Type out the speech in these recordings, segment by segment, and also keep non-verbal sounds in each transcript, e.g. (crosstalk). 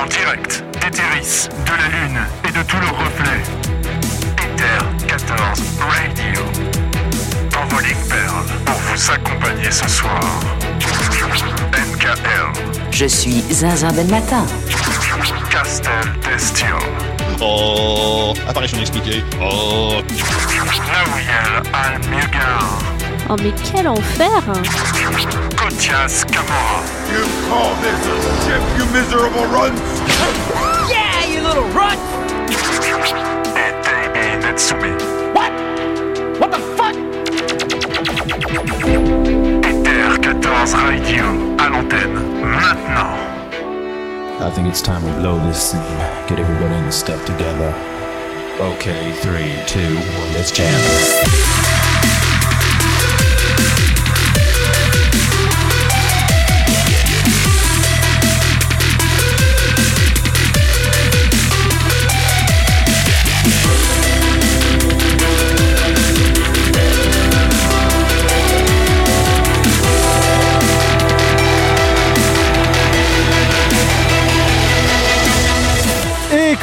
En direct d'Eteris, de la Lune et de tous leurs reflets. Ether 14 Radio. Envoling Pearl pour vous accompagner ce soir. NKL. Je suis Zinzin Ben Matin. Castel Destium. Oh, apparition expliquée. Oh, Nawiel Al-Mugar. Oh mais quel enfer Kotias Kamora. You call this a ship, you miserable runt? Et Davey Netsumi. Ether 14 Radio à l'antenne maintenant. I think it's time we blow this and get everybody in the stuff together. Okay, three, two, one, let's jam.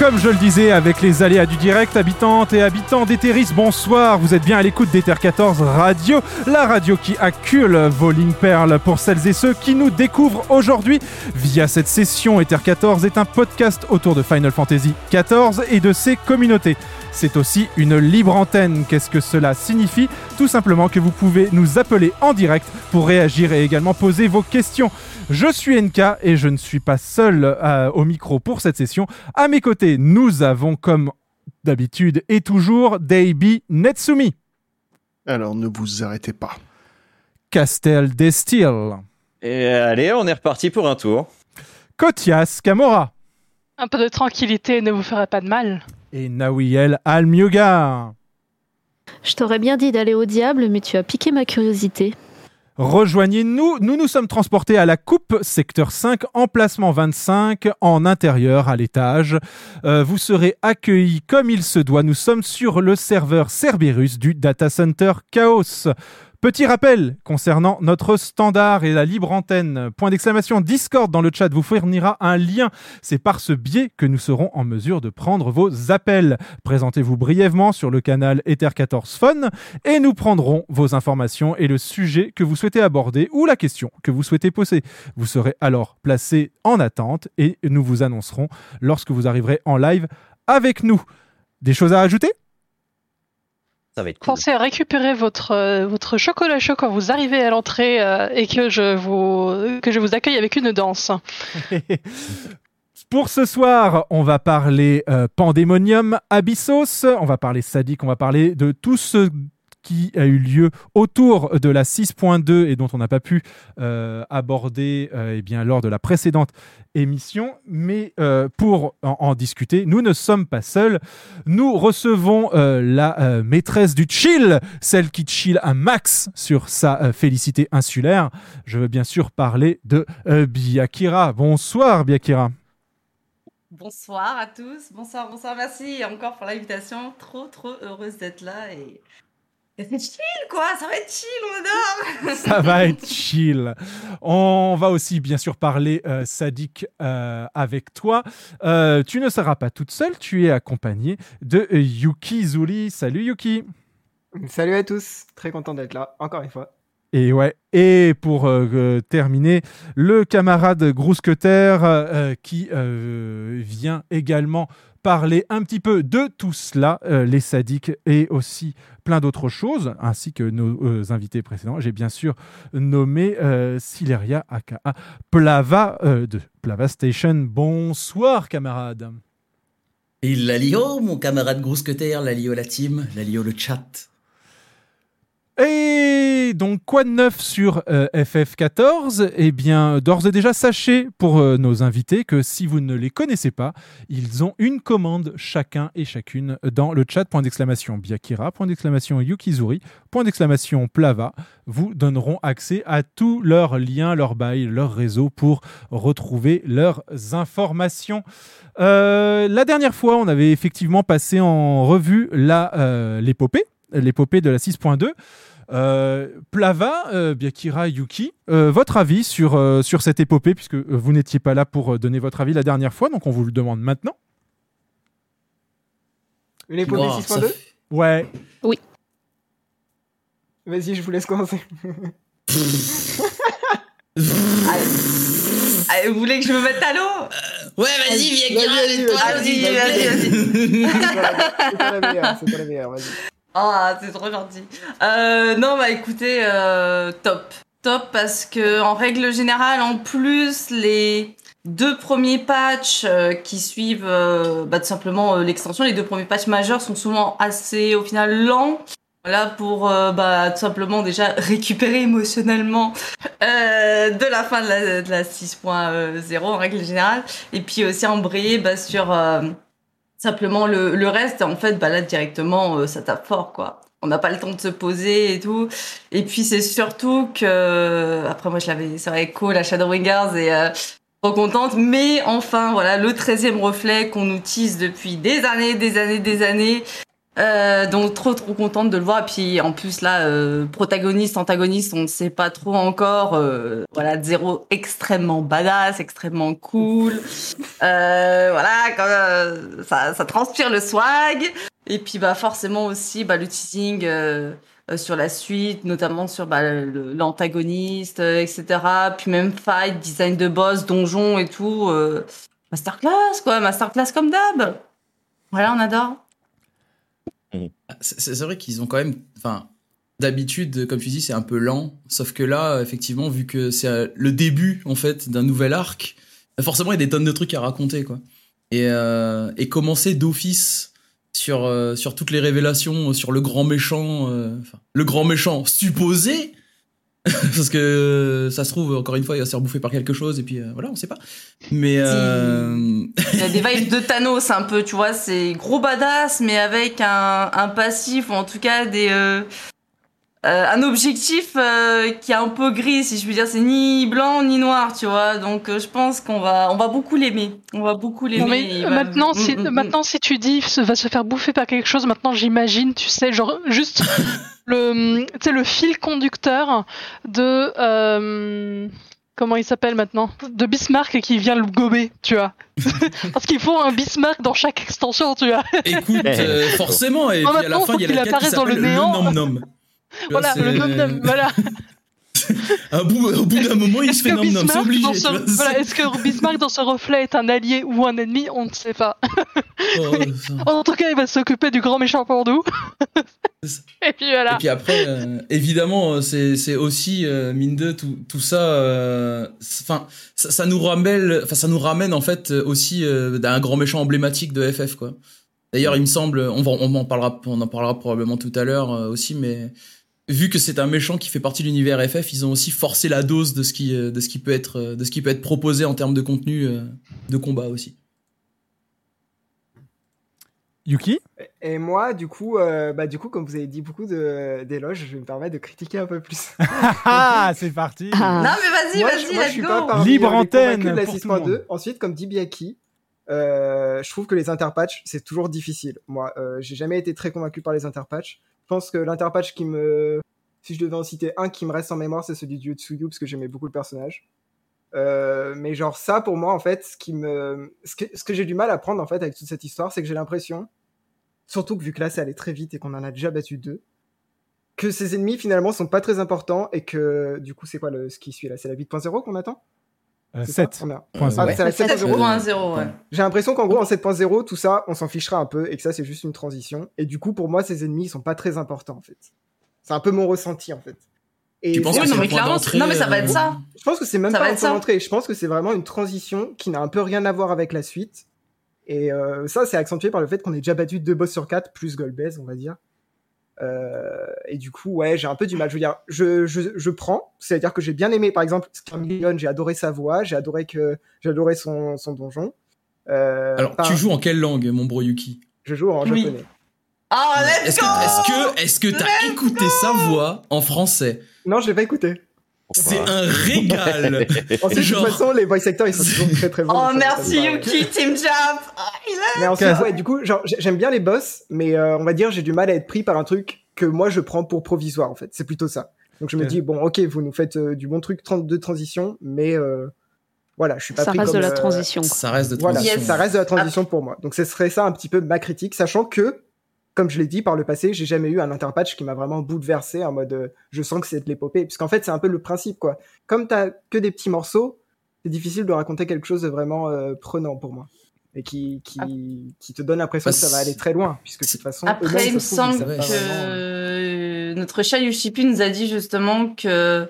Comme je le disais, avec les aléas du direct, habitantes et habitants d'Eteris, bonsoir, vous êtes bien à l'écoute d'Ether 14 Radio, la radio qui accule Voling Pearl pour celles et ceux qui nous découvrent aujourd'hui via cette session. Ether 14 est un podcast autour de Final Fantasy XIV et de ses communautés. C'est aussi une libre antenne. Qu'est-ce que cela signifie? Tout simplement que vous pouvez nous appeler en direct pour réagir et également poser vos questions. Je suis NK et je ne suis pas seul euh, au micro pour cette session. À mes côtés, nous avons comme d'habitude et toujours Daibi Netsumi, Alors ne vous arrêtez pas. Castel Destil, Et allez, on est reparti pour un tour. Kotias Kamora Un peu de tranquillité ne vous ferait pas de mal. et Nawiel Almugar. Je t'aurais bien dit d'aller au diable, mais tu as piqué ma curiosité. Rejoignez-nous, nous nous sommes transportés à la coupe, secteur 5, emplacement 25, en intérieur, à l'étage. Euh, vous serez accueillis comme il se doit, nous sommes sur le serveur Cerberus du data center Chaos. Petit rappel concernant notre standard et la libre antenne. Point d'exclamation Discord dans le chat vous fournira un lien. C'est par ce biais que nous serons en mesure de prendre vos appels. Présentez-vous brièvement sur le canal Ether14 Fun et nous prendrons vos informations et le sujet que vous souhaitez aborder ou la question que vous souhaitez poser. Vous serez alors placé en attente et nous vous annoncerons lorsque vous arriverez en live avec nous. Des choses à rajouter Ça va être cool. Pensez à récupérer votre, euh, votre chocolat chaud quand vous arrivez à l'entrée euh, et que je, vous, que je vous accueille avec une danse. (laughs) Pour ce soir, on va parler euh, Pandemonium Abyssos, on va parler Sadique, on va parler de tout ce qui a eu lieu autour de la 6.2 et dont on n'a pas pu euh, aborder euh, eh bien, lors de la précédente émission. Mais euh, pour en, discuter, nous ne sommes pas seuls. Nous recevons la maîtresse du chill, celle qui chill un max sur sa félicité insulaire. Je veux bien sûr parler de Biakira. Bonsoir Biakira. Bonsoir à tous, bonsoir, bonsoir, merci encore pour l'invitation. Trop, trop heureuse d'être là et. C'est chill quoi, ça va être chill, on adore! (laughs) Ça va être chill. On va aussi bien sûr parler euh, Sadik euh, avec toi. Euh, tu ne seras pas toute seule, tu es accompagnée de euh, Yuki Zuli. Salut Yuki. Salut à tous, très content d'être là, encore une fois. Et ouais. Et pour euh, terminer, le camarade Grousqueter euh, qui euh, vient également parler un petit peu de tout cela, euh, les sadiques et aussi plein d'autres choses, ainsi que nos euh, invités précédents. J'ai bien sûr nommé euh, Sileria aka Plava de Plava Station. Bonsoir camarade. Et l'Alio, mon camarade Grousqueter, l'Alio la team, l'Alio le chat. Et donc, quoi de neuf sur euh, FF14 Eh bien, d'ores et déjà, sachez pour euh, nos invités que si vous ne les connaissez pas, ils ont une commande chacun et chacune dans le chat. Point d'exclamation Biakira, point d'exclamation Yukizuri, point d'exclamation Plava vous donneront accès à tous leurs liens, leurs bails, leurs réseaux pour retrouver leurs informations. Euh, la dernière fois, on avait effectivement passé en revue l'épopée, l'épopée de la 6.2. Euh, Plava, euh, Byakira, Yuki, euh, votre avis sur, euh, sur cette épopée, puisque vous n'étiez pas là pour donner votre avis la dernière fois, donc on vous le demande maintenant. Une épopée ça 6.2 fait- Ouais. Oui. Vas-y, je vous laisse commencer. (laughs) Allez, vous voulez que je me mette à l'eau? Ouais, vas-y, viens, Vas-y, vas-y, vas-y. C'est toi la meilleure, c'est toi la meilleure, vas-y. Ah, c'est trop gentil. Euh, non, bah écoutez, euh, top. Top parce que en règle générale, en plus, les deux premiers patchs euh, qui suivent euh, bah, tout simplement euh, l'extension, les deux premiers patchs majeurs sont souvent assez, au final, lents. Voilà, pour euh, bah, tout simplement déjà (laughs) récupérer émotionnellement de la fin de la, la 6.0 en règle générale. Et puis aussi embrayer bah, sur... Simplement le, le reste, en fait, bah là directement, euh, ça tape fort, quoi. On n'a pas le temps de se poser et tout. Et puis c'est surtout que, après moi je l'avais sur Echo, la Shadowbringers et euh, trop contente. Mais enfin, voilà, le 13e reflet qu'on nous tease depuis des années, des années, des années. Euh, donc trop trop contente de le voir. Puis en plus là, euh, protagoniste, antagoniste, on ne sait pas trop encore. Euh, voilà, Zéro extrêmement badass, extrêmement cool. Euh, voilà, quand, euh, ça, ça transpire le swag. Et puis bah forcément aussi bah, le teasing euh, sur la suite, notamment sur bah, l'antagoniste, etc. Puis même fight, design de boss, donjon et tout. masterclass quoi, masterclass comme d'hab. Voilà, on adore. C'est c'est vrai qu'ils ont quand même. Enfin, d'habitude, comme tu dis, c'est un peu lent. Sauf que là, effectivement, vu que c'est euh, le début, en fait, d'un nouvel arc, forcément, il y a des tonnes de trucs à raconter, quoi. Et, euh, et commencer d'office sur, euh, sur toutes les révélations, sur le grand méchant, euh, le grand méchant supposé, (laughs) parce que euh, ça se trouve, encore une fois, il va se faire bouffer par quelque chose, et puis euh, voilà, on sait pas. Mais. euh, Il y a des vibes de Thanos un peu, tu vois, c'est gros badass, mais avec un, un passif, ou en tout cas des, euh, un objectif euh, qui est un peu gris, si je puis dire. C'est ni blanc ni noir, tu vois. Donc euh, je pense qu'on va, on va beaucoup l'aimer. On va beaucoup l'aimer. Va- maintenant, si, Mm, mm, mm. maintenant, si tu dis va se faire bouffer par quelque chose, maintenant j'imagine, tu sais, genre juste le, le fil conducteur de euh, comment il s'appelle maintenant, de Bismarck qui vient le gober, tu vois. (laughs) Parce qu'il faut un Bismarck dans chaque extension, tu vois. Écoute, (laughs) euh, forcément, et puis à la maintenant, fin, faut il y a la qui apparaisse dans le néant. nom nom. Voilà, le nom nom, voilà. (laughs) (laughs) Bout, au bout d'un moment, il se fait c'est Bismarck obligé. ce- voilà, Est-ce que Bismarck dans ce reflet est un allié ou un ennemi On ne sait pas. Oh. (laughs) En tout cas, il va s'occuper du grand méchant nous. (laughs) Et puis voilà. Et puis après, euh, évidemment, euh, c'est aussi euh, mine de tout, tout ça. euh, Enfin, ça, ça nous ramène, enfin ça nous ramène en fait aussi d'un grand méchant emblématique de FF quoi. D'ailleurs, il me semble, on, va, on en parlera, on en parlera probablement tout à l'heure aussi, mais vu que c'est un méchant qui fait partie de l'univers FF, ils ont aussi forcé la dose de ce qui, euh, de ce qui peut être, euh, de ce qui peut être proposé en termes de contenu euh, de combat aussi. Yuki? Et moi, du coup, euh, bah, du coup, comme vous avez dit beaucoup de- d'éloges, je vais me permettre de critiquer un peu plus. (laughs) Ah, c'est parti Non, mais vas-y, vas-y, je, moi, je let's suis go. pas parmi Libre euh, les antenne convaincus de la pour tout le 6.2. monde. Ensuite, comme dit Biaki, euh, je trouve que les interpatchs, c'est toujours difficile. Moi, euh, j'ai jamais été très convaincu par les interpatchs. Je pense que l'interpatch qui me... Si je devais en citer un qui me reste en mémoire, c'est celui du Yotsuyu, parce que j'aimais beaucoup le personnage. Euh, mais genre ça, pour moi, en fait, ce, qui me... ce que, ce que j'ai du mal à prendre, en fait, avec toute cette histoire, c'est que j'ai l'impression, surtout que vu que là, c'est allé très vite et qu'on en a déjà battu deux, que ces ennemis, finalement, sont pas très importants et que, du coup, c'est quoi le, ce qui suit là? C'est la 8.0 qu'on attend? Euh, C'est ça 7. On a- Point Ah, zéro. c'est la 7.0. 7.0, ouais. J'ai l'impression qu'en gros, en 7.0, tout ça, on s'en fichera un peu et que ça, c'est juste une transition. Et du coup, pour moi, ces ennemis, ils sont pas très importants, en fait. C'est un peu mon ressenti, en fait. Et Tu penses c'est- que non, mais clairement, non, mais ça va euh, être ça. Je pense que c'est même Ça pas un point d'entrée. Je pense que c'est vraiment une transition qui n'a un peu rien à voir avec la suite. Et euh, ça, c'est accentué par le fait qu'on ait déjà battu deux boss sur quatre, plus Golbez, on va dire. Euh, et du coup, ouais, j'ai un peu du mal. Je veux dire, je, je, je prends. C'est-à-dire que j'ai bien aimé, par exemple, Skirmillion, j'ai adoré sa voix, j'ai adoré que, j'ai adoré son, son donjon. Euh, Alors, par- tu joues en quelle langue, mon bro Yuki? Je joue en Oui. japonais. Oh, let's Est-ce go que, est-ce que, est-ce que t'as écouté sa voix en français? Non, je l'ai pas écouté. C'est un régal. (laughs) Ensuite, Genre- de toute façon, les voice actors, ils sont toujours très très bons. Oh, merci. Yuki, Team Jump Ah, il est... Mais ensuite, ouais, du coup, genre, j'aime bien les boss, mais euh, on va dire, j'ai du mal à être pris par un truc que moi je prends pour provisoire en fait. C'est plutôt ça. Donc je me dis bon, ok, vous nous faites euh, du bon truc de transition, mais euh, voilà, je suis pas Ça pris reste comme, de la euh, transition. quoi. Ça reste de Voilà, transition. ça reste de la transition pour moi. Donc ce serait ça un petit peu ma critique, sachant que, comme je l'ai dit par le passé, j'ai jamais eu un interpatch qui m'a vraiment bouleversé en mode euh, je sens que c'est de l'épopée. Puisqu'en fait, c'est un peu le principe, quoi. Comme t'as que des petits morceaux, c'est difficile de raconter quelque chose de vraiment euh, prenant pour moi. Et qui, qui, qui te donne l'impression Bah, que ça va aller très loin, puisque de toute façon, Après, il me semble que notre cher Yushipi nous a dit justement que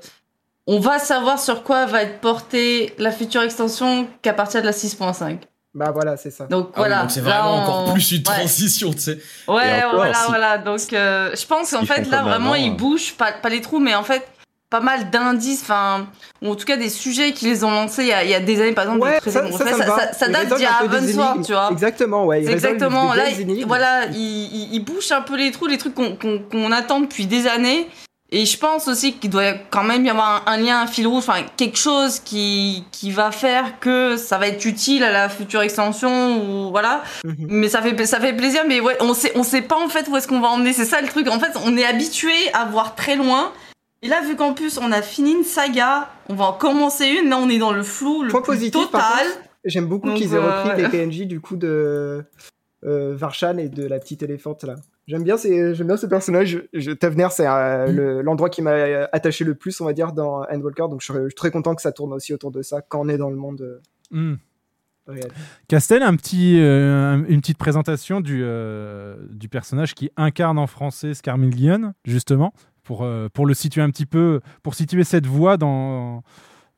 on va savoir sur quoi va être portée la future extension qu'à partir de la 6.5. Bah voilà, c'est ça. Donc Ah voilà. donc c'est là, vraiment on- encore plus une Ouais. transition, tu sais. Ouais, encore, voilà, si- voilà. Donc, euh, je pense qu'en fait, là, vraiment, ils euh. bougent, pas, pas les trous, mais en fait, pas mal d'indices, enfin, ou en tout cas des sujets qui les ont lancés il y a, il y a des années, par exemple, Ouais, ça, ça, ça Ils date d'il y a un peu des Ravensworld, énigmes. tu vois. Exactement, ouais. ils exactement. des Là, il- voilà, il, il, il bouche un peu les trous, les trucs qu'on attend depuis des années. Et je pense aussi qu'il doit quand même y avoir un, lien, un fil rouge, enfin quelque chose qui, qui va faire que ça va être utile à la future extension ou voilà. Mhm. Mais ça fait ça fait plaisir. Mais ouais, on sait on sait pas en fait où est-ce qu'on va emmener. C'est ça le truc. En fait, on est habitué à voir très loin. Et là, vu qu'en plus on a fini une saga, on va en commencer une. Là, on est dans le flou le Point plus positif, total. j'aime beaucoup qu'ils aient euh, repris les (laughs) PNJ du coup de euh, Varshan et de la petite éléphante là. J'aime bien ces, j'aime bien ce personnage. Je, Tavener, c'est euh, le- l'endroit qui m'a attaché le plus, on va dire, dans Endwalker. Donc je suis très content que ça tourne aussi autour de ça quand on est dans le monde euh, Hmm. réel. Castel, un petit, euh, une petite présentation du, euh, du personnage qui incarne en français Scarmillion, justement, pour, euh, pour le situer un petit peu, pour situer cette voix dans,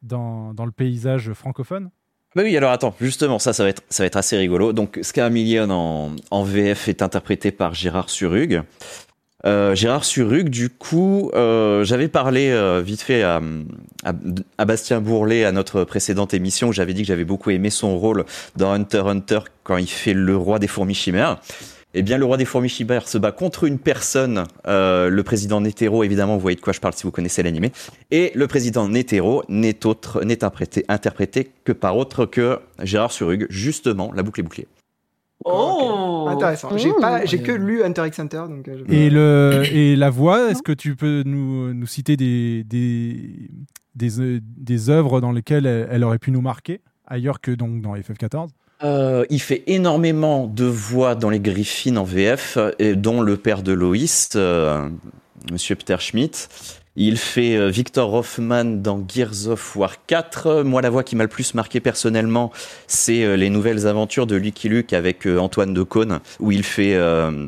dans, dans le paysage francophone. Bah oui, alors attends, justement, ça, ça va être, ça va être assez rigolo. Donc, Scarmillion en, VF est interprété par Gérard Surug. Euh, Gérard Surug, du coup, euh, j'avais parlé euh, vite fait à, à, Bastien Bourlet à notre précédente émission où j'avais dit que j'avais beaucoup aimé son rôle dans Hunter Hunter quand il fait le roi des fourmis chimères. Eh bien, le roi des fourmis chimères se bat contre une personne, euh, le président Netero, évidemment, vous voyez de quoi je parle si vous connaissez l'animé. Et le président Netero n'est autre, n'est interprété, interprété que par autre que Gérard Surug. Justement, la boucle est bouclée. Oh Intéressant. J'ai Mmh. pas, j'ai que lu Hunter x Hunter, donc. euh, je- Et, le, et la voix, est-ce que tu peux nous, nous citer des, des, des, euh, des œuvres dans lesquelles elle, elle aurait pu nous marquer, ailleurs que donc dans FF14 Euh, il fait énormément de voix dans les Griffins en VF, et dont le père de Loïs, euh, Monsieur Peter Schmidt. Il fait euh, Victor Hoffman dans Gears of War 4. Moi, la voix qui m'a le plus marqué personnellement, c'est euh, les nouvelles aventures de Lucky Luke avec euh, Antoine de Caunes, où il fait euh,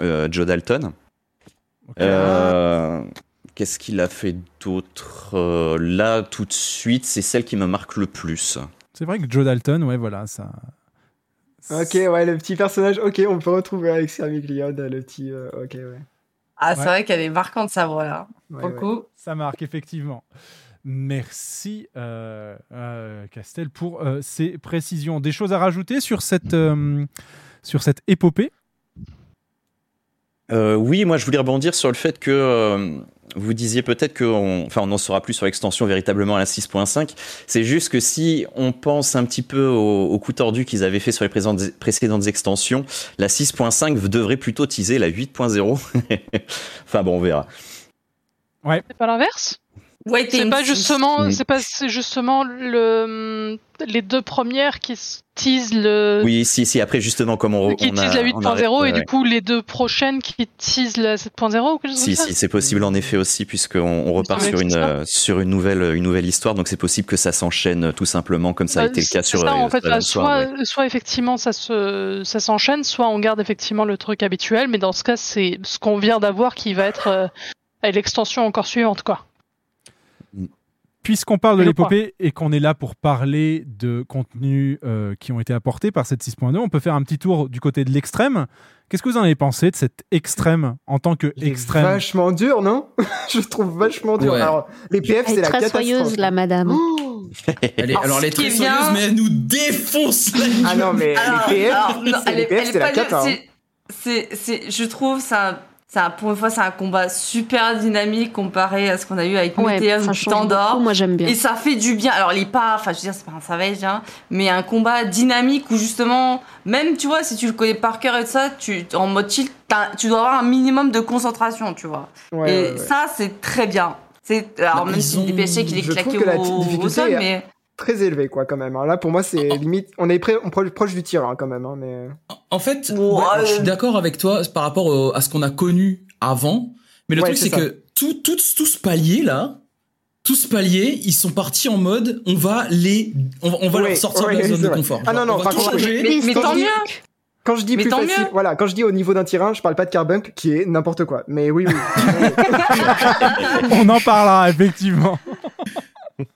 euh, Joe Dalton. Euh, Qu'est-ce qu'il a fait d'autre? Euh, Là, tout de suite, c'est celle qui me marque le plus. C'est vrai que Joe Dalton, ouais, voilà, ça. Ok, ouais, le petit personnage. Ok, on peut retrouver avec Scarmiglione, le petit. euh, ok, ouais. Ah, c'est Ouais. vrai qu'elle est marquante sa voix là. Ouais, Pour le ouais. coup. Ça marque, effectivement. Merci, euh, euh, Castel, pour euh, ces précisions. Des choses à rajouter sur cette, euh, sur cette épopée? Euh, oui, moi je voulais rebondir sur le fait que euh, vous disiez peut-être qu'on enfin, on en saura plus sur l'extension véritablement à la 6.5. C'est juste que si on pense un petit peu au, au coup tordu qu'ils avaient fait sur les précédentes, précédentes extensions, la 6.5 devrait plutôt teaser la 8.0. (laughs) enfin bon, on verra. Ouais. C'est pas l'inverse? Wait C'est pas justement, c'est pas, c'est justement le, les deux premières qui teasent le, Oui, si, si, après justement, comme on, qui on a. teasent la on a- 8.0 ouais, et ouais. du coup les deux prochaines qui teasent la 7.0 ou quelque chose Si, comme ça si, c'est possible en effet aussi, puisqu'on on repart sur une, euh, sur une, nouvelle, une nouvelle histoire, donc c'est possible que ça s'enchaîne euh, tout simplement comme ça a Bah, été le cas sur ça, euh, en fait, là, soit, ouais. soit effectivement ça se, ça s'enchaîne, soit on garde effectivement le truc habituel, mais dans ce cas, c'est ce qu'on vient d'avoir qui va être euh, l'extension encore suivante, quoi. Puisqu'on parle de l'épopée et qu'on est là pour parler de contenus euh, qui ont été apportés par cette 6.2, on peut faire un petit tour du côté de l'extrême. Qu'est-ce que vous en avez pensé de cet extrême en tant que Il est extrême? Vachement dur, non? (laughs) Je trouve vachement dur. Ouais. Alors, les PF, Elle c'est est la très catastrophe. soyeuse, la madame. Oh Elle est- alors elle est très bien- soyeuse, mais elle nous défonce la ah non, mais Alors, les PF, c'est- la pas cata. hein. c'est- C'est, c'est, je trouve, c'est pour une fois, c'est un combat super dynamique comparé à ce qu'on a eu avec Ouais, Météor ou Tandor. moi j'aime bien. Et ça fait du bien. Alors, il est pas, enfin, je veux dire, c'est pas un savage, hein, mais un combat dynamique où justement, même, tu vois, si tu le connais par cœur et tout ça, tu, en mode chill, tu dois avoir un minimum de concentration, tu vois. Ouais, et ouais, ouais. ça, c'est très bien. C'est alors même si ont- des péchés qu'il est claqué la au, au sol, est- mais Très élevé, quoi, quand même. hein. Là, pour moi, c'est limite. On est près, on proche, proche du tir, hein, quand même. Hein, mais... En fait, Ouais, ouais, alors, je suis euh, d'accord avec toi par rapport au- à ce qu'on a connu avant. Mais le Ouais, truc, c'est que tout, tout, tout ce palier là, tout ce palier, ils sont partis en mode, on va les, on va, on va Ouais, leur sortir de la zone de confort. Ah non, non, on va tout changer. mais, tant je dis- mieux. Quand je dis Mais plus tant facile, mieux. voilà, quand je dis au niveau d'un tir 1, je parle pas de Carbunk, qui est n'importe quoi. Mais oui, oui. (laughs) On en parlera effectivement.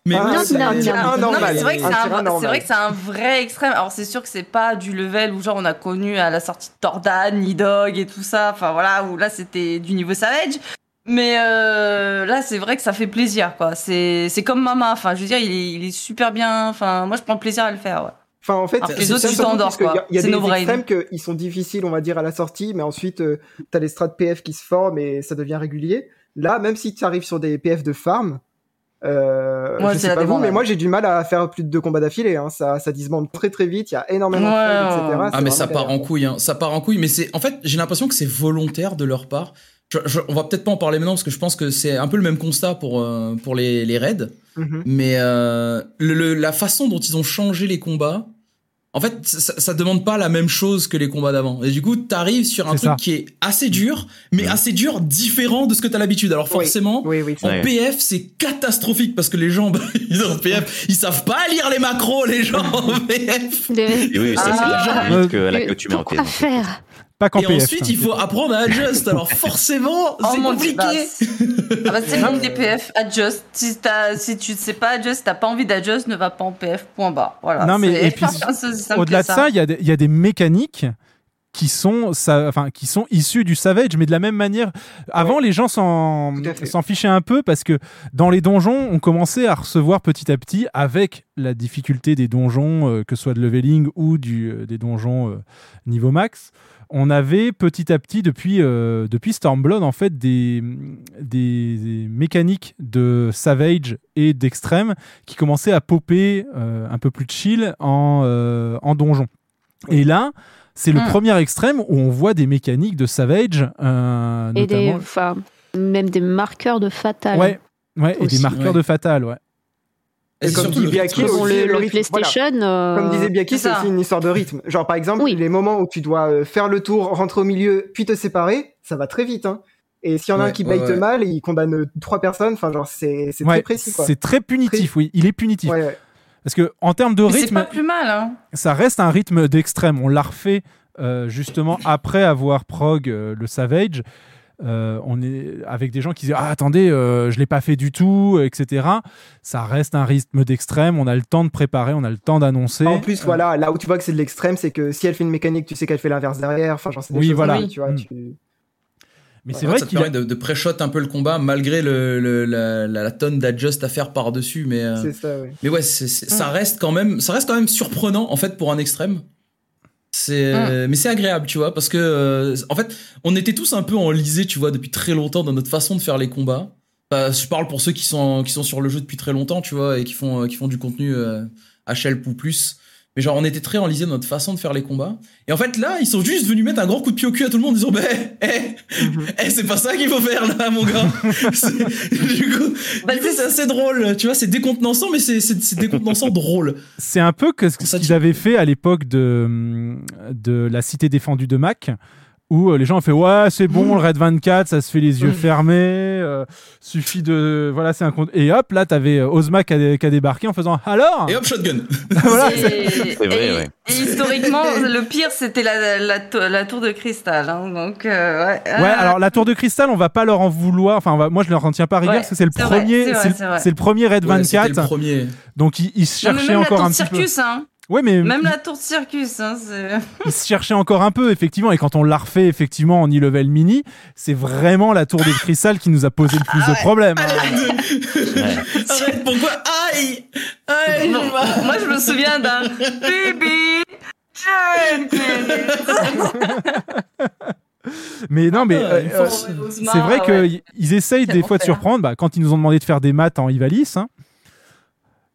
Mais Ah, c'est- vrai que c'est Un vrai que c'est un vrai extrême. Alors c'est sûr que c'est pas du level où genre on a connu à la sortie de Tordan, Nidog et tout ça. Enfin voilà, où là c'était du niveau Savage. Mais euh, là c'est vrai que ça fait plaisir quoi. C'est c'est comme Mama. Enfin je veux dire il est, il est super bien. Enfin moi je prends plaisir à le faire. Ouais. Enfin, en fait, les c'est autres, tu t'endors, parce qu'il y a- quoi. Il y a C'est des extrêmes qui sont difficiles, on va dire, à la sortie, mais ensuite, euh, t'as les strats PF qui se forment et ça devient régulier. Là, même si tu arrives sur des PF de farm, euh, Ouais, je c'est sais pas vous, mais moi j'ai du mal à faire plus de deux combats d'affilée. Hein. Ça, ça disbande très très vite, il y a énormément Ouais, de etc. ouais. Ah mais ça part en couille, hein. ça part en couille. Mais c'est, en fait, j'ai l'impression que c'est volontaire de leur part. Je- je- on va peut-être pas en parler maintenant parce que je pense que c'est un peu le même constat pour euh, pour les, les raids. Mhm. Mais euh, le- le- la façon dont ils ont changé les combats, en fait, ça, ça demande pas la même chose que les combats d'avant. Et du coup, t'arrives sur un truc ça. qui est assez dur, mais assez dur, différent de ce que t'as l'habitude. Alors forcément, Oui, oui, c'est en. PF, c'est catastrophique parce que les gens, (laughs) bah, ils ont PF, ils savent pas lire les macros, les gens en (laughs) PF. Et oui, ça, c'est Ah. que la Mais que tu mets en faire Pas qu'en Et PF. ensuite, il faut apprendre à adjust. Alors forcément, (laughs) Oh c'est compliqué. bah, c'est- ah bah, c'est comme des PF, adjust. Si, tu ne sais pas adjust, t'as pas envie d'adjust, ne va pas en PF, point barre. Voilà. Non, mais- et puis, (laughs) Au-delà de ça, y, il y a des mécaniques qui sont, enfin, qui sont issues du Savage, mais de la même manière. Avant, les gens s'en fichaient un peu parce que dans les donjons, on commençait à recevoir petit à petit, avec la difficulté des donjons, euh, que ce soit de leveling ou du, euh, des donjons euh, niveau max, on avait petit à petit, depuis, depuis Stormblood, en fait, des, des, des mécaniques de Savage et d'Extrême qui commençaient à popper un peu plus chill en, en donjon. Et là, c'est le Mm. premier extrême où on voit des mécaniques de Savage, euh, Et des, notamment. enfin, même des marqueurs de fatal. Ouais, ouais, et des marqueurs Ouais. de fatal, ouais. Et comme dit le Biaki, rythme. Bon, aussi, le, le le rythme, voilà. PlayStation. euh, Comme disait Biaki, c'est aussi une histoire de rythme. Genre, par exemple, Oui. les moments où tu dois euh, faire le tour, rentrer au milieu, puis te séparer, ça va très vite. Hein. Et s'il y en a un Ouais, qui ouais, bait ouais. mal, il condamne trois personnes. Enfin, genre, c'est c'est Ouais, très précis, c'est très punitif, oui. Il est punitif. Parce que en termes de Mais c'est rythme, pas plus mal, hein. ça reste un rythme d'extrême. On l'a refait euh, justement après avoir prog euh, le Savage. Euh, on est avec des gens qui disent ah attendez euh, je l'ai pas fait du tout etc ça reste un rythme d'extrême on a le temps de préparer on a le temps d'annoncer En plus, Euh, voilà, là où tu vois que c'est de l'extrême, c'est que si elle fait une mécanique, tu sais qu'elle fait l'inverse derrière. Enfin, genre, c'est des Oui, choses voilà. Tu vois, Mm. tu- mais Ouais, c'est vrai ça te qu'il a- permet de, de pré-shot un peu le combat malgré le, le- la, la- la tonne d'adjust à faire par dessus mais euh, c'est ça, ouais. mais ouais c'est- c'est- ça reste quand même ça reste quand même surprenant en fait pour un extrême. C'est mais c'est agréable tu vois parce que euh, en fait on était tous un peu enlisés tu vois depuis très longtemps dans notre façon de faire les combats. Bah, je parle pour ceux qui sont qui sont sur le jeu depuis très longtemps tu vois et qui font euh, qui font du contenu euh, HL ou plus mais genre on était très enlisés dans notre façon de faire les combats. Et en fait là ils sont juste venus mettre un grand coup de pied au cul à tout le monde en disant bah eh, eh, c'est pas ça qu'il faut faire là mon gars. (laughs) C'est- du coup, Bah, c'est assez drôle tu vois c'est décontenançant mais c'est décontenançant drôle. C'est un peu que ce qu'ils avaient fait à l'époque de, de la cité défendue de Mac, où euh, les gens ont fait ouais c'est bon le Red 24 ça se fait les yeux fermés, euh, suffit de voilà c'est un compte et hop là t'avais euh, Ozma qui a, qui a débarqué en faisant alors? Et hop shotgun (laughs) voilà Et, C'est vrai, et- ouais. et historiquement, le pire, c'était la, la, to- la tour de cristal. hein, donc, euh, ouais. Ouais, alors la tour de cristal, on va pas leur en vouloir. Enfin, on va- moi, je leur en tiens pas rigueur Ouais, parce que c'est le premier, c'est le- premier Red Ouais, c'était 24. le premier Donc ils, ils se Non, mais cherchaient même la encore tour un petit peu. circus, hein. Ouais, mais Même la tour de circus, hein. (laughs) ils se cherchaient encore un peu effectivement. Et quand on l'a refait effectivement en e-level mini, c'est vraiment la tour de cristal qui nous a posé le plus Ah de problèmes. hein. arrête pourquoi aïe aïe Bon, moi, je me souviens d'un baby Mais non, mais Ah, euh, il euh, c'est vrai ouais. qu'ils essayent des fois de l'enfer. surprendre. Bah, quand ils nous ont demandé de faire des maths en Ivalice, hein,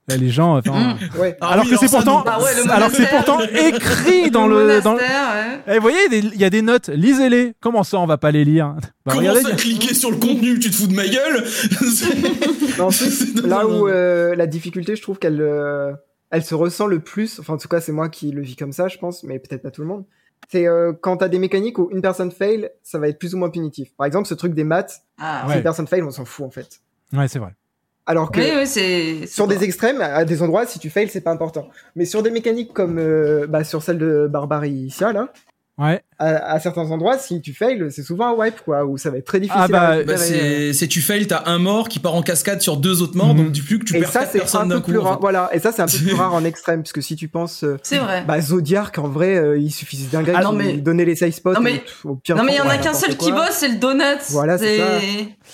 Là, les gens. enfin, Ouais. Ah alors oui, que c'est alors pourtant, Bah ouais, alors c'est pourtant écrit dans le. Dans le- ouais. Eh, vous voyez, il y a des notes. Lisez-les. Comment ça, on va pas les lire Bah, Comment regardez, ça, cliquer sur le contenu Tu te fous de ma gueule (laughs) en (laughs) plus, là où euh, la difficulté, je trouve qu'elle euh, elle se ressent le plus, enfin en tout cas c'est moi qui le vis comme ça, je pense, mais peut-être pas tout le monde, c'est euh, quand t'as des mécaniques où une personne fail, ça va être plus ou moins punitif. Par exemple, ce truc des maths, Ah, si Ouais. une personne fail, on s'en fout en fait. Ouais, c'est vrai. Alors que Oui, oui, c'est. sur des extrêmes, à des endroits, si tu fail, c'est pas important. Mais sur des mécaniques comme euh, bah, sur celle de Barbaricia, là, Ouais. à, à certains endroits, si tu fail, c'est souvent un wipe, quoi, où ça va être très difficile Ah bah, Bah, c'est c'est tu fail, t'as un mort qui part en cascade sur deux autres morts, Mhm. donc du plus que tu Et perds ça, quatre c'est un personnes peu d'un coup. en rare. fait. Voilà. Et ça, c'est un peu plus (laughs) rare en extrême, parce que si tu penses, euh, C'est vrai. bah, Zodiac, en vrai, euh, il suffisait d'un gars Ah qui mais- lui donnait les safe spots. Non, mais- et tout, au pire Non, mais il y en a qu'un seul qui bosse, c'est le donut. Voilà, c'est ça.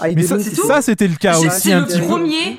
Ah, Mais ça, c'était le cas C'est- aussi C'est un le petit peu. premier.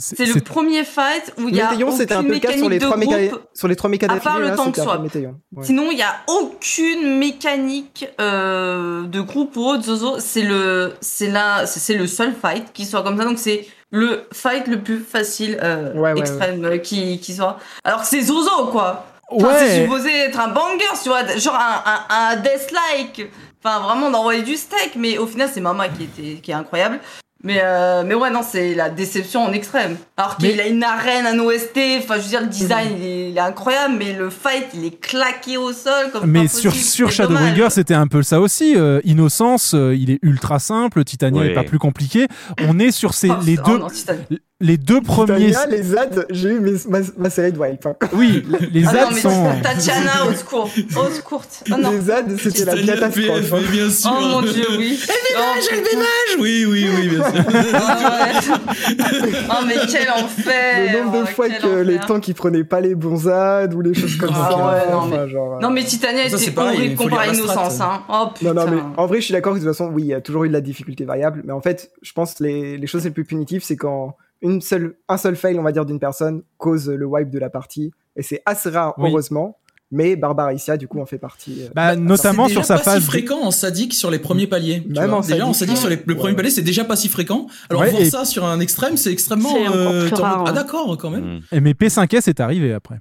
C'est le premier fight où il y a Météon, c'était un peu le cas sur les trois méca... groupe. sur les trois méca à part le tank swap. Ouais. Sinon, il n'y a aucune mécanique euh, de groupe ou autre. Zozo, c'est le, c'est là, c'est le seul fight qui soit comme ça. Donc c'est le fight le plus facile euh, Ouais, ouais, extrême euh, qui, qui soit. Alors que c'est Zozo quoi. Enfin, Ouais. C'est supposé être un banger, tu vois, genre un, un, un death-like. Enfin, vraiment d'envoyer du steak, mais au final, c'est Mama qui était, qui est incroyable. Mais, euh, mais ouais, non, c'est la déception en extrême. Alors qu'il Mais- a une arène, un OST, enfin, je veux dire, le design, il, est, il est incroyable, mais le fight, il est claqué au sol comme Mais sur, sur. Shadowbringer, c'était un peu ça aussi. Euh, Innocence, euh, il est ultra simple. Titania Ouais. est pas plus compliqué. On est sur ces, Oh, les, oh deux, non, Titania. Les deux premiers. Titania, les ZAD, j'ai eu mes- ma, ma série de wipe. hein. Oui, les Ah ZAD non, mais sont. Tatiana, au secours, au secours. Oh non. Les ZAD, c'était la catastrophe. Hein. mais bien sûr. Oh mon dieu, oui. Elvimage, Oh, Elvimage Oui, oui, oui, bien sûr. Ah (laughs) ouais. Oh mais quel enfer Le nombre de oh, fois que les temps qui prenaient pas les bons ZAD ou les choses comme Ah ça. ouais, non, enfin, mais- genre, euh, Non mais Titania était horrible comparé à. Innocence. Hein. Oh putain. Non, non, mais en vrai, je suis d'accord que de toute façon, oui, il y a toujours eu de la difficulté variable. Mais en fait, je pense que les, les choses les plus punitives, c'est quand une seule, un seul fail, on va dire, d'une personne cause le wipe de la partie. Et c'est assez rare, Oui. heureusement. Mais Barbaricia, du coup, en fait partie. euh. Bah, notamment C'est sur sa pas phase. si fréquent en sadique sur les premiers paliers. tu Même vois. en déjà en sadique. sur les, le premier Ouais. palier, c'est déjà pas si fréquent. Alors Ouais, voir et- ça sur un extrême, c'est extrêmement. C'est rare, Ah d'accord, quand même. Et mais P5S est arrivé après.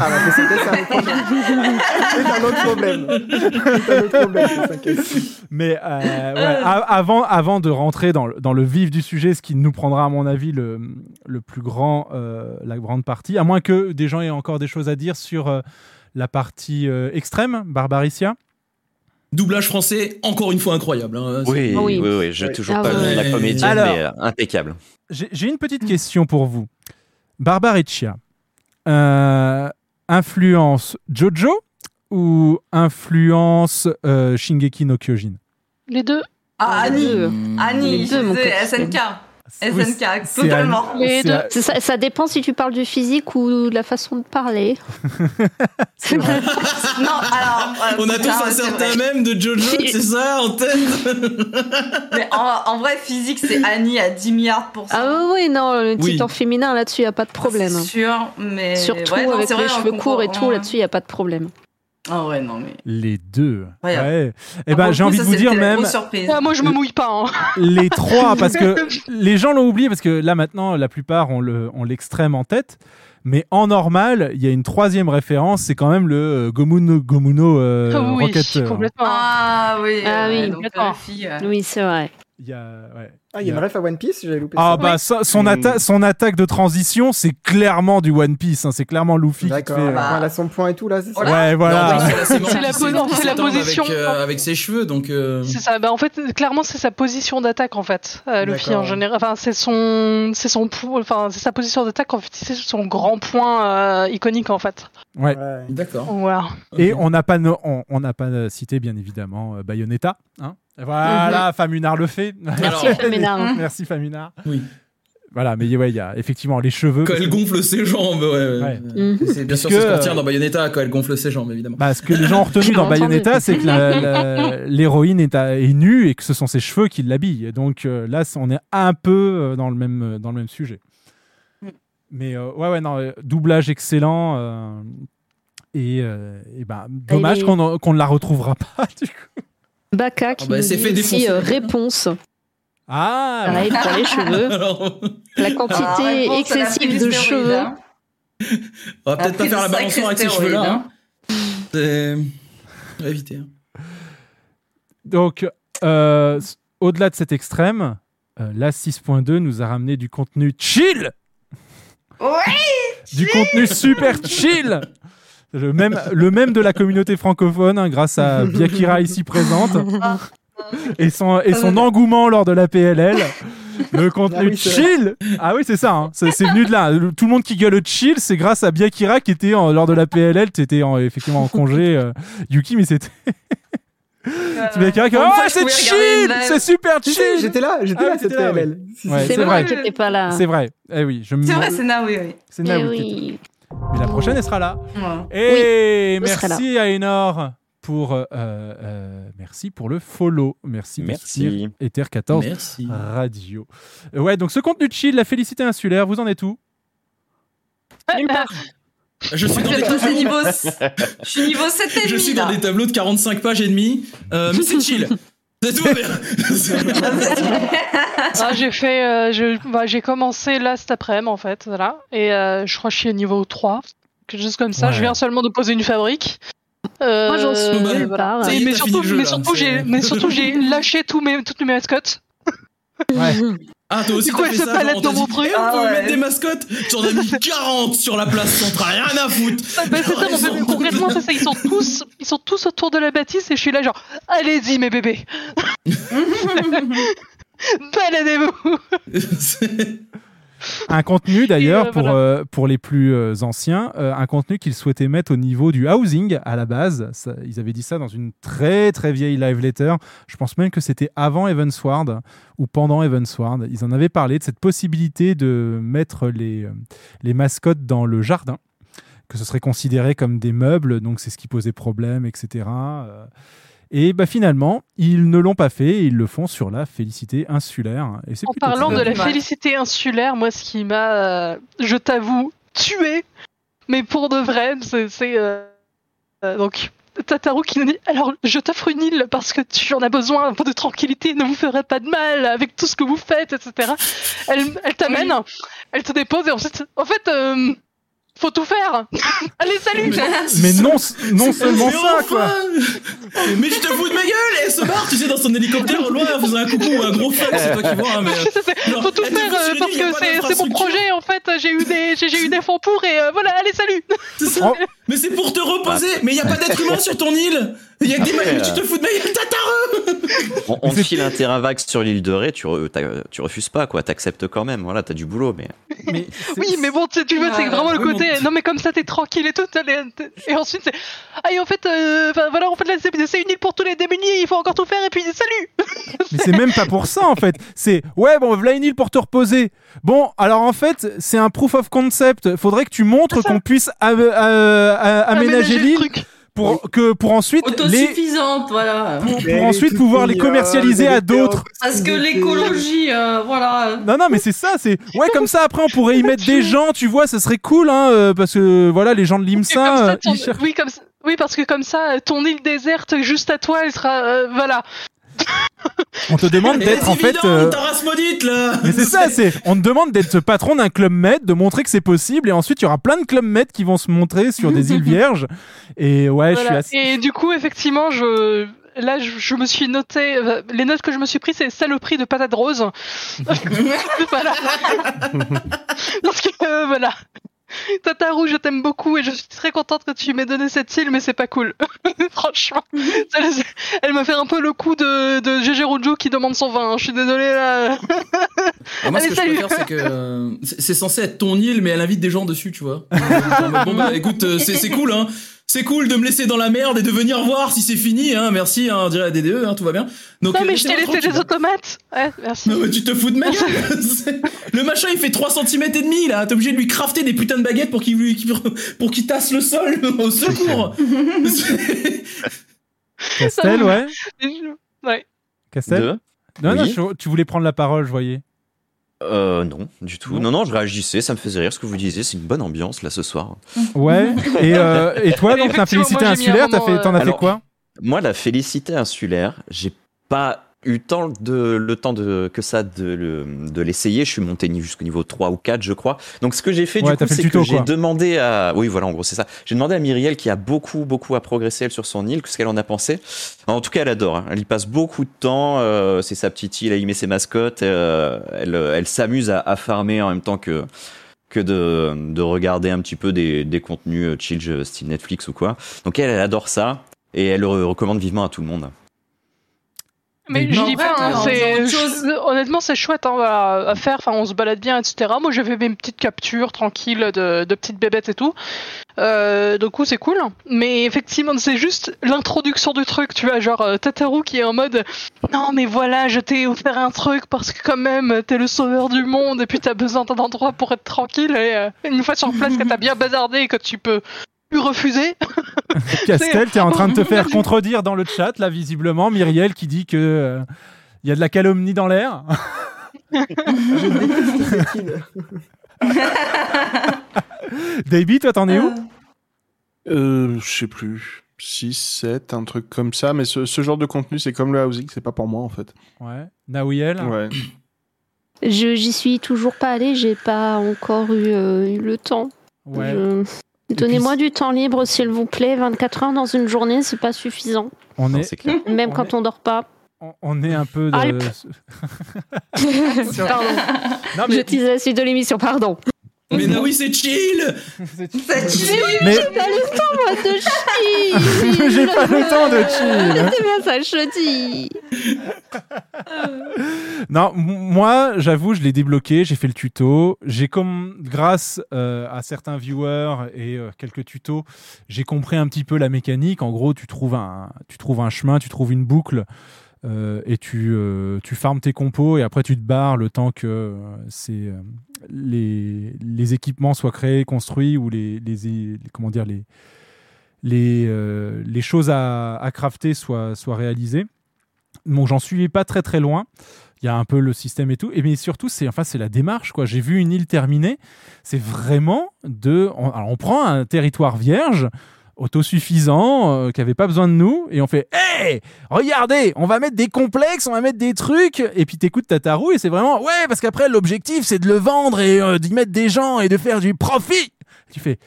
Ah, bah, c'est c'est un autre problème. C'est un autre problème. C'est un autre problème, ça, Mais euh, ouais, avant, avant de rentrer dans le, dans le vif du sujet, ce qui nous prendra à mon avis le, le plus grand, euh, la grande partie, à moins que des gens aient encore des choses à dire sur euh, la partie euh, extrême, Barbaricia. Doublage français, encore une fois incroyable. hein. Oui, Ah oui, oui. oui, j'ai Oui. toujours Ah pas ouais. vu la Alors- mais euh, impeccable. J'ai j'ai une petite question pour vous. Barbaricia, euh, influence Jojo ou influence euh, Shingeki no Kyojin? Les deux. Ah Annie. Annie, Les deux, mon capitaine. SNK, Oui, totalement. Les deux. Ça, ça dépend si tu parles du physique ou de la façon de parler. (laughs) Non, alors. euh, On a tous un certain vrai. même de Jojo, c'est ça, en tête (laughs) Mais en, en vrai, physique, c'est Annie à 10 milliards de pourcents. Ah oui, oui, non, le Oui. titan féminin, là-dessus, il n'y a pas de problème. C'est sûr, mais. Surtout ouais, non, avec vrai, les cheveux courts et tout, là-dessus, il n'y a pas de problème. Ah ouais, non, mais. Les deux. Ouais. Eh Ah, ben, j'ai envie de vous dire même. Ah, moi, je me mouille pas. Hein. les trois, parce que (laughs) les gens l'ont oublié, parce que là maintenant, la plupart ont le- ont l'extrême en tête. Mais en normal, il y a une troisième référence, c'est quand même le euh, Gomuno, Gomuno euh, Ah oui, Rocket. euh, complètement. Ah oui, Ah ouais, oui, donc, euh, fille, ouais. Oui, c'est vrai. Il y a, ouais. Ah, il y a une ref à One Piece, j'avais loupé Ah ça. bah ça- son, Mm. atta- son attaque de transition, c'est clairement du One Piece. hein, c'est clairement Luffy qui fait. euh, bah. elle a son point et tout, là, c'est ça Voilà. Ouais, voilà. (laughs) C'est la- la position. Avec, euh, avec ses cheveux, donc. euh, C'est ça. Bah, en fait, clairement, c'est sa position d'attaque en fait. Euh, Luffy en général. Enfin, c'est son, c'est son, enfin, c'est sa position d'attaque. En fait, c'est son grand point euh, iconique en fait. Ouais. Ouais. D'accord. Voilà. Et on n'a pas, no- on, on n'a pas euh, cité bien évidemment euh, Bayonetta. Hein voilà, Famunard le fait. Merci, Alors- (laughs) Famunard. (laughs) Merci Famunard. Oui. Voilà, mais ouais, il y a effectivement les cheveux. Quand elle gonfle ses jambes, ouais. ouais. Ouais. Mhm. C'est bien sûr ce qu'on retient dans Bayonetta quand elle gonfle ses jambes, évidemment. Bah, ce que les gens ont retenu dans. Bayonetta, c'est que l'héroïne est, nue et que ce sont ses cheveux qui l'habillent. Donc euh, là, on est un peu euh, dans le même, euh, dans le même sujet. Mm. Mais euh, ouais, ouais, non, doublage excellent. euh, et, euh, et ben, dommage est- qu'on qu'on ne la retrouvera pas. (laughs) Du coup. Baka qui Ah bah, nous dit fait aussi défoncer. euh, réponse. Ah Pareil pour les cheveux. Alors, (laughs) La Ah, quantité réponse, excessive de cheveux. hein. on va peut-être pas faire la balançoire avec ces cheveux-là. stéroïde, hein. C'est- on va éviter. hein. Donc, euh, au-delà de cet extrême, euh, la 6.2 nous a ramené du contenu chill Ouais Du contenu super chill (laughs) le même, le même de la communauté francophone, hein, grâce à (laughs) Biakira ici présente, (laughs) et son, et son engouement lors de la PLL. Le contenu Ah oui, chill Ah oui, c'est ça, hein. c'est venu de là. Tout le monde qui gueule chill, c'est grâce à Biakira qui était en- lors de la PLL, tu étais en, effectivement en congé, euh, Yuki, mais c'était. c'est Biakira qui Comme Oh, c'est chill. C'est super chill j'étais là, j'étais Ah là oui. PLL. C'est vrai J'étais pas là. C'est vrai. Eh oui, je me. C'est vrai, c'est na, oui, oui. C'est Naoui. Mais la prochaine, elle sera là. Ouais. Et merci à Enor pour euh, euh, merci pour le follow. Merci. Merci. Ether 14 Merci. Radio. Ouais, donc ce contenu de chill, la félicité insulaire, vous en êtes où? Bah, Je suis dans Je des tableaux, niveau... Je suis niveau 7 et je suis dans là. des tableaux de 45 pages et demi, euh, mais c'est chill. C'est tout bien. (laughs) ah, j'ai fait, euh, je- bah, j'ai commencé là cet après-midi en fait, voilà, et euh, je crois que je suis au niveau 3, quelque chose comme ça. Ouais. Je viens seulement de poser une fabrique. Euh, Moi, j'en suis bah, surtout, jeu, surtout, j'ai, mais surtout, j'ai (laughs) lâché tous mes, toutes mes mascottes. Ouais. (laughs) Ah, toi aussi, t'as fait ça, genre, on t'a dans mon dit, truc. Eh, vous Ah pouvez ouais. mettre des mascottes Tu en as mis 40 sur la place centrale, rien à foutre (laughs) Bah, c'est ça, mon bébé, concrètement, c'est ça. Ils sont tous, ils sont tous autour de la bâtisse et je suis là genre, allez-y mes bébés, (laughs) (laughs) baladez-vous. Un contenu (laughs) d'ailleurs pour, voilà. euh, pour les plus euh, anciens, euh, un contenu qu'ils souhaitaient mettre au niveau du housing à la base. Ça- ils avaient dit ça dans une très très vieille live letter. Je pense même que c'était avant Evansward ou pendant Evansward. Ils en avaient parlé de cette possibilité de mettre les, les mascottes dans le jardin, que ce serait considéré comme des meubles, donc c'est ce qui posait problème, etc. Euh, Et bah, finalement, ils ne l'ont pas fait et ils le font sur la félicité insulaire. Et c'est En parlant de la félicité insulaire, moi, ce qui m'a, euh, je t'avoue, tué, mais pour de vrai, c'est, c'est, euh, euh, donc Tataru qui nous dit alors je t'offre une île parce que tu en as besoin un peu de tranquillité, ne vous ferez pas de mal avec tout ce que vous faites, etc. Elle, elle t'amène, elle te dépose et ensuite, en fait, euh, faut tout faire. Allez, salut. Mais non, non seulement Mais ça, enfin quoi. Mais je te fous de ma gueule Et elle se barre, tu sais, dans son hélicoptère, au loin, elle faisait un coucou ou un gros flex, c'est toi qui vois, hein, mais... (laughs) C'est- Genre, faut tout faire euh, parce que c'est, mon projet en fait. J'ai eu des j'ai, eu des fonds pour et euh, voilà. Allez, salut. C'est ça. Mais c'est pour te reposer Mais il y a pas d'être humain sur ton île Il y a des Après, mecs, mais tu euh, te fous de ma gueule, Tataru On, on (laughs) file un terrain vague sur l'île de Ré, tu, re- t'as- tu refuses pas, quoi. T'acceptes quand même. Voilà, t'as du boulot, mais. Mais (laughs) Oui, mais bon, tu, tu vois, c'est Ah, vraiment le côté. Non, mais comme ça, t'es tranquille et tout. Et ensuite, c'est. Ah, et en fait, euh, voilà, en fait, là, c'est c'est une île pour tous les démunis. Il faut encore tout faire et puis salut. (laughs) Mais c'est même pas pour ça en fait. C'est ouais bon voilà une île pour te reposer. Bon alors en fait c'est un proof of concept. Faudrait que tu montres C'est qu'on puisse euh, euh, aménager le l'île pour que pour ensuite les Autosuffisante, voilà. pour, ensuite pouvoir les commercialiser elle à d'autres. Parce que l'écologie, euh, voilà. Non non mais c'est ça c'est ouais comme ça après on pourrait y (laughs) mettre des gens tu vois ça serait cool hein euh, parce que voilà les gens de l'IMSA ça, euh, ton- ils cherchent- Oui, comme Oui, parce que comme ça, ton île déserte juste à toi, elle sera. euh, voilà. On te demande Mais d'être en fait euh, maudite, là mais c'est ça, c'est on te demande d'être patron d'un club med, de montrer que c'est possible, et ensuite il y aura plein de clubs med qui vont se montrer sur des îles (laughs) vierges. Et ouais, je suis assez. Et du coup, effectivement, je. Là, je, je me suis noté. euh, Les notes que je me suis pris, c'est saloperie de patate rose. (laughs) (laughs) voilà. Parce que, euh, voilà. (laughs) Tataru, je t'aime beaucoup et je suis très contente que tu m'aies donné cette île, mais c'est pas cool. (laughs) Franchement. Elle, elle m'a fait un peu le coup de, de GG Rojo qui demande son vin. hein. Je suis désolée là. Ah, moi, ce Allez, que salut. je préfère, c'est que euh, c'est censé être ton île, mais elle invite des gens dessus, tu vois. (laughs) Bon, bah, écoute, euh, c'est c'est cool, hein. C'est cool de me laisser dans la merde et de venir voir si c'est fini, hein. Merci, hein, on dirait la DDE, hein, tout va bien. Donc, non, euh, mais je t'ai laissé des automates. Ouais, merci. Non, mais tu te fous de ma (laughs) gueule Le machin il fait 3 cm et demi là, t'es obligé de lui crafter des putains de baguettes pour qu'il lui- pour qu'il tasse le sol (laughs) au secours. C'est- (laughs) Castel, ouais. Ouais. Castel. Non, non, je- tu voulais prendre la parole, je voyais. Euh, non, du tout. Non. Non, non, je réagissais, ça me faisait rire ce que vous disiez. C'est une bonne ambiance là ce soir. Ouais. (laughs) Et, euh, et toi, donc, la félicité insulaire, t'as moment, fait, t'en as fait quoi? Moi, la félicité insulaire, j'ai pas eu tant de, le temps de, que ça de, de l'essayer. Je suis monté jusqu'au niveau 3 ou 4, je crois. Donc, ce que j'ai fait, Ouais, du coup, c'est que j'ai demandé à. Oui, voilà, en gros, c'est ça. J'ai demandé à Myriel, qui a beaucoup, beaucoup à progresser, elle, sur son île, ce qu'elle en a pensé. En tout cas, elle adore. hein. Elle y passe beaucoup de temps. euh, c'est sa petite île, elle y met ses mascottes. euh, elle elle s'amuse à, à farmer en même temps que que de, de regarder un petit peu des, des contenus euh, chill style Netflix ou quoi. Donc elle, elle adore ça et elle le recommande vivement à tout le monde. Mais je dis pas, hein, c'est- honnêtement c'est chouette hein, voilà, à faire, enfin on se balade bien, etc. Moi j'avais mes petites captures tranquilles de, de petites bébêtes et tout. Euh, du coup c'est cool. Mais effectivement c'est juste l'introduction du truc, tu vois, genre euh, Tataru qui est en mode non mais voilà je t'ai offert un truc parce que quand même t'es le sauveur du monde et puis t'as besoin d'un endroit pour être tranquille et euh, une fois sur place que t'as (laughs) bien bazardé et que tu peux plus refuser. (laughs) Castel, t'es en train de te faire (laughs) contredire dans le chat, là, visiblement. Myriel qui dit que euh, il y a de la calomnie dans l'air. (laughs) Davey, toi, t'en es où Euh, je sais plus. 6, 7, un truc comme ça. Mais ce, ce genre de contenu, c'est comme le housing, c'est pas pour moi en fait. Ouais. Nawiel Ouais. Je j'y suis toujours pas allée, j'ai pas encore eu, euh, eu le temps. Ouais. Je- Donnez-moi du temps libre, s'il vous plaît. 24 heures dans une journée, c'est pas suffisant. On Non, est, c'est clair. Même On quand on dort pas. on- on est un peu. De... (laughs) (laughs) Pardon. non, Je mais, tease la suite de l'émission, pardon. Mais non, oui, c'est chill (laughs) C'est chill. mais J'ai pas le temps, moi, de chill. (laughs) j'ai pas le temps de chill. C'est bien ça, je dis. Non, moi, j'avoue, je l'ai débloqué, j'ai fait le tuto. J'ai comme, grâce euh, à certains viewers et euh, quelques tutos, j'ai compris un petit peu la mécanique. En gros, tu trouves un, tu trouves un chemin, tu trouves une boucle. euh, et tu, euh, tu farmes tes compos et après tu te barres le temps que euh, c'est, euh, les, équipements soient créés, construits ou les, les, comment dire, les, les, euh, les choses à, à crafter soient, soient réalisées. Bon, j'en suis pas très très loin. Il y a un peu le système et tout. Et mais surtout, c'est enfin, la démarche. quoi. J'ai vu une île terminée. C'est vraiment de. Alors, on prend un territoire vierge, autosuffisant, euh, qui avait pas besoin de nous, et on fait Hé Regardez On va mettre des complexes, on va mettre des trucs. Et puis t'écoutes Tataru, et c'est vraiment Ouais, parce qu'après, l'objectif, c'est de le vendre et euh, d'y mettre des gens et de faire du profit. Tu fais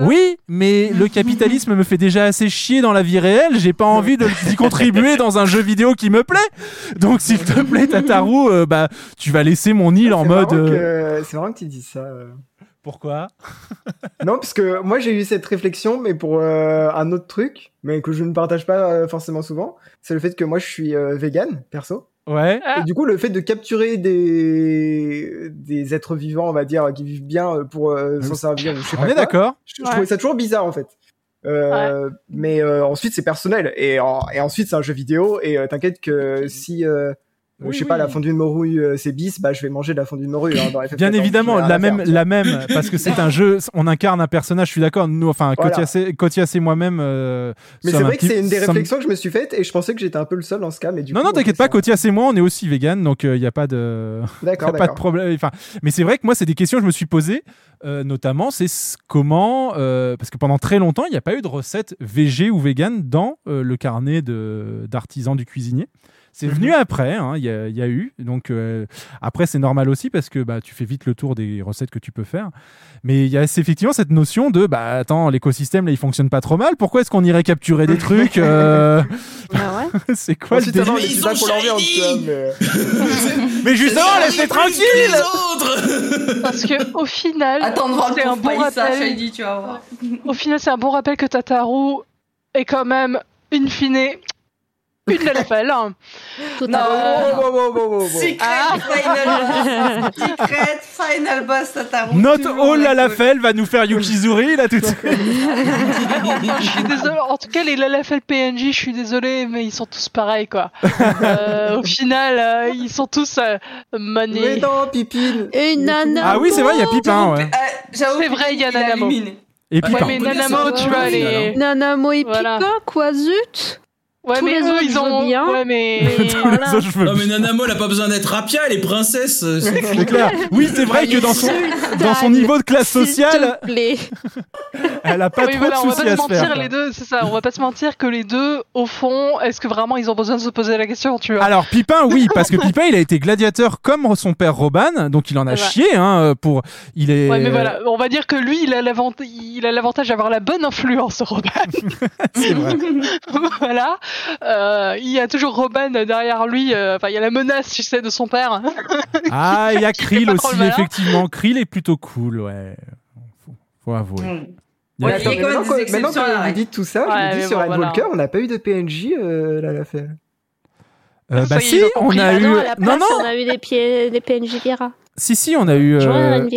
oui, mais le capitalisme me fait déjà assez chier dans la vie réelle. J'ai pas envie de d'y contribuer dans un jeu vidéo qui me plaît. Donc, s'il te plaît, Tataru, euh, bah, tu vas laisser mon île en mode. euh, que- C'est marrant que tu dises ça. Pourquoi (laughs) Non, parce que moi j'ai eu cette réflexion, mais pour euh, un autre truc, mais que je ne partage pas euh, forcément souvent, c'est le fait que moi je suis euh, vegan, perso. Ouais. Ah. Et du coup, le fait de capturer des, des êtres vivants, on va dire, qui vivent bien euh, pour euh, s'en servir, je sais pas On est d'accord. Je, je trouvais ça toujours bizarre en fait. Euh, Mais euh, ensuite c'est personnel et, en- et ensuite c'est un jeu vidéo et euh, t'inquiète que si euh, Oui, je sais pas la fondue de morue euh, c'est bis, bah je vais manger de la fondue de morue. hein, dans FF14, Bien évidemment, la même, faire, la même, parce que c'est un jeu, on incarne un personnage, je suis d'accord, nous, enfin, Voilà. Kotias et- moi-même. euh, Mais c'est vrai que c'est une des sommes- réflexions que je me suis faite et je pensais que j'étais un peu le seul dans ce cas, mais du Non, coup, non, t'inquiète pas, Kotias et moi, on est aussi vegan, donc il n'y a pas de. (laughs) A pas de problème. Enfin, mais c'est vrai que moi, c'est des questions que je me suis posées, euh, notamment, c'est ce- comment, euh, parce que pendant très longtemps, il n'y a pas eu de recette végé ou vegan dans euh, le carnet d'artisans du cuisinier. C'est Mhm. venu après, hein, il y, a, il y a eu. Donc euh, après, c'est normal aussi parce que bah, tu fais vite le tour des recettes que tu peux faire. Mais il y a effectivement cette notion de bah attends, l'écosystème là, il fonctionne pas trop mal. Pourquoi est-ce qu'on irait capturer des trucs euh, Bah ouais. (laughs) C'est quoi le délire? mais... (laughs) Mais justement, laisse-les tranquilles Parce que au final, c'est un bon rappel. Shady, tu vas voir. Au final, c'est un bon rappel que Tataru est quand même, in fine, une LFL. Non, Oh, oh, oh, oh, oh, oh. Secret Ah. Final Boss. Secret Final Boss, Tataru. Not all la la cool. Lafel va nous faire Yukizuri là tout de suite. (laughs) je suis désolé. En tout cas, les LFL PNJ, je suis désolé, mais ils sont tous pareils, quoi. Euh, au final, euh, ils sont tous euh, money. Mais non, Pipine Et Nana. Ah oui, c'est vrai, il y a Pipin, ouais. Euh, C'est vrai, il y a Nanamo. Et Ouais, Pipin. mais on connaît Nanamo, tu vois, les. Nanamo et. Pipin, quoi, zut Ouais, Tous mais les eux, autres, ils ont. bien, Ouais, mais. (laughs) voilà. Les autres, je veux Non, mais. Nanamo, elle a pas besoin d'être rapia, elle est princesse. euh, c'est clair. Oui, c'est vrai que dans son, dans son niveau de classe S'il sociale, te plaît. (laughs) elle a pas oui, trop voilà, de on va soucis pas à se faire. mentir, les deux, c'est ça. On va pas se mentir que les deux, au fond, est-ce que vraiment ils ont besoin de se poser la question, tu vois? Alors Pipin, oui, (laughs) parce que Pipin, il a été gladiateur comme son père Roban, donc il en a chié. Hein, pour, il est. Ouais, mais voilà, on va dire que lui, il a l'avant- il a l'avantage d'avoir la bonne influence, Robin. C'est vrai. voilà. Euh, il y a toujours Robin derrière lui. euh, Enfin, il y a la menace, tu sais, de son père. (laughs) Ah, il y a Krill aussi, effectivement. Krill est plutôt cool, ouais. Faut, faut avouer. Mm. Il y a- Ouais, Attends, il y a quand même maintenant, maintenant vous dites tout ça, Ouais, je me dis sur bon, Red voilà. Walker, on n'a pas eu de PNJ euh, là, la fait. Euh, Ça bah si, on a Ah eu. non, la Non, non. on a eu des, pieds, des PNJ Lyra. Si, si, on a eu. Euh.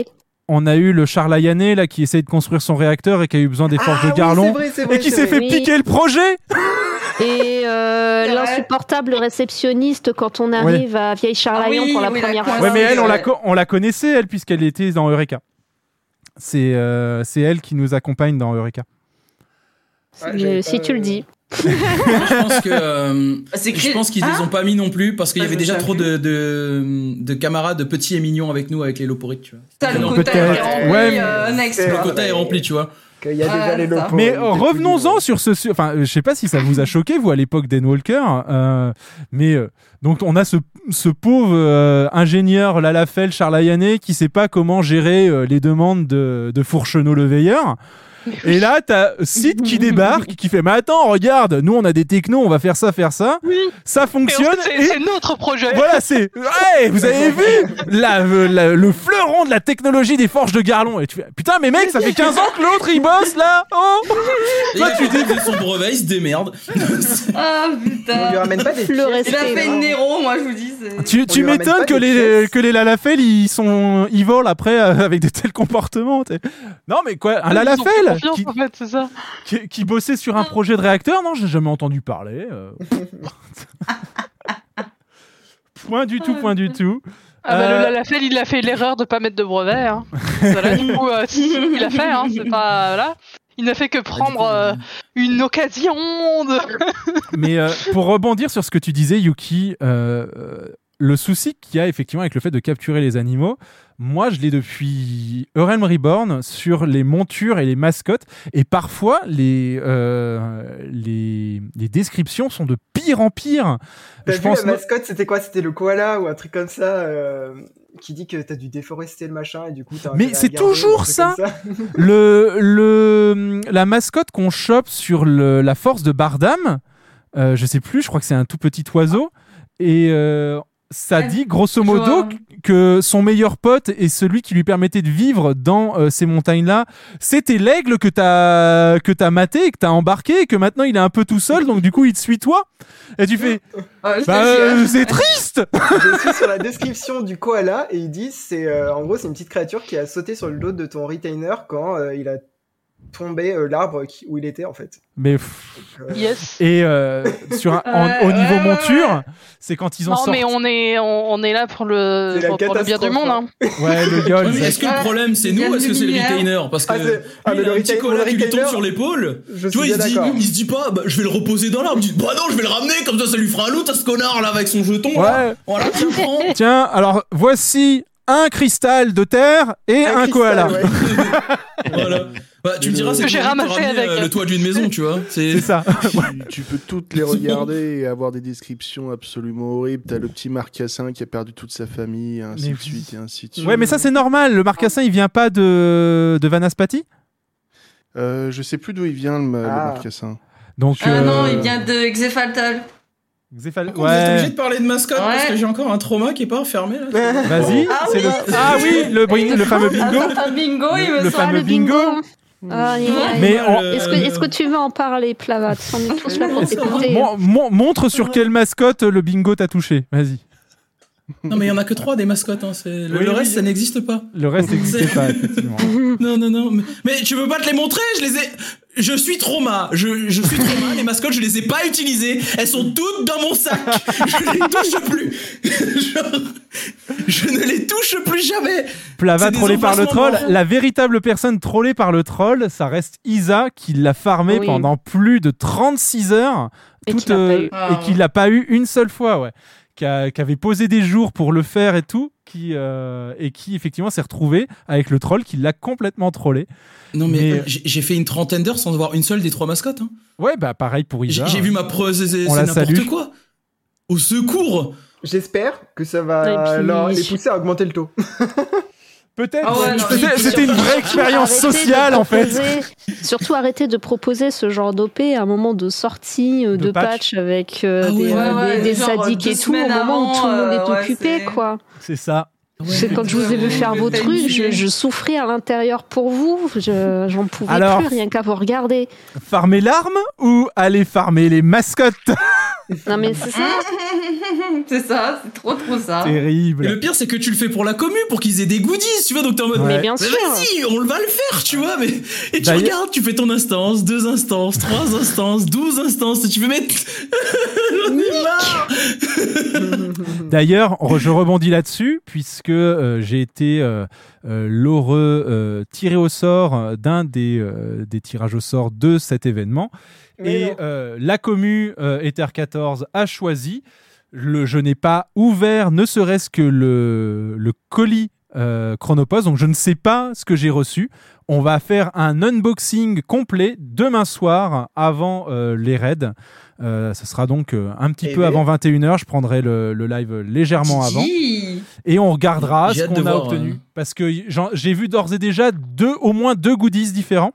On a eu le Charles Ayané, là qui essaye de construire son réacteur et qui a eu besoin des forges Ah de Garlon vrai, vrai, et qui s'est fait Oui. piquer le projet. (laughs) Et euh, l'insupportable réceptionniste quand on arrive à Vieille Charlaillon Ah oui, pour la première fois. Ouais, mais elle, on la, on connaissait, elle, puisqu'elle était dans Eureka. C'est euh, c'est elle qui nous accompagne dans Eureka. Ouais, j'avais si pas, tu le euh, dis. Je pense que euh, C'est je pense qu'ils les Ah ont pas mis non plus parce qu'il y Ah, avait déjà trop de, de, de camarades petits et mignons avec nous avec les loporites, tu vois. T'as le quota est rempli, Ouais, euh, next, Le quota est rempli, tu vois. Y a déjà les ça. Mais revenons-en sur ce. su- Enfin, je sais pas si ça vous a choqué, vous, à l'époque d'Endwalker. Euh, mais euh, donc, on a ce, ce pauvre euh, ingénieur Lalafel Charles Ayané qui sait pas comment gérer euh, les demandes de, de Fourchenot le Veilleur. (laughs) Et là, t'as Sid qui débarque, qui fait Mais attends, regarde, nous on a des technos, on va faire ça, faire ça. Oui. Ça fonctionne. c'est notre projet. Voilà, c'est. Ouais, vous avez vu la, la- le fleuron de la technologie des forges de Garlon. Et tu fais Putain, mais mec, ça fait 15 ans que l'autre il bosse là Oh Et il a fait son brevet, il se démerde. (laughs) Ah On lui putain. ramène pas des Le pièces. respect. Il a fait une Nero, moi je vous dis. c'est- Tu, tu m'étonnes que les, que les Lalafel ils sont ils volent après euh, avec de tels comportements. Non mais quoi, un Lalafel? Confiance, qui, en fait, c'est ça. qui, qui bossait sur un projet de réacteur Non, j'ai jamais entendu parler. euh. (laughs) point du tout, point du tout. Ah bah, Euh, le Lalafel, il a fait l'erreur de pas mettre de brevet. Hein. voilà, du coup, euh, il a fait, hein, c'est pas. Voilà. Il n'a fait que prendre euh, une occasion de. Mais euh, pour rebondir sur ce que tu disais, Yuki, le souci qu'il y a effectivement avec le fait de capturer les animaux, moi je l'ai depuis Eurelm Reborn sur les montures et les mascottes, et parfois les, euh, les, les descriptions sont de pire en pire. T'as Je vu pense la mascotte, c'était quoi? C'était le koala ou un truc comme ça euh, qui dit que t'as dû déforester le machin et du coup t'as Mais c'est toujours ça. (laughs) le, le, la mascotte qu'on chope sur le- la force de Bardam, euh, je sais plus, je crois que c'est un tout petit oiseau, et euh, ça Ouais, dit grosso je modo vois. que son meilleur pote et celui qui lui permettait de vivre dans euh, ces montagnes-là, c'était l'aigle que t'as que t'as maté et que t'as embarqué et que maintenant il est un peu tout seul, donc du coup il te suit toi. Et tu fais, je bah euh, c'est triste. (laughs) Je suis sur la description du koala et ils disent c'est euh, en gros c'est une petite créature qui a sauté sur le dos de ton retainer quand euh, il a tombé euh, l'arbre où il était en fait. Mais pff, Donc, euh, Yes. et euh, sur un- en- au niveau monture, c'est quand ils en Non, sortent. mais on est, on, on est là pour le, pour, pour le bien du monde. Hein. Ouais, le (laughs) Ouais, yol. mais est-ce que le problème c'est nous ou est-ce que c'est le retainer Parce que Ah, ah, lui, mais il a le un petit retainer- le qui lui tombe retainer, sur l'épaule. Tu vois, il se, dit, il se dit pas, bah, je vais le reposer dans l'arbre. Il dit, bah non, je vais le ramener, comme ça, ça lui fera un loot à ce connard là avec son jeton. là. Ouais. Voilà, tiens, prends. Tiens, alors voici un cristal de terre et un, cristal, koala. ouais. (laughs) Voilà. Bah, tu me diras, c'est Que j'ai ramassé avec. euh, le toit d'une maison, tu vois. C'est ça. tu, tu peux toutes les regarder et avoir des descriptions absolument horribles. T'as le petit marcassin qui a perdu toute sa famille, ainsi Mais de suite, et ainsi de suite. Ouais, mais ça c'est normal. Le marcassin, il vient pas de de Vanaspati? Euh, je sais plus d'où il vient, le, le Ah. marcassin. Donc. Ah non, euh, il vient de Xéphal- Vous êtes obligé Ouais. de parler de mascotte parce Ouais. que j'ai encore un trauma qui est pas refermé là. Vas-y. Ah c'est oui. le. Ah oui, le, (laughs) bring- le fameux bingo. Ah, bingo, il me Le fameux le bingo. Ah. Mais on- Est-ce que, est-ce que tu veux en parler, Plavat est mon- mon- montre sur quelle mascotte le bingo t'a touché. Vas-y. Non, mais il y en a que trois des mascottes. Hein. c'est- Le, Oui, le oui. reste, ça n'existe pas. Le reste (laughs) n'existait pas effectivement. (laughs) Non, non, non. Mais, mais tu veux pas te les montrer? Je les ai. Je suis trauma. Je, je suis trauma. Les mascottes, je les ai pas utilisées. Elles sont toutes dans mon sac. Je les touche plus. Genre, je ne les touche plus jamais. Plava trollé par le troll. La véritable personne trollée par le troll, ça reste Isa qui l'a farmé Oui. pendant plus de 36 heures. Et toute, qui l'a pas euh, eu. et Ah. qui l'a pas eu une seule fois, ouais. Qui, a- qui avait posé des jours pour le faire et tout. Qui, euh, et qui effectivement s'est retrouvé avec le troll qui l'a complètement trollé. Non, mais, Mais- euh, j'ai fait une trentaine d'heures sans voir une seule des trois mascottes. hein. Ouais, bah pareil pour Isa. j'ai vu ma pro, c'est n'importe quoi. Au secours. J'espère que ça va puis- leur- les pousser à augmenter le taux. (laughs) Peut-être. Ah ouais, C'était- une vraie expérience Arrêtez de sociale en fait. proposer- Surtout arrêter de proposer ce genre d'OP à un moment de sortie, euh, De de, patch. patch, avec euh, Ah des, ouais, ouais, des- des genre, sadiques et tout, au moment où tout le monde est euh, occupé, c'est- quoi. C'est ça. C'est quand je vous ai vu faire vos trucs, je, souffrais à l'intérieur pour vous, je- j'en pouvais Alors- plus rien qu'à vous regarder. Farmer l'arme ou aller farmer les mascottes? Non mais c'est ça. (laughs) c'est ça, c'est trop trop ça. Et Terrible. le pire, c'est que tu le fais pour la commu, pour qu'ils aient des goodies, tu vois. Donc t'es en mode, Ouais. Mais bien Mais sûr. vas-y, on va le faire, tu vois. Mais et tu regardes, tu fais ton instance, deux instances, trois instances, douze instances, et tu peux mettre. J'en ai marre. D'ailleurs, je rebondis là-dessus puisque euh, j'ai été euh, l'heureux euh, tiré au sort euh, d'un des, euh, des tirages au sort de cet événement. Mais Et euh, la commu euh, Ether 14 a choisi. Le, je n'ai pas ouvert ne serait-ce que le, le colis euh, Chronopost, donc je ne sais pas ce que j'ai reçu. On va faire un unboxing complet demain soir avant euh, les raids. Euh, ce sera donc euh, un petit Eh peu ben. avant 21h. Je prendrai le, le live légèrement avant. Et on regardera ce qu'on a voir, obtenu. euh. Parce que j'ai vu d'ores et déjà deux, au moins deux goodies différents.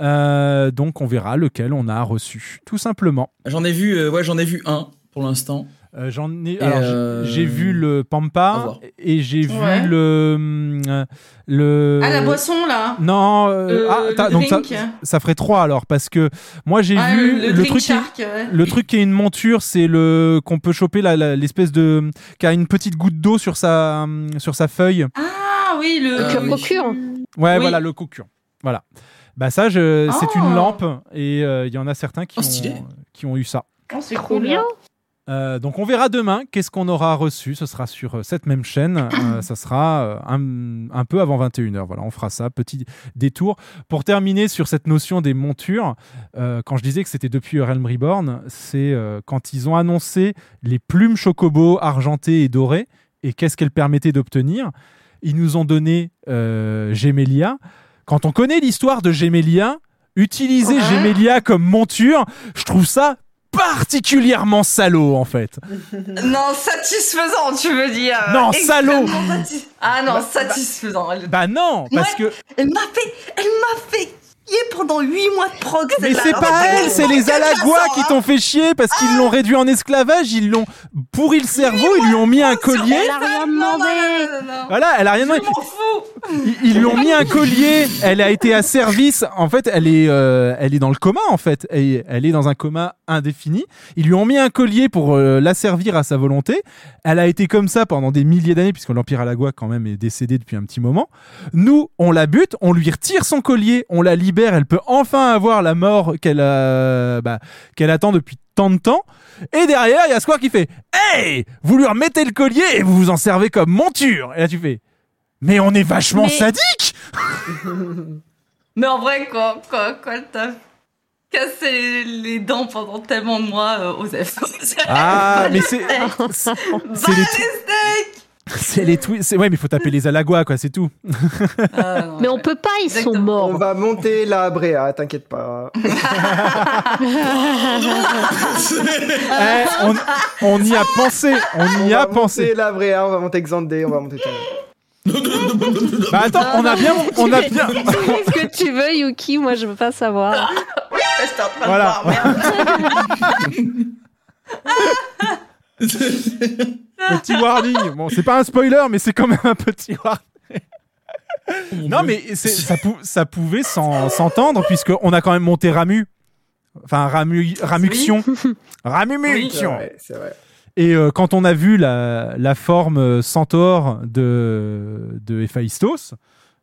Euh, donc on verra lequel on a reçu, tout simplement. J'en ai vu, euh, ouais, j'en ai vu un pour l'instant. Euh, J'en ai. Et, alors, j'ai- euh, j'ai vu le Pampa et j'ai Ouais. vu le hum, le. Ah, la boisson là Non. euh, Euh, ah, le donc ça, drink. ça ferait trois alors parce que moi j'ai Ah, vu le, truc. qui ouais. le truc qui est une monture, c'est le qu'on peut choper la- la- l'espèce de qui a une petite goutte d'eau sur sa hum, sur sa feuille. Ah oui, le. Ah, oui. Procure. Ouais, Oui. voilà le cocure. Voilà. Bah ça, je... c'est Oh. une lampe et euh, il y en a certains qui Oh, stylé. ont qui ont eu ça. Oh, c'est Trop cool. bien. Euh, donc on verra demain qu'est-ce qu'on aura reçu. Ce sera sur euh, cette même chaîne. Euh, (coughs) ça sera euh, un, un peu avant 21h. Voilà, on fera ça. Petit détour. Pour terminer sur cette notion des montures, quand je disais que c'était depuis Realm Reborn, c'est quand ils ont annoncé les plumes chocobo argentées et dorées et qu'est-ce qu'elles permettaient d'obtenir. Ils nous ont donné Gemelia. Quand on connaît l'histoire de Gemelia, utiliser Ouais. Gemelia comme monture, je trouve ça particulièrement salaud en fait. Non, satisfaisant, tu veux dire. Non, Extrêmement salaud. satis- Ah non, satisfaisant. Elle, Bah non, parce que elle m'a fait, elle m'a fait pendant 8 mois de prog. mais c'est pas elle, c'est les la sens, qui t'ont fait chier parce qu'ils l'ont réduit en esclavage, ils l'ont pourri le cerveau, ils lui ont mis un collier. Elle a rien Non, non, demandé. non, non, non. Voilà, elle a rien demandé. Ils, lui ont mis un collier. Elle a été à service. En fait, elle est, euh, elle est dans le coma. En fait, elle, elle est dans un coma indéfini. Ils lui ont mis un collier pour euh, l'asservir à sa volonté. Elle a été comme ça pendant des milliers d'années, puisque l'Empire Alagua quand même est décédé depuis un petit moment. Nous, on la bute, on lui retire son collier, on la libère. Elle peut enfin avoir la mort qu'elle a, bah, qu'elle attend depuis tant de temps. Et derrière, il y a Square qui fait Hey Vous lui remettez le collier et vous vous en servez comme monture. Et là, tu fais Mais on est vachement Mais- sadique (laughs) Mais en vrai, quand, quand, quand elle t'a cassé les dents pendant tellement de mois, euh, Osef. Ah, (laughs) mais c'est. C'est C'est les, (laughs) c'est les tweets. c'est- Ouais, mais il faut taper les Alagois, quoi, c'est tout. (laughs) Mais on peut pas, ils sont morts. On va monter la Bréa, t'inquiète pas. (laughs) Eh, on, on y a pensé, on y va a pensé. monter la Bréa, on va monter Xandé, on va monter. Bah attends, on a bien, on a bien. Tu fais ce que tu veux, Yuki, moi je veux pas savoir. J'étais en train Voilà. de voir, merde. Petit warning. Bon, c'est pas un spoiler, mais c'est quand même un petit warning. Non, mais c'est- ça, pou- ça pouvait s'en- s'entendre, puisqu'on a quand même monté Ramu. Enfin, Ramu, Ramuction. (laughs) Ramumuction. Ouais, c'est vrai. Et euh, quand on a vu la, la forme centaure de, de Héphaïstos,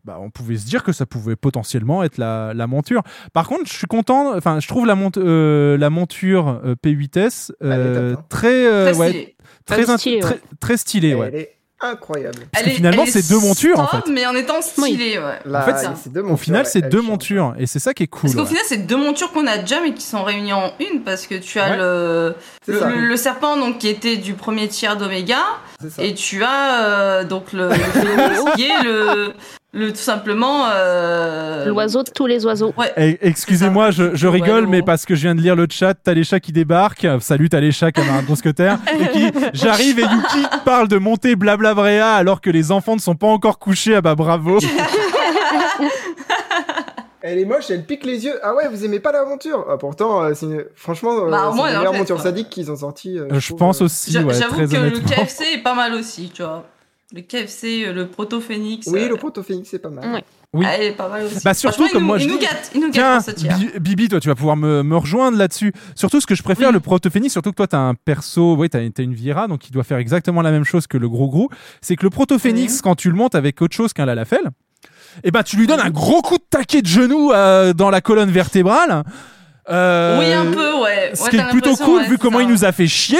bah, on pouvait se dire que ça pouvait potentiellement être la, la monture. Par contre, je suis content, enfin, je trouve la, mont- euh, la monture euh, P8S euh, très, euh, Très ouais, très, Très stylée, ouais. très stylée, ouais. Elle est incroyable. Parce que finalement, c'est deux montures, en fait. mais en étant stylée, ouais. Là, En fait, c'est c'est- deux Au montures, final, c'est elle deux montures, et c'est ça qui est cool. Parce qu'au ouais. final, c'est deux montures qu'on a déjà, mais qui sont réunies en une, parce que tu as Ouais. le, le, serpent donc, qui était du premier tiers d'Oméga, ça. et tu as euh, donc le, le (laughs) phénix qui est le, le tout simplement. euh, L'oiseau de tous les oiseaux. Ouais. Eh, Excusez-moi, je, je rigole, Ouais, mais parce que je viens de lire le chat, t'as les chats qui débarquent. Salut, t'as les chats comme un mousquetaire. (laughs) et qui, j'arrive et Yuki parle de monter blabla bréa alors que les enfants ne sont pas encore couchés. Ah bah bravo. (laughs) Elle est moche, elle pique les yeux. Ah ouais, vous aimez pas l'aventure? Ah, Pourtant, euh, c'est une- franchement, euh, Bah, c'est en meilleure quoi. sadique qu'ils ont sorti. euh, je trouve, pense euh. aussi, ouais, J'avoue que le. KFC est pas mal aussi, tu vois. Le KFC, euh, le proto-phénix. Oui, euh, le proto-phénix, c'est pas mal. Ouais. Oui. ah, est pas mal aussi. Bah surtout comme nous- moi je il nous gâte, il nous gâte Tiens, Bibi, toi tu vas pouvoir me, me rejoindre là-dessus. Surtout ce que je préfère, Oui. le protophénix, surtout que toi t'as un perso, ouais, t'as une Viera, donc il doit faire exactement la même chose que le gros gros. C'est que le protophénix, quand tu le montes avec autre chose qu'un lalafel, et ben tu lui donnes un gros coup de taquet de genou euh, dans la colonne vertébrale. Euh, Oui, un peu, ouais. Ce qui est plutôt cool ouais, vu comment ça. il nous a fait chier.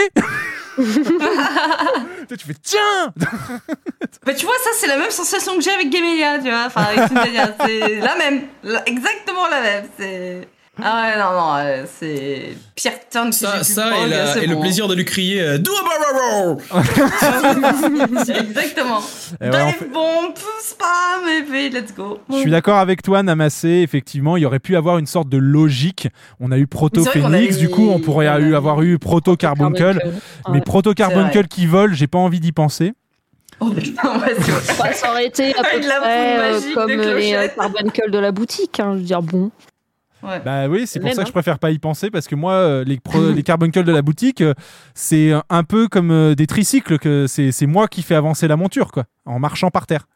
(laughs) Tu fais tiens (laughs) Bah, tu vois, ça, c'est la même sensation que j'ai avec Gamelia, tu vois. Enfin, avec c'est la même. Exactement la même. C'est. Ah ouais, non, non, euh, c'est. Pire turn que Ça, j'ai pu ça et, la- le plaisir de lui crier euh, Do a barrel (laughs) Exactement. Et ouais, Dive fait- bomb, spam, et puis let's go. Je suis d'accord avec toi, Namassé. Effectivement, il y aurait pu avoir une sorte de logique. On a eu Proto C'est vrai qu'on a Phoenix, du coup, on pourrait on a eu eu- avoir eu Proto Carbuncle. Carbuncle. Mais. Proto C'est Carbuncle vrai. qui vole, j'ai pas envie d'y penser. Oh putain, ouais, c'est vrai. Ça aurait été à (laughs) peu Avec la près euh, magique comme de les euh, de la boutique. hein. Je veux dire, bon. Ouais. Bah oui, c'est pour Même, ça que hein. je préfère pas y penser parce que moi, euh, les, pro- (laughs) les carbuncles de la boutique, euh, c'est un peu comme euh, des tricycles que c'est c'est moi qui fais avancer la monture, quoi, en marchant par terre.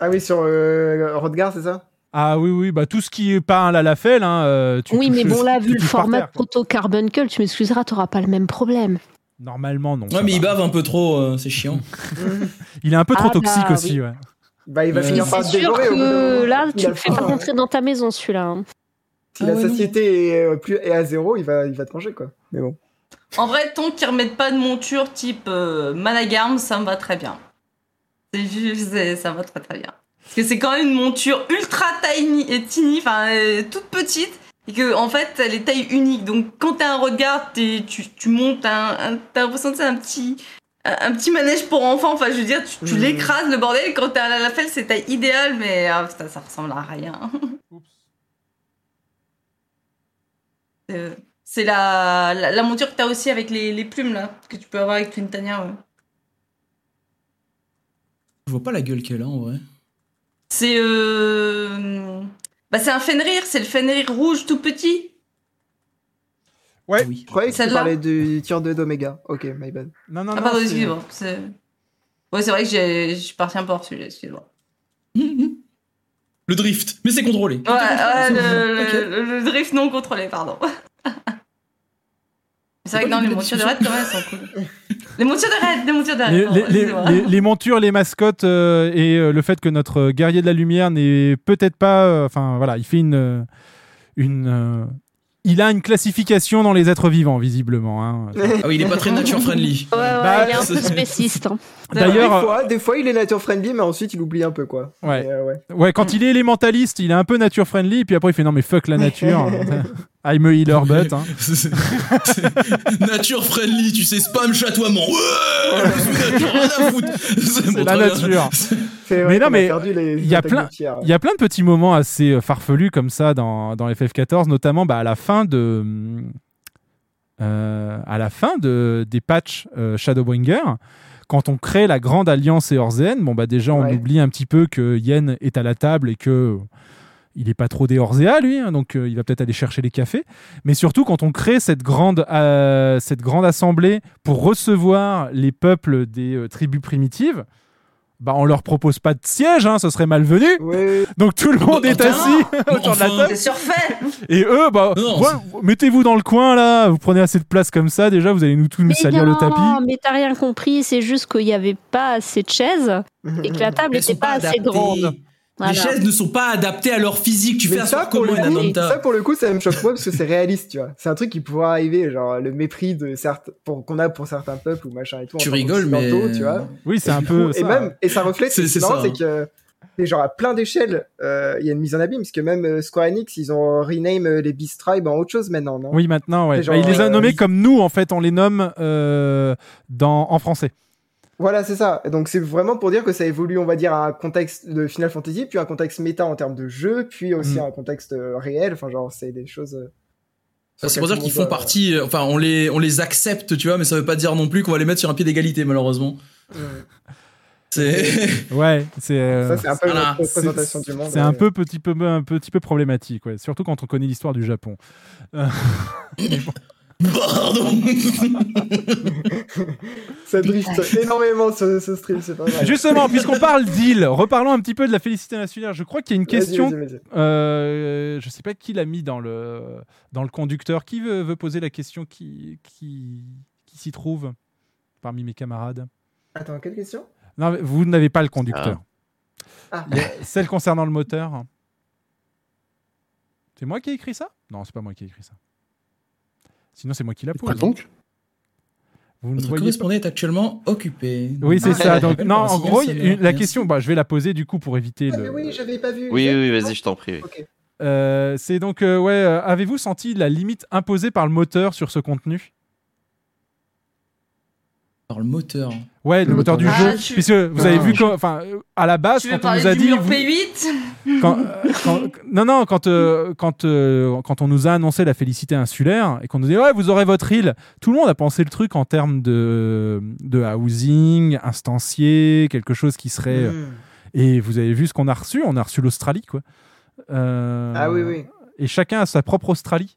Ah oui, sur euh, Rodgar, c'est ça? Ah oui, oui, bah tout ce qui est pas un lalafel, hein, euh, tu oui, mais bon, là, vu le format terre. proto carbuncle, tu m'excuseras, t'auras pas le même problème. Normalement, non. Ouais, mais il bave un peu trop, euh, c'est chiant. (laughs) Il est un peu trop Ah, toxique bah, aussi, oui. ouais. Bah, il va finir par C'est se sûr dévorer que là, Il tu a le fais pas faim. rentrer dans ta maison, celui-là. hein. Si Ah la satiété est, euh, plus, est à zéro, il va, il va te manger, quoi. Mais bon. En vrai, tant qu'ils remettent pas de monture type euh, Managarm, ça me va très bien. C'est ça me va très très bien. Parce que c'est quand même une monture ultra tiny, et tiny, enfin euh, toute petite, et que en fait elle est taille unique. Donc quand t'as un regard, t'es- tu, tu montes, un, un- t'as l'impression que c'est un petit, un, petit manège pour enfants. Enfin, je veux dire, tu, tu l'écrases le bordel. Quand t'as la felle, c'est taille idéale, mais ah, putain, ça ressemble à rien. (laughs) Euh, C'est la, la, la monture que t'as aussi avec les, les plumes là, que tu peux avoir avec Twintania. Ouais. Je vois pas la gueule qu'elle a en vrai. C'est euh... bah c'est un Fenrir, c'est le Fenrir rouge tout petit. Ouais. Oui. Je croyais que tu parlais du tir 2 d'Omega. Ok, my bad. Non, non, Ah non. pardon, excuse-moi. c'est- Ouais, c'est vrai que je suis parti un peu hors sujet, excuse-moi. Le drift, mais c'est contrôlé. Ouais, ouais, (laughs) le, drift non contrôlé, pardon. (laughs) C'est vrai que non, les montures de raid, quand même, elles sont cool. Les montures de raid, les montures de raid. Les, pardon, les- les- excusez-moi. les- les montures, les mascottes euh, et euh, le fait que notre guerrier de la lumière n'est peut-être pas. euh, Enfin voilà, il fait une. euh, une euh, il a une classification dans les êtres vivants, visiblement. hein. Ah oui, il est pas très nature friendly. Ouais, ouais, Bah, il est un peu spéciste. hein. (laughs) D'ailleurs, des fois, des fois, il est nature friendly, mais ensuite, il oublie un peu, quoi. Ouais. Euh, ouais. Ouais, quand il est élémentaliste, il est un peu nature friendly, puis après il fait non mais fuck la nature. (laughs) I'm a healer but. hein. (laughs) Nature friendly, tu sais, spam chatoiement. Ouais, je suis nature, rien à foutre. (laughs) C'est bon, la nature. (laughs) Vrai Mais non, mais il y a plein- de tir. Il y a plein de petits moments assez euh, farfelus comme ça dans, dans FF14, notamment bah, à la fin de euh, à la fin de des patchs euh, Shadowbringer. Quand on crée la grande alliance Eorzean, bon bah déjà on Ouais. oublie un petit peu que Yen est à la table et que il est pas trop des Eorzea, lui, hein, donc euh, il va peut-être aller chercher les cafés. Mais surtout quand on crée cette grande euh, cette grande assemblée pour recevoir les peuples des euh, tribus primitives, bah on leur propose pas de siège, hein, ce serait malvenu. Donc tout le monde est Attends, assis autour de la table. C'est surfait Et eux, bah, Non, ouais, mettez-vous dans le coin là, vous prenez assez de place comme ça, déjà vous allez nous tous nous salir non, le tapis. mais t'as rien compris, c'est juste qu'il n'y avait pas assez de chaises et que la (laughs) table n'était pas, pas assez grande. Voilà. Les chaises ne sont pas adaptées à leur physique. Tu Mais fais ça, pour comment le une coup, ça, pour le coup, ça me choque pas parce que c'est réaliste, tu vois. C'est un truc qui pourrait arriver, genre le mépris de certes, qu'on a pour certains peuples ou machin et tout. Tu rigoles, mais- Tu vois. Oui, c'est un peu coup, Et ça. même, et ça reflète, C'est- c'est c'est marrant, ça, c'est hein. que, genre à plein d'échelles, euh, il y a une mise en abîme, parce que même euh, Square Enix, ils ont rename euh, les Beast Tribe en autre chose maintenant, non? Oui, maintenant, ouais. Genre, Bah, il les a euh, nommés comme nous, en fait, on les nomme euh, dans, en français. Voilà, c'est ça. Et Donc c'est vraiment pour dire que ça évolue, on va dire, à un contexte de Final Fantasy, puis un contexte méta en termes de jeu, puis aussi Mm. un contexte euh, réel. Enfin, genre, c'est des choses. euh, C'est pour dire qu'ils font partie. euh, Enfin, on les, on les accepte, tu vois, mais ça veut pas dire non plus qu'on va les mettre sur un pied d'égalité, malheureusement. C'est. (laughs) Ouais, c'est. euh, Ça, c'est un peu Voilà. représentation du monde. C'est un peu petit peu un petit peu problématique, ouais. surtout quand on connaît l'histoire du Japon. Euh, (laughs) Pardon (laughs) Ça drift énormément ce, ce stream, c'est pas vrai. Justement, puisqu'on parle d'île, reparlons un petit peu de la félicité nationale. Je crois qu'il y a une question. vas-y, vas-y. euh, je sais pas qui l'a mis dans le dans le conducteur. Qui veut, veut poser la question qui qui, qui s'y trouve parmi mes camarades? Attends, quelle question? Non, mais vous n'avez pas le conducteur. Ah. Y Celle concernant le moteur. C'est moi qui ai écrit ça? Non, c'est pas moi qui ai écrit ça. Sinon, c'est moi qui la pose. Quoi donc? Vous Votre voyez pas correspondant est actuellement occupé. Oui, c'est ça. Donc, Appel (laughs) non, en gros, la Merci. question, bah, je vais la poser du coup pour éviter Ah, le. oui, j'avais pas vu. Oui, oui, oui, vas-y, je t'en prie. oui. Euh, c'est donc, euh, ouais, euh, avez-vous senti la limite imposée par le moteur sur ce contenu? Par le moteur. Ouais, le moteur du Ah, jeu. tu- Puisque vous avez Ah. vu, quand- enfin, à la base, Tu veux quand on nous a du dit. mur vous- P8 quand, euh, quand- non, non, quand, euh, quand, euh, quand on nous a annoncé la félicité insulaire et qu'on nous dit ouais, vous aurez votre île, tout le monde a pensé le truc en termes de, de housing, instancier, quelque chose qui serait. euh, Mm. Et vous avez vu ce qu'on a reçu? On a reçu l'Australie, quoi. Euh, Ah oui, oui. Et chacun a sa propre Australie.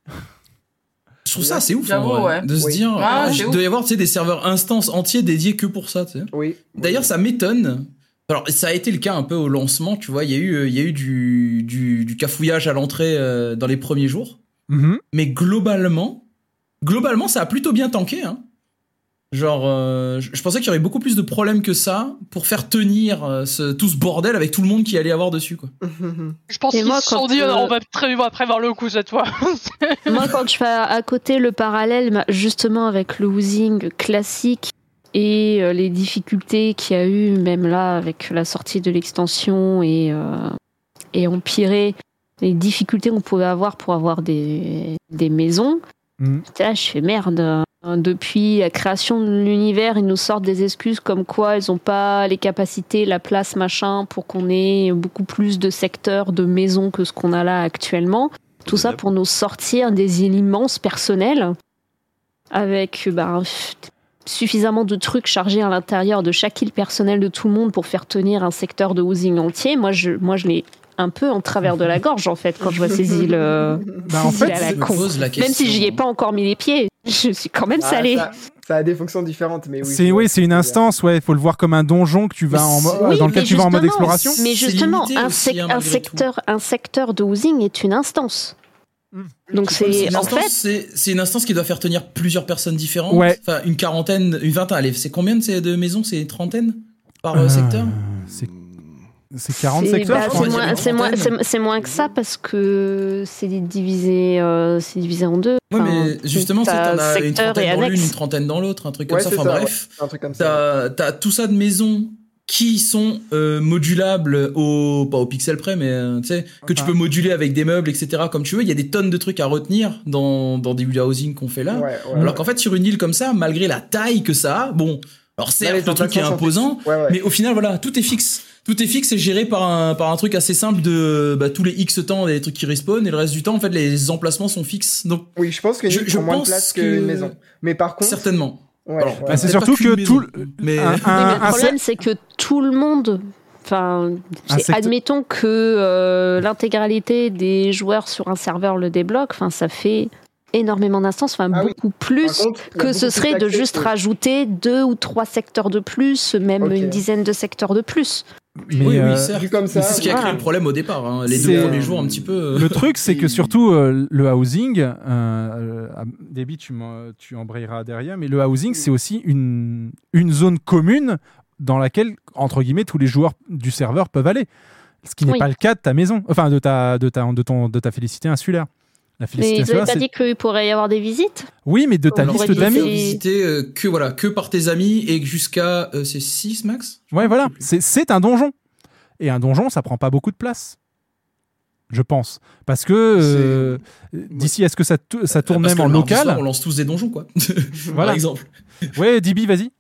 Je trouve ça assez ouf en J'avoue, vrai, ouais. de se Oui. dire Ah, ah, c'est il ouf. doit y avoir des serveurs instances entiers dédiés que pour ça. Tu sais. Oui. D'ailleurs, ça m'étonne. Alors, ça a été le cas un peu au lancement, tu vois. Il y a eu, euh, il y a eu du, du, du cafouillage à l'entrée euh, dans les premiers jours. Mhm. Mais globalement, globalement, ça a plutôt bien tanké. Hein. Genre, euh, je pensais qu'il y aurait beaucoup plus de problèmes que ça pour faire tenir euh, ce- tout ce bordel avec tout le monde qui allait avoir dessus, quoi. Je pense Et qu'ils moi, se sont dit, euh, on va très, va prévoir le coup cette fois. (laughs) Moi, quand je fais à côté le parallèle, bah, justement avec le housing classique et euh, les difficultés qu'il y a eu, même là, avec la sortie de l'extension et, euh, et empirer les difficultés qu'on pouvait avoir pour avoir des, des maisons, Mhm. là, je fais merde. Hein. Depuis la création de l'univers, ils nous sortent des excuses comme quoi ils n'ont pas les capacités, la place, machin, pour qu'on ait beaucoup plus de secteurs de maisons que ce qu'on a là actuellement. Tout ça pour nous sortir des îles immenses personnelles avec bah, suffisamment de trucs chargés à l'intérieur de chaque île personnelle de tout le monde pour faire tenir un secteur de housing entier. Moi, je, moi, je l'ai un peu en travers de la gorge en fait quand je vois ces îles. euh, Bah, en ces îles fait, à la con. pose la Même question. si j'y ai pas encore mis les pieds, (laughs) je suis quand même Ah, salée. ça, ça a des fonctions différentes, mais oui. c'est oui, ce c'est une instance, ouais. Il faut le voir comme un donjon que tu vas en, euh, Oui, dans lequel mais tu vas en mode justement, exploration. Mais justement, un, aussi, hein, un secteur, un secteur de housing est une instance. Hmm. Donc C'est en instance, fait, c'est une instance qui doit faire tenir plusieurs personnes différentes. Ouais. Enfin, une quarantaine, une vingtaine. Allez, c'est combien de, ces- de maisons? C'est une trentaine par euh, Euh, secteur C'est c'est 40 c'est secteurs, bah, c'est moins, que ça parce que c'est divisé, euh, c'est divisé en deux. Ouais, Enfin, mais justement, c'est t'as t'en as une trentaine dans l'une, une trentaine dans l'autre, un truc comme Ouais, ça. Enfin ça, bref, Un truc comme ça. t'as t'as tout ça de maisons qui sont euh, modulables au pas au pixel près, mais euh, tu sais que tu peux moduler avec des meubles, etc. Comme tu veux. Il y a des tonnes de trucs à retenir dans dans des housing qu'on fait là. Ouais, ouais. Alors qu'en fait, sur une île comme ça, malgré la taille que ça a, bon, alors certes, le truc est imposant. Ouais, ouais. mais au final, voilà, tout est fixe. Tout est fixe et géré par un, par un truc assez simple de bah, tous les X temps, il y a des trucs qui respawnent et le reste du temps, en fait, les emplacements sont fixes. Donc, Oui, je pense qu'une Je- moins de place que- qu'une maison. Mais par contre, certainement. ouais, Alors, ouais. Bah, c'est surtout que tout maison, le- mais un- (laughs) Oui, mais un- le un problème, c'est que tout le monde. Enfin, secteur- admettons que euh, l'intégralité des joueurs sur un serveur le débloque. Enfin, ça fait énormément d'instances, enfin Ah oui. beaucoup plus contre, que beaucoup ce plus serait de juste que- rajouter deux ou trois secteurs de plus, même une dizaine de secteurs de plus. Mais, oui, euh, oui, certes. vu comme ça, c'est ce qui a créé voilà. le problème au départ. hein. Les deux premiers jours, un petit peu. euh, Le truc, c'est que surtout euh, le housing, euh, euh, ah, Déby, tu, tu embrayeras derrière, mais le housing, c'est aussi une, une zone commune dans laquelle, entre guillemets, tous les joueurs du serveur peuvent aller. Ce qui n'est Oui. pas le cas de ta maison, enfin de ta, de ta, de ton, de ta félicité insulaire. La Mais ils n'avaient pas dit qu'il pourrait y avoir des visites Oui, mais de ta On liste d'amis. visiter euh, que voilà que par tes amis et jusqu'à euh, c'est 6 max. Ouais, voilà. C'est un donjon. Et un donjon, ça prend pas beaucoup de place. Je pense. Parce que euh, d'ici, est-ce que ça, ça tourne Parce même en local soir, on lance tous des donjons quoi. (laughs) Voilà. Par exemple. Ouais, Dibi, vas-y.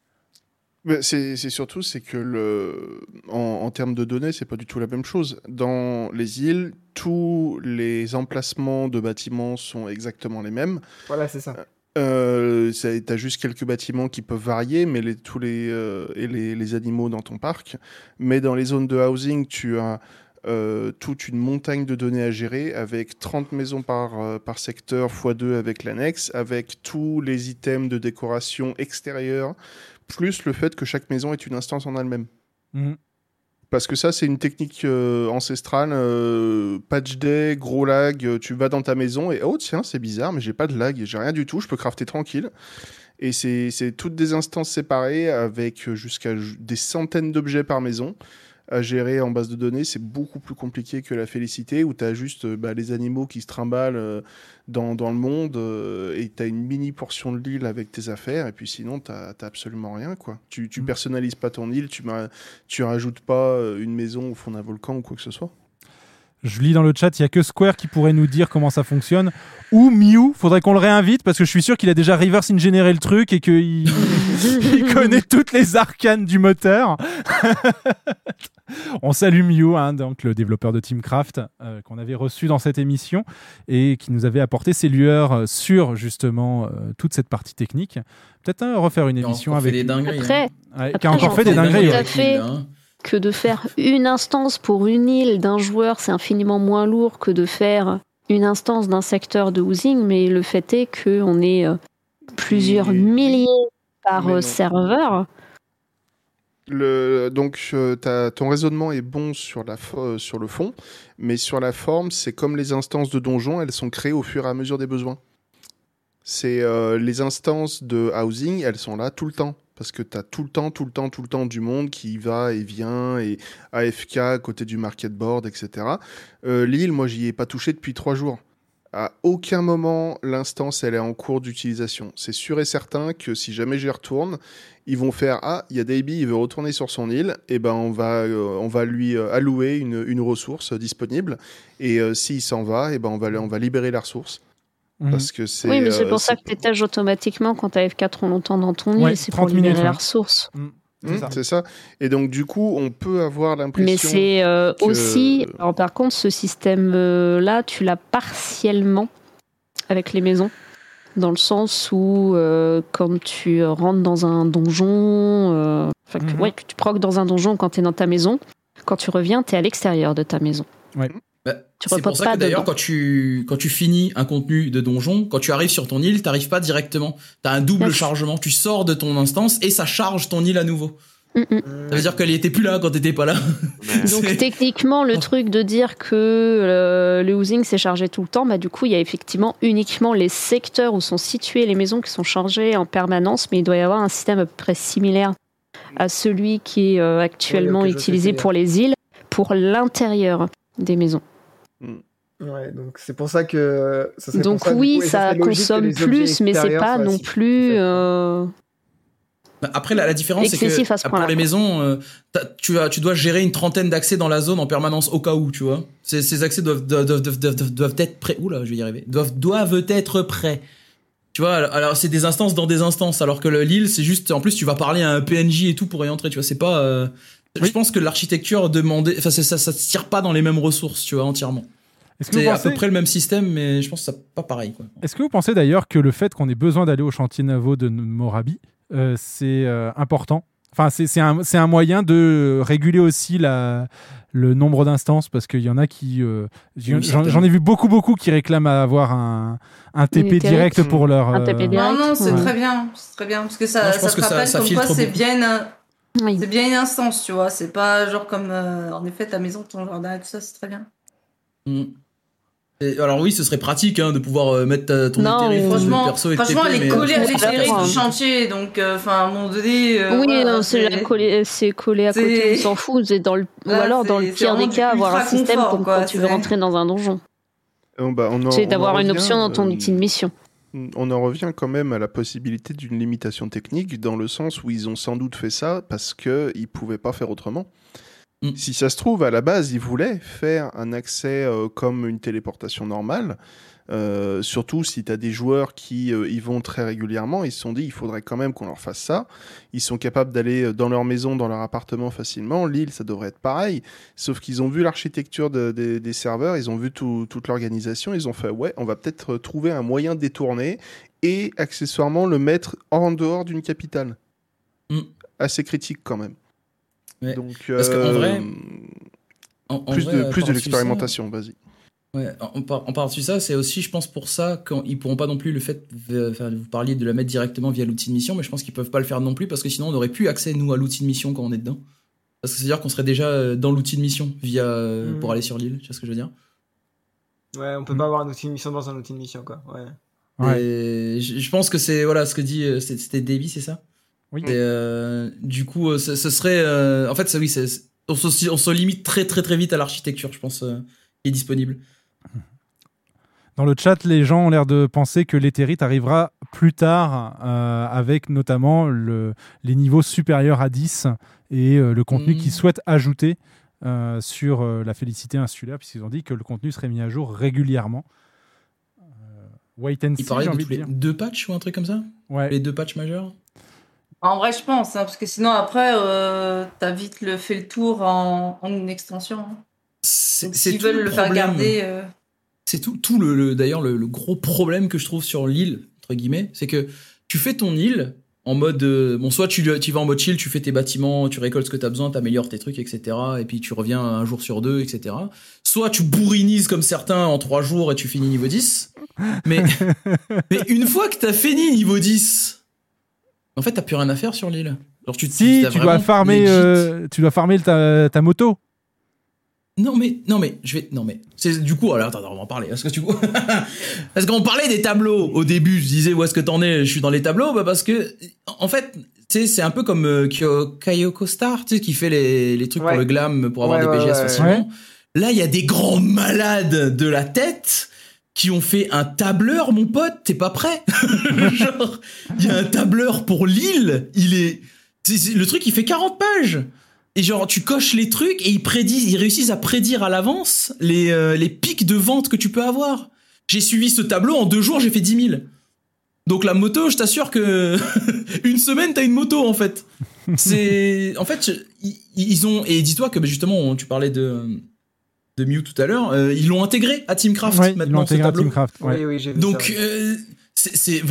C'est surtout c'est que le en, en termes de données c'est pas du tout la même chose. Dans les îles, tous les emplacements de bâtiments sont exactement les mêmes. Voilà, c'est ça. Euh, ça- T'as juste quelques bâtiments qui peuvent varier, mais les, tous les euh, et les, les animaux dans ton parc. Mais dans les zones de housing, tu as euh, toute une montagne de données à gérer avec 30 maisons par, euh, par secteur x2 avec l'annexe, avec tous les items de décoration extérieure, plus le fait que chaque maison est une instance en elle-même. Mhm. Parce que ça, c'est une technique euh, ancestrale. euh, patch day, gros lag, euh, tu vas dans ta maison et oh tiens, c'est bizarre, mais j'ai pas de lag, j'ai rien du tout, je peux crafter tranquille. Et c'est toutes des instances séparées avec euh, jusqu'à ju- des centaines d'objets par maison à gérer en base de données. C'est beaucoup plus compliqué que la félicité où tu as juste euh, bah, les animaux qui se trimballent euh, dans, dans le monde euh, et tu as une mini portion de l'île avec tes affaires et puis sinon tu absolument rien. quoi. Tu, tu personnalises pas ton île, tu, tu rajoutes pas une maison au fond d'un volcan ou quoi que ce soit. Je lis dans le chat, il y a que Square qui pourrait nous dire comment ça fonctionne. Ou Mew, faudrait qu'on le réinvite parce que je suis sûr qu'il a déjà reverse ingénéré le truc et qu'il (laughs) il connaît toutes les arcanes du moteur. (laughs) On salue Mew, hein, donc le développeur de Teamcraft euh, qu'on avait reçu dans cette émission et qui nous avait apporté ses lueurs euh, sur justement euh, toute cette partie technique. Peut-être hein, refaire une Qui a émission encore fait avec des dingueries, Après, hein. Ouais, qui a encore fait des dingueries. tout à ouais. fait hein. Que de faire une instance pour une île d'un joueur, c'est infiniment moins lourd que de faire une instance d'un secteur de housing, mais le fait est qu'on est euh, plusieurs milliers par euh, serveur. Le, donc, euh, ton raisonnement est bon sur, la fo- sur le fond, mais sur la forme, c'est comme les instances de donjons, elles sont créées au fur et à mesure des besoins. C'est euh, les instances de housing, elles sont là tout le temps. Parce que tu as tout le temps, tout le temps, tout le temps du monde qui va et vient, et AFK à côté du market board, etc. Euh, L'île, moi, j'y ai pas touché depuis trois jours. À aucun moment, l'instance, elle est en cours d'utilisation. C'est sûr et certain que si jamais j'y retourne, ils vont faire Ah, il y a Davey, il veut retourner sur son île, et ben on va, euh, on va lui euh, allouer une, ressource disponible. Et euh, s'il s'en va, et ben on va, on va libérer la ressource. Mhm. Parce que c'est. Oui, mais c'est euh, pour ça que tu étages automatiquement quand tu AFK trop longtemps dans ton Ouais, île, c'est pour 30 minutes, libérer la ouais. ressource. Mm, Hmm, ça. c'est ça. Et donc, du coup, on peut avoir l'impression. Mais c'est euh, que- aussi. Alors, par contre, ce système-là, tu l'as partiellement avec les maisons. Dans le sens où, euh, comme tu rentres dans un donjon, euh, enfin, que, Mhm. ouais, que tu proques dans un donjon quand tu es dans ta maison, quand tu reviens, tu es à l'extérieur de ta maison. Bah, Tu c'est pour ça pas que d'ailleurs, quand tu, quand tu finis un contenu de donjon, quand tu arrives sur ton île, t'arrives pas directement. T'as un double Yes. chargement. Tu sors de ton instance et ça charge ton île à nouveau. Mm, mm. Ça veut dire qu'elle était plus là quand t'étais pas là. Donc techniquement, le truc de dire que euh, le housing s'est chargé tout le temps, bah, du coup, il y a effectivement uniquement les secteurs où sont situées les maisons qui sont chargées en permanence, mais il doit y avoir un système à peu près similaire à celui qui est euh, actuellement Ouais, utilisé pour les îles, pour l'intérieur des maisons. Ouais, donc c'est pour ça que. ça serait Donc pour ça, oui, coup, ça consomme plus, mais c'est pas non plus... euh, Bah, Après, la, la différence, c'est ce que pour les maisons, euh, tu, as, tu dois gérer une trentaine d'accès dans la zone en permanence au cas où, tu vois. Ces, ces accès doivent, doivent, doivent, doivent, doivent- doivent être prêts. Oula, je vais y arriver. Doivent, doivent être prêts. Tu vois, alors, alors, c'est des instances dans des instances, alors que le- l'île, c'est juste, en plus, tu vas parler à un PNJ et tout pour y entrer, tu vois. C'est pas. euh, Je pense que l'architecture demandait. Enfin, ça, ça se tire pas dans les mêmes ressources, tu vois, entièrement. C'est à peu près le même système, mais je pense que c'est pas pareil, quoi. est-ce que vous pensez d'ailleurs que le fait qu'on ait besoin d'aller au chantier Navo de Morabi, euh, c'est euh, important? Enfin, c'est c'est un, c'est un moyen de réguler aussi la, le nombre d'instances parce qu'il y en a qui. euh, j'en ai vu beaucoup, beaucoup qui réclament à avoir un, un TP direct direct. pour leur. Un TP direct. Non, non, c'est Ouais. très bien. C'est très bien. Parce que ça, Non, je ça pense te que ça- rappelle ça comme quoi c'est bien. Oui. c'est bien une instance, tu vois. C'est pas genre comme, euh, en effet, ta maison, ton jardin et tout ça, c'est très bien. Mm. Et alors oui, ce serait pratique hein, de pouvoir euh, mettre ta- ton Non, Franchement, perso et franchement TP, elle est collée à euh, d'accord. du chantier, donc, euh, enfin, à un moment donné. euh, oui, voilà, non, c'est collé, c'est collé à côté, on s'en fout. C'est dans le, (laughs) ou alors dans le pire des cas, avoir un système confort, comme quoi, quand tu veux rentrer dans un donjon. Euh, bah, on en- C'est d'avoir une revient, option dans ton euh, outil de mission. On en revient quand même à la possibilité d'une limitation technique, dans le sens où ils ont sans doute fait ça parce qu'ils ne pouvaient pas faire autrement. Mm. Si ça se trouve, à la base, ils voulaient faire un accès euh, comme une téléportation normale. Euh, surtout si tu as des joueurs qui euh, y vont très régulièrement, ils se sont dit il faudrait quand même qu'on leur fasse ça. Ils sont capables d'aller euh, dans leur maison, dans leur appartement facilement. L'île, ça devrait être pareil. Sauf qu'ils ont vu l'architecture de- des- des serveurs, ils ont vu tout- toute l'organisation, ils ont fait ouais, on va peut-être trouver un moyen de détourner et accessoirement le mettre en dehors d'une capitale. Mm. Assez critique quand même. Ouais. Donc, Parce qu'en euh, vrai, en- en plus vrai, de, plus de l'expérimentation, vas-y. Ouais, en, par- en par-dessus ça, c'est aussi, je pense, pour ça qu'ils pourront pas non plus le fait, de- enfin, vous parliez de la mettre directement via l'outil de mission, mais je pense qu'ils peuvent pas le faire non plus parce que sinon on aurait plus accès nous à l'outil de mission quand on est dedans. Parce que c'est à dire qu'on serait déjà euh, dans l'outil de mission via euh, Mhm. pour aller sur l'île, tu vois ce que je veux dire? Ouais, on peut pas avoir un outil de mission dans un outil de mission, quoi. Ouais. Ouais. Et je, je pense que c'est voilà ce que dit euh, c'est- c'était Davy, c'est ça? Oui. Et, euh, du coup, ce, ce serait euh, en fait ça oui, on se, on se limite très très très vite à l'architecture, je pense, euh, qui est disponible. Dans le chat, les gens ont l'air de penser que l'éthérite arrivera plus tard, euh, avec notamment le, les niveaux supérieurs à 10 et euh, le contenu qu'ils souhaitent ajouter euh, sur euh, la félicité insulaire, puisqu'ils ont dit que le contenu serait mis à jour régulièrement. Euh, wait and Il see, de envie de les deux patchs ou un truc comme ça? Ouais. Les deux patchs majeurs? En vrai, je pense, hein, parce que sinon, après, euh, t'as vite le, fait le tour en, en une extension. hein. Tout veulent le faire problème. garder. euh, C'est tout, tout le, le- d'ailleurs le, le gros problème que je trouve sur l'île entre guillemets, c'est que tu fais ton île en mode euh, bon soit tu, tu vas en mode chill, tu fais tes bâtiments, tu récoltes ce que tu as besoin, tu améliores tes trucs, etc. Et puis tu reviens un jour sur deux, etc. Soit tu bourrinises comme certains en trois jours et tu finis niveau 10. Mais, (laughs) mais une fois que t'as fini niveau 10, en fait t'as plus rien à faire sur l'île. Genre tu, Si, t'as tu dois farmer, euh, tu dois farmer ta, ta moto. Non mais non mais je vais non mais c'est du coup alors attends on va en parler parce que du coup (laughs) parce qu'on parlait des tableaux au début je disais où est-ce que t'en es je suis dans les tableaux bah parce que en fait tu sais c'est un peu comme euh, Kyo- Kayoko Star tu sais qui fait les, les trucs Ouais. pour le glam pour avoir Ouais, des BGS ouais, facilement. Là il y a des grands malades de la tête qui ont fait un tableur mon pote t'es pas prêt? (laughs) Genre il y a un tableur pour Lille il est le truc il fait 40 pages et genre, tu coches les trucs et ils prédisent, ils réussissent à prédire à l'avance les, euh, les pics de vente que tu peux avoir. J'ai suivi ce tableau, en deux jours, j'ai fait 10 000. Donc la moto, je t'assure que (laughs) une semaine, t'as une moto en fait. C'est, en fait, ils, ils ont et dis-toi que bah, justement, tu parlais de de Mew tout à l'heure, euh, ils l'ont intégré à Teamcraft Ouais, ils l'ont maintenant ce intégré à tableau. Teamcraft, ouais. Oui, oui, j'ai vu Donc ça, euh, c'est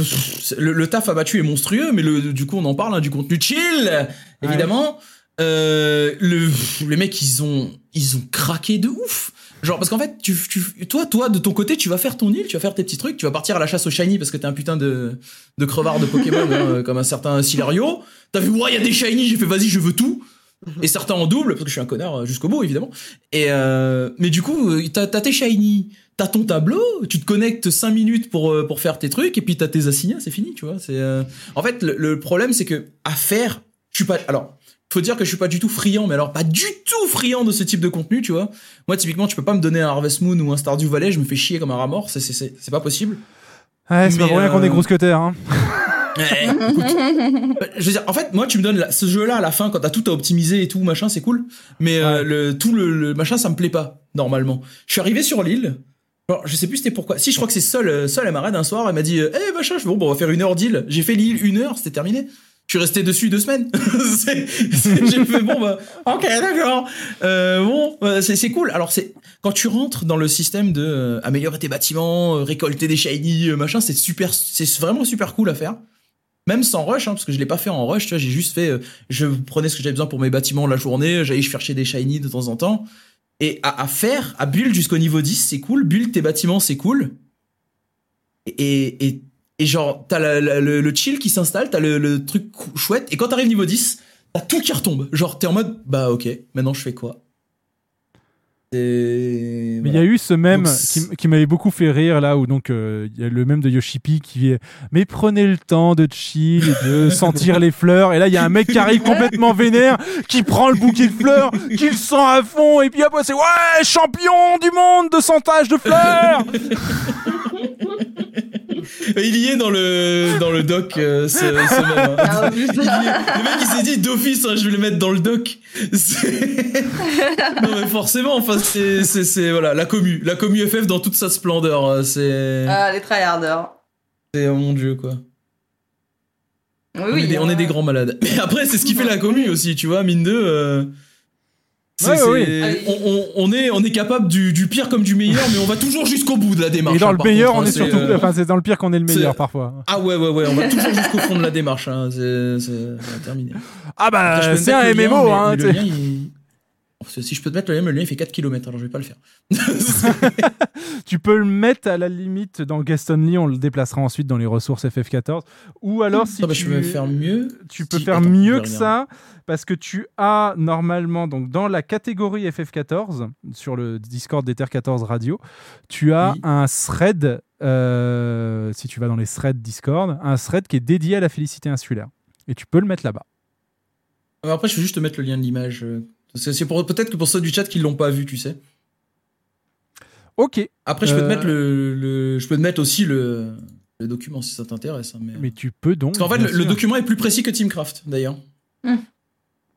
le, le taf abattu est monstrueux, mais le, du coup on en parle hein, du contenu chill, évidemment. Euh, le, les mecs ils ont ils ont craqué de ouf. Genre parce qu'en fait tu, tu toi toi de ton côté tu vas faire ton île, tu vas faire tes petits trucs, tu vas partir à la chasse au shiny parce que t'es un putain de de crevard de Pokémon hein, (laughs) comme un certain Silario. T'as vu ouais il y a des shiny, j'ai fait vas-y je veux tout. Et certains en double parce que je suis un connard euh, jusqu'au bout évidemment. Et euh, mais du coup euh, t'as t'as tes shiny, t'as ton tableau, tu te connectes 5 minutes pour pour faire tes trucs et puis t'as tes assignats, c'est fini, tu vois. C'est euh, en fait le, le problème c'est que à faire, je suis pas alors faut dire que je suis pas du tout friand, mais alors pas du tout friand de ce type de contenu, tu vois. Moi typiquement tu peux pas me donner un Harvest Moon ou un Stardew Valley, je me fais chier comme un rat mort, c'est c'est c'est c'est pas possible. Ouais, c'est pas pour rien qu'on est euh, grosse cutter. Hein. (laughs) Écoute, euh, je veux dire, en fait, moi, tu me donnes la- ce jeu-là à la fin quand t'as tout à optimiser et tout, machin, c'est cool. Mais euh, le, tout le, le machin, ça me plaît pas, normalement. Je suis arrivé sur l'île. Alors, je sais plus c'était pourquoi. Si, je crois que c'est seul, euh, seul, elle m'a raid un soir, elle m'a dit, eh, machin, je bon, bon, on va faire une heure d'île. J'ai fait l'île une heure, c'était terminé. Je suis resté dessus deux semaines. (laughs) J'ai fait, bon, bah, ok, d'accord. Euh, bon, euh, c'est cool. Alors, c'est, quand tu rentres dans le système de euh, améliorer tes bâtiments, euh, récolter des shiny, machin, c'est super, c'est vraiment super cool à faire. même sans rush, hein, parce que je l'ai pas fait en rush, tu vois, j'ai juste fait, je prenais ce que j'avais besoin pour mes bâtiments la journée, j'allais chercher des shiny de temps en temps. Et à, à faire, à build jusqu'au niveau 10, c'est cool, build tes bâtiments, c'est cool. Et, et, et genre, t'as la- la- le, le chill qui s'installe, t'as le, le truc chouette, et quand t'arrives niveau 10, t'as tout qui retombe. Genre, t'es en mode, bah ok, maintenant je fais quoi? Et Mais il y a eu ce même qui m'avait beaucoup fait rire là où donc euh, il y a le même de Yoshipi qui est mais prenez le temps de chill et de (laughs) sentir les fleurs. Et là il y a un mec qui arrive complètement vénère qui prend le bouquet de fleurs qui le sent à fond et puis après c'est ouais champion du monde de sentage de fleurs (laughs) Il y est dans le dans le doc euh, ce, ce (laughs) même. hein. Ah, Il y est- le mec il s'est dit d'office hein, je vais le mettre dans le doc. (laughs) Non mais forcément enfin c'est c'est c'est voilà la commu la commu FF dans toute sa splendeur euh, c'est Ah, les tryharders. c'est oh mon dieu quoi. Oui, on, oui. est des, on est des grands malades. Mais après c'est ce qui fait la commu aussi tu vois mine de. euh, c'est- Ouais, c'est- ouais, On, on- on est on est capable du, du pire comme du meilleur mais on va toujours jusqu'au bout de la démarche. et dans hein, le meilleur contre, on hein, est surtout euh, enfin c'est dans le pire qu'on est le meilleur c'est- parfois Ah ouais, ouais, ouais, on va toujours jusqu'au fond de la démarche. Hein. C'est terminé. ah bah c'est un le lien, MMO mais- hein mais tu le sais. lien, il- Parce que Si je peux te mettre le lien, le lien il fait 4 km, alors je vais pas le faire. (laughs) tu peux le mettre à la limite dans guest only on le déplacera ensuite dans les ressources FF14 ou alors si Ah bah, tu je peux faire mieux. tu peux Si- faire attends, mieux que ça parce que tu as normalement donc dans la catégorie FF14 sur le Discord d'Ether 14 Radio, tu as Oui. un thread euh, si tu vas dans les threads Discord, un thread qui est dédié à la félicité insulaire et tu peux le mettre là-bas. Alors Après, je vais juste te mettre le lien de l'image. Euh, C'est peut-être que pour ceux du chat qui l'ont pas vu, tu sais. OK. Après, je peux Euh, te mettre le, le- je peux te mettre aussi le, le document si ça t'intéresse. hein, mais... Mais tu peux donc Parce qu'en fait, le, document est plus précis que Teamcraft, d'ailleurs. Hmm.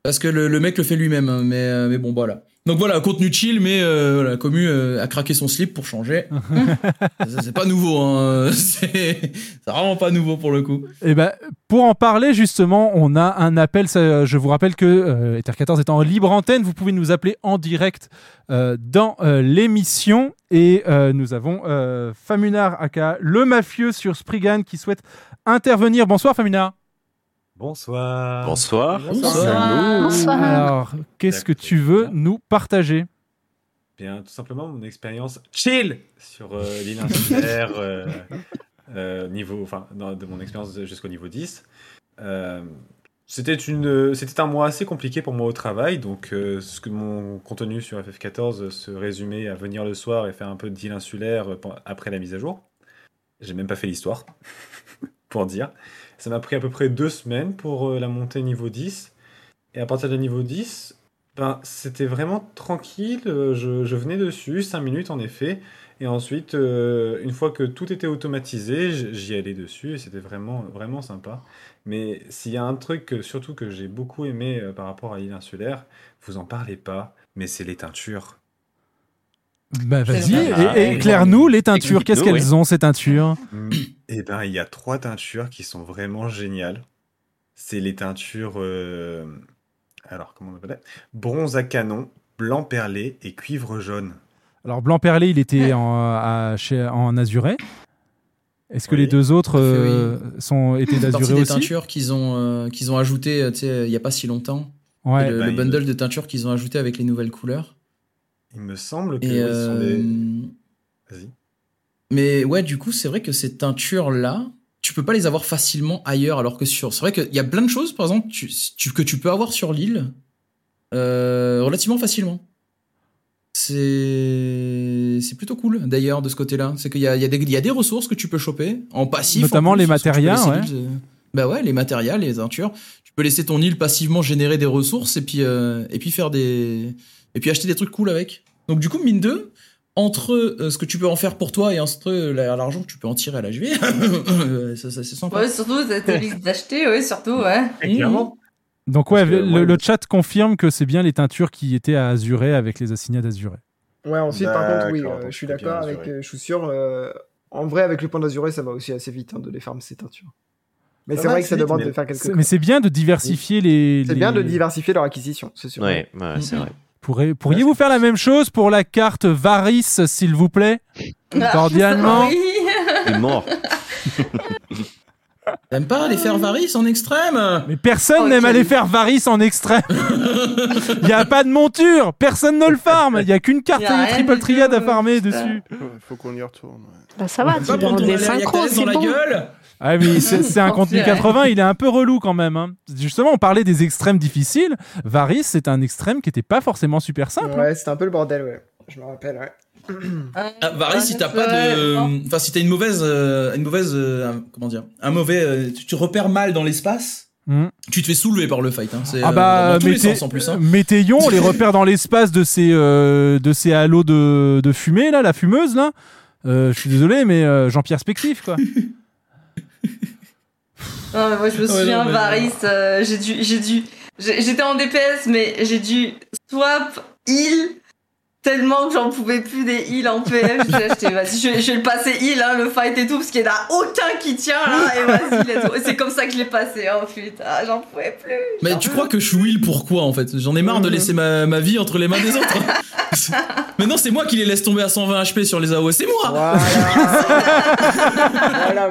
Parce que le, le mec le fait lui-même, hein, mais, euh, mais bon, voilà. Donc voilà, contenu chill, mais euh, voilà, Commu euh, a craqué son slip pour changer. (laughs) C'est pas nouveau, hein. (laughs) c'est vraiment pas nouveau pour le coup. Eh ben, pour en parler justement, on a un appel. ça, je vous rappelle que euh, Ether 14 est en libre antenne. Vous pouvez nous appeler en direct euh, dans euh, l'émission. Et nous avons Famunar aka le mafieux sur Spriggan qui souhaite intervenir. Bonsoir Famunar. Bonsoir. Bonsoir. Bonsoir. Bonsoir. Alors, qu'est-ce que tu veux nous partager? Bien, tout simplement mon expérience chill sur euh, l'île insulaire, euh, (laughs) euh, niveau, enfin, de mon expérience jusqu'au niveau 10. Euh, c'était une, c'était un mois assez compliqué pour moi au travail, donc euh, ce que mon contenu sur FF14 se résumait à venir le soir et faire un peu d'île insulaire après la mise à jour. J'ai même pas fait l'histoire, (laughs) pour dire. Ça m'a pris à peu près deux semaines pour euh, la montée niveau 10. Et à partir de niveau 10, ben, c'était vraiment tranquille. euh, Je, venais dessus, 5 minutes en effet. Et ensuite, euh, une fois que tout était automatisé, j'y allais dessus et c'était vraiment, vraiment sympa. Mais s'il y a un truc surtout que j'ai beaucoup aimé par rapport à l'île insulaire, vous en parlez pas, mais c'est les teintures. Bah vas-y, Ah, et- et éclaire-nous les teintures. Qu'est-ce qu'elles ont ces teintures Eh ben, il y a trois teintures qui sont vraiment géniales. C'est les teintures, euh, alors comment on appelle ça? Bronze à canon, blanc perlé et cuivre jaune. Alors Blanc Perlé, il était en, à- chez- en azuré. Est-ce que Oui. les deux autres euh, sont étaient d'azuré des aussi? teintures qu'ils ont, euh, qu'ils ont ajouté, euh, tu sais, il y a pas si longtemps. Ouais. le, bah, le il- bundle de teintures qu'ils ont ajouté avec les nouvelles couleurs. Il me semble que Et, oui, ce sont des... euh, Vas-y. Mais ouais, du coup, c'est vrai que ces teintures-là, tu peux pas les avoir facilement ailleurs, alors que sur. C'est vrai qu'il y a plein de choses, par exemple, tu- tu- que tu peux avoir sur l'île euh, relativement facilement. C'est c'est plutôt cool d'ailleurs de ce côté-là. C'est qu'il y a, il y, a des- il y a des ressources que tu peux choper en passif. Notamment en plus, les laisser ouais. euh, Bah ouais, les matérias, les teintures. Tu peux laisser ton île passivement générer des ressources et puis euh, et puis faire des et puis acheter des trucs cool avec. Donc du coup, mine 2, entre euh, ce que tu peux en faire pour toi et entre euh, la- l'argent que tu peux en tirer à la JV, (laughs) euh, ça, ça c'est sympa. Ouais, surtout, t'as envie d'acheter, ouais, surtout, ouais. Clairement. Donc ouais, que, le, ouais, le chat confirme que c'est bien les teintures qui étaient à azuré avec les assignats d'azuré. Ouais, ensuite, par contre, oui, euh, je suis d'accord avec. euh, je suis sûr. euh, en vrai, avec le point d'azuré, ça va aussi assez vite hein, de les farmer ces teintures. Mais c'est vrai que ça vite, demande mais- de faire quelque chose. Mais c'est bien de diversifier les. C'est les- bien de diversifier leur acquisition, c'est sûr. Ouais, ouais, c'est vrai. Pourriez-vous faire la même chose pour la carte Varis, s'il vous plaît? Cordialement. Oui. Il est mort. (laughs) T'aimes pas aller faire Varys en extrême? Mais personne n'aime aller faire Varys en extrême. (laughs) Il y a pas de monture, personne ne le farm. Il y a qu'une carte a rien triple triade à farmer dessus. Ouais, faut qu'on y retourne. ouais. Bah ça va, tu prendre des synchros, dans c'est la bon. gueule Ah oui, c'est (laughs) un contenu Enculé. 80, il est un peu relou quand même. hein. Justement, on parlait des extrêmes difficiles. Varys, c'est un extrême qui était pas forcément super simple. Ouais, c'était un peu le bordel, ouais. Je me rappelle, ouais. Ah, Varys, si t'as pas de, enfin si t'as une mauvaise, euh, une mauvaise, euh, comment dire, un mauvais, euh, tu, tu repères mal dans l'espace, Mhm. tu te fais soulever par le fight. Hein. C'est, Ah euh, bah, dans tous les mettez- sens en plus. Hein. Météion, on les repère dans l'espace de ces, euh, de ces halos de, de fumée, là, la fumeuse, là. Euh, je suis désolé, mais euh, Jean-Pierre Spectif, quoi. (laughs) Non, mais moi je me souviens, Varys, euh, j'ai dû, j'ai dû, j'étais en DPS, mais j'ai dû swap heal tellement que j'en pouvais plus des heals en PF. J'ai acheté, vas-y, je, vais- je vais le passer heal, hein, le fight et tout, parce qu'il n'y en a aucun qui tient là, et vas-y, c'est comme ça que je l'ai passé, oh putain, j'en pouvais plus. Mais tu crois que je suis Will pourquoi en fait? J'en ai marre de laisser ma, ma vie entre les mains des autres. (laughs) Maintenant c'est moi qui les laisse tomber à 120 HP sur les AOE, c'est moi Voilà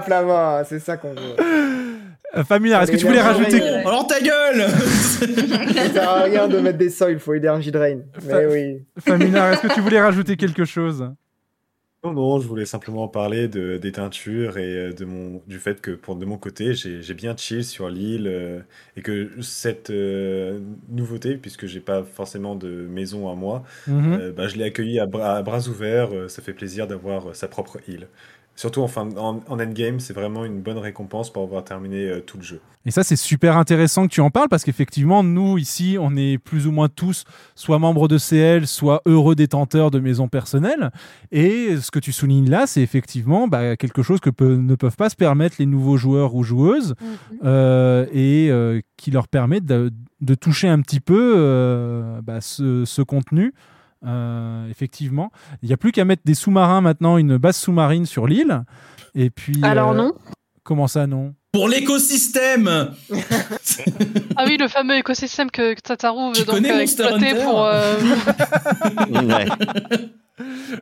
(laughs) Voilà, c'est ça qu'on veut. Euh, Familiar, est-ce que tu voulais rajouter. Alors ta gueule Ça sert à rien de mettre des soils, il faut énergie drain. Mais oui. Familiar, est-ce que tu voulais rajouter quelque chose? Non, non, je voulais simplement parler de, des teintures et euh, de mon, du fait que pour, de mon côté, j'ai j'ai bien chill sur l'île euh, et que cette euh, nouveauté, puisque j'ai pas forcément de maison à moi, Mhm. euh, bah, je l'ai accueilli à, bras- à bras ouverts. euh, ça fait plaisir d'avoir euh, sa propre île. Surtout en, fin, en, en endgame, c'est vraiment une bonne récompense pour avoir terminé euh, tout le jeu. Et ça, c'est super intéressant que tu en parles parce qu'effectivement, nous, ici, on est plus ou moins tous soit membres de CL, soit heureux détenteurs de maisons personnelles. Et ce que tu soulignes là, c'est effectivement bah, quelque chose que ne peuvent pas se permettre les nouveaux joueurs ou joueuses euh, et euh, qui leur permet de, de toucher un petit peu euh, bah, ce, ce contenu. Euh, effectivement, il n'y a plus qu'à mettre des sous-marins maintenant, une base sous-marine sur l'île. Et puis. Alors euh, non Comment ça, non? Pour l'écosystème (laughs) Ah oui, le fameux écosystème que, que Tataru Tu veut donc connais euh, exploiter Hunter pour. euh, (laughs) Ouais.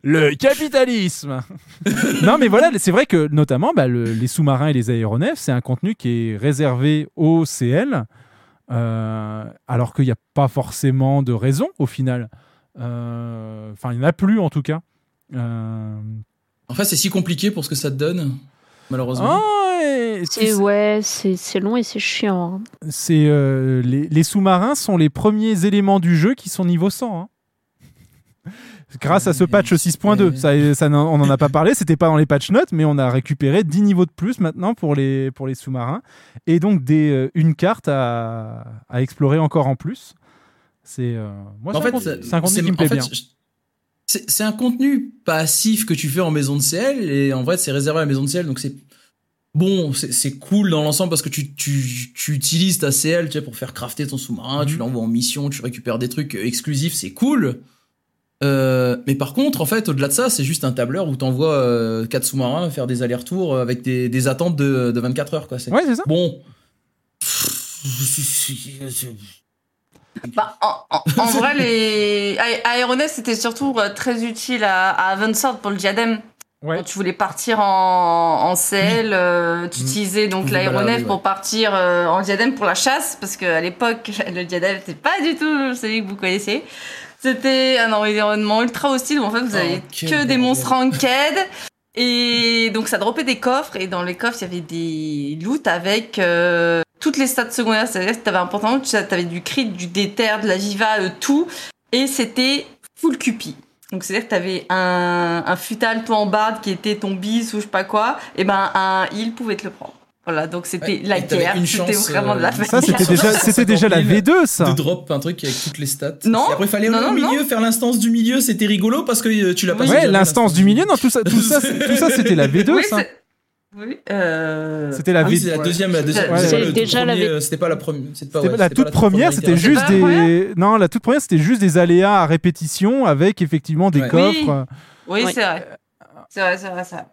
Le capitalisme (laughs) Non, mais voilà, c'est vrai que notamment bah, le- les sous-marins et les aéronefs, c'est un contenu qui est réservé au CL, euh, alors qu'il n'y a pas forcément de raison au final. Euh, Enfin, il n'y en a plus en tout cas. Euh, En fait c'est si compliqué pour ce que ça te donne, malheureusement. ah, et C'est ouais, c'est c'est long et c'est chiant. hein. c'est, euh, les, les sous-marins sont les premiers éléments du jeu qui sont niveau 100. hein. (laughs) Grâce à ce patch 6.2, ça, ça on n'en a pas parlé, c'était pas dans les patch notes, mais on a récupéré 10 niveaux de plus maintenant pour les, pour les sous-marins, et donc des, une carte à, à explorer encore en plus. C'est euh, moi, c'est un contenu- c'est un contenu c'est- qui me plaît en fait, bien. je- C'est un contenu passif que tu fais en maison de CL et en vrai c'est réservé à la maison de CL donc c'est bon c'est cool dans l'ensemble parce que tu, tu, tu utilises ta CL tu sais, pour faire crafter ton sous-marin, Mhm. tu l'envoies en mission, tu récupères des trucs exclusifs, c'est cool. Euh, mais par contre, en fait, au-delà de ça, c'est juste un tableur où t'envoies euh, quatre sous-marins faire des allers-retours avec des, des attentes de, de 24 heures. Quoi. Ouais, c'est ça. Bon. Bah, en, en- en (laughs) vrai, les a- aéronefs, c'était surtout euh, très utile à, à pour le diadème. Quand tu voulais partir en, en CL, euh, tu utilisais donc l'aéronef ouais. pour partir euh, en diadème pour la chasse, parce qu'à l'époque, (laughs) le diadème n'était pas du tout celui que vous connaissez. C'était un environnement ultra hostile où en fait vous avez quel que des monstres ranked. Et donc ça dropait des coffres, et dans les coffres, il y avait des loots avec euh, toutes les stats secondaires. C'est-à-dire que tu avais un pantalon, tu avais du crit, du déter, de la viva, euh, tout. Et c'était full cupi. Donc c'est-à-dire que tu avais un, un futal toi en barde qui était ton bis ou je sais pas quoi, et ben un heal pouvait te le prendre. Voilà, donc c'était la Et t'avais guerre, c'était vraiment de la euh, fête. Ça, c'était déjà, (laughs) c'était déjà la V2, ça. De drop un truc avec toutes les stats. Non. Et après, il fallait Non, au non, milieu, faire l'instance du milieu, c'était rigolo parce que euh, tu l'as pas Ouais, l'instance du milieu, non, tout ça, tout ça, (laughs) tout ça, c'était la V2, Oui, ça. Oui, euh... C'était la Ah oui, V2. c'est la deuxième, la deuxième. Ouais. c'était pas déjà la premier, euh, C'était pas la première. C'était pas, ouais, la c'était pas toute première, c'était juste pas la des. Non, la toute première, c'était juste des aléas à répétition avec effectivement des Ouais. coffres. Oui, Oui. c'est vrai. C'est vrai, c'est vrai, c'est vrai.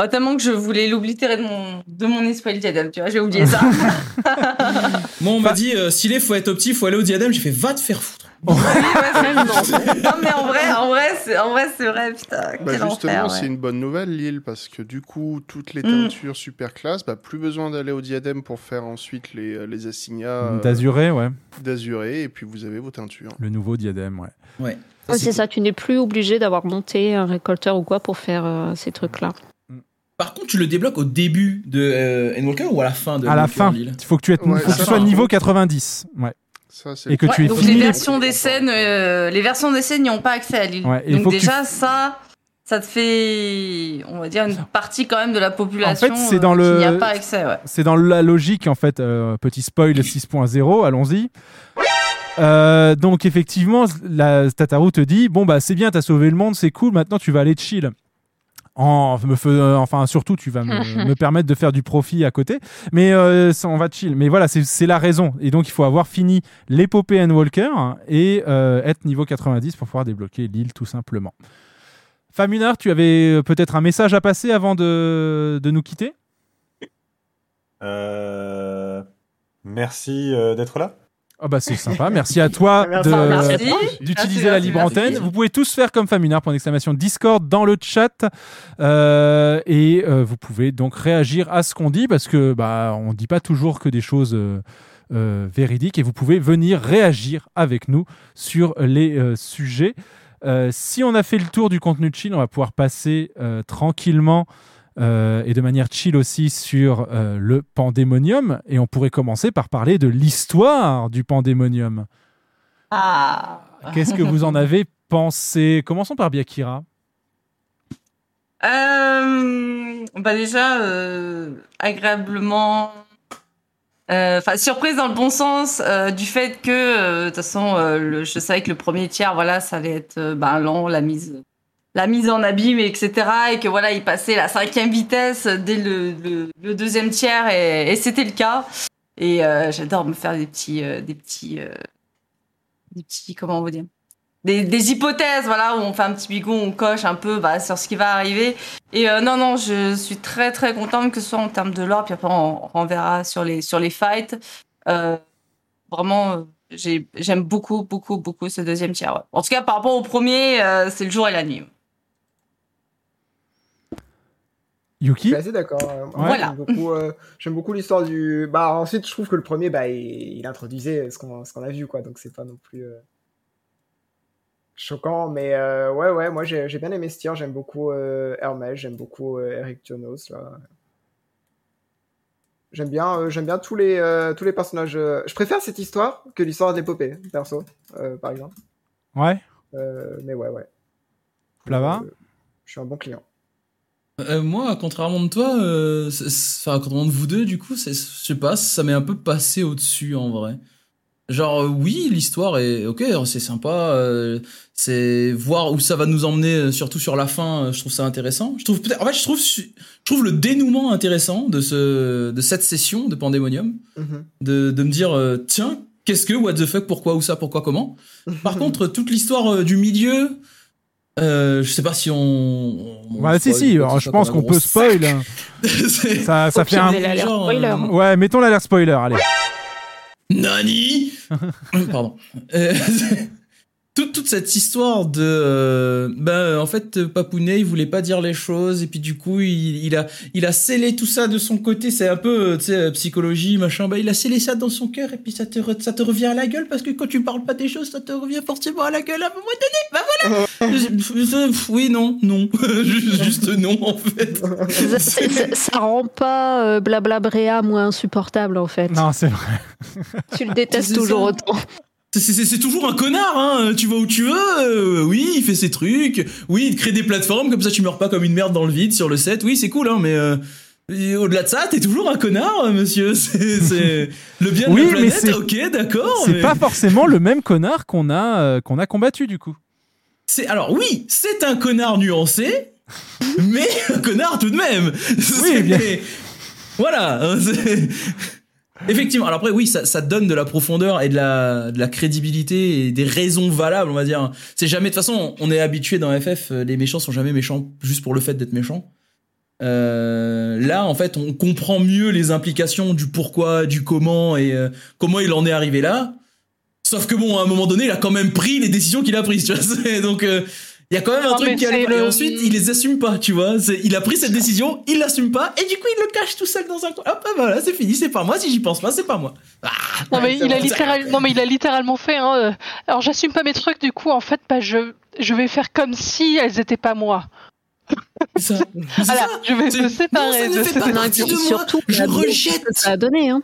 Oh, tellement que je voulais l'oblitérer de mon, de mon esprit le diadème, tu vois, j'ai oublié ça. (laughs) Moi, on m'a dit, euh, s'il est, faut être opti, faut aller au diadème. J'ai fait, va te faire foutre. Oui, ouais, (laughs) c'est- non, mais en vrai, en vrai, c'est, en vrai, c'est vrai, putain. Bah, quel justement, enfer, c'est ouais. une bonne nouvelle, Lille, parce que du coup, toutes les Mm. teintures super classe, bah, plus besoin d'aller au diadème pour faire ensuite les, les assignats euh, D'azuré, ouais. d'azuré, et puis vous avez vos teintures. Le nouveau diadème, ouais. Ouais. Ouais, c'est ça, tu n'es plus obligé d'avoir monté un récolteur ou quoi pour faire euh, ces trucs-là. Par contre, tu le débloques au début de euh, Endwalker ou à la fin de à la fin, il faut que tu, aies, Ouais, faut que tu sois niveau contre. 90. Ouais. Ça, c'est Et que Ouais, tu aies donc fini les versions des scènes, euh, les versions des scènes n'y ont pas accès à l'île. Ouais, donc tu déjà ça, ça te fait, on va dire une partie quand même de la population En fait, c'est dans euh, qui le- n'y a pas accès. Ouais. C'est dans la logique, en fait, euh, petit spoil 6.0, allons-y. Euh, donc effectivement, la Tataru te dit bon bah c'est bien, t'as sauvé le monde, c'est cool. Maintenant tu vas aller chill. En, me fais- euh, enfin surtout tu vas me, (laughs) me permettre de faire du profit à côté, mais euh, ça, on va chill. Mais voilà, c'est la raison. Et donc il faut avoir fini l'épopée Walker et euh, être niveau 90 pour pouvoir débloquer l'île tout simplement. Famunar, tu avais peut-être un message à passer avant de, de nous quitter? Euh, Merci euh, d'être là. Ah bah c'est sympa, merci à toi (laughs) d'utiliser la libre merci. antenne. Vous pouvez tous faire comme Famunar pour exclamation Discord dans le chat Euh, et euh, vous pouvez donc réagir à ce qu'on dit parce que bah on dit pas toujours que des choses euh, véridiques et vous pouvez venir réagir avec nous sur les sujets. Si on a fait le tour du contenu de chill, on va pouvoir passer tranquillement euh, et de manière chill aussi sur euh, le pandémonium. Et on pourrait commencer par parler de l'histoire du pandémonium. Ah. Qu'est-ce que vous en (laughs) avez pensé? Commençons par Biakira. Euh, bah déjà agréablement, euh, enfin surprise dans le bon sens euh, du fait que euh, de toute façon le- je savais que le premier tiers voilà ça allait être ben, lent la mise la mise en abîme etc et que voilà il passait la cinquième vitesse dès le, deuxième tiers et, c'était le cas et euh, j'adore me faire des petits euh, des petits euh, des petits comment on dire des, hypothèses, voilà, où on fait un petit bigon, on coche un peu bah, sur ce qui va arriver. Et non, non, je suis très très contente que ce soit en termes de lore, puis après on, on verra sur les, sur les fights. Vraiment, j'ai- j'aime beaucoup, beaucoup, beaucoup ce deuxième tiers. En tout cas, par rapport au premier, c'est le jour et la nuit. Yuki Je suis assez d'accord. Voilà. J'aime beaucoup, euh, j'aime beaucoup l'histoire du. Bah ensuite, je trouve que le premier, bah, il, il introduisait ce qu'on qu'on a vu, quoi. Donc c'est pas non plus euh, choquant, mais euh, ouais, ouais. Moi, j'ai j'ai bien aimé ce tir. J'aime beaucoup Hermès, j'aime beaucoup Eric Jonos là. J'aime bien, j'aime bien tous les tous les personnages. Je préfère cette histoire que l'histoire de l'épopée, perso, par exemple. Ouais. Mais ouais, ouais. Plava Je suis un bon client. Euh, moi, contrairement de toi, euh, enfin, contrairement de vous deux, du coup, c'est- je sais pas, ça m'est un peu passé au-dessus en vrai. Genre, euh, oui, l'histoire est ok, c'est sympa, euh, c'est voir où ça va nous emmener, surtout sur la fin, je trouve ça intéressant. Je trouve peut-être, en fait, je trouve, je trouve le dénouement intéressant de ce, de cette session de Pandemonium, Mhm. de, de me dire, tiens, qu'est-ce que, what the fuck, pourquoi, où ça, pourquoi, comment? Par (laughs) contre, toute l'histoire du milieu, euh, je sais pas si on. on Ouais, si, spoil si, je pense qu'on peut spoil. hein. (laughs) Ça, ça fait un. spoiler. euh, Ouais, mettons l'alerte spoiler, allez. Nani? (laughs) Pardon. Euh, (laughs) toute, toute cette histoire de... euh, ben, en fait, Papounet, il voulait pas dire les choses, et puis du coup, il, il a, il a scellé tout ça de son côté, c'est un peu, euh, tu sais, euh, psychologie, machin, ben, il a scellé ça dans son cœur, et puis ça te, re- ça te revient à la gueule, parce que quand tu parles pas des choses, ça te revient forcément à la gueule à un moment donné, ben voilà (laughs) Oui, non, non. (laughs) juste, juste non, en fait. ça, c'est- ça- ça rend pas euh, Blabla Bréa moins insupportable en fait. Non, c'est vrai. Tu le détestes toujours ça. autant. C'est- toujours un connard, hein. Tu vas où tu veux. euh, oui, il fait ses trucs. Oui, il crée des plateformes comme ça, tu meurs pas comme une merde dans le vide sur le set. Oui, c'est cool, hein. Mais euh, au-delà de ça, t'es toujours un connard, euh, monsieur. (laughs) C'est le bien de Oui, la mais planète. c'est- ok, d'accord. C'est mais- pas forcément le même connard qu'on a, euh, qu'on a combattu du coup. C'est alors oui, c'est un connard nuancé, (laughs) mais un connard tout de même. Oui, (laughs) bien. Voilà. Effectivement. Alors après, oui, ça, ça donne de la profondeur et de la, de la crédibilité et des raisons valables, on va dire. C'est jamais de toute façon, on est habitué dans FF, euh, les méchants sont jamais méchants juste pour le fait d'être méchants. Euh, là, en fait, on comprend mieux les implications du pourquoi, du comment et euh, comment il en est arrivé là Sauf que bon, à un moment donné, il a quand même pris les décisions qu'il a prises, tu vois. (laughs) Donc, euh, il y a quand même un Non, truc qui allait c'est pas. Et le- ensuite, il les assume pas, tu vois. Il a pris cette décision, il l'assume pas, et du coup, il le cache tout seul dans un coin. Hop, hop, voilà, c'est fini, c'est pas moi. Si j'y pense pas, c'est pas moi. Ah, Non mais, il a littéral- non mais il a littéralement fait. Hein, euh, alors j'assume pas mes trucs du coup en fait bah, je je vais faire comme si elles étaient pas moi. ça. (laughs) Voilà, je vais me séparer non, ça ne de fait pas partie trucs. de moi. surtout, Je rejette. ça a donné. Hein.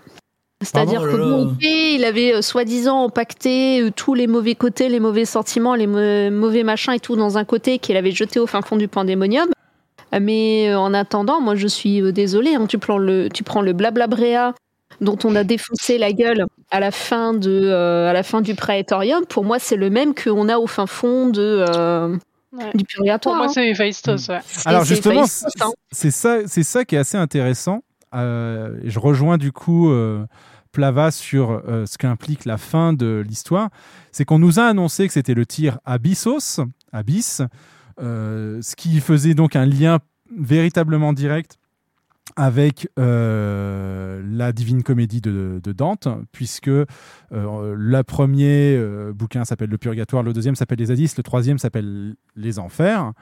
C'est-à-dire Ah que ok, il avait euh, soi-disant empaqueté euh, tous les mauvais côtés, les mauvais sentiments, les mauvais machins et tout dans un côté qu'il avait jeté au fin fond du pandémonium. Euh, Mais euh, en attendant, moi je suis euh, désolée, hein, tu, prends le, tu prends le blablabréa dont on a défoncé la gueule à la fin, de, euh, à la fin du Praetorium, pour moi c'est le même qu'on a au fin fond de, euh, Ouais. du purgatoire. Pour moi hein. c'est Héphaïstos, ouais. Alors justement, hein. c'est ça, c'est ça qui est assez intéressant. Euh, je rejoins du coup euh, Plava sur euh, ce qu'implique la fin de l'histoire. C'est qu'on nous a annoncé que c'était le tir Abyssos, Abyss, euh, ce qui faisait donc un lien véritablement direct avec euh, la Divine Comédie de, Dante, puisque le premier bouquin s'appelle Le Purgatoire, le deuxième s'appelle Les Hadiths, le troisième s'appelle Les Enfers.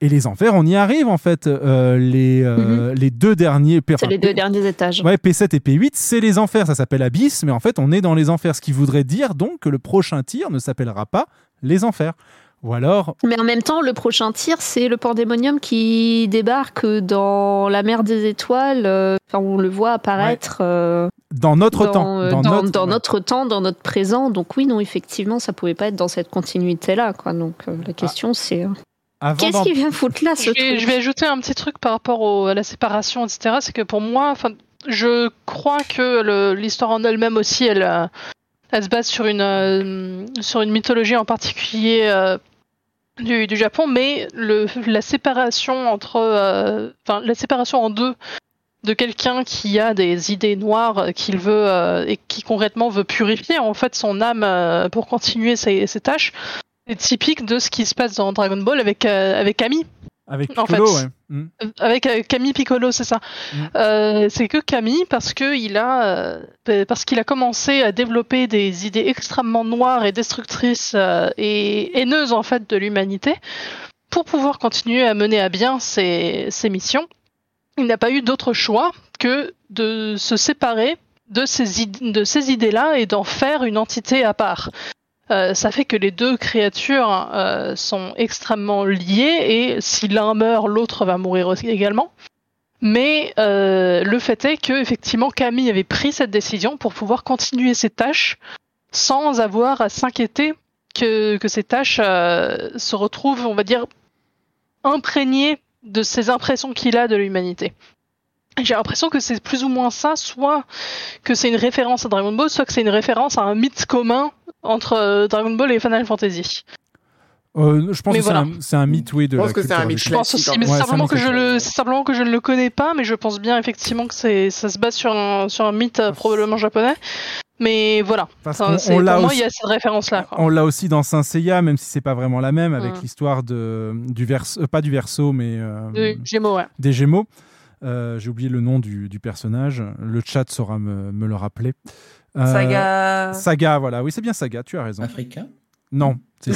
Et les enfers, on y arrive en fait. Euh, les, euh, les deux derniers. Mhm. C'est les deux derniers étages. Ouais, P7 et P8, c'est les enfers. Ça s'appelle Abyss, mais en fait, on est dans les enfers. Ce qui voudrait dire donc que le prochain tir ne s'appellera pas les enfers. Ou alors. Mais en même temps, le prochain tir, c'est le pandémonium qui débarque dans la mer des étoiles. euh, Enfin, on le voit apparaître euh, Dans notre dans, temps. Dans, dans- notre... dans notre temps, dans notre présent. Donc oui, non, effectivement, ça pouvait pas être dans cette continuité-là. Quoi. Donc euh, la question, c'est qu'est-ce d'en- qui vient foutre là, ce Je vais, truc je vais ajouter un petit truc par rapport au- à la séparation, etc. C'est que pour moi, enfin, je crois que l'histoire en elle-même aussi, elle, euh, elle se base sur une, euh, sur une mythologie en particulier euh, du, du Japon, mais le, la séparation entre, euh, enfin, la séparation en deux de quelqu'un qui a des idées noires qu'il veut euh, et qui concrètement veut purifier en fait son âme euh, pour continuer ses, ses tâches. C'est typique de ce qui se passe dans Dragon Ball avec euh, avec Kami. Avec en Piccolo, fait. ouais. Mm. Euh, Avec euh, Camille Piccolo, c'est ça. Euh, c'est que Camille, parce que il a, euh, euh, parce qu'il a commencé à développer des idées extrêmement noires et destructrices euh, et haineuses en fait de l'humanité, pour pouvoir continuer à mener à bien ses, ses missions, il n'a pas eu d'autre choix que de se séparer de ces, de ces idées-là et d'en faire une entité à part. Euh, ça fait que les deux créatures euh, sont extrêmement liées et si l'un meurt, l'autre va mourir aussi également. Mais euh, le fait est que effectivement Camille avait pris cette décision pour pouvoir continuer ses tâches sans avoir à s'inquiéter que, que ces tâches euh, se retrouvent, on va dire, imprégnées de ces impressions qu'il a de l'humanité. J'ai l'impression que c'est plus ou moins ça, soit que c'est une référence à Dragon Ball, soit que c'est une référence à un mythe commun entre euh, Dragon Ball et Final Fantasy. Euh, je pense Mais que c'est voilà. un- c'est un, mythe, oui, de Je pense la que c'est un mythe. Je pense aussi, mais Ouais, c'est c'est un simplement que je le, simplement que je ne le connais pas, mais je pense bien effectivement que c'est, ça se base sur un, sur un mythe euh, probablement japonais. Mais voilà. Parce Enfin, qu'on- c'est- on pour moi, il y a cette référence-là. On l'a aussi dans Saint Seiya, même si c'est pas vraiment la même, avec Mm. l'histoire de du verso, euh, pas du verso, mais euh, Oui, Gémeaux, ouais. des Gémeaux. Euh, J'ai oublié le nom du, du personnage. Le chat saura me, me le rappeler. Euh, Saga. Saga, voilà. Oui, c'est bien Saga. Tu as raison. Africa Non, c'est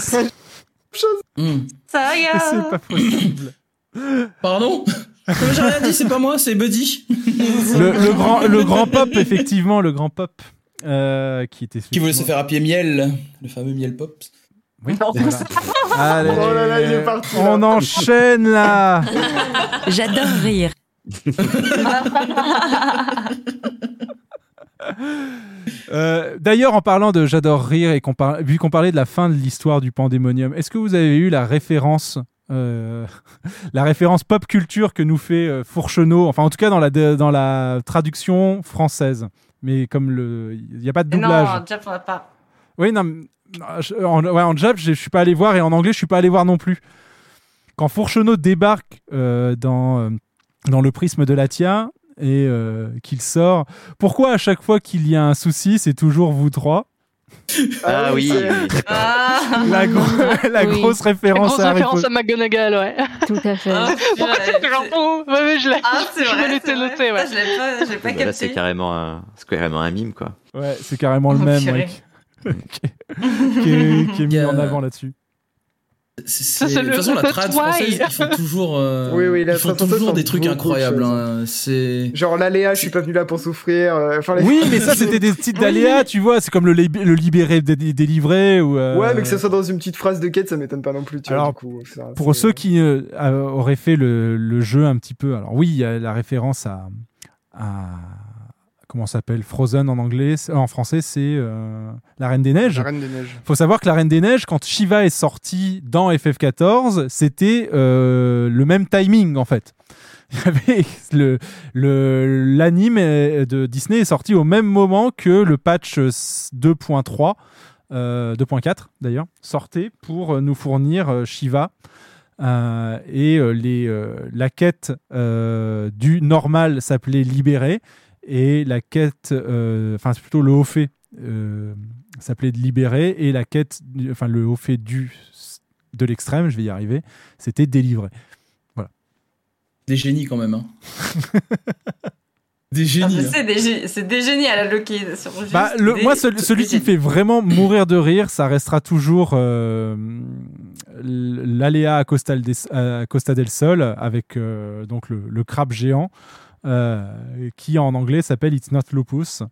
Hmm. (laughs) Saga. (laughs) c'est pas possible. Pardon J'ai rien dit, c'est pas moi, c'est Buddy. le, le grand, le grand pop, effectivement, le grand pop. euh, qui était Qui voulait se faire appuyer miel, le fameux miel pop. Oui, voilà. Allez, Oh là là, il est parti, là. on enchaîne là. J'adore rire. (laughs) (laughs) Euh, D'ailleurs, en parlant de J'adore rire et qu'on par- vu qu'on parlait de la fin de l'histoire du pandémonium, est-ce que vous avez eu la référence, euh, (laughs) la référence pop culture que nous fait euh, Fourcheneau, enfin en tout cas dans la dans la traduction française, mais comme le, il n'y a pas de doublage. Non, Jeff, on va pas. Oui, non, en, ouais, en Jap, je, suis pas allé voir et en anglais, je suis pas allé voir non plus. Quand Fourcheneau débarque euh, dans, dans le prisme de Latia et euh, qu'il sort, pourquoi à chaque fois qu'il y a un souci, c'est toujours vous trois? Ah oui, c'est- oui. Ah. La, gro- (laughs) la Oui. grosse La référence grosse à référence à McGonagall, ouais. Tout à fait. Ah, Pourquoi purée, c'est toujours c'est- fou Ouais, ouais, je l'ai. Ah, c'est je vrai. me l'étais noté, ouais. Je l'ai pas, je l'ai pas Bah là, c'est capté. carrément un, c'est carrément un mime, quoi. Ouais, c'est carrément le Oh, même. ouais. (laughs) qui est, qui est mis en avant là-dessus. C'est- c'est de toute façon, la trad française, ils font toujours, euh, (laughs) Oui, oui, la ils font toujours des trucs incroyables. hein. C'est Genre l'aléa, je suis pas venu là pour souffrir. euh, Enfin, les- Oui, mais (laughs) ça, c'était des titres d'aléas, tu vois. C'est comme le, lib- le libéré dé- dé- délivré. Ou, euh, Ouais, mais que ça soit dans une petite phrase de quête, ça m'étonne pas non plus. Tu vois, Alors, du coup, ça, Pour ceux qui euh, auraient fait le, le jeu un petit peu, alors oui, il y a la référence à, à comment ça s'appelle Frozen en anglais, en français, c'est euh, la Reine des Neiges. La Reine des Neiges. Faut savoir que la Reine des Neiges, quand Shiva est sorti dans FF14, c'était euh, le même timing en fait. (laughs) Il y avait le le- l'anime euh, de Disney est sorti au même moment que le patch 2.3 euh, 2.4 d'ailleurs sortait pour nous fournir Shiva Euh, et euh, les euh, la quête du normal s'appelait libéré et la quête euh, enfin c'est plutôt le haut fait euh, s'appelait de libérer et la quête enfin le haut fait du de l'extrême je vais y arriver c'était délivré voilà des génies quand même. Hein. (laughs) des Ah, génies. mais hein. C'est des, gé- c'est des génies à la juste Bah, le- des- moi, celui, des celui qui fait vraiment mourir de rire, ça restera toujours euh, l'aléa à Costa, del, à Costa del Sol avec euh, donc le, le crabe géant qui en anglais s'appelle It's Not Lupus.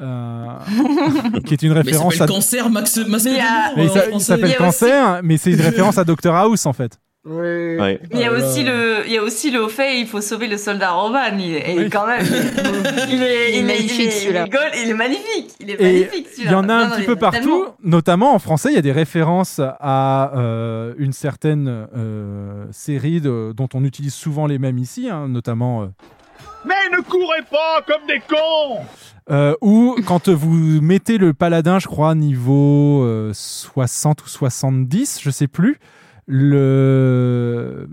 euh, (laughs) qui est une référence s'appelle à. cancer Max, Mais il Mais s'appelle Cancer, mais c'est une (laughs) référence à Dr House en fait. Ouais. Ouais. Mais il y a là aussi le, il y a aussi le fait, il faut sauver le soldat Roman. Il est, Oui. quand même, (laughs) il est, Il est magnifique, il est, celui-là. Il, est, il est magnifique, il est Et magnifique. il celui-là. y en a un non, petit peu partout, tellement. notamment en français, il y a des références à euh, une certaine euh, série de- dont on utilise souvent les mêmes ici, hein, notamment euh, Mais ne courez pas comme des cons Euh, ou quand vous mettez le paladin, je crois, niveau euh, 60 ou 70, je sais plus, le,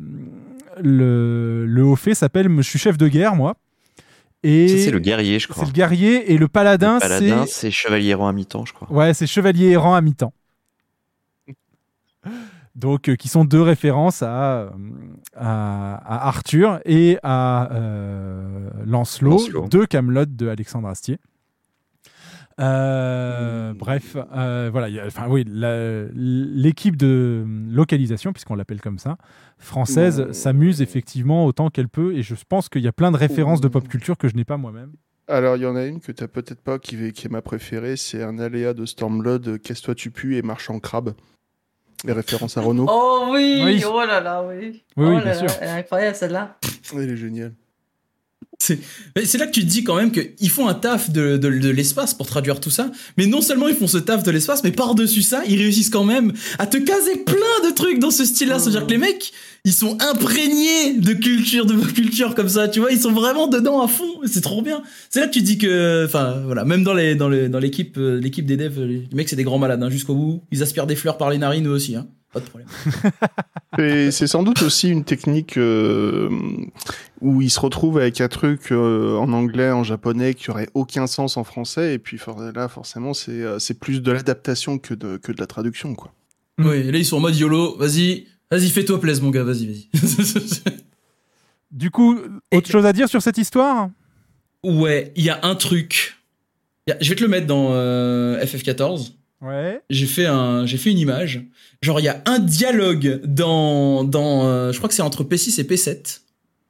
le, le haut fait s'appelle Je suis chef de guerre, moi. Et c'est le guerrier, je C'est crois. le guerrier et le paladin, Le paladin, c'est. c'est chevalier errant à mi-temps, je crois. Ouais, c'est chevalier errant à mi-temps. Donc, euh, qui sont deux références à, euh, à, à Arthur et à euh, Lancelot, Lancelot. de Camelot de Alexandre Astier. Euh, Bref, voilà. il y a- Enfin, oui, la- l'équipe de localisation, puisqu'on l'appelle comme ça, française, Mmh. s'amuse effectivement autant qu'elle peut. Et je pense qu'il y a plein de références de Mmh. pop culture que je n'ai pas moi-même. Alors, il y en a une que t'as peut-être pas, qui, est- qui est ma préférée, c'est un aléa de Stormblood, Casse-toi tu pues et marche en crabe. Les références à Renault. Oh oui, Oui. oh là là, oui. Oui, oh oui, là bien là, sûr. Elle est incroyable celle-là. Elle est géniale. C'est là que tu te dis quand même qu'ils font un taf de, de, de l'espace pour traduire tout ça, mais non seulement ils font ce taf de l'espace, mais par-dessus ça, ils réussissent quand même à te caser plein de trucs dans ce style-là. C'est-à-dire que les mecs, ils sont imprégnés de culture, de culture comme ça, tu vois, ils sont vraiment dedans à fond, c'est trop bien. C'est là que tu te dis que, enfin voilà, même dans les dans les dans l'équipe euh, l'équipe des devs, les mecs c'est des grands malades hein, jusqu'au bout. Ils aspirent des fleurs par les narines eux aussi, hein. Pas de problème. (laughs) Et c'est sans doute aussi une technique euh, où ils se retrouvent avec un truc euh, en anglais, en japonais, qui aurait aucun sens en français. Et puis for- là, forcément, c'est euh, c'est plus de l'adaptation que de, que de la traduction, quoi. Mm. Oui, et là ils sont en mode YOLO, vas-y, vas-y fais-toi plaisir mon gars, vas-y, vas-y. (laughs) Du coup, autre chose à dire sur cette histoire? Ouais, il y a un truc. Il y a- Je vais te le mettre dans euh, FF14. Ouais. J'ai fait un, j'ai fait une image. Genre il y a un dialogue dans dans, euh, je crois que c'est entre P6 et P7.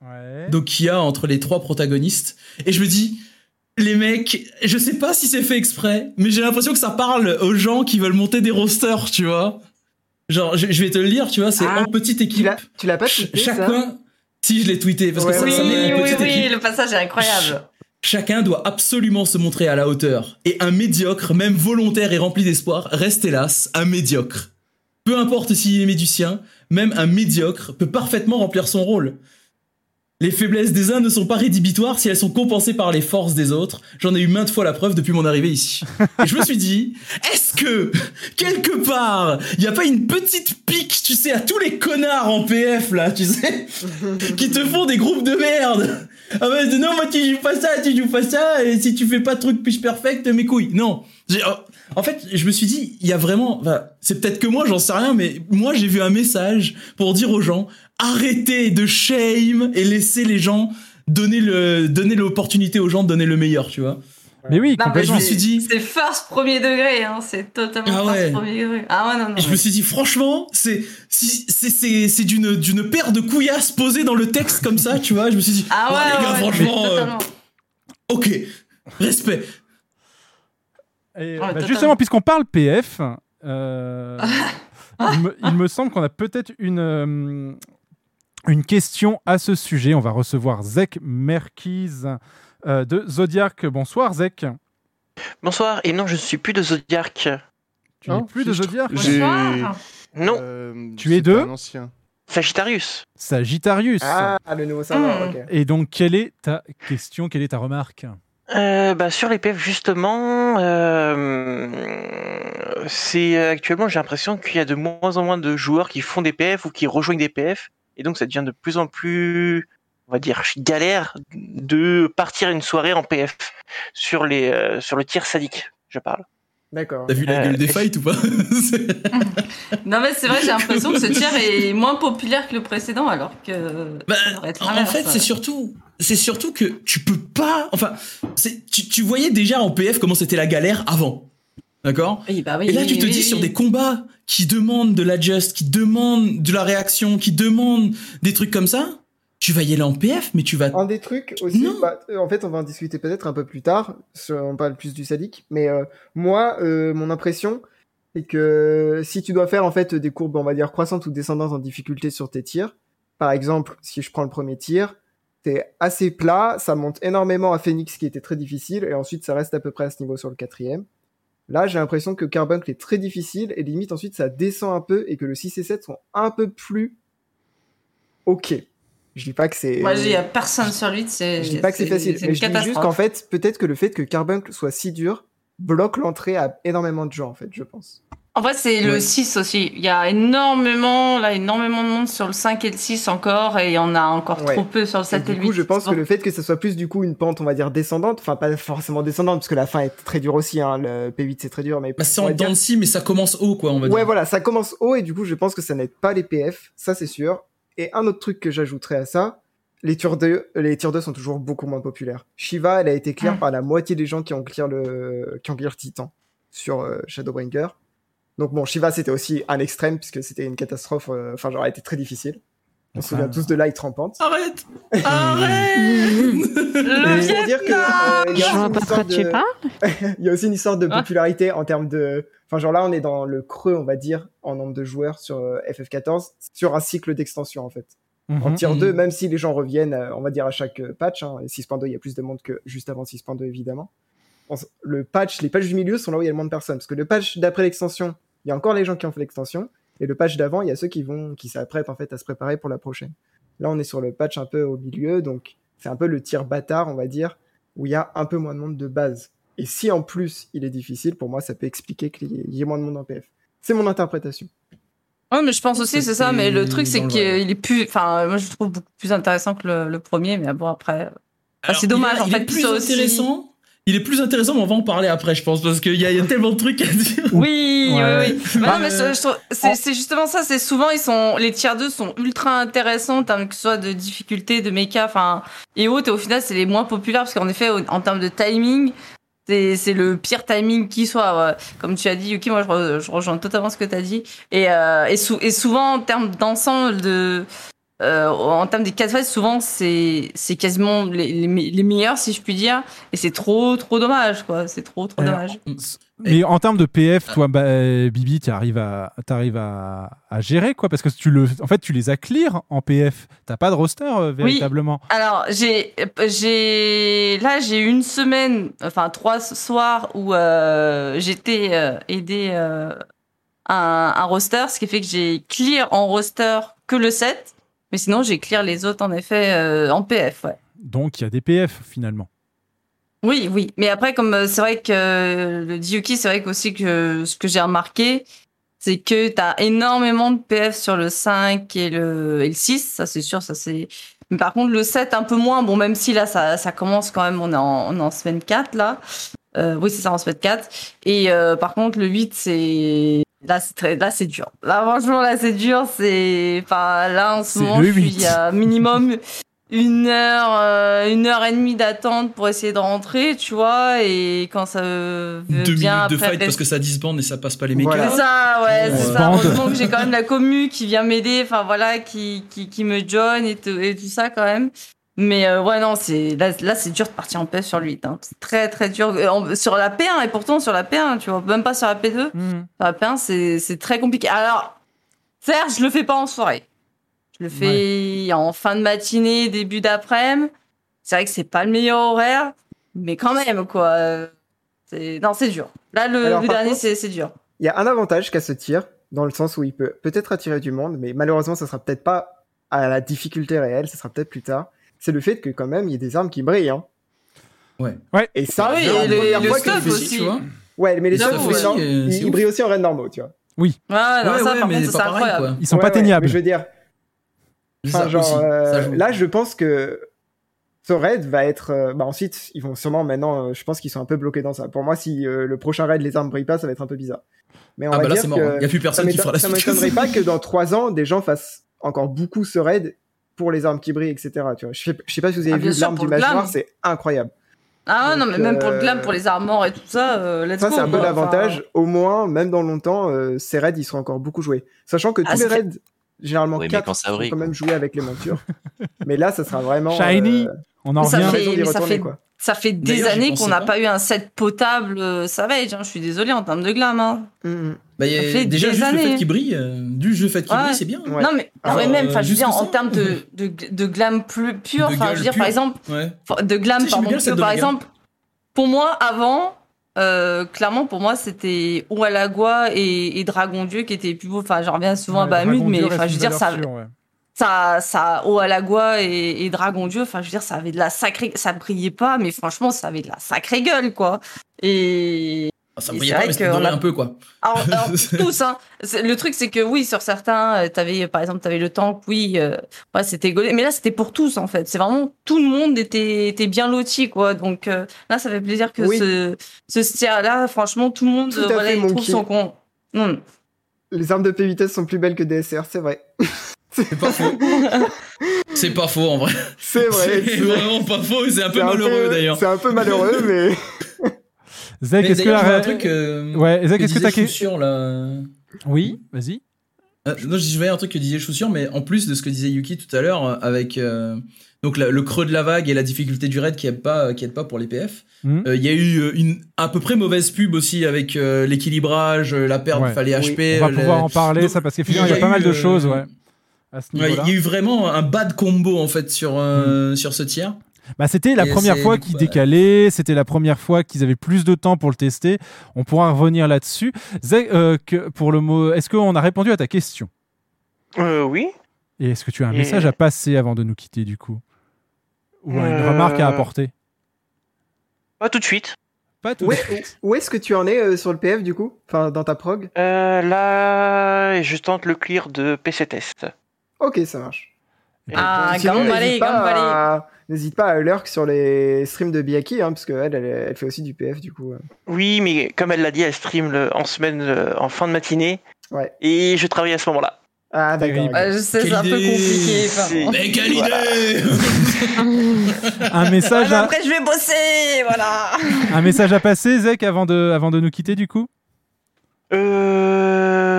Ouais. Donc il y a entre les trois protagonistes. Et je me dis, les mecs, je sais pas si c'est fait exprès, mais j'ai l'impression que ça parle aux gens qui veulent monter des rosters, tu vois. Genre, je, je vais te le lire, tu vois, c'est Ah, en petite équipe. Tu l'as, pas Ch- tweeté, ça? Chacun, si je l'ai tweeté, parce que ça, Oui, ça met en oui, petite oui, équipe. le passage est incroyable. Chacun doit absolument se montrer à la hauteur. Et un médiocre, même volontaire et rempli d'espoir, reste hélas un médiocre. Peu importe s'il est médicien, même un médiocre peut parfaitement remplir son rôle. Les faiblesses des uns ne sont pas rédhibitoires si elles sont compensées par les forces des autres. J'en ai eu maintes fois la preuve depuis mon arrivée ici. (laughs) Et je me suis dit, est-ce que, quelque part, il n'y a pas une petite pique, tu sais, à tous les connards en PF, là, tu sais, (laughs) qui te font des groupes de merde? Ah bah non, moi tu joues pas ça, tu joues pas ça, et si tu fais pas de truc pitch perfect, mes couilles. Non. J'ai- oh, En fait, je me suis dit, il y a vraiment, enfin, c'est peut-être que moi, j'en sais rien, mais moi j'ai vu un message pour dire aux gens, arrêtez de shame et laissez les gens donner le, donner l'opportunité aux gens de donner le meilleur, tu vois. Mais oui, Non, mais je me suis dit- C'est first premier degré, hein. C'est totalement Ah ouais. first premier degré. Ah ouais, non, non. Et je me suis dit, franchement, c'est c'est c'est c'est d'une d'une paire de couillasses posées dans le texte comme ça, tu vois. Je me suis dit, Ah ouais, les gars, ouais, franchement, euh, ok, respect. Et, Ouais, bah, justement, puisqu'on parle PF, euh, (laughs) il, me, il me semble qu'on a peut-être une, euh, une question à ce sujet. On va recevoir Zek Merkiz euh, de Zodiac. Bonsoir Zek. Bonsoir, et non, je ne suis plus de Zodiac. Tu n'es plus de Zodiac. Non, Euh, Tu es de ancien. Sagittarius. Sagittarius. Ah, le nouveau serveur, Hmm. ok. Et donc, quelle est ta question Quelle est ta remarque? Euh, bah, sur les PF, justement, euh, c'est euh, actuellement, j'ai l'impression qu'il y a de moins en moins de joueurs qui font des PF ou qui rejoignent des PF, et donc ça devient de plus en plus, on va dire, galère de partir une soirée en PF sur les euh, sur le tir sadique, je parle. D'accord. T'as vu la Euh, gueule des est-ce- fights ou pas (laughs) Non, mais c'est vrai, j'ai l'impression que ce tiers est moins populaire que le précédent, alors que. Bah, ça devrait être en fait, c'est surtout, c'est surtout que tu peux pas. Enfin, c'est, tu, tu voyais déjà en PF comment c'était la galère avant, d'accord? Oui, bah oui, Et là, oui, tu te oui, dis oui. sur des combats qui demandent de l'adjust, qui demandent de la réaction, qui demandent des trucs comme ça, tu vas y aller en PF, mais tu vas. Un des trucs aussi, bah, euh, en fait, on va en discuter peut-être un peu plus tard, on parle plus du sadique, mais euh, moi, euh, mon impression, c'est que si tu dois faire en fait des courbes, on va dire croissantes ou descendantes en difficulté sur tes tirs, par exemple, si je prends le premier tir, c'est assez plat, ça monte énormément à Phoenix qui était très difficile, et ensuite ça reste à peu près à ce niveau sur le quatrième. Là, j'ai l'impression que Carbuncle est très difficile, et limite ensuite ça descend un peu, et que le 6 et 7 sont un peu plus ok. Je dis pas que c'est... Moi, il y a personne sur lui, c'est. Je dis pas que c'est facile, mais je dis juste qu'en fait, peut-être que le fait que Carbuncle soit si dur bloque l'entrée à énormément de gens, en fait, je pense. En fait, c'est le Ouais. 6 aussi. Il y a énormément, là, énormément de monde sur le 5 et le 6 encore, et il y en a encore Ouais. trop peu sur le 7 et, Et le du 8. coup, je pense que le fait que ce soit plus du coup une pente, on va dire descendante, enfin pas forcément descendante, parce que la fin est très dure aussi, hein, le P8 c'est très dur, mais Bah, c'est en dents mais ça commence haut, quoi, on va Ouais, dire. voilà, ça commence haut et du coup, je pense que ça n'aide pas les PF, ça c'est sûr. Et un autre truc que j'ajouterais à ça, les tiers 2, les tiers 2 sont toujours beaucoup moins populaires. Shiva, elle a été clear Mm. par la moitié des gens qui ont clear le, qui ont clear Titan sur euh, Shadowbringer. Donc bon, Shiva c'était aussi un extrême puisque c'était une catastrophe, euh, enfin genre elle était très difficile. On se souvient tous de light rampante. Arrête (laughs) Arrête Le pour dire que, euh, il y a Je vois aussi une pas de (laughs) il y a aussi une histoire de Ah. popularité en termes de. Enfin, genre là, on est dans le creux, on va dire, en nombre de joueurs sur euh, FF14, sur un cycle d'extension en fait. En Mhm. tier Mhm. 2, même si les gens reviennent, euh, on va dire, à chaque euh, patch, hein, et 6.2, il y a plus de monde que juste avant 6.2, évidemment. On Le patch, les patchs du milieu sont là où il y a le moins de personnes. Parce que le patch d'après l'extension, il y a encore les gens qui ont fait l'extension. Et le patch d'avant, il y a ceux qui vont, qui s'apprêtent en fait à se préparer pour la prochaine. Là, on est sur le patch un peu au milieu, donc c'est un peu le tir bâtard, on va dire, où il y a un peu moins de monde de base. Et si en plus il est difficile, pour moi, ça peut expliquer qu'il y ait- moins de monde en PF. C'est mon interprétation. Ouais, mais je pense aussi, c'est ça, mais le truc, c'est qu'il est plus. Enfin, moi, je le trouve beaucoup plus intéressant que le, le premier, mais bon, après. C'est dommage, il en il fait, est plus ça aussi- intéressant. Il est plus intéressant, mais on va en parler après, je pense, parce qu'il y, a- il y a tellement de trucs à dire. Oui, Ouais. oui, oui. Bah Bah, non, mais je- je trouve- c'est justement ça. C'est souvent ils sont les tiers 2 sont ultra intéressants en termes que ce soit de difficulté, de méca, enfin et autres. Et au final, c'est les moins populaires parce qu'en effet, en termes de timing, c'est c'est le pire timing qui soit. ouais. Comme tu as dit, Yuki, moi je, re- je rejoins totalement ce que tu as dit. Et euh, et, sou- et souvent en termes d'ensemble de euh, en termes des catfights, souvent c'est c'est quasiment les, les, me- les meilleurs si je puis dire. Et c'est trop trop dommage quoi. C'est trop trop dommage. Mais en termes de PF, toi, bah, euh, Bibi, tu arrives, à, t'arrives à, à gérer, quoi, parce que tu le, en fait, tu les as clear en PF. T'as pas de roster, euh, véritablement. Alors, j'ai, j'ai, là, j'ai une semaine, enfin trois soirs où euh, j'étais euh, aidé un, un roster, ce qui fait que j'ai clear en roster que le 7, mais sinon j'ai clear les autres en effet euh, en PF, ouais. Donc, il y a des PF, finalement. Oui, oui. Mais après, comme euh, c'est vrai que euh, le Diuki, c'est vrai que aussi que ce que j'ai remarqué, c'est que tu as énormément de PF sur le 5 et le, et le 6, ça c'est sûr, ça c'est. Mais par contre, le 7, un peu moins. Bon, même si là, ça, ça commence quand même, on est en, on est en semaine 4, là. Oui, c'est ça, en semaine 4. Et par contre, le 8, c'est. Là, c'est très... là, c'est dur. Là, franchement, là, c'est dur. C'est. Enfin, là, en ce moment, je 8. suis à minimum. une heure, euh, une heure et demie d'attente pour essayer de rentrer, tu vois, et quand ça veut Deux bien minutes de après fight parce que ça disbande et ça passe pas les mécas. C'est ça, ouais, c'est ça. Heureusement que j'ai quand même la commu qui vient m'aider, enfin voilà, qui, qui, qui me join et, tout- et tout ça quand même. Mais euh, ouais, non, c'est là, là c'est dur de partir en PF sur le 8. Hein. C'est très très dur. Euh, en- sur la P1, et pourtant sur la P1, tu vois, même pas sur la P2. Mhm. Sur la P1, c'est très compliqué. Alors, certes, je le fais pas en soirée. Je le fais en fin de matinée, début d'après-midi. C'est vrai que c'est pas le meilleur horaire, mais quand même, quoi. Non, c'est dur. Là, le, Alors, le dernier, c'est dur. Il y a un avantage qu'a ce tir, dans le sens où il peut peut-être attirer du monde, mais malheureusement, ça sera peut-être pas à la difficulté réelle, ça sera peut-être plus tard. C'est le fait que quand même, il y ait des armes qui brillent. Hein. Ouais. Ouais. Et ça, Ah et les- le aussi. fais. tu vois. Ouais, mais les aussi, euh, ils, ils brillent aussi en raid normaux, tu vois. Oui. Ouais, non, Ouais, ça, ouais, par mais contre, c'est incroyable. quoi. Ils sont Ouais, pas ouais, teignables. je veux dire, enfin, genre, euh, là, je pense que ce raid va être. euh, bah, ensuite, ils vont sûrement maintenant. euh, je pense qu'ils sont un peu bloqués dans ça. Pour moi, si euh, le prochain raid les armes brillent pas, ça va être un peu bizarre. Mais on Ah va bah là, dire c'est mort, que hein. Y a plus personne ça qui fera la Ça m'étonnerait pas que dans trois ans, des gens fassent encore beaucoup ce raid pour les armes qui brillent, etc. Tu vois. Je sais, je sais pas si vous avez Ah, vu l'arme du mage c'est incroyable. Ah ouais, non, mais même pour le euh, glam, pour les armors et tout ça, euh, let's Ça, go. c'est un peu quoi. l'avantage. Au moins, même dans longtemps, euh, ces raids, ils seront encore beaucoup joués. Sachant que Ah, tous les raids, généralement Oui, mais 4, quand ça sont brille, quand même joués avec les montures. (laughs) mais là, ça sera vraiment. Shiny, euh, on en Mais ça revient. fait- raison d'y mais ça retourner, fait- quoi. Ça fait des années qu'on n'a pas. pas eu un set potable euh, Savage. Hein. Je suis désolé en termes de glam. Hein. Mm, mm. Bah, y a- Ça fait déjà, des juste le années. fait qu'il brille, euh, du jeu fait qu'il Ouais. brille, c'est bien. Ouais. Non mais, non, mais Alors, même, enfin, euh, je veux dire, en termes de, de, de glam plus pur, enfin, je veux dire, pure. par exemple, Ouais. De glam, Tu sais, pardon, le de par exemple, pour moi, avant, euh, clairement, pour moi, c'était Oualagua et, et Dragon Dieu qui étaient les plus beaux. Enfin, j'en reviens souvent à Ouais, Bahamut, Dragon mais enfin, je veux dire, ça, ouais. Ça, ça, Oualagua et, et Dragon Dieu, enfin, je veux dire, ça avait de la sacrée, ça brillait pas, mais franchement, ça avait de la sacrée gueule, quoi. Et, Ah, Ça brillait pas, mais c'était a- un peu, quoi. alors, alors, (laughs) tous, hein. C'est- Le truc, c'est que oui, sur certains, euh, t'avais, par exemple, t'avais le tank, oui, euh, ouais, c'était gaulé. Mais là, c'était pour tous, en fait. C'est vraiment, tout le monde était, était bien loti, quoi. Donc, euh, là, ça fait plaisir que Oui. ce, ce steer-là, franchement, tout le monde, Tout euh, voilà, fait, il trouve son con. Les armes de P vitesse sont plus belles que DSR, c'est vrai. (laughs) C'est pas faux. (laughs) c'est pas faux, en vrai. C'est vrai. C'est vraiment pas faux, et c'est un peu malheureux, d'ailleurs. C'est un peu malheureux, mais. (laughs) Mais est-ce que la un truc. euh, Ouais, que est-ce que t'as que- Chaussure, là. Oui, vas-y. Euh, non, je voyais un truc que disait Chaussure, mais en plus de ce que disait Yuki tout à l'heure, euh, avec euh, donc la- le creux de la vague et la difficulté du raid qui aide pas, qui aide pas pour les PF. Euh, Il y a eu euh, une à peu près mauvaise pub aussi avec euh, l'équilibrage, euh, la perte, Ouais. fallait Oui. HP. On va pouvoir en parler, Donc, ça, parce qu'effectivement, il y a eu, pas mal de euh, choses, ouais. À ce ouais, niveau-là. il y a eu vraiment un bad combo en fait sur euh, sur ce tiers. Bah, c'était la Et première fois qu'ils décalaient, c'était la première fois qu'ils avaient plus de temps pour le tester. On pourra revenir là-dessus. Euh, que pour le mot, est-ce qu'on a répondu à ta question? Euh, oui. Et est-ce que tu as un Et- message à passer avant de nous quitter du coup? Ou une remarque à apporter? Pas tout de suite. Pas tout Où, de est- suite. où est-ce que tu en es euh, sur le PF du coup? Enfin, dans ta prog? Euh, là, je tente le clear de PC Test. Ok, ça marche. Ah, Sinon, n'hésite pas à- N'hésite pas à lurk sur les streams de Biaki, hein, parce qu'elle, elle, elle fait aussi du PF du coup. euh. Oui, mais comme elle l'a dit, elle stream le- en semaine, euh, en fin de matinée. Ouais. Et je travaille à ce moment-là. Ah, d'accord. Sais, c'est un peu compliqué. enfin. Mais quelle idée (laughs) Un message, mais à, après, je vais bosser, voilà. un message à passer, Zek, avant de, avant de nous quitter du coup? Euh,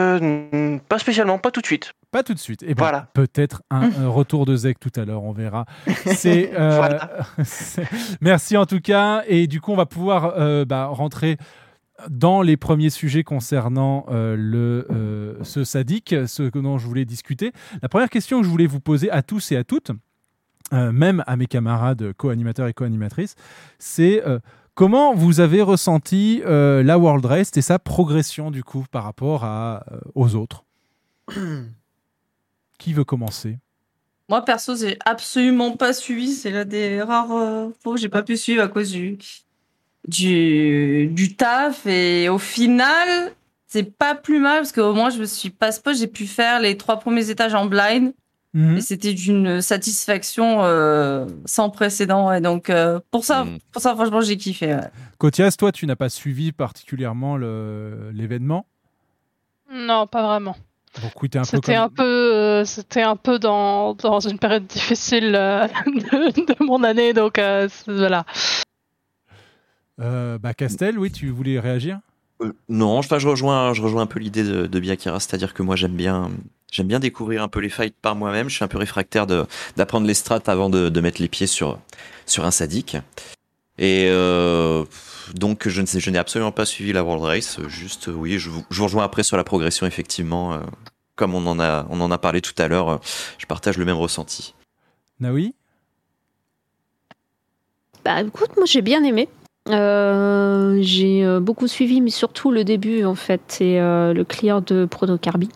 pas spécialement, pas tout de suite. Pas tout de suite. Et ben, Voilà. peut-être un euh, retour de Zek tout à l'heure, on verra. C'est, (laughs) euh, Voilà. (laughs) Merci en tout cas. Et du coup, on va pouvoir euh, bah, rentrer dans les premiers sujets concernant euh, le, euh, ce sadique, ce que- dont je voulais discuter. La première question que je voulais vous poser à tous et à toutes, euh, même à mes camarades co-animateurs et co-animatrices, c'est euh, comment vous avez ressenti euh, la World Race et sa progression du coup par rapport à, euh, aux autres? (clears throat) Qui veut commencer? Moi, perso, j'ai absolument pas suivi. C'est l'un des rares euh, fois où j'ai pas pu suivre à cause du, du, du taf. Et au final, c'est pas plus mal parce qu'au moins, je me suis pas spot. J'ai pu faire les trois premiers étages en blind. Mhm. Et c'était d'une satisfaction euh, sans précédent. Et donc, euh, pour, ça, Mhm. pour ça, franchement, j'ai kiffé. ouais. Cotias, toi, tu n'as pas suivi particulièrement l'événement? Non, pas vraiment. C'était comme... un peu, euh, c'était un peu dans, dans une période difficile euh, (laughs) de, de mon année, donc euh, voilà. Euh, bah Castel, oui, tu voulais réagir? Euh, Non, je, enfin, je rejoins, je rejoins un peu l'idée de, de Biakira, c'est-à-dire que moi j'aime bien, j'aime bien découvrir un peu les fights par moi-même. Je suis un peu réfractaire de d'apprendre les strats avant de, de mettre les pieds sur sur un sadique. Et euh, donc je ne sais, je n'ai absolument pas suivi la World Race. Juste, oui, je vous, je vous rejoins après sur la progression effectivement. euh, comme on en a, on en a parlé tout à l'heure, euh, je partage le même ressenti. Naoui? Bah écoute, moi j'ai bien aimé. Euh, j'ai euh, beaucoup suivi, mais surtout le début en fait, et euh, le clear de Protocarby.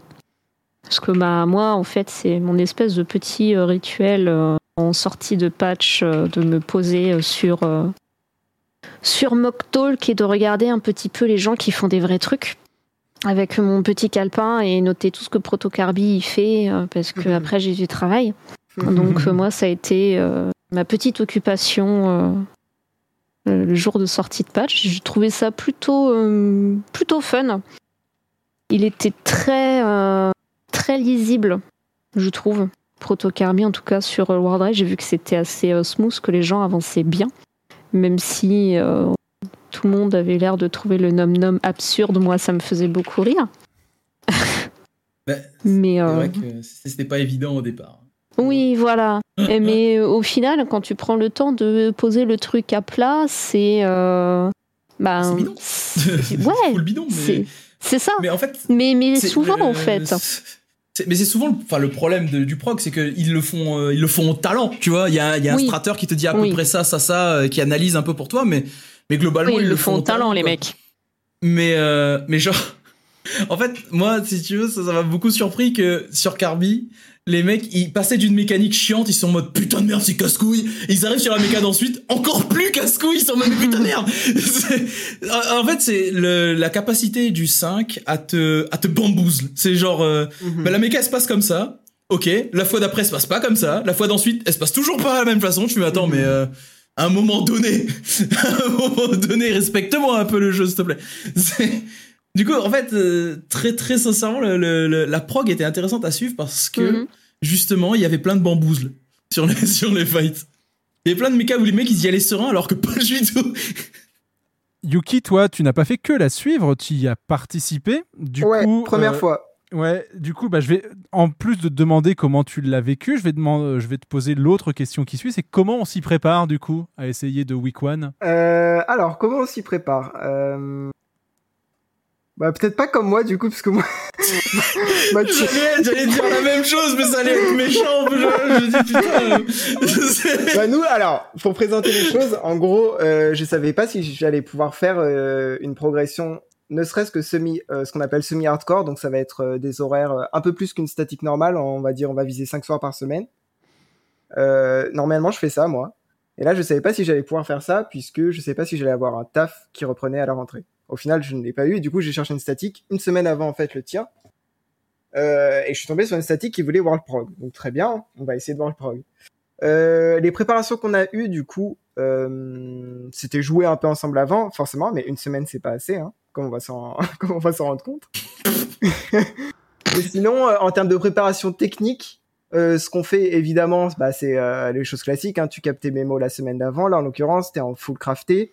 Parce que bah, moi en fait, c'est mon espèce de petit euh, rituel euh, en sortie de patch euh, de me poser sur, sur Mock Talk et de regarder un petit peu les gens qui font des vrais trucs avec mon petit calepin et noter tout ce que Protocarby fait parce que après j'ai du travail. Donc euh, moi ça a été euh, ma petite occupation euh, le jour de sortie de patch. J'ai trouvé ça plutôt euh, plutôt fun. Il était très très lisible, je trouve. Protocarby en tout cas sur euh, World Raid, j'ai vu que c'était assez euh, smooth, que les gens avançaient bien, même si euh, tout le monde avait l'air de trouver le nom nom absurde. Moi, ça me faisait beaucoup rire. (laughs) Bah, Mais C'est euh, vrai que c'était pas évident au départ. oui, voilà. (laughs) Mais au final, quand tu prends le temps de poser le truc à plat, c'est. Euh, ben, c'est- bidon, c'est (laughs) ça. Mais en fait, mais, mais souvent, le- en fait. Mais c'est souvent le, enfin, le problème de- du prog, c'est qu'ils le font, euh, ils le font au talent, tu vois. Il y a, il y a un strateur qui te dit à Oui. peu près ça, ça, ça, euh, qui analyse un peu pour toi, mais, mais globalement Oui, ils le font au talent, les mecs. Mais, euh, mais genre, (laughs) en fait, moi, si tu veux, ça ça m'a beaucoup surpris que sur Carby, les mecs, ils passaient d'une mécanique chiante, ils sont en mode putain de merde, c'est casse-couille. Ils arrivent sur la méca d'ensuite, encore plus casse-couille, ils sont en mode putain de merde. En fait, c'est la capacité du 5 à te, à te bamboozle. C'est genre, euh, bah, la méca, elle se passe comme ça. Ok, la fois d'après, elle se passe pas comme ça. La fois d'ensuite, elle se passe toujours pas de la même façon. Tu me attends, mais euh, à un moment donné, (laughs) à un moment donné, respecte-moi un peu le jeu, s'il te plaît. Du coup, en fait, euh, très très sincèrement, le- le- le- la prog était intéressante à suivre parce que Mhm. justement, il y avait plein de bamboozles sur les (laughs) sur les fights. Il y avait plein de mécas où les mecs ils y allaient serein alors que pas du tout. (laughs) Yuki, toi, tu n'as pas fait que la suivre, tu y as participé. Du Ouais, coup, première euh, fois. Ouais, du coup, bah, je vais, en plus de te demander comment tu l'as vécu, je vais, demander, je vais te poser l'autre question qui suit, c'est comment on s'y prépare, du coup, à essayer de Week One? Euh, alors, comment on s'y prépare? Euh, Bah, peut-être pas comme moi, du coup, parce que moi. (laughs) J'allais j'allais dire la même chose, mais ça allait être méchant. Je, je dis putain. (laughs) bah, nous, alors, pour présenter les choses, en gros, euh, je savais pas si j'allais pouvoir faire euh, une progression, ne serait-ce que semi, euh, ce qu'on appelle semi-hardcore, donc ça va être euh, des horaires euh, un peu plus qu'une statique normale, on va dire, on va viser 5 soirs par semaine. Euh, normalement, je fais ça, moi. Et là, je savais pas si j'allais pouvoir faire ça, puisque je savais pas si j'allais avoir un taf qui reprenait à la rentrée. Au final, je ne l'ai pas eu, et du coup, j'ai cherché une statique une semaine avant, en fait, le tir. Euh, et je suis tombé sur une statique qui voulait World Prog. Donc très bien, on va essayer de World Prog. Euh, les préparations qu'on a eues, du coup, euh, c'était jouer un peu ensemble avant, forcément, mais une semaine, c'est pas assez, hein, comme on va s'en, (laughs) rendre compte. (laughs) mais sinon, euh, en termes de préparation technique, ce qu'on fait, évidemment, bah, c'est les choses classiques. Hein, tu captes tes mémos la semaine d'avant. Là, en l'occurrence, t'es en full crafté.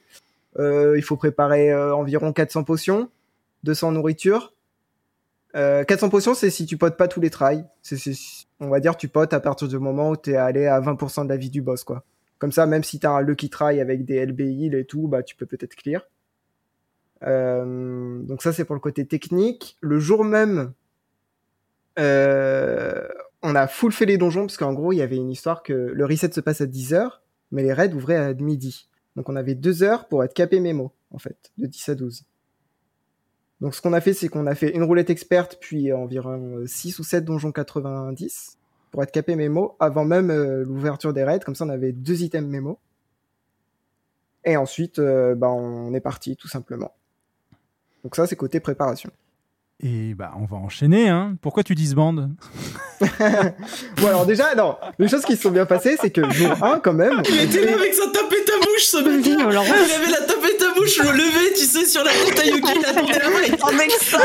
Euh, il faut préparer euh, environ 400 potions, 200 nourriture. Euh, 400 potions, c'est si tu potes pas tous les trails. C'est, on va dire, tu potes à partir du moment où t'es allé à 20% de la vie du boss, quoi. Comme ça, même si t'as un lucky try avec des LB heal et tout, bah, tu peux peut-être clear. Euh, donc ça, c'est pour le côté technique. Le jour même, euh, on a full fait les donjons, parce qu'en gros, il y avait une histoire que le reset se passe à 10h, mais les raids ouvraient à midi. Donc on avait deux heures pour être capé mémo, en fait, de 10 à 12. Donc ce qu'on a fait, c'est qu'on a fait une roulette experte, puis environ 6 ou 7 donjons 90 pour être capé mémo, avant même euh, l'ouverture des raids, comme ça on avait deux items mémo. Et ensuite, euh, bah, on est parti, tout simplement. Donc ça, c'est côté préparation. Et bah, on va enchaîner, hein. Pourquoi tu disbandes? (laughs) Bon alors déjà, non, les choses qui se sont bien passées, c'est que jour 1 quand même... Il était là avec sa à bouche, ce mec. Il avait la tapette à bouche levais, tu sais, sur la tête à Yuki, il attendait la main. Il attendait que ça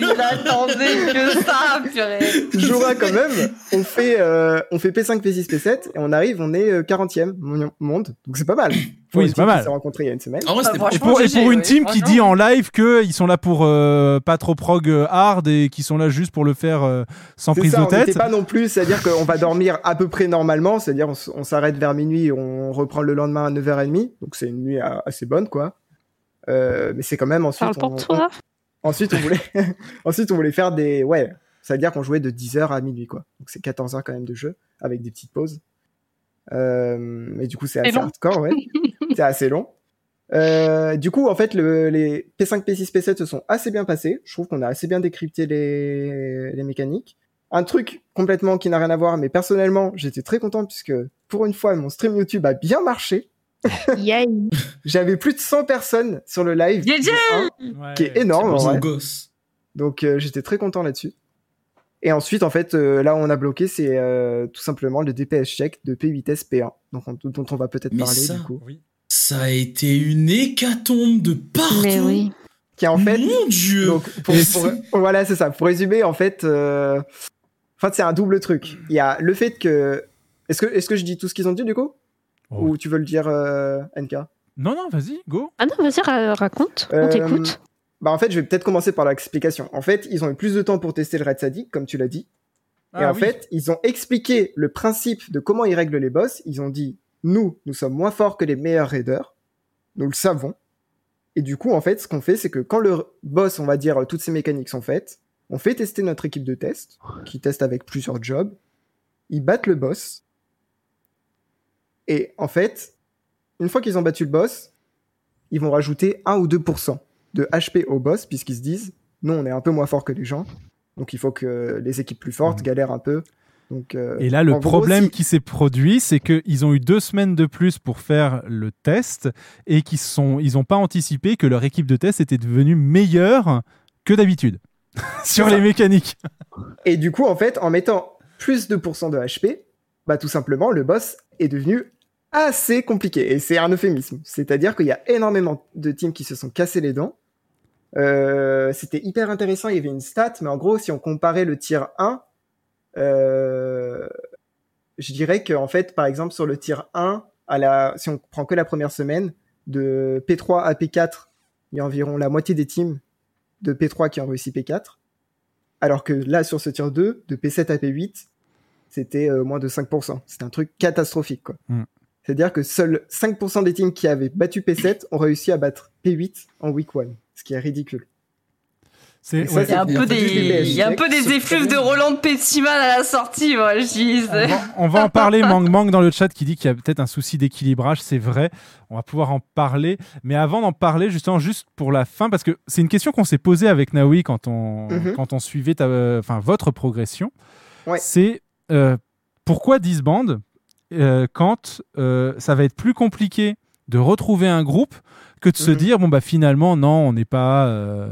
Il attendait que ça, purée Jura quand même, on fait, euh, on fait P5, P6, P7 et on arrive, on est euh, 40e mon- monde, donc c'est pas mal. Pour Oui, c'est pas mal. s'est rencontrée il y a une semaine. En vrai, c'était Ah, Et pour, et pour une ouais, team qui dit en live qu'ils sont là pour euh, pas trop prog euh, hard et qui sont là juste pour le faire euh, sans prise ça, de on tête. pas non plus, c'est-à-dire qu'on va dormir à peu près normalement, c'est-à-dire on, on s'arrête vers minuit, on reprend le lendemain à 9h30, donc c'est une nuit a- assez bonne quoi. Euh, mais c'est quand même ensuite. Parle pour on- toi. on- ensuite on voulait, (laughs) ensuite on voulait faire des, ouais, c'est-à-dire qu'on jouait de 10h à minuit quoi. Donc c'est 14 heures quand même de jeu avec des petites pauses. Euh, mais du coup c'est C'est assez long. hardcore, ouais. (laughs) c'est assez long. Euh, du coup, en fait, le, les P5, P6, P7 se sont assez bien passés. Je trouve qu'on a assez bien décrypté les, les mécaniques. Un truc complètement qui n'a rien à voir, mais personnellement, j'étais très content puisque pour une fois, mon stream YouTube a bien marché. (laughs) Yay. J'avais plus de 100 personnes sur le live, GG dont un, qui est énorme. vrai. gosse. Donc euh, j'étais très content là-dessus. Et ensuite, en fait, euh, là où on a bloqué, c'est euh, tout simplement le DPS check de P8S P1, donc on- dont on va peut-être parler ça, du coup. Ça a été une hécatombe de partout. Mais oui. Qui en fait, Mon dieu. Donc, pour, pour- voilà, c'est ça. Pour résumer, en fait, euh, en fait, c'est un double truc. Il y a le fait que, est-ce que, est-ce que je dis tout ce qu'ils ont dit du coup, Oh. ou tu veux le dire, euh, NK Non, non, vas-y, go. Ah non, vas-y, ra- raconte. On Euh, t'écoute. Bah en fait, je vais peut-être commencer par l'explication. En fait, ils ont eu plus de temps pour tester le raid sadique, comme tu l'as dit. et Ah en oui. fait, ils ont expliqué le principe de comment ils règlent les boss. Ils ont dit, nous, nous sommes moins forts que les meilleurs raiders. Nous le savons. Et du coup, en fait, ce qu'on fait, c'est que quand le boss, on va dire, toutes ces mécaniques sont faites, on fait tester notre équipe de test, qui teste avec plusieurs jobs. Ils battent le boss. Et en fait, une fois qu'ils ont battu le boss, ils vont rajouter 1 ou 2% de HP au boss, puisqu'ils se disent, nous, on est un peu moins fort que les gens. Donc il faut que les équipes plus fortes galèrent un peu. Donc, euh, Mhm. Et là, le gros, problème qui s'est produit, c'est qu'ils ont eu deux semaines de plus pour faire le test et qu'ils ils n'ont pas anticipé que leur équipe de test était devenue meilleure que d'habitude (laughs) sur les mécaniques. Et du coup, en fait, en mettant plus de pourcents de HP, bah tout simplement, le boss est devenu assez compliqué. Et c'est un euphémisme. C'est-à-dire qu'il y a énormément de teams qui se sont cassés les dents. Euh, C'était hyper intéressant, il y avait une stat, mais en gros, si on comparait le tier 1, euh, je dirais que en fait, par exemple, sur le tier 1, à la, si on prend que la première semaine, de P3 à P4, il y a environ la moitié des teams de P3 qui ont réussi P4. Alors que là, sur ce tier 2, de P7 à P8, c'était euh, moins de 5%. C'était un truc catastrophique, quoi. Mm. C'est-à-dire que seuls 5% des teams qui avaient battu P7 ont réussi à battre P8 en week 1, ce qui est ridicule. C'est ouais. Un peu des, il y a un peu des effluves de Roland Petitmal à la sortie, moi, je dis. On va, on va en parler, Mang Mang dans le chat qui dit qu'il y a peut-être un souci d'équilibrage, c'est vrai, on va pouvoir en parler. Mais avant d'en parler, justement, juste pour la fin, parce que c'est une question qu'on s'est posée avec Naoui quand on, Mhm. quand on suivait ta, euh, enfin, votre progression. Ouais. C'est euh, pourquoi disband? Euh, quand euh, ça va être plus compliqué de retrouver un groupe que de se Mhm. dire, bon, bah finalement, non, on n'est pas. euh,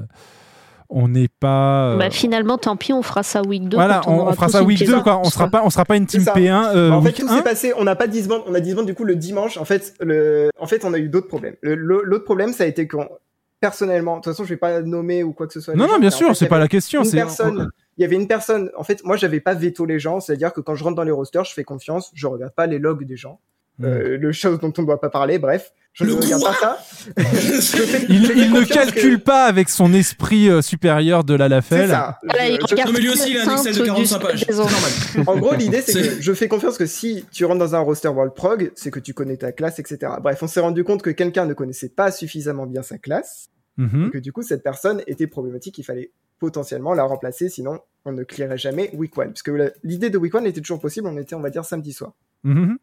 on n'est pas. euh, Bah, finalement, tant pis, on fera ça week 2. voilà, on, fera ça week 2, pièce. quoi. On sera pas, on sera pas une team C'est ça. P1 euh, Bah, en fait, tout 1. s'est passé, on n'a pas disband, on a disband du coup le dimanche. En fait, le, en fait, on a eu d'autres problèmes. L'autre problème, ça a été qu'on, personnellement, de toute façon, je vais pas nommer ou quoi que ce soit. Non, non, gens, bien mais en sûr, fait, c'est pas la question, Une c'est- personne, il y avait une personne, en fait, moi, j'avais pas veto les gens, c'est-à-dire que quand je rentre dans les rosters, je fais confiance, je regarde pas les logs des gens. Hmm. Euh, le chose dont on ne doit pas parler, bref, je Le ne regarde pas ça. (laughs) Fais- Il, ne calcule que- pas avec son esprit euh, supérieur de la C'est Lafelle. ça. Voilà, il Je- regarde mais lui aussi, il a un Excel de saints 45 du- pages. (laughs) En gros, l'idée, c'est C'est- que je fais confiance que si tu rentres dans un roster World Prog, c'est que tu connais ta classe, etc. Bref, on s'est rendu compte que quelqu'un ne connaissait pas suffisamment bien sa classe, Mhm. et que du coup, cette personne était problématique, il fallait potentiellement la remplacer, sinon on ne clearait jamais Week 1. Parce que la- l'idée de Week 1 était toujours possible, on était, on va dire, samedi soir. Mhm.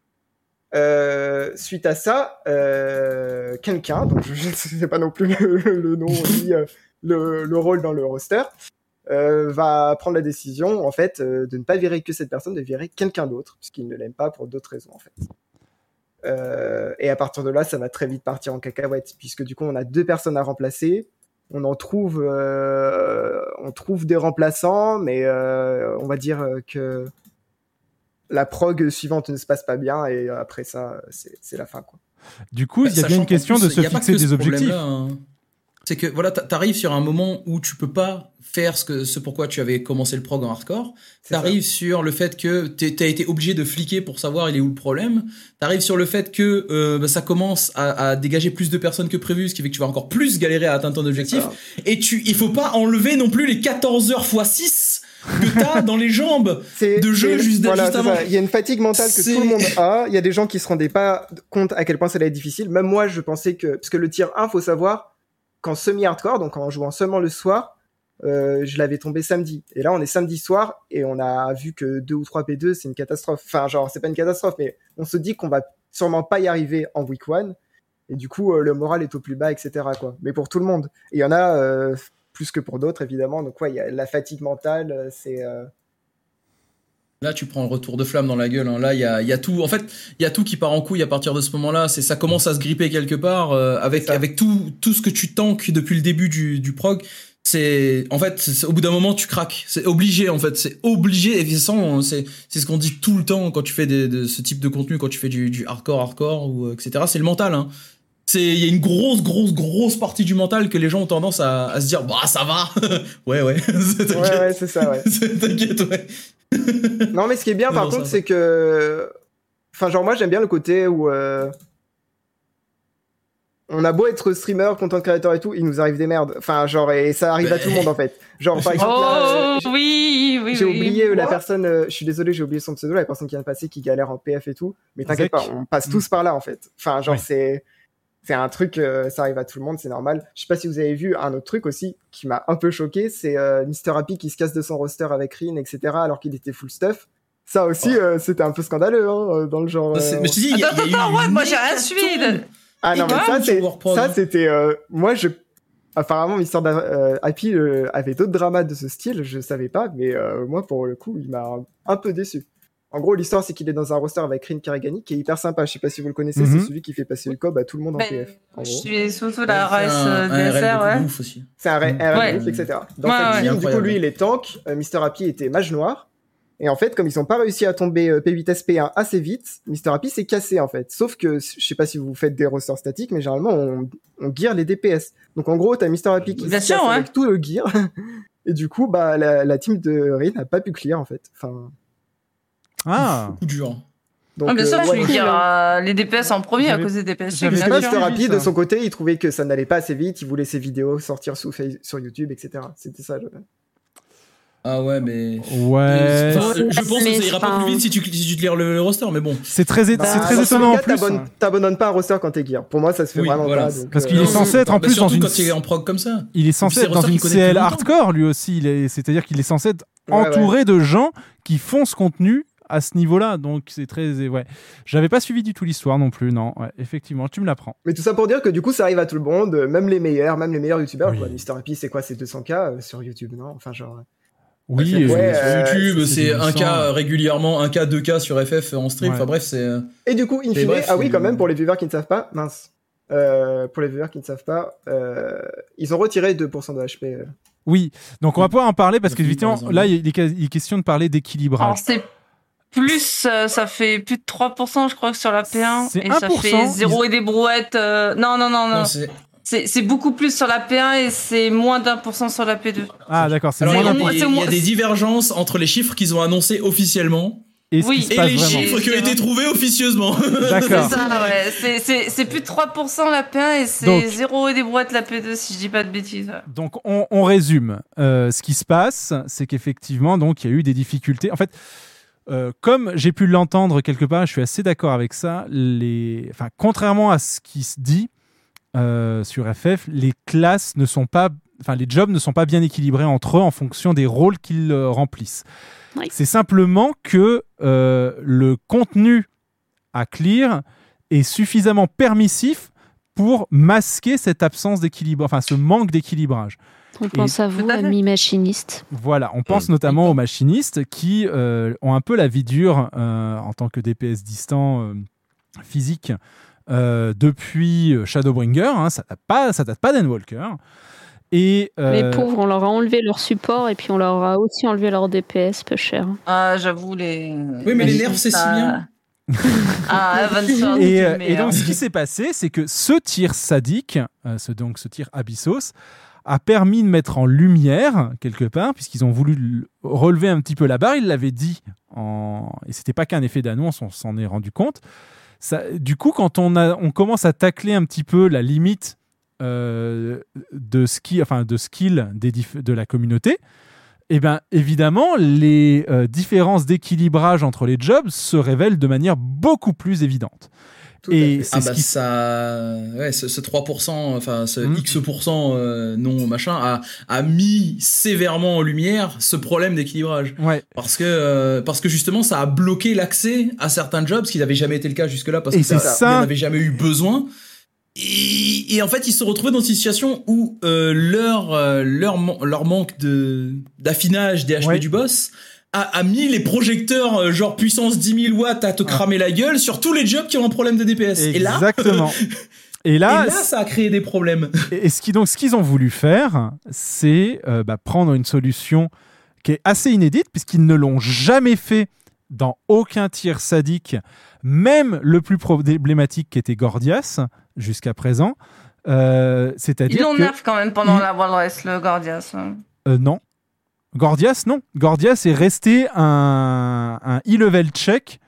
Euh, suite à ça, euh, quelqu'un, donc je (laughs) ne sais pas non plus le, le nom ni euh, le, le rôle dans le roster, va prendre la décision en fait de ne pas virer que cette personne, de virer quelqu'un d'autre, puisqu'il ne l'aime pas pour d'autres raisons en fait. Euh, et à partir de là, ça va très vite partir en cacahuète, puisque du coup on a deux personnes à remplacer. On en trouve, euh, on trouve des remplaçants, mais euh, on va dire euh, que la prog suivante ne se passe pas bien et après ça, c'est la fin. Quoi. Du coup, il y a bien une question de se fixer des objectifs. hein. C'est que voilà, t'a- t'arrives sur un moment où tu peux pas faire ce que ce pourquoi tu avais commencé le prog en hardcore. T'arrives sur le fait que t'as été obligé de fliquer pour savoir il est où le problème. T'arrives sur le fait que euh, bah, ça commence à, à dégager plus de personnes que prévu, ce qui fait que tu vas encore plus galérer à atteindre ton objectif. Et tu, il faut pas enlever non plus les 14 heures x 6 que t'as (laughs) dans les jambes de jeu juste, voilà, juste avant. Il y a une fatigue mentale que tout le monde a. Il y a des gens qui se rendaient pas compte à quel point ça allait être difficile. Même moi, je pensais que parce que le tir 1, faut savoir qu'en semi-hardcore, donc en jouant seulement le soir, euh, je l'avais tombé samedi. Et là, on est samedi soir et on a vu que 2 ou 3 P2, c'est une catastrophe. Enfin, genre, c'est pas une catastrophe, mais on se dit qu'on va sûrement pas y arriver en week one. Et du coup, euh, le moral est au plus bas, etc. Quoi. Mais pour tout le monde. Il y en a euh, plus que pour d'autres, évidemment. Donc, ouais, il y a la fatigue mentale, euh, c'est. Là, tu prends le retour de flamme dans la gueule. hein. Là, il y a, il y a tout. En fait, il y a tout qui part en couille à partir de ce moment-là. C'est ça commence à se gripper quelque part euh, avec avec tout tout ce que tu tankes depuis le début du du prog. C'est en fait, c'est- au bout d'un moment, tu craques. C'est obligé en fait. C'est obligé. Et toute façon, c'est c'est ce qu'on dit tout le temps quand tu fais des, de ce type de contenu, quand tu fais du, du hardcore, hardcore ou euh, etc. C'est le mental. Hein. C'est il y a une grosse grosse grosse partie du mental que les gens ont tendance à, à se dire bah ça va. (laughs) ouais ouais. (laughs) T'inquiète. Ouais, ouais, c'est ça, ouais. (laughs) T'inquiète, ouais. non, mais ce qui est bien, par contre, c'est que. Enfin, genre, moi, j'aime bien le côté où. euh, On a beau être streamer, content creator et tout, il nous arrive des merdes. Enfin, genre, et ça arrive à tout le monde, en fait. Genre, par exemple. là, euh, Oh oui, oui, J'ai oui. oublié euh, la personne, euh, je suis désolé, j'ai oublié son pseudo, la personne qui vient de passer, qui galère en PF et tout. Mais t'inquiète pas, on passe tous par là en fait. Enfin, genre c'est c'est un truc, euh, ça arrive à tout le monde, c'est normal. Je sais pas si vous avez vu un autre truc aussi qui m'a un peu choqué, c'est euh, Mr Happy qui se casse de son roster avec Rin, etc. Alors qu'il était full stuff. Ça aussi, euh, c'était un peu scandaleux hein, euh, dans le genre. Bah, euh, mais je dis, il y a- Attends, y a attends, ouais, moi j'ai rien suivi. ah non, mais ça, ça, c'était, euh, moi, je, apparemment, Mister euh, Happy euh, avait d'autres dramas de ce style, je savais pas, mais euh, moi, pour le coup, il m'a un peu déçu. En gros, l'histoire, c'est qu'il est dans un roster avec Rin Karagani, qui est hyper sympa. Je sais pas si vous le connaissez, Mhm. c'est celui qui fait passer le cob à tout le monde en Ben, PF. En Je suis surtout la Ouais, race c'est un- un DSR, ouais. ouf aussi. C'est un, Mm. un Ouais. RF, etc. Dans Ouais, cette ouais. team, du coup, lui, il est tank. Euh, Mr. Happy était mage noir. Et en fait, comme ils ont pas réussi à tomber euh, P8 SP1 assez vite, Mr. Happy s'est cassé en fait. Sauf que, je sais pas si vous faites des rosters statiques, mais généralement, on, on gear les DPS. Donc en gros, t'as Mr. Happy qui se sûr, casse ouais. avec tout le gear. (laughs) Et du coup, bah, la, la team de Rin n'a pas pu clear en fait. Enfin, Ah, Coup dur. donc, Ah, bien sûr, euh, je ouais, hein. euh, les DPS en premier à cause des DPS. suivi Happy, ça. de son côté, il trouvait que ça n'allait pas assez vite. Il voulait ses vidéos sortir sous sur YouTube, etc. C'était ça. le- Ah ouais, mais. ouais. Enfin, je pense que ça ira pas plus vite si tu, si tu te lire le, le roster, mais bon. C'est très, c'est Bah, très dans étonnant en plus. t'abonnes- T'abandonnes pas un roster quand t'es gear. Pour moi, ça se fait Oui, vraiment voilà. pas. donc, Parce euh, qu'il est censé être en bah, plus dans surtout une. quand il est en prog comme ça. Il est censé être dans c'est une CL hardcore lui aussi. C'est-à-dire qu'il est censé être entouré de gens qui font ce contenu à ce niveau-là. Donc c'est très. Ouais. J'avais pas suivi du tout l'histoire non plus. Non, ouais, effectivement, tu me l'apprends. Mais tout ça pour dire que du coup, ça arrive à tout le monde, euh, même les meilleurs, même les meilleurs youtubeurs. Oui. Mister Happy, c'est quoi C'est 200k euh, sur YouTube, non? Enfin, genre. euh, Oui, Ouais, Sur euh, YouTube, c'est c'est des 1K licences. régulièrement, 1K, 2K sur FF en stream. Ouais. Enfin bref, c'est. Et du coup, in Mais fine, bref, ah oui, quand même, pour les viewers qui ne savent pas, mince. Euh, pour les viewers qui ne savent pas, euh, ils ont retiré 2% de HP. Oui, donc on va pouvoir en parler parce par exemple. là, il est, question de parler Alors d'équilibrage. Plus, euh, ça fait plus de 3% je crois sur la P1 C'est et ça 1%, fait 0 et des brouettes. euh, Non non non non. Non, c'est- beaucoup plus sur la P1 et c'est moins d'un pour cent sur la P2. Ah, d'accord, c'est Alors, il y, moins a- d'un il y a- il y moins- a des divergences entre les chiffres qu'ils ont annoncés officiellement Et Oui. les vraiment. chiffres qui ont été trouvés officieusement. D'accord. C'est ça, ouais. Plus de 3% la P1 et c'est Donc- 0 et des brouettes la P2 si je dis pas de bêtises. Donc on, on résume. Euh, ce qui se passe, c'est qu'effectivement, donc il y a eu des difficultés. En fait, euh, comme j'ai pu l'entendre quelque part, je suis assez d'accord avec ça. Les, enfin, contrairement à ce qui se dit euh, sur FF, les classes ne sont pas, enfin, les jobs ne sont pas bien équilibrés entre eux en fonction des rôles qu'ils euh, remplissent. Oui. C'est simplement que euh, le contenu à clear est suffisamment permissif pour masquer cette absence d'équilibre, enfin ce manque d'équilibrage. On pense à vous, Tout à fait. amis machinistes. Voilà, on pense notamment aux machinistes qui euh, ont un peu la vie dure euh, en tant que DPS distant euh, physique euh, depuis euh, Shadowbringer. hein, ça date pas, ça date pas d'Endwalker. Et euh, Les pauvres, on leur a enlevé leur support et puis on leur a aussi enlevé leur DPS peu cher. Ah, j'avoue, les. Oui, mais les les nerfs, c'est si bien. Ah, (laughs) et, euh, et donc, ce qui s'est passé, c'est que ce tir sadique, euh, ce, donc ce tir Abyssos, a permis de mettre en lumière, quelque part, puisqu'ils ont voulu relever un petit peu la barre, ils l'avaient dit, en... et c'était pas qu'un effet d'annonce, on s'en est rendu compte. Ça, du coup, quand on, commence à tacler un petit peu la limite euh, de, enfin, de skill des de la communauté, eh ben, évidemment, les euh, différences d'équilibrage entre les jobs se révèlent de manière beaucoup plus évidente. Et c'est Ah ce bah qui ça, ouais, ce, ce 3%, enfin ce Mhm. X% euh, non machin, a, a mis sévèrement en lumière ce problème d'équilibrage. Ouais. Parce que euh, parce que justement ça a bloqué l'accès à certains jobs, ce qui n'avait jamais été le cas jusque-là parce Et que ça, ça. il n'y en avait jamais eu besoin. Et, et en fait, ils se retrouvaient dans une situation où euh, leur, euh, leur, leur manque de d'affinage des HP Ouais. du boss a, a mis les projecteurs euh, genre puissance 10 000 watts à te cramer la gueule sur tous les jobs qui ont un problème de DPS. Et là, Exactement. (laughs) Et là, et là, ça a créé des problèmes. (laughs) Et et ce qui- donc, ce qu'ils ont voulu faire, c'est euh, bah, prendre une solution qui est assez inédite, puisqu'ils ne l'ont jamais fait dans aucun tir sadique, même le plus problématique qui était Gordias jusqu'à présent. Euh, Ils C'est-à-dire l'ont que nerf quand même pendant il- la World Race, le Gordias. euh, non. Gordias, non. Gordias est resté un, un e-level check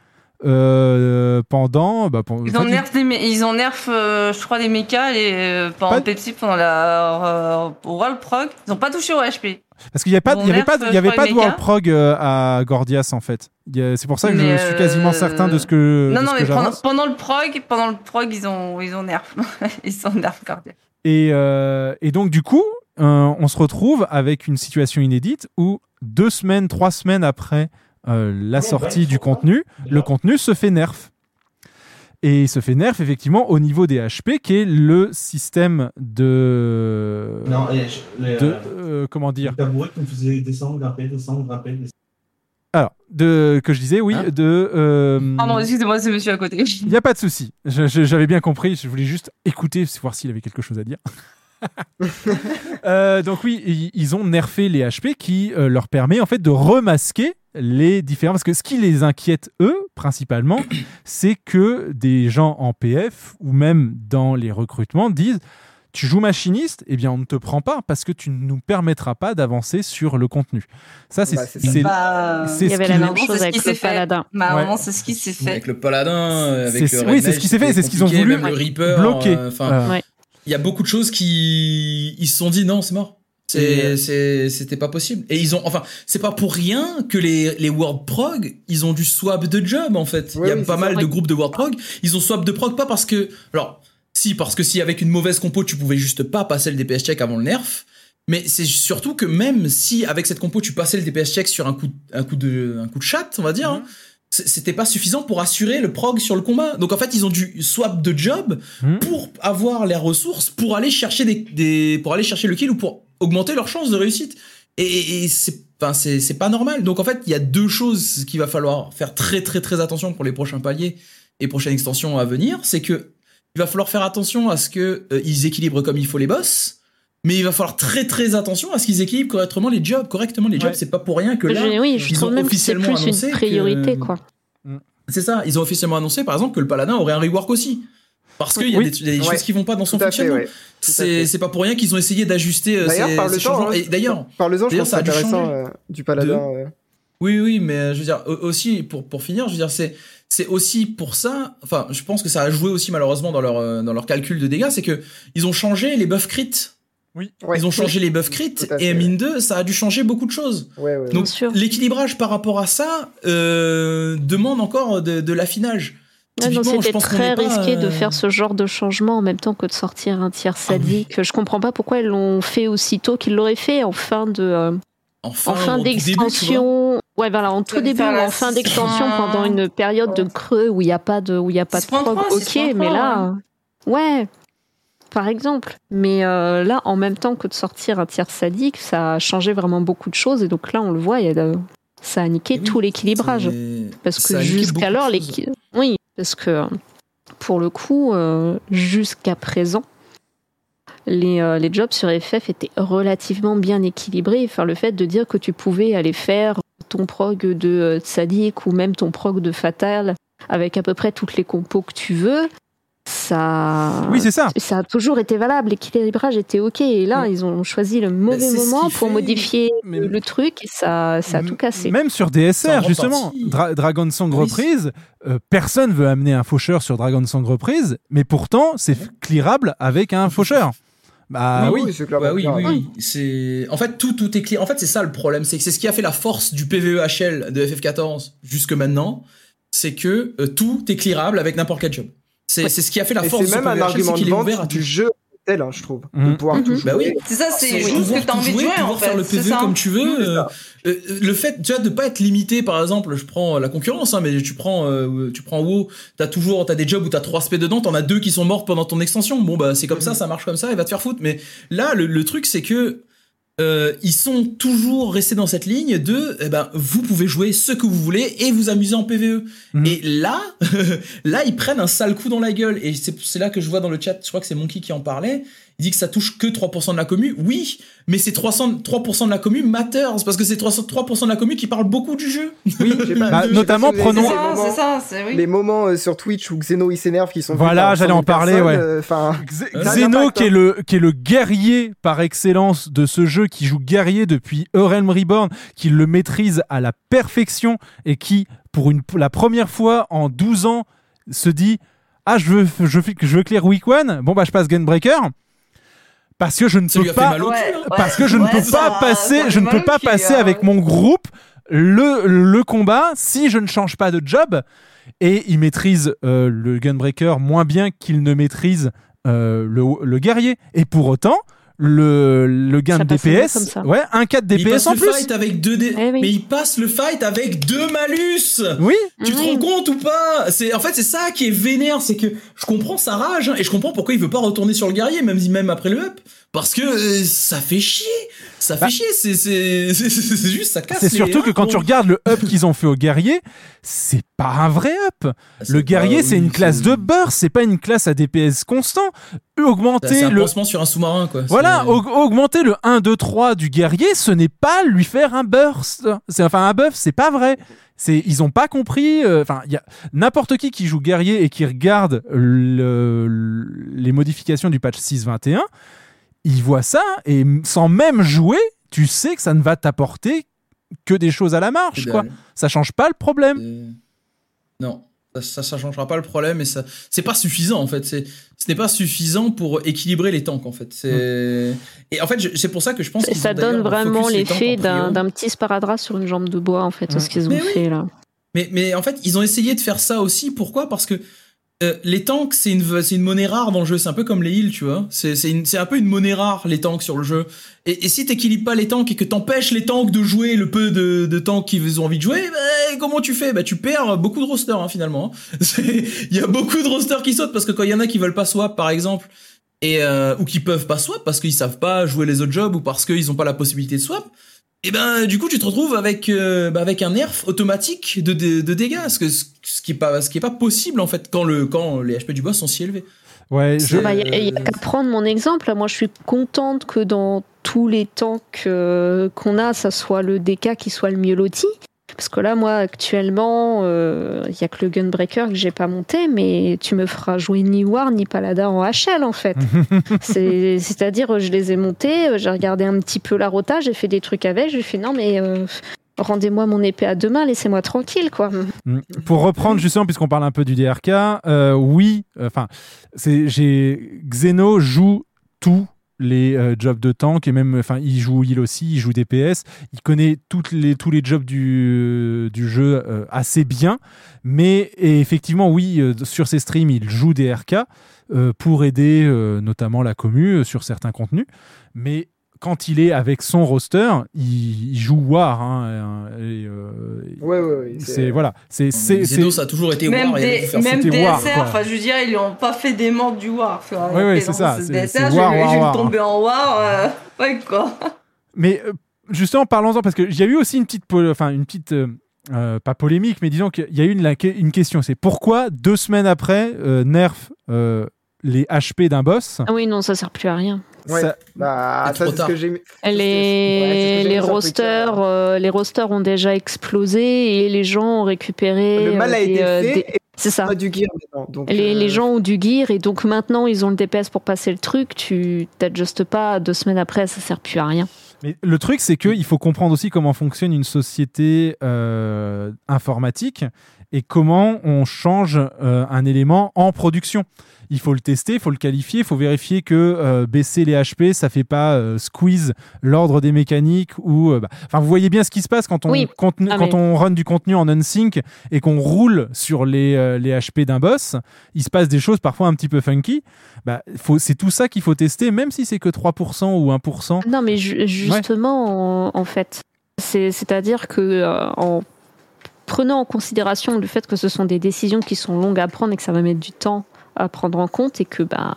euh, pendant. bah, pendant- Ils en nerf, des ils ont nerf euh, je crois, les mechas et, euh, pendant Pas- Pepsi, pendant la World Prog. Ils ont pas touché au HP. Parce qu'il n'y avait pas, il y avait pas, il y avait pas de World. Prog à Gordias en fait. C'est pour ça que Mais, je suis quasiment certain de ce que. Non, non, mais pendant, pendant le prog, pendant le prog, ils ont, ils ont nerf. (laughs) ils ont nerf Gordias. Et, et donc du coup, euh, on se retrouve avec une situation inédite où deux semaines, trois semaines après euh, la sortie du contenu, le contenu se fait nerf. Et il se fait nerf effectivement au niveau des HP, qui est le système de. Non, les, de euh, comment dire? Le tabouret qui me faisait descendre, grimper, descendre, grimper. descendre. Alors, de, que je disais, oui, de. euh, Pardon, excusez-moi, c'est monsieur à côté. Il n'y a pas de souci. J'avais bien compris. Je voulais juste écouter, voir s'il avait quelque chose à dire. (laughs) Euh, donc oui, ils ont nerfé les HP qui euh, leur permet en fait de remasquer les différents. Parce que ce qui les inquiète eux principalement, (coughs) c'est que des gens en PF ou même dans les recrutements disent. Tu joues machiniste, eh bien on ne te prend pas parce que tu ne nous permettras pas d'avancer sur le contenu. Ça, c'est Bah, c'est y ce avait qui la les- même chose ce avec qui le s'est fait. paladin. Bah, Ouais. c'est ce qui s'est fait. Avec le paladin, avec le oui, c'est ce qui s'est fait, c'est ce qu'ils ont voulu bloquer. euh, Enfin, Euh, Ouais. Il y a beaucoup de choses qui ils se sont dit non, c'est mort. C'est, c'est, c'était pas possible. Et ils ont, enfin, c'est pas pour rien que les, les World Prog, ils ont du swap de job, en fait. Il y a oui, pas mal de groupes de World Prog. Ils ont swap de prog pas parce que, alors, si, parce que si avec une mauvaise compo, tu pouvais juste pas passer le DPS check avant le nerf. Mais c'est surtout que même si avec cette compo, tu passais le DPS check sur un coup, un coup de, un coup de chat, on va dire, hein, c- c'était pas suffisant pour assurer le prog sur le combat. Donc en fait, ils ont dû swap de job Mhm. pour avoir les ressources pour aller chercher des, des- pour aller chercher le kill ou pour augmenter leurs chances de réussite. Et, c'est enfin, c'est c'est pas normal. Donc en fait, il y a deux choses qu'il va falloir faire très très très attention pour les prochains paliers et prochaines extensions à venir, c'est que il va falloir faire attention à ce que euh, ils équilibrent comme il faut les boss. Mais il va falloir très très attention à ce qu'ils équilibrent correctement les jobs. Correctement les jobs, Ouais. c'est pas pour rien que là, Je- oui, je ils ont même que officiellement plus annoncé une que- priorité, quoi. c'est ça, ils ont officiellement annoncé par exemple que le paladin aurait un rework aussi. Parce qu'il y a Oui. des, il y a des Ouais. choses qui vont pas dans son Tout fonctionnement. ouais. C'est pas pour rien qu'ils ont essayé d'ajuster euh, D'ailleurs, ces, par le ces temps, changements. hein, Et d'ailleurs, Parle-en, je d'ailleurs, pense ça a que c'est dû intéressant changer. euh, du paladin. euh. Oui, oui, mais euh, je veux dire, au- aussi, pour, pour finir, je veux dire, c'est, c'est aussi pour ça, enfin, je pense que ça a joué aussi malheureusement dans leur, dans leur calcul de dégâts, c'est que ils ont changé les buffs crit. Oui. Ouais. Ils ont changé les buffs crit, et mine 2, ça a dû changer beaucoup de choses. Ouais, ouais. Donc, l'équilibrage par rapport à ça euh, demande encore de, de l'affinage. C'était très pas, risqué de euh, faire ce genre de changement en même temps que de sortir un tiers sadique. Je comprends pas pourquoi ils l'ont fait aussitôt qu'ils l'auraient fait en fin de euh, en fin, en d'extension. Ouais, voilà, en tout début en fin d'extension pendant une période de creux où il n'y a pas de où il y a pas de 6.3, prog. Ok, 6.3, mais là, ouais. Par exemple, mais euh, là, en même temps que de sortir un tiers sadique, ça a changé vraiment beaucoup de choses et donc là, on le voit, il y a de- ça a niqué oui, tout l'équilibrage. Parce que jusqu'alors, les... oui, parce que pour le coup, euh, jusqu'à présent, les, euh, les jobs sur FF étaient relativement bien équilibrés. Enfin, le fait de dire que tu pouvais aller faire ton prog de euh, Tzadik ou même ton prog de Fatal avec à peu près toutes les compos que tu veux, ça. Oui, c'est ça. Ça a toujours été valable. L'équilibrage était ok. Et là, ils ont choisi le mauvais ce moment pour fait- modifier le, le truc et ça, ça a tout cassé. Même sur DSR, justement. Dra- Dragon Song Oui. reprise, euh, personne veut amener un faucheur sur Dragon Song reprise, mais pourtant, c'est clearable avec un faucheur. Bah oui. Bah oui, oui, oui. C'est en fait tout tout est clair. En fait, c'est ça le problème, c'est que c'est ce qui a fait la force du PVE-HL de FF14 jusque maintenant, c'est que euh, tout est clearable avec n'importe quel job. C'est c'est ce qui a fait la force c'est même un argument de vente du jeu tel, hein, je trouve, de Mhm. pouvoir tout Bah oui. jouer. C'est ça, c'est juste que t'as envie de jouer, jouer, en pouvoir faire fait, le PVE comme tu veux. Euh, euh, le fait, tu vois, de pas être limité, par exemple, je prends la concurrence, hein, mais tu prends, euh, tu prends WoW, t'as toujours, t'as des jobs où t'as 3 SP dedans, t'en as deux qui sont morts pendant ton extension. Bon bah c'est comme ça, ça marche comme ça, et va te faire foutre. Mais là, le, le truc c'est que euh, ils sont toujours restés dans cette ligne de, eh ben, vous pouvez jouer ce que vous voulez et vous amuser en PVE. Et là, (laughs) là, ils prennent un sale coup dans la gueule. Et c'est c'est là que je vois dans le chat, je crois que c'est Monkey qui en parlait. Il dit que ça touche que 3% de la commu. Oui, mais c'est 300 3% de la commu matters parce que c'est 300 3% de la commu qui parle beaucoup du jeu. Oui, (laughs) pas, Bah, notamment, prenons- les moments- c'est ça, c'est oui. Les moments euh, sur Twitch où Xeno il s'énerve qui sont Voilà, j'allais en 100 000 parler, ouais. euh, Enfin, impact, qui est, hein. le, qui est le guerrier par excellence de ce jeu, qui joue guerrier depuis Realm Reborn, qui le maîtrise à la perfection et qui, pour une, la première fois en 12 ans, se dit Ah, je veux, je veux, je veux clear week one, bon, bah, je passe Gunbreaker. Parce que je ne peux pas, mal au cul, Ouais, ouais, parce que je ne ouais, peux ça- pas passer, je ne peux pas hein. avec mon groupe le, le combat si je ne change pas de job. Et il maîtrise euh, le Gunbreaker moins bien qu'il ne maîtrise euh, le, le guerrier. Et pour autant, le, le gain Ça de DPS, ouais, un 4 Mais il DPS passe en le plus. fight avec deux dé- Eh oui. mais il passe le fight avec deux malus. Oui. Tu te Oui. rends compte ou pas? C'est en fait c'est ça qui est vénère, c'est que je comprends sa rage hein, et je comprends pourquoi il veut pas retourner sur le guerrier même même après le up parce que euh, ça fait chier. Ça fait Bah. chier, c'est c'est (laughs) c'est- c'est juste ça casse C'est surtout que quand tu regardes le up qu'ils ont fait au guerrier, c'est pas un vrai up. c'est Le pas- guerrier, oui, c'est une classe de burst, c'est pas une classe à DPS constant. c'est Augmenter un le, pansement sur un sous-marin quoi. Voilà, augmenter le 1, 2, 3 du guerrier, ce n'est pas lui faire un burst. C'est enfin un buff, c'est pas vrai. C'est ils ont pas compris. euh, Enfin, il y a n'importe qui qui joue guerrier et qui regarde le- le- les modifications du patch 6.21, il voit ça et sans même jouer, tu sais que ça ne va t'apporter que des choses à la marge, Que quoi. dalle. Ça change pas le problème. Non, ça, ça, changera pas le problème et ça, c'est pas suffisant en fait. C'est, ce n'est pas suffisant pour équilibrer les tanks en fait. C'est, et en fait, c'est pour ça que je pense Et qu'ils ça donne vraiment l'effet d'un petit sparadrap sur une jambe de bois, en fait, Mm. ce qu'ils ont Mais oui. fait là. Mais, mais en fait, ils ont essayé de faire ça aussi. Pourquoi? Parce que euh, les tanks, c'est une, une monnaie rare dans le jeu. C'est un peu comme les heals, tu vois. C'est, un peu une monnaie rare, les tanks sur le jeu. Et, et si t'équilibres pas les tanks et que t'empêches les tanks de jouer le peu de, de tanks qu'ils ont envie de jouer, bah, comment tu fais? Bah tu perds beaucoup de rosters hein, finalement. hein. (laughs) Il y a beaucoup de rosters qui sautent parce que quand il y en a qui veulent pas swap, par exemple, et euh, ou qui peuvent pas swap parce qu'ils savent pas jouer les autres jobs ou parce qu'ils ont pas la possibilité de swap, et ben du coup tu te retrouves avec euh, bah, avec un nerf automatique de, de, de dégâts, ce, que, ce qui est pas ce qui est pas possible en fait quand le quand les HP du boss sont si élevés. Ouais, je- Ah bah, Il n'y a, qu'à prendre mon exemple. Moi, je suis contente que dans tous les tanks euh, qu'on a, ça soit le DK qui soit le mieux loti. Parce que là, moi, actuellement, euh, il y a que le Gunbreaker que j'ai pas monté, mais tu me feras jouer ni War ni Paladin en HL, en fait. (laughs) C'est- C'est-à-dire, je les ai montés, euh, j'ai regardé un petit peu la rota, j'ai fait des trucs avec, j'ai fait non, mais euh, rendez-moi mon épée à deux mains, laissez-moi tranquille, quoi. Mm. Pour reprendre justement, puisqu'on parle un peu du DRK, euh, oui, enfin, c'est j'ai Xeno joue tous les euh, jobs de tank et même, enfin, il joue il aussi, il joue DPS, il connaît les tous les jobs du du jeu euh, assez bien, mais effectivement, oui, euh, sur ses streams, il joue DRK euh, pour aider euh, notamment la commu euh, sur certains contenus, mais quand il est avec son roster, il, il joue War. hein, et, euh, Ouais, ouais, ouais, c'est voilà, c'est c'est Xeno, c'est- ça a toujours été Même, War. il des, même DSR, enfin je veux dire, ils lui ont pas fait des morts du War. vois. Ouais, ouais, c'est ça, ce c'est- DSR, je, War, je War. tomber en War. euh, (laughs) ouais, quoi. Mais euh, justement, parlons-en parce que il y a eu aussi une petite, enfin une petite, euh, euh, pas polémique, mais disons qu'il y a eu une, une question. C'est pourquoi deux semaines après euh, nerf euh, les HP d'un boss Ah oui, non, ça sert plus à rien. Ouais. ça- Bah, C'est ça, trop c'est ce tard. que j'ai Les, Ouais, c'est ce que j'ai les rosters, euh, les rosters ont déjà explosé et les gens ont récupéré Le mal euh, a des, été euh, fait des- et C'est ça. Pas du gear maintenant. Donc, Les, euh, les gens ont du gear et donc maintenant ils ont le DPS pour passer le truc. Tu t'adjustes pas deux semaines après, ça sert plus à rien. Mais le truc, c'est qu'il faut comprendre aussi comment fonctionne une société euh, informatique et comment on change euh, un élément en production. Il faut le tester, il faut le qualifier, il faut vérifier que euh, baisser les HP, ça fait pas euh, squeeze l'ordre des mécaniques ou. euh, bah, Enfin, vous voyez bien ce qui se passe quand on, Oui. contenu- Ah, quand mais- on run du contenu en unsync et qu'on roule sur les, euh, les HP d'un boss. Il se passe des choses parfois un petit peu funky. Bah, faut- c'est tout ça qu'il faut tester, même si c'est que 3% ou 1%. Non, mais ju- justement, en, en fait, c'est- c'est-à-dire que euh, en prenant en considération le fait que ce sont des décisions qui sont longues à prendre et que ça va mettre du temps à prendre en compte et que bah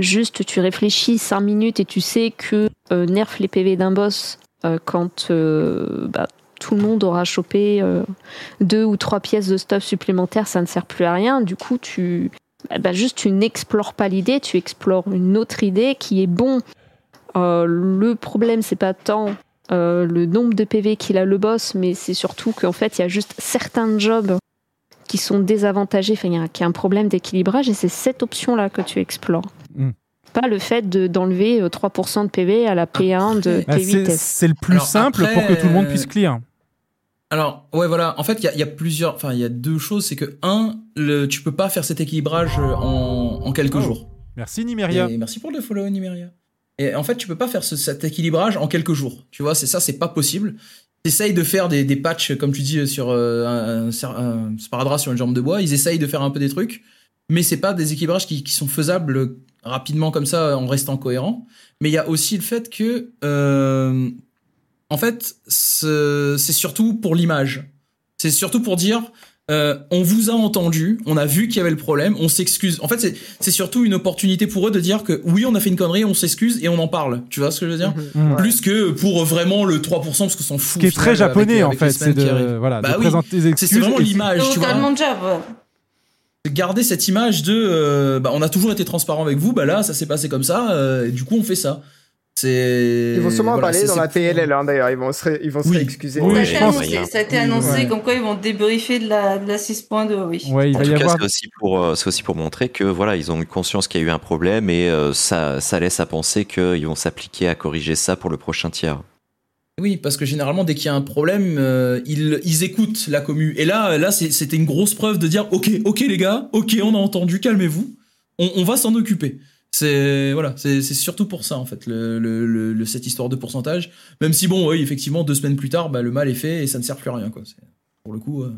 juste tu réfléchis 5 minutes et tu sais que euh, nerf les PV d'un boss euh, quand euh, bah, tout le monde aura chopé deux ou trois pièces de stuff supplémentaires, ça ne sert plus à rien. Du coup, tu bah, juste tu n'explores pas l'idée, tu explores une autre idée qui est bon. Le problème, c'est pas tant euh, le nombre de PV qu'il a le boss, mais c'est surtout qu'en fait, il y a juste certains jobs qui sont désavantagés, enfin, il y a, qu'il y a un problème d'équilibrage, et c'est cette option-là que tu explores. Mm. Pas le fait de- d'enlever euh, 3% de PV à la P1 de Bah, c'est P8S. c'est le plus Alors, simple après, pour que tout le monde euh, puisse clear. Alors, ouais, voilà. En fait, il y a, il y a plusieurs. Enfin, il y a deux choses. C'est que, un, le, tu peux pas faire cet équilibrage en, en quelques Oh. jours. Merci Nimeria. Et merci pour le follow, Nimeria. Et en fait, tu peux pas faire ce- cet équilibrage en quelques jours. Tu vois, c'est ça, c'est pas possible. T'essayes de faire des, patchs, comme tu dis, sur euh, un, sparadrap sur une jambe de bois. Ils essayent de faire un peu des trucs, mais c'est pas des équilibrages qui, sont faisables rapidement comme ça en restant cohérent. Mais il y a aussi le fait que, euh, en fait, ce- c'est surtout pour l'image. C'est surtout pour dire, euh, on vous a entendu, on a vu qu'il y avait le problème, on s'excuse. En fait, c'est- surtout une opportunité pour eux de dire que oui, on a fait une connerie, on s'excuse et on en parle. Tu vois ce que je veux dire Mhm. Plus que pour vraiment le 3% parce qu'on s'en fout. Ce qui est très japonais avec- en avec fait, c'est de, voilà, Bah de oui, présenter des excuses. C'est vraiment l'image, tu vois. Totalement job. De garder cette image de euh, bah, on a toujours été transparent avec vous, bah là ça s'est passé comme ça, euh, et du coup on fait ça. Ils vont sûrement en voilà, parler dans la PLL hein, d'ailleurs, ils vont se, ré- ils vont se Oui. réexcuser. Oui, ça, a je été pense. annoncé, ça a été annoncé ouais. comme quoi ils vont débriefer de la, de la 6.2, oui. Ouais, il En va tout y cas, avoir. c'est aussi pour c'est aussi pour montrer que voilà, ils ont eu conscience qu'il y a eu un problème et euh, ça ça laisse à penser qu'ils vont s'appliquer à corriger ça pour le prochain tiers. Oui, parce que généralement, dès qu'il y a un problème, euh, ils, ils écoutent la commu. Et là, c'était une grosse preuve de dire, ok, ok les gars, ok, on a entendu, calmez-vous, on, on va s'en occuper. C'est voilà, c'est surtout pour ça en fait, le, le, cette histoire de pourcentage. Même si bon, oui, effectivement, deux semaines plus tard, bah, le mal est fait et ça ne sert plus à rien quoi. Pour le coup, euh,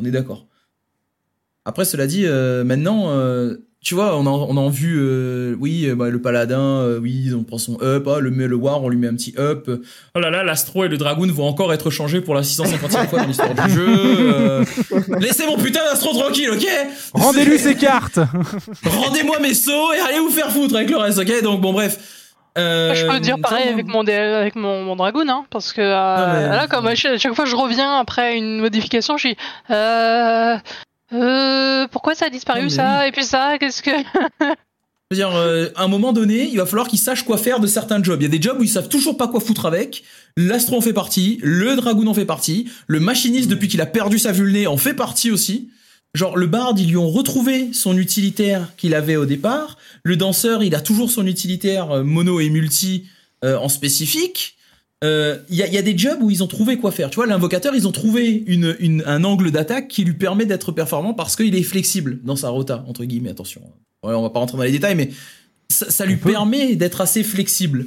on est d'accord. Après, cela dit, euh, maintenant, euh, tu vois, on a, on a en vu, euh, oui, euh, bah, le paladin, euh, oui, on prend son up, ah, le, le war, on lui met un petit up. Oh là là, l'astro et le dragoon vont encore être changés pour la 650e fois dans l'histoire du jeu. euh. Laissez mon putain d'astro tranquille, ok? Rendez-lui ses cartes. (laughs) Rendez-moi mes sauts et allez vous faire foutre avec le reste, ok? Donc bon, bref. Euh, Je peux dire pareil avec mon, avec mon, mon Dragoon, hein, parce que euh, mais- là, comme à chaque, chaque fois que je reviens après une modification, je suis. Euh, euh, pourquoi ça a disparu mais ça Et puis ça, qu'est-ce que. Je veux dire, euh, à un moment donné, il va falloir qu'ils sachent quoi faire de certains jobs. Il y a des jobs où ils savent toujours pas quoi foutre avec. L'astro en fait partie, le dragoon en fait partie, le machiniste depuis qu'il a perdu sa vulnée en fait partie aussi. Genre le bard, ils lui ont retrouvé son utilitaire qu'il avait au départ. Le danseur, il a toujours son utilitaire euh, mono et multi euh, en spécifique. Euh, Il y, a, il y a des jobs où ils ont trouvé quoi faire. Tu vois, l'invocateur, ils ont trouvé une, une- un angle d'attaque qui lui permet d'être performant parce qu'il est flexible dans sa rota, entre guillemets, attention. Ouais, on va pas rentrer dans les détails, mais ça, ça lui permet d'être assez flexible.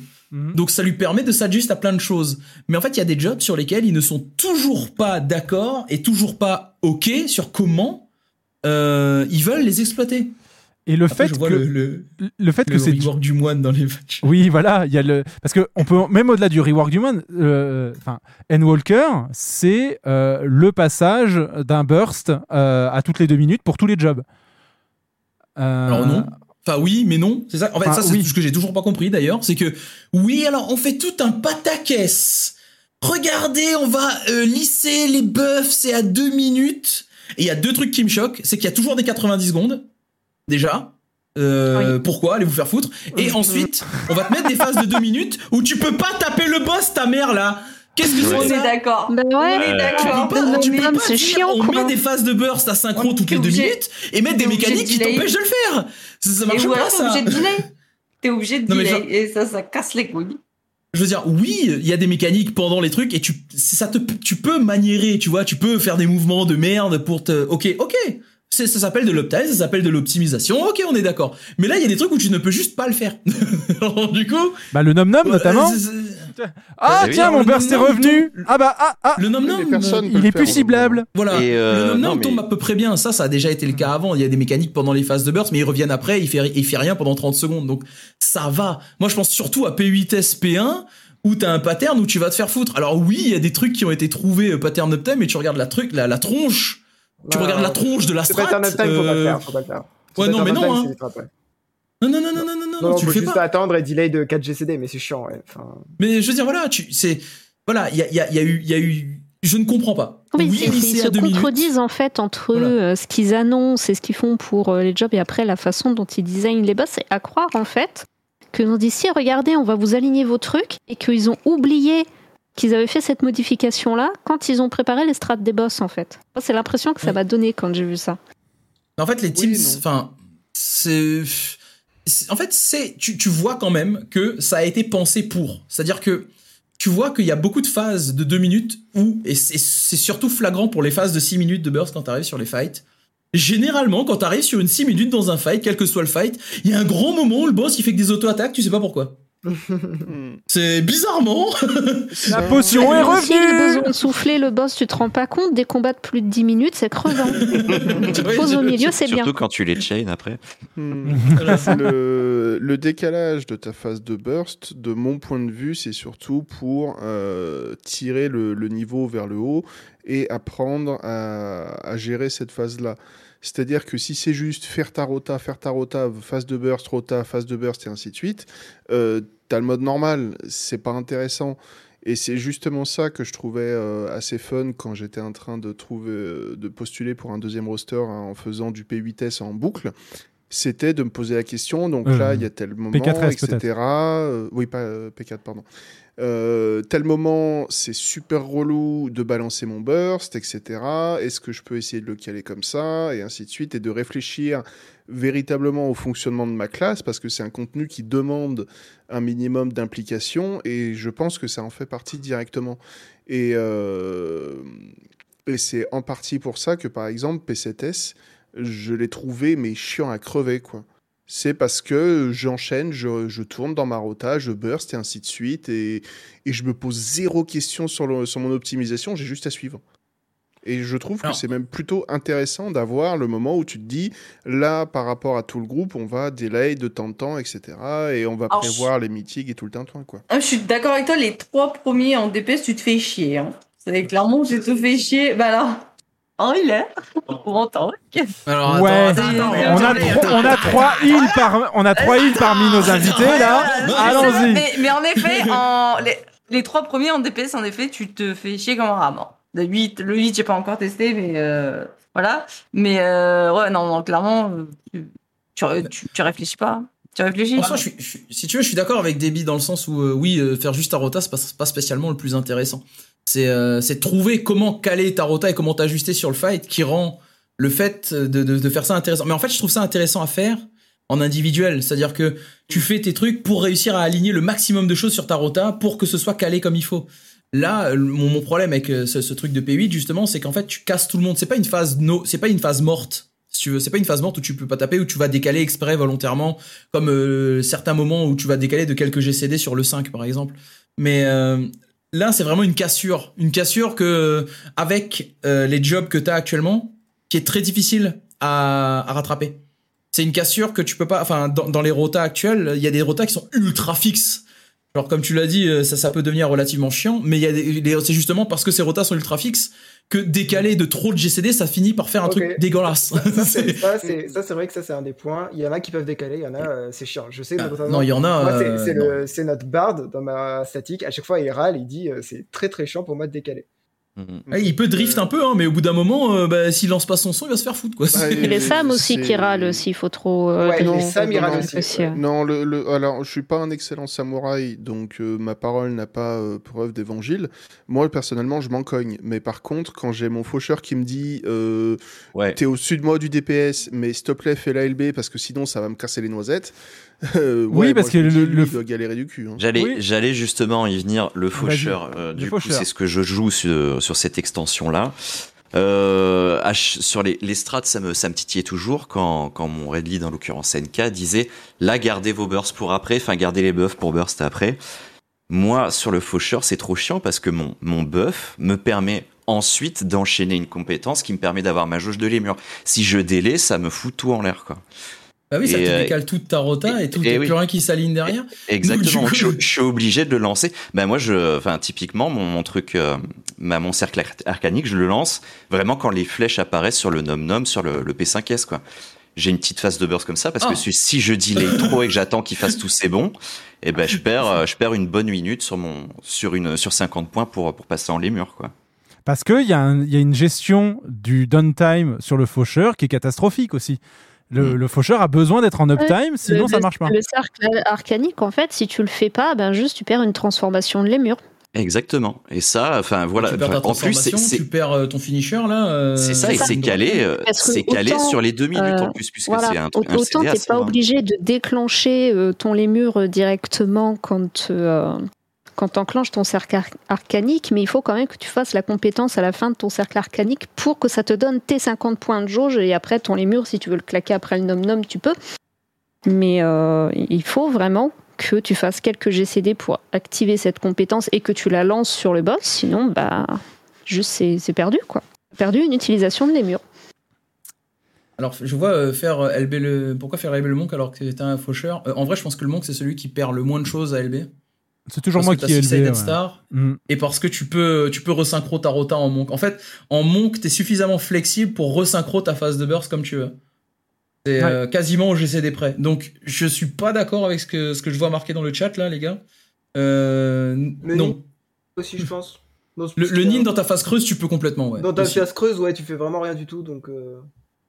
Donc ça lui permet de s'adjuster à plein de choses. Mais en fait, il y a des jobs sur lesquels ils ne sont toujours pas d'accord et toujours pas OK sur comment euh, ils veulent les exploiter. Et le Après, fait que le, le, le fait le que c'est rework du moine dans les patchs. Oui, voilà, il y a le parce que on peut même au-delà du rework du moine, euh, enfin, Endwalker, c'est euh, le passage d'un burst euh, à toutes les deux minutes pour tous les jobs. Alors non. Enfin oui, mais non. C'est ça. En fait, Enfin, ça c'est oui. ce que j'ai toujours pas compris d'ailleurs, c'est que oui, alors on fait tout un pataquès. Regardez, on va lisser les buffs, c'est à deux minutes. Et il y a deux trucs qui me choquent, c'est qu'il y a toujours des 90 secondes déjà. Euh, Pourquoi Allez vous faire foutre? Et ensuite, on va te mettre des phases de deux minutes où tu peux pas taper le boss, ta mère là. Qu'est-ce que c'est On que est ça d'accord. Bah ouais, On est Tu d'accord. peux pas, tu peux pas c'est dire, chiant, on quoi. met des phases de burst à synchro On toutes les deux minutes et mettre des mécaniques qui t'empêchent de le faire. Ça, ça marche pas alors t'es ça. obligé de delay. T'es obligé de delay. genre- Et ça, ça casse les couilles. Je veux dire, oui, il y a des mécaniques pendant les trucs et tu, ça te, tu peux maniérer, tu vois, tu peux faire des mouvements de merde pour te, ok, ok. C'est, ça s'appelle de ça s'appelle de l'optimisation, ok, on est d'accord. Mais là, il y a des trucs où tu ne peux juste pas le faire. (laughs) Alors, du coup. Bah, le nom-nom, notamment. c'est- c'est- Ah, Bah oui. tiens, mon burst est nom-nom revenu. Ah, bah, ah, ah. Le nom nom, Il est plus ciblable. Voilà. Et, euh, le nom non, nom mais- tombe à peu près bien. Ça, ça a déjà été le cas avant. Il y a des mécaniques pendant les phases de burst, mais ils reviennent après. Il fait, il fait rien pendant 30 secondes. Donc, ça va. Moi, je pense surtout à P8S, P1, où t'as un pattern où tu vas te faire foutre. Alors oui, il y a des trucs qui ont été trouvés euh, pattern uptime, mais tu regardes la truc, la, la tronche. Tu Non, regardes la tronche de la C'est strat. pattern of time, faut pas le euh, faire, faut pas le faire. Ouais, C'est non, mais non, hein. time, c'est vite après. Non, non, non, non, non, non, non, Non, non, tu faut le fais juste pas. attendre et delay de 4 GCD, mais c'est chiant, ouais. Enfin, Mais je veux dire, voilà, tu, c'est, voilà, il y a, il y a, il y a eu, il y a eu, je ne comprends pas. Oui, oui, c'est- ils se minutes. contredisent en fait entre eux, euh, ce qu'ils annoncent et ce qu'ils font pour euh, les jobs et après la façon dont ils designent les boss. C'est à croire en fait que nous dit si regardez, on va vous aligner vos trucs et qu'ils ont oublié qu'ils avaient fait cette modification là quand ils ont préparé les strats des boss en fait. Moi, c'est l'impression que ça m'a donné quand j'ai vu ça. En fait, les teams, enfin, c'est, c'est- en fait, c'est, tu, tu vois quand même que ça a été pensé pour. C'est-à-dire que tu vois qu'il y a beaucoup de phases de 2 minutes où, et c'est c'est surtout flagrant pour les phases de 6 minutes de burst quand t'arrives sur les fights. Généralement, quand t'arrives sur une 6 minutes dans un fight, quel que soit le fight, il y a un grand moment où le boss il fait que des auto-attaques, tu sais pas pourquoi. (laughs) c'est bizarrement. (laughs) La potion est Si le revenue. besoin de souffler le boss, tu te rends pas compte, des combats de plus de 10 minutes, c'est crevant. (laughs) tu te poses au milieu, c'est bien. Surtout quand tu les chain après. Hmm. le, le décalage de ta phase de burst, de mon point de vue, c'est surtout pour euh, tirer le, le niveau vers le haut et apprendre à, à gérer cette phase-là. C'est-à-dire que si c'est juste faire ta rota, faire ta rota, phase de burst, rota, phase de burst et ainsi de suite, euh, t'as le mode normal, c'est pas intéressant. Et c'est justement ça que je trouvais euh, assez fun quand j'étais en train de trouver, euh, de postuler pour un deuxième roster hein, en faisant du P8S en boucle. C'était de me poser la question. Donc là, il y a tel moment, P4S etc. oui, pas euh, P4, pardon. Euh, tel moment, c'est super relou de balancer mon burst, etc. Est-ce que je peux essayer de le caler comme ça Et ainsi de suite. Et de réfléchir véritablement au fonctionnement de ma classe, parce que c'est un contenu qui demande un minimum d'implication, et je pense que ça en fait partie directement. Et, euh, c'est en partie pour ça que, par exemple, P7S, je l'ai trouvé, mais chiant à crever, quoi. C'est parce que j'enchaîne, je, je tourne dans ma rota, je burst et ainsi de suite, et, et je me pose zéro question sur, le- sur mon optimisation, j'ai juste à suivre. Et je trouve que c'est même plutôt intéressant d'avoir le moment où tu te dis, là, par rapport à tout le groupe, on va delay de temps en temps, etc. Et on va Alors, prévoir les meetings et tout le temps, quoi. Ah, je suis d'accord avec toi, les trois premiers en DPS, tu te fais chier. Hein. C'est clairement, tu te fais chier. Bah là. Oh, il est. On m'entend. Alors, Ouais, attends, attends, on a, trois- on a trois heals par, on a trois heals parmi nos invités là. Allons-y. Mais, mais en effet, en, les, les trois premiers en DPS, en effet, tu te fais chier comme un rat. Bon, Le 8, le 8 j'ai pas encore testé, mais euh, voilà. Mais euh, ouais, non, non, clairement, tu, tu, tu, tu réfléchis pas. Tu réfléchis En soi, je suis- je suis- si tu veux, je suis d'accord avec Debbie dans le sens où, euh, oui, euh, faire juste ta rota, c'est pas, c'est pas spécialement le plus intéressant. C'est euh, trouver comment caler ta rota et comment t'ajuster sur le fight qui rend le fait de, de, de faire ça intéressant. Mais en fait, je trouve ça intéressant à faire en individuel. C'est-à-dire que tu fais tes trucs pour réussir à aligner le maximum de choses sur ta rota pour que ce soit calé comme il faut. Là, mon, mon problème avec euh, ce, ce truc de P8, justement, c'est qu'en fait, tu casses tout le monde. C'est pas une phase no, c'est pas une phase morte. Si tu veux, c'est pas une phase morte où tu peux pas taper, où tu vas décaler exprès volontairement, comme euh, certains moments où tu vas décaler de quelques GCD sur le 5 par exemple. Mais euh, là, c'est vraiment une cassure, une cassure que avec euh, les jobs que tu as actuellement, qui est très difficile à, à rattraper. C'est une cassure que tu peux pas. Enfin, dans, dans les rotas actuels, il y a des rotas qui sont ultra fixes. Alors comme tu l'as dit, euh, ça, ça peut devenir relativement chiant, mais c'est justement parce que ces rotas sont ultra fixes que décaler de trop de GCD, ça finit par faire un truc dégueulasse. (laughs) Ça, c'est vrai que ça, c'est un des points. Il y en a qui peuvent décaler, il y en a, euh, c'est chiant. Je sais, Ah, non, il y en a, euh, c'est notre bard dans ma statique. À chaque fois, il râle, il dit euh, c'est très très chiant pour moi de décaler. Ah, il peut drift un peu, hein, mais au bout d'un moment, euh, bah, s'il lance pas son son, il va se faire foutre. Quoi. Ouais, (laughs) Et les Sam aussi qui râlent s'il faut trop. euh, Ouais, les Sam, râlent de- aussi, ouais. Non, le, le- alors je suis pas un excellent samouraï, donc euh, ma parole n'a pas euh, preuve d'évangile. Moi, personnellement, je m'en cogne. Mais par contre, quand j'ai mon faucheur qui me dit euh, T'es au-dessus de moi du DPS, mais s'il te plaît, fais la LB parce que sinon ça va me casser les noisettes. Euh, Oui, parce que le- lui, le- il doit galérer du cul. hein. J'allais, j'allais justement y venir. Le faucheur, euh, le du coup, faucheur. c'est ce que je joue sur, sur cette extension-là. Euh, sur les, les strats, ça me, ça me titillait toujours quand, quand mon red lead, en l'occurrence NK, disait là, gardez vos bursts pour après, enfin, gardez les buffs pour burst après. Moi, sur le faucheur, c'est trop chiant parce que mon, mon buff me permet ensuite d'enchaîner une compétence qui me permet d'avoir ma jauge de lémur. Si je délai, ça me fout tout en l'air, quoi. Bah oui, ça Et, te euh, décale toute ta rota et tout, et et oui. plus rien qui s'aligne derrière. Exactement. Donc, du coup- je, (laughs) je suis obligé de le lancer. Ben moi, je, enfin, typiquement, mon, mon truc, euh, ma- mon cercle ar- arcanique, je le lance vraiment quand les flèches apparaissent sur le nom nom, sur le, le P5S, quoi. J'ai une petite phase de burst comme ça parce Ah. que si- si je delay (laughs) trop et que j'attends qu'il fasse tous ses bons, et ben je perds, euh, je perds une bonne minute sur mon, sur une, sur 50 points pour pour passer en les murs, quoi. Parce qu'il y, y a une gestion du downtime sur le faucheur qui est catastrophique aussi. Le, le faucheur a besoin d'être en uptime, sinon le, ça marche pas. Le cercle arcanique, en fait, si tu le fais pas, ben juste tu perds une transformation de lémur. Exactement. Et ça, enfin voilà. tu perds ta Enfin, en plus, c'est tu perds euh, ton finisher là. euh, c'est ça, et c'est calé, euh, c'est calé sur les deux minutes euh, en plus, puisque voilà, c'est un, truc- Autant t'es pas obligé de déclencher euh, ton lémur directement quand quand t'enclenches ton cercle ar- arcanique, mais il faut quand même que tu fasses la compétence à la fin de ton cercle arcanique pour que ça te donne tes 50 points de jauge et après ton lémur, si tu veux le claquer après le nom nom, tu peux. Mais euh, il faut vraiment que tu fasses quelques GCD pour activer cette compétence et que tu la lances sur le boss, sinon bah juste c'est perdu quoi. Perdu une utilisation de lémur. Alors, je vois euh, faire euh, LB le. Pourquoi faire LB le monk alors que t'es un faucheur? En vrai, je pense que le monk, c'est celui qui perd le moins de choses à LB. C'est toujours Parce moi que qui ai élevé. Death ouais. Star, Mm. Et parce que tu peux, tu peux resynchro ta rota en monk. En fait, en monk, t'es suffisamment flexible pour resynchro ta phase de burst comme tu veux. C'est Ouais. euh, quasiment au GCD près. Donc, je suis pas d'accord avec ce que, ce que je vois marqué dans le chat là, les gars. Euh, Le non. Aussi, je pense. Non, Le, le nin dans ta phase creuse, tu peux complètement. Ouais, Dans ta aussi. phase creuse, ouais, tu fais vraiment rien du tout, donc. euh,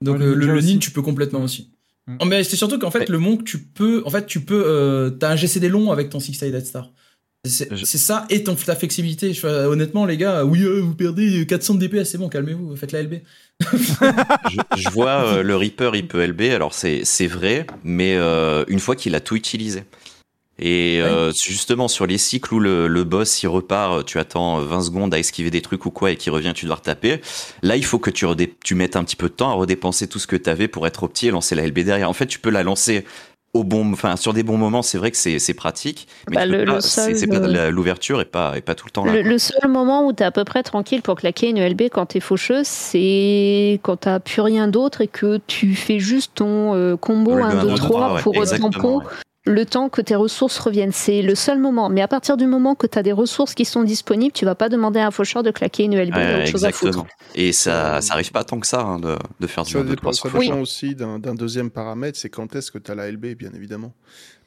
Donc Ouais, euh, le le, nin, tu peux complètement aussi. Mm. Oh, mais c'est surtout qu'en fait, le monk, tu peux, en fait, tu peux, euh, t'as un GCD long avec ton Six Sided Star. C'est ça et ton, ta flexibilité. Je, fais, honnêtement, les gars, oui, euh, vous perdez 400 de DPS, c'est bon, calmez-vous, faites la LB. (laughs) je, je vois euh, le Reaper, il peut LB, alors c'est vrai, mais euh, une fois qu'il a tout utilisé. Et euh, justement, sur les cycles où le, le boss il repart, tu attends 20 secondes à esquiver des trucs ou quoi, et qu'il revient, tu dois retaper. Là, il faut que tu, mettes un petit peu de temps à redépenser tout ce que tu avais pour être opti et lancer la LB derrière. En fait, tu peux la lancer au bon, enfin sur des bons moments, c'est vrai que c'est pratique, mais Bah, euh, l'ouverture est pas est pas tout le temps là. Le, le seul moment où tu es à peu près tranquille pour claquer une LB quand tu es faucheuse, c'est quand tu plus rien d'autre et que tu fais juste ton euh, combo Le 1, 2, 1, 2, 3 3, ouais, pour exactement, tampon ouais. Le temps que tes ressources reviennent. C'est le seul moment. Mais à partir du moment que tu as des ressources qui sont disponibles, tu vas pas demander à un faucheur de claquer une LB. il y a Ouais, autre chose à foutre. exactement. Et ça, ça arrive pas tant que ça hein, de, de faire du Ça 1, 2, dépend, 3 ça dépend aussi d'un deuxième paramètre, c'est quand est-ce que tu as la LB, bien évidemment.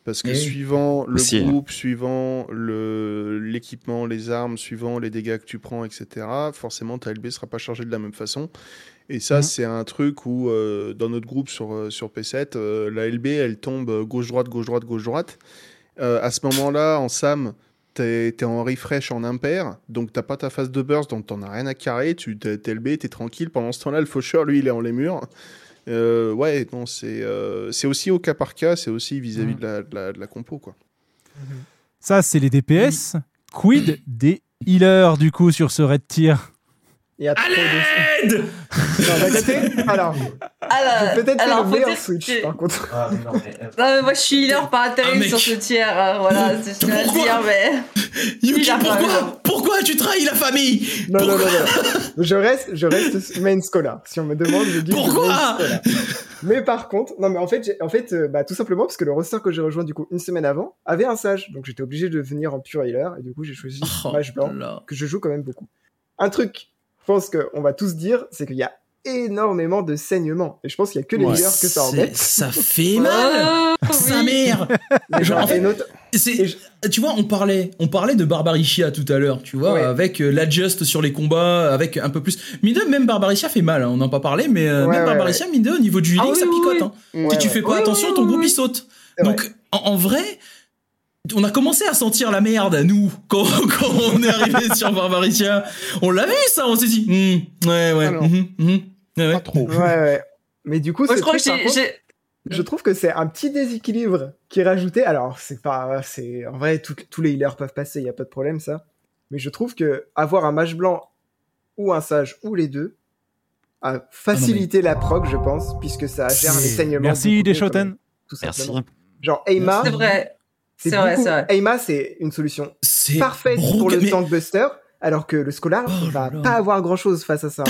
Parce que Eh oui. suivant le Aussi, hein. groupe, suivant le- l'équipement, les armes, suivant les dégâts que tu prends, etc., forcément ta LB sera pas chargée de la même façon. Et ça, Mhm. c'est un truc où, euh, dans notre groupe sur, euh, sur P7, euh, la LB, elle tombe gauche-droite, gauche-droite, gauche-droite. Euh, à ce moment-là, en SAM, t'es es en refresh en impair, donc t'as pas ta phase de burst, donc t'en as rien à carrer, tu t'es LB, t'es tranquille. Pendant ce temps-là, le faucheur, lui, il est en les murs. Ouais, non, c'est c'est aussi au cas par cas, c'est aussi vis-à-vis Mhm. de, la, de la- de la compo, quoi. Ça, c'est les DPS. Quid des healers, du coup, sur ce red tier? Il y a trop de. (laughs) non, alors. Alors, J'ai peut-être le meilleur Switch, que- par contre. (laughs) Non, mais moi je suis healer par intérim Ah, mec. sur ce tiers, euh, voilà, (laughs) c'est ce que je veux Pourquoi dire, mais. Yuki, pourquoi Pourquoi tu trahis la famille? Non, non, non, non. Je reste, je reste main scholar. Si on me demande, je dis. Pourquoi? main scholar. Mais par contre, non, mais en fait, en fait, euh, bah, tout simplement parce que le roster que j'ai rejoint du coup une semaine avant avait un sage, donc j'étais obligé de venir en pure healer et du coup j'ai choisi Oh mage blanc là. que je joue quand même beaucoup. Un truc, pense qu'on va tous dire, c'est qu'il y a énormément de saignements. Et je pense qu'il y a que les Ouais, que ça c'est- embête. Ça fait mal (laughs) Sa mère (laughs) Genre, en fait, tu vois, on parlait, on parlait de Barbaricia tout à l'heure, tu vois, Ouais. avec euh, l'adjust sur les combats, avec un peu plus. Mine même Barbaricia fait mal, hein, on n'en a pas parlé, mais euh, Ouais, même ouais, Barbaricia, mine au niveau du healing, Ah oui, ça picote. oui. hein. Ouais, si tu fais pas attention, ton groupe il saute. Donc, en, en vrai, on a commencé à sentir la merde, nous, quand, (laughs) quand on est arrivé (laughs) sur Barbaricia. On l'a vu, ça, on s'est dit, Hmm, ouais, ouais, ouais, ouais. trop. Ouais, ouais. Mais du coup, je crois truc, que contre, je trouve que c'est un petit déséquilibre qui est rajouté. Alors, c'est pas, c'est, en vrai, tout- tous les healers peuvent passer, il y a pas de problème, ça. Mais je trouve que avoir un mage blanc ou un sage ou les deux a facilité la proc, je pense, puisque ça gère les saignements. Merci Tout simplement. Genre, Eima. C'est vrai. C'est vrai, beaucoup- c'est vrai. Eima, c'est une solution C'est parfaite pour le mais- tank buster, alors que le Scholar va pas avoir grand chose face à ça.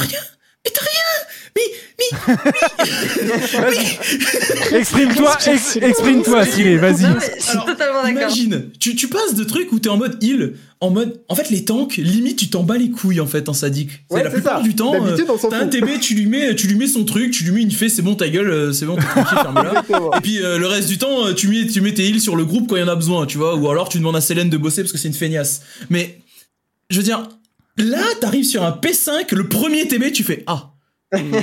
Exprime-toi, ex- exprime-toi, Silé, vas-y. Je suis totalement d'accord. Imagine, tu, tu passes de trucs où t'es en mode heal, en mode, en fait les tanks, limite tu t'en bats les couilles en fait en sadique. Ouais, la plupart ça. du temps, euh, t'as un. TB, tu lui mets, tu lui mets son truc, tu lui mets une fée, c'est bon ta gueule, euh, c'est bon t'es tranquille, ferme-la. Et puis euh, le reste du temps, tu mets, tu mets tes heals sur le groupe quand il y en a besoin, tu vois, ou alors tu demandes à Célène de bosser parce que c'est une feignasse. Mais je veux dire, là t'arrives sur un P5, le premier TB, tu fais ah,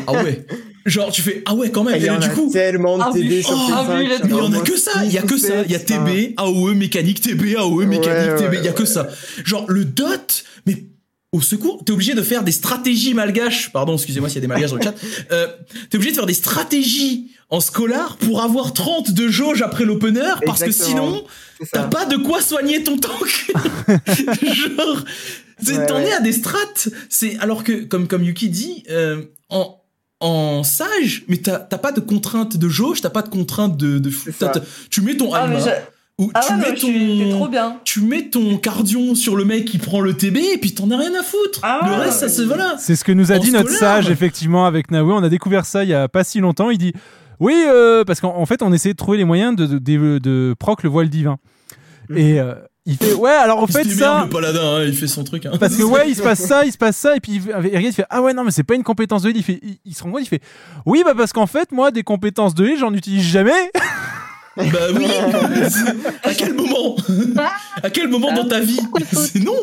ah ouais. Genre tu fais ah ouais quand même. Il y Et en du a coup, tellement de Ah, TB oui. sur Oh, ah, oui, P5. il y en a que ça, il y a que ça, il y a TB, AOE, mécanique, TB, AOE, mécanique, Ouais, TB, ouais, il y a que ça. Genre le dot, mais au secours, t'es obligé de faire des stratégies malgaches, pardon, excusez-moi s'il y a des malgaches dans le chat, euh, t'es obligé de faire des stratégies en scolar pour avoir 30 de jauge après l'opener, parce que Exactement. sinon, C'est ça. t'as pas de quoi soigner ton tank. (laughs) Genre, Ouais, t'en ouais. es à des strates, c'est, alors que, comme, comme Yuki dit, euh, en, en sage, mais t'as t'as pas de contrainte de jauge, t'as pas de contrainte de, de t'as- Tu mets ton Ah, Alma, ou Ah tu ouais, mets trop ton, bien. tu mets ton cardion sur le mec qui prend le TB et puis t'en as rien à foutre. Ah le ouais, reste, ça se voilà. C'est ce que nous a En dit notre sage, effectivement, avec Naoui. On a découvert ça il y a pas si longtemps. Il dit Oui, euh, parce qu'en en fait, on essayait de trouver les moyens de, de, de- de proc le voile divin. Et euh, il fait Ouais, alors en Il fait, ça. le paladin, hein, il fait son truc. hein. Parce que ouais, il se passe (laughs) ça, il se passe ça, et puis il, il regarde, il fait ah ouais non mais c'est pas une compétence de heal. Il fait, il, il se rend compte, il fait oui bah parce qu'en fait moi des compétences de heal j'en utilise jamais. (laughs) Bah oui (laughs) À quel moment À quel moment dans ta vie C'est non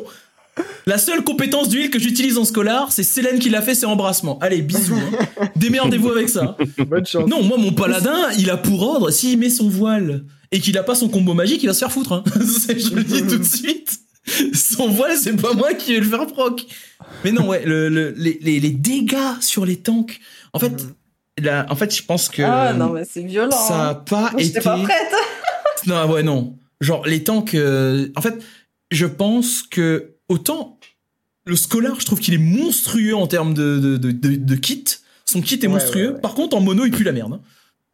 La seule compétence du heal que j'utilise en scolar, c'est Célène qui l'a fait, c'est embrassement. Allez, bisous. hein. Démerdez-vous avec ça. Bonne chance. Non, moi, mon paladin, il a pour ordre, s'il met son voile et qu'il a pas son combo magique, il va se faire foutre. hein. (laughs) Je le dis tout de suite. Son voile, c'est pas moi qui vais le faire proc. Mais non, ouais, le, le- les, les, les dégâts sur les tanks. En fait, là, en fait, je pense que Ah non, mais c'est violent. ça a hein. pas Moi, été. J'étais pas prête. (laughs) Non, ouais, non. Genre, les tanks. euh, En fait, je pense que autant le Scholar, je trouve qu'il est monstrueux en termes de, de, de, de- de kit. Son kit est Ouais, monstrueux. ouais, ouais. Par contre, en mono, il pue la merde. hein.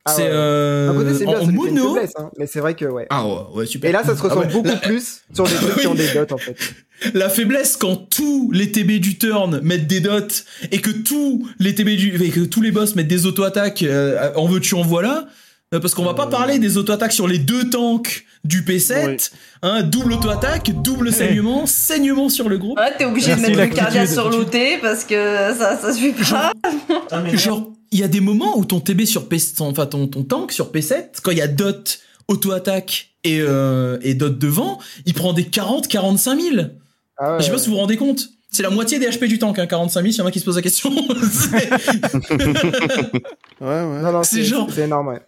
Ah c'est ouais. euh, côté, c'est bien, en, mono. faiblesse, hein, mais c'est vrai que ouais. Ah ouais, ouais, super. Et là, ça se Ah ressent ouais. beaucoup La- plus sur des trucs qui ont des (laughs) dots en fait. La faiblesse quand tous les TB du turn mettent des dots et que tous les TB du, et que tous les boss mettent des auto-attaques, euh, en veux-tu en voilà. euh, Parce qu'on va pas parler des auto-attaques sur les deux tanks du P7, Oui. hein, double auto-attaque, double saignement, saignement sur le groupe. Ouais, t'es obligé Merci, de mettre le cardia sur l'OT parce que ça, ça suit pas. Genre, il y a des moments où ton TB sur P, ton- enfin ton, ton tank sur P7, quand il y a dot, auto-attaque et, euh, et dot devant, il prend des 40, 45 000. Ah ouais, Je sais pas ouais. si vous vous rendez compte. C'est la moitié des HP du tank, hein, 45 000, s'il y en a qui se posent la question. C'est- (laughs) Ouais, ouais. Non, non, C'est c'est genre- C'est énorme, ouais.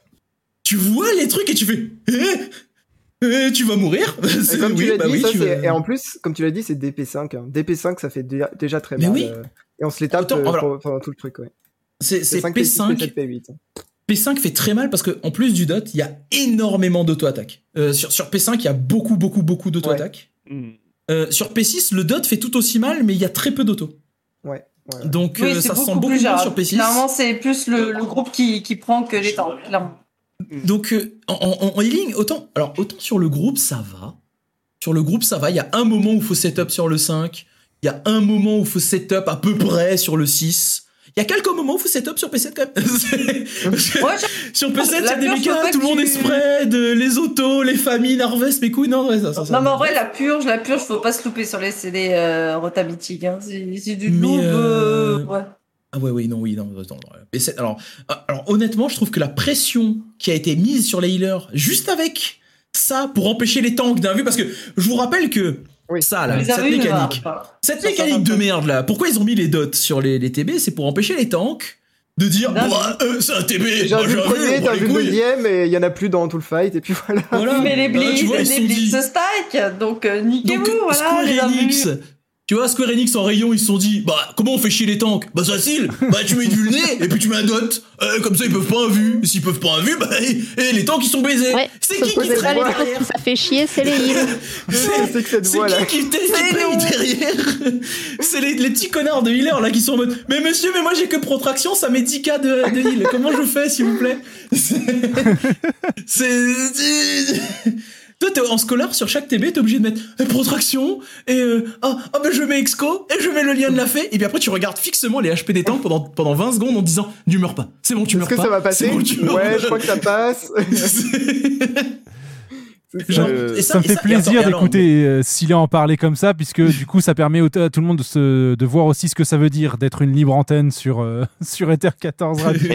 tu vois les trucs et tu fais, eh, eh, tu vas mourir. Et (laughs) C'est- comme tu oui, l'as bah dit, oui, ça, tu et en plus, comme tu l'as dit, c'est DP5. Hein. DP5, ça fait déjà, déjà très Mais mal. oui. euh, et on se les tape Autant- euh, alors- pour- pendant tout le truc, ouais. c'est c'est P5, P5. P7, P8. P5 fait très mal parce que en plus du dot, il y a énormément d'auto-attaque. Euh, sur, sur P5, il y a beaucoup, beaucoup, beaucoup d'auto-attaque. Euh, sur P6, le dot fait tout aussi mal, mais il y a très peu d'auto. Ouais. ouais. Donc Oui, euh, c'est ça se sent beaucoup plus moins sur P6. Finalement, c'est plus le, le groupe qui, qui prend que les temps, clairement. Donc euh, en, en, en healing, autant, alors autant sur le groupe ça va. Sur le groupe ça va. Il y a un moment où il faut setup sur le 5. Il y a un moment où il faut setup à peu près sur le 6. Il y a quelques moments où faut setup sur P7 quand même. (laughs) sur P7 il y a des mécas, tout le monde tu- est spread, les autos, les familles, Harvest, mes couilles, non, ouais, ça, ça, ça- Non, mais en vrai, la purge, la purge, faut pas se louper sur les CD euh. Hein. C'est du loup. euh, ouais. Ah ouais, oui, non, oui, non. c'est- alors, euh, alors, honnêtement, je trouve que la pression qui a été mise sur les healers, juste avec ça, pour empêcher les tanks d'un vu, parce que je vous rappelle que ça, là, cette mécanique, cette Ça, mécanique de merde là, pourquoi ils ont mis les dots sur les, les TB C'est pour empêcher les tanks de dire, Bah, euh, c'est un TB, J'ai vu le premier, t'as vu le deuxième, et il y en a plus dans tout le fight, et puis voilà. Voilà. Mais les Ah, blitz, les blitz se stack, donc euh, niquez-vous, voilà. Square Enix. Tu vois, Square Enix en rayon, ils se sont dit, bah, comment on fait chier les tanks? Bah, c'est facile, bah, tu mets du (laughs) nez, et puis tu mets un dot, Euh, comme ça ils peuvent pas un vu, s'ils peuvent pas un vu, bah, et, les tanks ils sont baisés. c'est qui qui traîne derrière? ça fait chier, c'est les (laughs) heals. C'est qui qui, t- qui paye derrière? C'est les, les petits connards de healer là qui sont en mode Mais monsieur, mais moi j'ai que protraction, ça met 10k de, de heal. Comment je fais s'il vous plaît? (laughs) C'est. Toi, t'es en scolaire sur chaque TB, t'es obligé de mettre euh, protraction et euh, ah, ah ben je mets exco et je mets le lien de la fée et puis après tu regardes fixement les HP des tanks pendant, pendant 20 secondes en disant tu meurs pas, c'est bon tu meurs Est-ce que pas. ça va passer bon, Ouais, pas. je crois que ça passe. (laughs) (laughs) Genre, Euh, et ça, me fait et plaisir d'écouter euh, en parler comme ça, puisque (laughs) du coup, ça permet à tout le monde de, se, de voir aussi ce que ça veut dire d'être une libre antenne sur, euh, (laughs) sur Ether 14 Radio.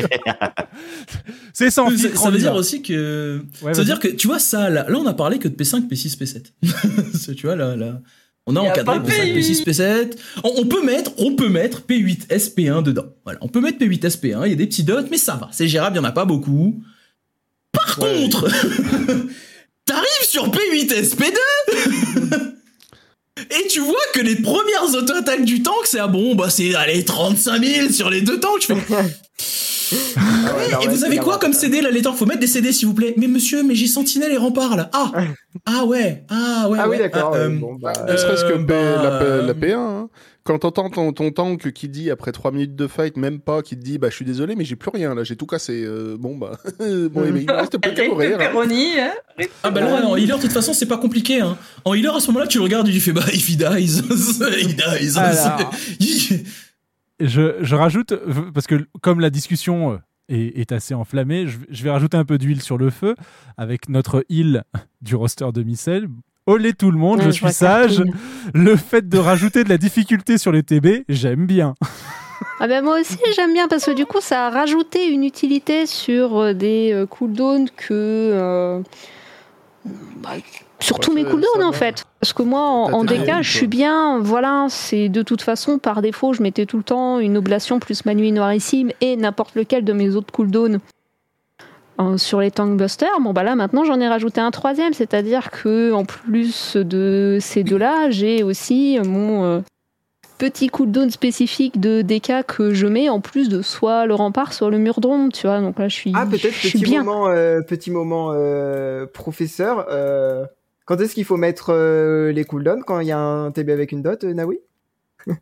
(laughs) C'est sans ça, filtre. ça veut dire aussi que Ouais, ça veut dire que tu vois ça là, là on a parlé que de P5 P6 P7 tu vois là là on a encadré pas P5 P6 P7 on, on peut mettre on peut mettre P8 SP1 dedans. Voilà. On peut mettre P8 SP1 il y a des petits dots mais ça va c'est gérable il y en a pas beaucoup. Par contre t'arrives sur P8 SP2 Et tu vois que les premières auto-attaques du tank, c'est ah bon, bah c'est allez 35 000 sur les deux tanks. Je fais. (laughs) Ouais, et vous avez quoi comme CD là les tanks Faut mettre des CD s'il vous plaît. Mais monsieur, mais j'ai Sentinelle et Rempart là. Ah Ah ouais Ah ouais Ah oui, d'accord, ah, euh, bon, bah, Ne serait-ce que euh, bah, la, P- la euh, P1, hein. Quand t'entends ton, ton tank qui dit après 3 minutes de fight, même pas, qui te dit bah je suis désolé mais j'ai plus rien là, j'ai tout cassé. Euh, bon bah (laughs) bon il me reste plus qu'à mourir. hein. hein. Ah bah là, en healer, de toute façon, c'est pas compliqué. Hein. En healer, à ce moment-là, tu le regardes et tu fais bah, if he dies, (laughs) he dies. Alors. Je, je rajoute, parce que comme la discussion euh, est, est assez enflammée, je, je vais rajouter un peu d'huile sur le feu avec notre île du roster de Micelle. Olé tout le monde, Ouais, je je suis sage. cartoon. Le fait de rajouter de la difficulté sur les TB, j'aime bien. (laughs) Ah ben moi aussi j'aime bien parce que du coup ça a rajouté une utilité sur euh, des euh, cooldowns que euh, bah, sur tous mes cooldowns en fait. Parce que moi en, en DK je suis bien, voilà, c'est de toute façon par défaut je mettais tout le temps une oblation plus Manui Noirissime et n'importe lequel de mes autres cooldowns sur les tankbusters. Bon bah là maintenant j'en ai rajouté un troisième, c'est-à-dire que en plus de ces deux-là j'ai aussi mon euh, petit cooldown spécifique de DK que je mets en plus de soit le rempart, soit le mur d'ombre, tu vois. Donc là, je suis, Ah, peut-être je suis petit bien. moment, euh, petit moment euh, professeur. euh, quand est-ce qu'il faut mettre euh, les cooldowns quand il y a un TB avec une dot, euh, Naoui? (laughs) Parce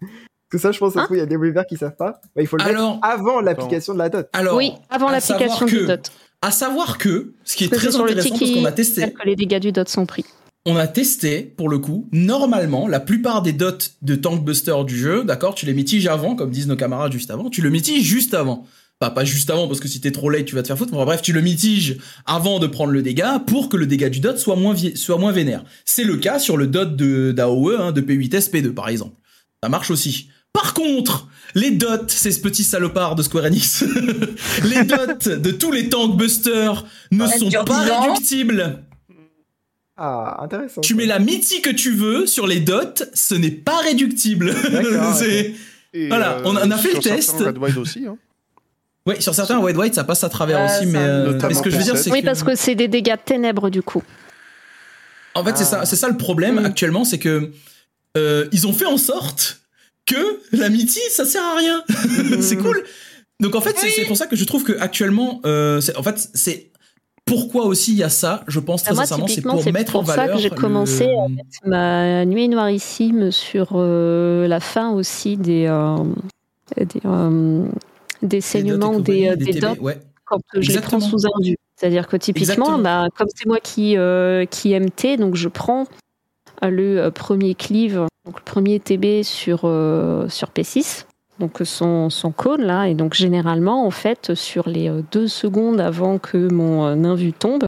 que ça, je pense, Hein? qu'il y a des weavers qui savent pas. Bah, il faut le Alors- mettre avant l'application de la dot. Alors, oui, avant l'application du que- dot. À savoir que, ce qui est très intéressant, parce qu'on a testé, que les dégâts du dot sont pris. on a testé, pour le coup, normalement, la plupart des dots de Tank Buster du jeu, d'accord, tu les mitiges avant, comme disent nos camarades juste avant, tu le mitiges juste avant. Enfin, pas juste avant, parce que si t'es trop late, tu vas te faire foutre, mais bref, tu le mitiges avant de prendre le dégât pour que le dégât du dot soit moins, soit moins vénère. C'est le cas sur le dot de d'AOE, hein, de P8S, P2, par exemple. Ça marche aussi. Par contre, les dots, ces petits salopards de Square Enix, (laughs) les dots de tous les tank busters ne Ouais, sont pas réductibles. Ah, intéressant. Tu mets la mythique que tu veux sur les dots, ce n'est pas réductible. (laughs) C'est- Voilà, euh, on a- on a fait le test. certains Red White aussi. Hein. Ouais, sur certains White White, ça passe à travers Ouais, aussi, mais, euh, mais ce que je veux dire, c'est Oui, que... parce que c'est des dégâts de ténèbres du coup. En fait, c'est ça, c'est ça le problème actuellement, c'est que euh, ils ont fait en sorte que la Mitty, ça sert à rien. (laughs) c'est cool. Donc en fait, c'est- c'est pour ça que je trouve que actuellement, euh, c'est- en fait, c'est pourquoi aussi il y a ça. Je pense très Ah, moi, sincèrement, c'est pour c'est mettre en pour ça valeur. que j'ai le- commencé à mettre ma nuit noirissime sur euh, la fin aussi des, euh, des, euh, des des dots et saignements, des, euh, des des dots ouais. quand je les prends sous un vue. C'est-à-dire que typiquement, bah, comme c'est moi qui, euh, qui MT, donc je prends le premier cleave, donc le premier TB sur, euh, sur P6, donc son, son cône là, et donc généralement, en fait, sur les euh, deux secondes avant que mon euh, invu tombe,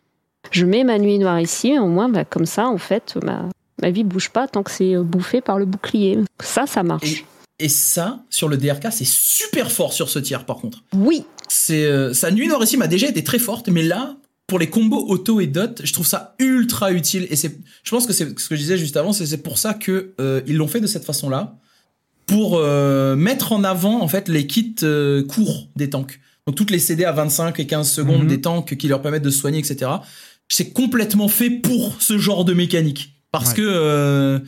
je mets ma nuit noire ici, au moins, bah, comme ça, en fait, ma, ma vie bouge pas tant que c'est euh, bouffé par le bouclier. Ça, ça marche. Et ça, sur le DRK, c'est super fort sur ce tiers, par contre. Oui. C'est euh, sa nuit noirissime a déjà été très forte, mais là, pour les combos auto et dot, je trouve ça ultra utile. Et c'est, je pense que c'est ce que je disais juste avant, c'est pour ça que euh, ils l'ont fait de cette façon-là, pour euh, mettre en avant en fait les kits euh, courts des tanks. Donc toutes les CD à 25 et 15 secondes Mhm. des tanks qui leur permettent de se soigner, etc. C'est complètement fait pour ce genre de mécanique, parce Ouais. que euh,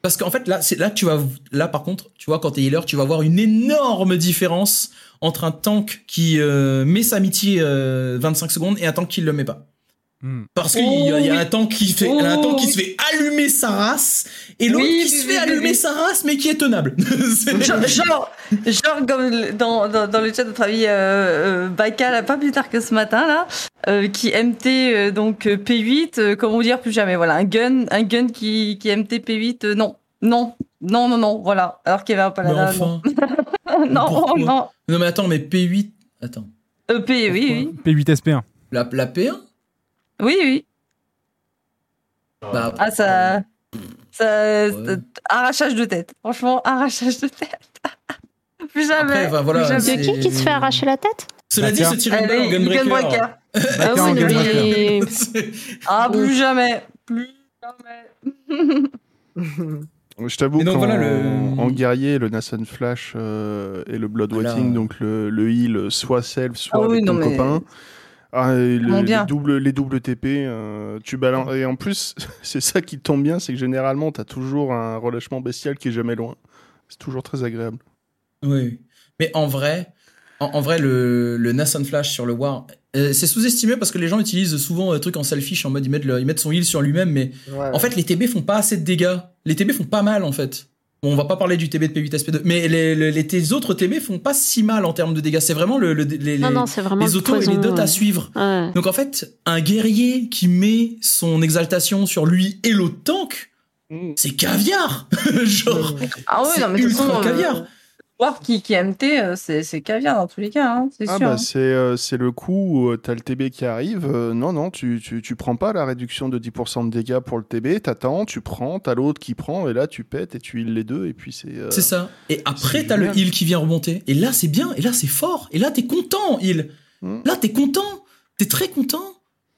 parce qu'en fait là, c'est là tu vas là par contre, tu vois quand t'es healer, tu vas voir une énorme différence entre un tank qui euh, met sa miti euh, 25 secondes et un tank qui le met pas. Hmm. Parce qu'il y, a- y a oui. un tank qui fait, Oh, un tank qui oui. se fait allumer sa race et l'autre Oui, qui oui, se fait oui, allumer oui. sa race mais qui est tenable. (laughs) C'est- Genre, genre, genre comme dans, dans, dans le chat de notre ami euh, euh, Bacal, pas plus tard que ce matin là, euh, qui MT euh, donc euh, P8, euh, comment dire plus jamais. Voilà, un gun, un gun qui, qui MT P8, euh, non, non, non, non, non, voilà. Alors qu'il y avait un Mais paladin. enfin. (laughs) non, (laughs) non, Pourquoi non. Non mais attends, mais P8, attends. Euh, P, oui, oui, P8 SP1. La, la P1 oui, oui. Bah, Ah ça, ça, ça- arrachage de tête. Franchement, arrachage de tête. (laughs) plus jamais. Après, bah, voilà, plus jamais. c'est- De qui qui se fait arracher la tête? Cela dit, se tirer une balle gunbreaker. Gunbreaker. Ah oui, Gunbreaker. mais- Ah, plus jamais. Plus jamais. (laughs) Je t'avoue qu'en voilà, le- guerrier, le Nasson Flash euh, et le Blood Voilà. Donc le, le heal soit self, soit Ah oui, avec ton non, mais- copain. Ah, les, doubles, les doubles TP, euh, tu balances. Et en plus, (laughs) c'est ça qui tombe bien, c'est que généralement, t'as toujours un relâchement bestial qui est jamais loin. C'est toujours très agréable. Oui. Mais en vrai, en, en vrai, le, le Flash sur le War, euh, c'est sous-estimé parce que les gens utilisent souvent un truc en selfish en mode ils mettent, le- ils mettent son heal sur lui-même, mais Ouais, en fait, les TB font pas assez de dégâts. Les TB font pas mal en fait. Bon, on va pas parler du TB de P8 SP2, mais les, les, les- les autres TB font pas si mal en termes de dégâts. C'est vraiment le, le- les, Non, les- non, vraiment les le autos et les dots ouais. à suivre. Ouais. Donc en fait, un guerrier qui met son exaltation sur lui et l'autre tank, c'est caviar (laughs) Genre, Ah oui, non, mais ultra façon, caviar. euh, voir qui, qui MT, euh, c'est c'est caviar dans tous les cas, hein, c'est Ah sûr. bah hein. c'est euh, c'est le coup où euh, t'as le TB qui arrive. euh, non, non, tu, tu, tu prends pas la réduction de 10% de dégâts pour le TB, t'attends, tu prends, t'as l'autre qui prend, et là tu pètes et tu heals les deux, et puis c'est... euh, C'est ça. Et après, t'as le heal qui vient remonter. Et là, c'est bien. Et là, c'est fort. Et là, t'es content, heal. Mm. Là, t'es content. T'es très content.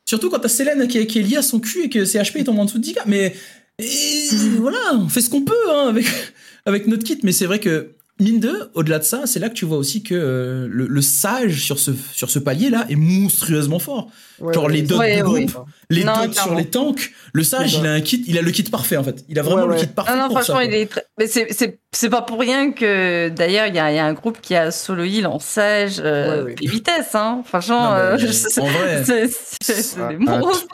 Surtout quand t'as Célène qui, est- qui est liée à son cul et que ses HP tombent en dessous de 10 Mais et voilà, on fait ce qu'on peut hein, avec, (laughs) avec notre kit. Mais c'est vrai que, mine de, au-delà de ça, c'est là que tu vois aussi que euh, le, le sage sur ce, sur ce palier-là est monstrueusement fort. Ouais, Genre ouais, les dots Ouais, de oui. groupe, les Non, dots sur les tanks. Le sage, il a un kit, il a le kit parfait en fait. Il a vraiment Ouais, le kit parfait Non, non, pour franchement, ça. il est très... Mais c'est- c'est c'est pas pour rien que, d'ailleurs, il y a, il y a un groupe qui a solo heal en sage, euh, Ouais, ouais. les vitesses, hein. Franchement, euh, (laughs) c'est des monstres.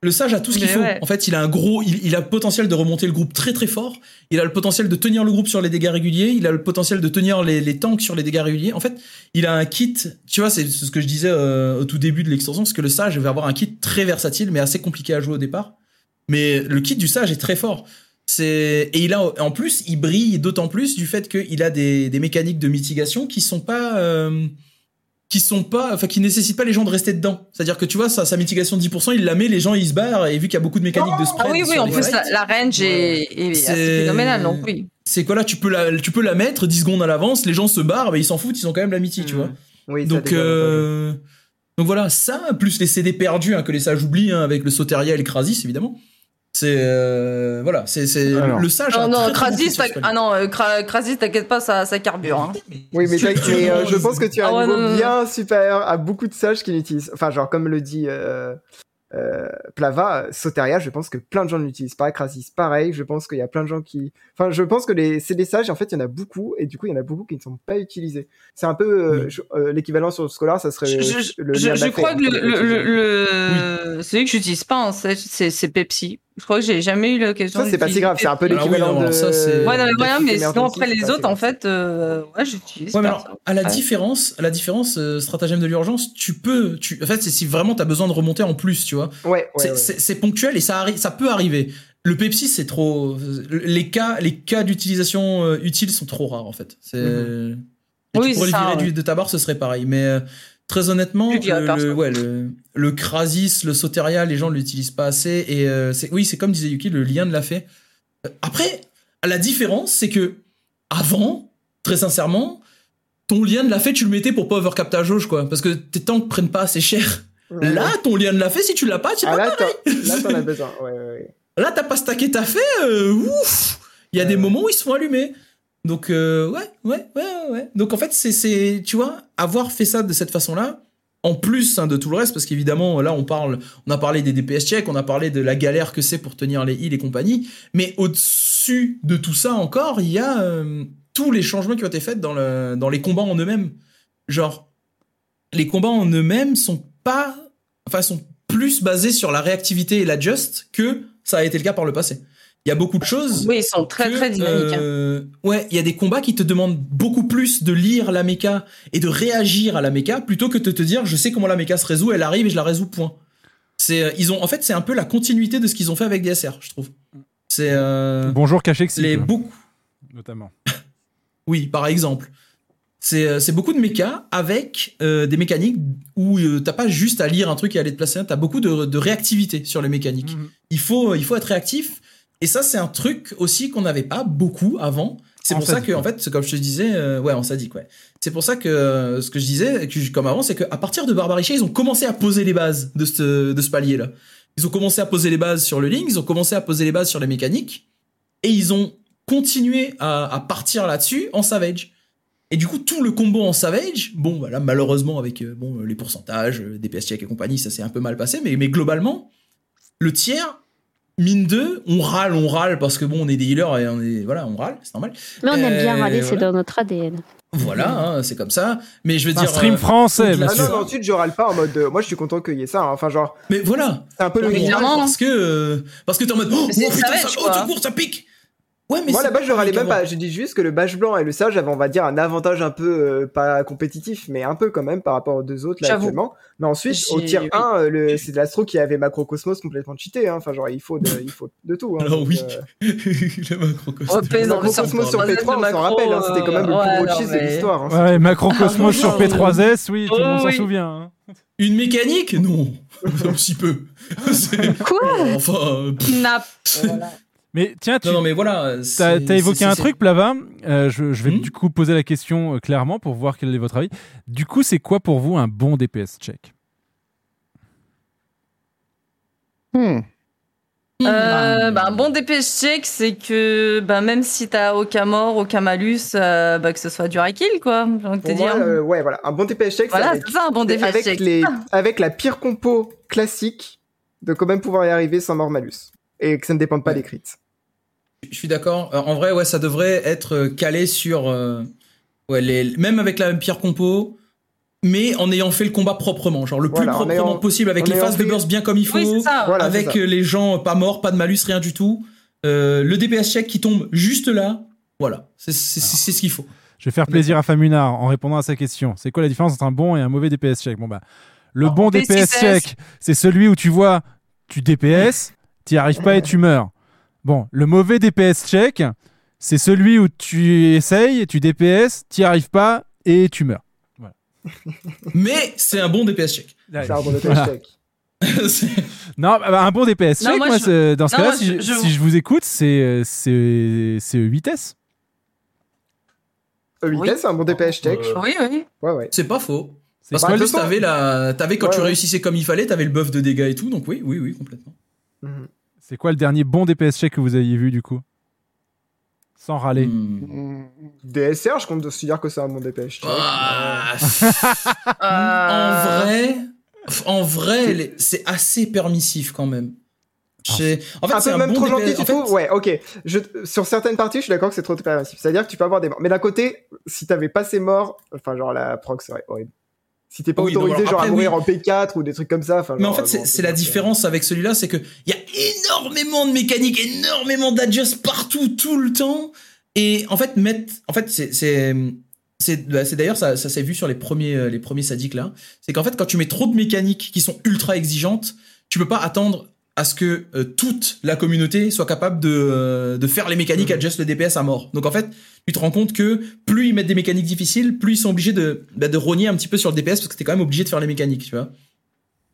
Le sage a tout ce qu'il faut. ouais. En fait, il a un gros, il, il a le potentiel de remonter le groupe très très fort. Il a le potentiel de tenir le groupe sur les dégâts réguliers. Il a le potentiel de tenir les, les tanks sur les dégâts réguliers. En fait, il a un kit. Tu vois, c'est c'est ce que je disais euh, au tout début de l'extension, parce que le sage va avoir un kit très versatile, mais assez compliqué à jouer au départ. Mais le kit du sage est très fort. C'est et il a en plus, il brille d'autant plus du fait qu'il a des, des mécaniques de mitigation qui sont pas euh, qui sont pas, enfin, qui nécessitent pas les gens de rester dedans. C'est-à-dire que tu vois, sa, sa mitigation de 10%, il la met, les gens ils se barrent, et vu qu'il y a beaucoup de mécaniques de spread. Ah oui, oui, en plus, la, la range est, est C'est- assez phénoménale, donc oui. C'est quoi là, tu peux la, tu peux la mettre 10 secondes à l'avance, les gens se barrent, mais ils s'en foutent, ils ont quand même la miti, tu vois. Oui, ça Donc, euh, donc voilà, ça, plus les CD perdus, hein, que les sages oublient, hein, avec le Soteria et le Krasis, évidemment. C'est, euh, voilà, c'est, le sage. a Non, un non, Krasis, ah non, Kra- Krasis, t'inquiète pas, ça, ça carbure. Hein. Oui, mais, mais, euh, je pense que tu as Ah un niveau non, non, bien supérieur à beaucoup de sages qui l'utilisent. Enfin, genre, comme le dit euh, euh, Plava, Soteria, je pense que plein de gens l'utilisent. Pareil, Krasis, pareil, je pense qu'il y a plein de gens qui... Enfin, je pense que les, c'est des sages, en fait, il y en a beaucoup, et du coup, il y en a beaucoup qui ne sont pas utilisés. C'est un peu euh, euh, l'équivalent sur le Scholar, ça serait Je, je- le je- je crois que le, le, le, le- celui que j'utilise pas en c'est c'est Pepsi. Je crois que j'ai jamais eu l'occasion. Ça, c'est pas si grave, c'est un peu Pepsi. Alors oui, l'équivalent de... ça, c'est- Ouais, non, mais voilà, mais sinon après c'est les autres, en fait, euh, ouais, j'utilise Ouais, à la Ouais. différence, à la différence, euh, stratagème de l'urgence, tu peux, tu, en fait, c'est si vraiment t'as besoin de remonter en plus, tu vois. Ouais, ouais, c'est, ouais. c'est- c'est ponctuel et ça arrive, ça peut arriver. Le Pepsi, c'est trop, les cas, les cas d'utilisation euh, utile sont trop rares, en fait. C'est, et Oui, tu pourrais c'est le virer de ta barre, ce serait pareil. Mais, euh, très honnêtement, le, le- ouais, le, le Krasis, le Soteria, les gens l'utilisent pas assez et, euh, oui, c'est comme disait Yuki, le lien de l'a fait. Euh, Après, la différence, c'est que, avant, très sincèrement, ton lien de la fée, tu le mettais pour pas overcap ta jauge, quoi. Parce que tes tanks prennent pas assez cher. Ouais. Là, ton lien de la fée, si tu l'as pas, c'est Ah, pas là, là, t'en as (laughs) besoin. Ouais, ouais, ouais. Là, t'as pas stacké ta fée, euh, ouf Il y a des moments où ils sont allumés. Donc, euh, ouais, ouais, ouais, ouais. Donc, en fait, c'est, c'est, tu vois, avoir fait ça de cette façon-là, en plus hein, de tout le reste, parce qu'évidemment, là, on parle, on a parlé des DPS check, on a parlé de la galère que c'est pour tenir les heals et compagnie, mais au-dessus de tout ça encore, il y a euh, tous les changements qui ont été faits dans, le, dans les combats en eux-mêmes. Genre, les combats en eux-mêmes sont pas, enfin, sont plus basés sur la réactivité et la just que ça a été le cas par le passé. Il y a beaucoup de choses. Oui, ils sont très, que, très dynamiques, hein. euh, ouais, il y a des combats qui te demandent beaucoup plus de lire la méca et de réagir à la méca plutôt que de te dire je sais comment la méca se résout, elle arrive et je la résous point. C'est euh, ils ont en fait c'est un peu la continuité de ce qu'ils ont fait avec DSR, je trouve. C'est euh, Bonjour Cachexi. les beaucoup Notamment. (laughs) oui, par exemple. C'est euh, c'est beaucoup de méca avec euh, des mécaniques où euh, t'as pas juste à lire un truc et aller te placer t'as beaucoup de, de réactivité sur les mécaniques. Il, faut, il faut être réactif. Et ça, c'est un truc aussi qu'on n'avait pas beaucoup avant. C'est pour ça que, en fait, comme je te disais, euh, ouais, on sadique, ouais. C'est pour ça que euh, ce que je disais, que, comme avant, c'est qu'à partir de Barbaricha, ils ont commencé à poser les bases de ce, de ce palier-là. Ils ont commencé à poser les bases sur le link, ils ont commencé à poser les bases sur les mécaniques, et ils ont continué à, à partir là-dessus en Savage. Et du coup, tout le combo en Savage, bon, voilà, malheureusement, avec euh, bon, les pourcentages, DPS check et compagnie, ça s'est un peu mal passé, mais, mais globalement, le tiers, mine 2, on râle, on râle, parce que bon, on est des healers et on est, voilà, on râle, c'est normal. Mais on aime bien Euh, râler, c'est dans notre ADN. Voilà, hein, c'est comme ça. Mais je veux Un dire. stream euh, français, de Ah non, mais ensuite, je râle pas en mode. euh, moi, je suis content qu'il y ait ça. hein. Enfin, genre. Mais voilà. C'est un peu le parce que euh, parce que t'es en mode oh, oh, putain, ça, oh, quoi. secours, ça pique. Ouais, mais Moi, là-bas, je pas râlais même pas. J'ai dit juste que le Bash blanc et le Sage avaient, on va dire, un avantage un peu, euh, pas compétitif, mais un peu quand même par rapport aux deux autres, là, actuellement. Mais ensuite, au oui. 1, euh, le, c'est de l'Astro qui avait Macrocosmos complètement cheaté, hein. Enfin, genre, il faut de, il faut de tout, hein. Alors Donc, oui, euh, (laughs) le macrocosmos. Oh, Macrocosmos sur P3S, P3, on le s'en rappelle, hein. C'était quand même le macro, plus euh, gros cheese de l'histoire. hein. Ouais, Macrocosmos Ah, sur non. P3S, oui, tout le Oh, monde s'en oui. souvient. Une mécanique? Non, (laughs) un petit peu. Quoi? (laughs) Enfin, euh, pff, Snap. Mais tiens, tu non, non, mais voilà. T'as c'est- t'as évoqué un truc, Plava. Euh, je, je vais Hmm du coup poser la question euh, clairement pour voir quel est votre avis. Du coup, c'est quoi pour vous un bon DPS check? Hmm. Euh, bah, un bon DPS check, c'est que bah, même si t'as aucun mort, aucun malus, euh, bah, que ce soit du high kill, quoi. J'ai envie de te Pour moi, dire. euh, ouais, voilà. Un bon DPS check, Voilà, c'est ça, un bon DPS avec, check. les, avec la pire compo classique de quand même pouvoir y arriver sans mort malus. Et que ça ne dépende pas des crits. Je suis d'accord. Euh, En vrai, ouais, ça devrait être euh, calé sur. euh, ouais, les, même avec la pire compo, mais en ayant fait le combat proprement. Genre le plus Voilà, proprement ayant- possible, avec les phases de burst bien comme il faut. Oui. Voilà, avec les gens pas morts, pas de malus, rien du tout. Euh, le DPS check qui tombe juste là. Voilà. C'est ce qu'il faut. Je vais faire plaisir à Famunard en répondant à sa question. C'est quoi la différence entre un bon et un mauvais DPS check? Bon bah, le Alors, bon DPS check, c'est celui où tu vois, tu DPS, t'y arrives pas et tu meurs. Bon, le mauvais DPS check, c'est celui où tu essayes, tu DPS, t'y arrives pas et tu meurs. (laughs) Mais c'est un bon DPS check. C'est un bon DPS Voilà. check. (laughs) C'est- Non, bah, un bon DPS Non, check, moi, moi, je- c'est- dans ce non, cas-là, si, je- si vous écoute, c'est c'est c'est 8S. Euh, Oui. vitesse, c'est un bon DPS check. Euh, Oui, oui. Ouais, ouais. c'est pas faux. Parce Bah, qu'en plus, t'avais la, t'avais quand Ouais, tu ouais. réussissais comme il fallait, t'avais le buff de dégâts et tout, donc oui, oui, oui, complètement. Mhm. C'est quoi le dernier bon DPS check que vous aviez vu du coup? Sans râler. Hmm. Hmm. DSR, je compte considère que c'est un bon DPS check. Ah, Euh, (laughs) En vrai, en vrai, c'est assez permissif quand même. C'est- En fait, un c'est peu un même bon trop DPS. gentil, tu en fait, trouves? Ouais, ok. Je, sur certaines parties, je suis d'accord que c'est trop permissif. C'est-à-dire que tu peux avoir des morts. Mais d'un côté, si t'avais pas ces morts, enfin, genre la proc serait horrible. Si t'es pas Oui, non, autorisé, alors genre après, à mourir oui. en P4 ou des trucs comme ça. enfin, Mais en fait, c'est bon, c'est la différence avec celui-là, c'est que il y a énormément de mécaniques, énormément d'adjust partout, tout le temps. Et en fait, mettre, en fait, c'est c'est bah, d'ailleurs ça, ça s'est vu sur les premiers euh, les premiers sadiques là. C'est qu'en fait, quand tu mets trop de mécaniques qui sont ultra exigeantes, tu peux pas attendre à ce que euh, toute la communauté soit capable de, euh, de faire les mécaniques adjust le DPS à mort. Donc en fait, tu te rends compte que plus ils mettent des mécaniques difficiles, plus ils sont obligés de, bah, rogner un petit peu sur le DPS parce que t'es quand même obligé de faire les mécaniques, tu vois.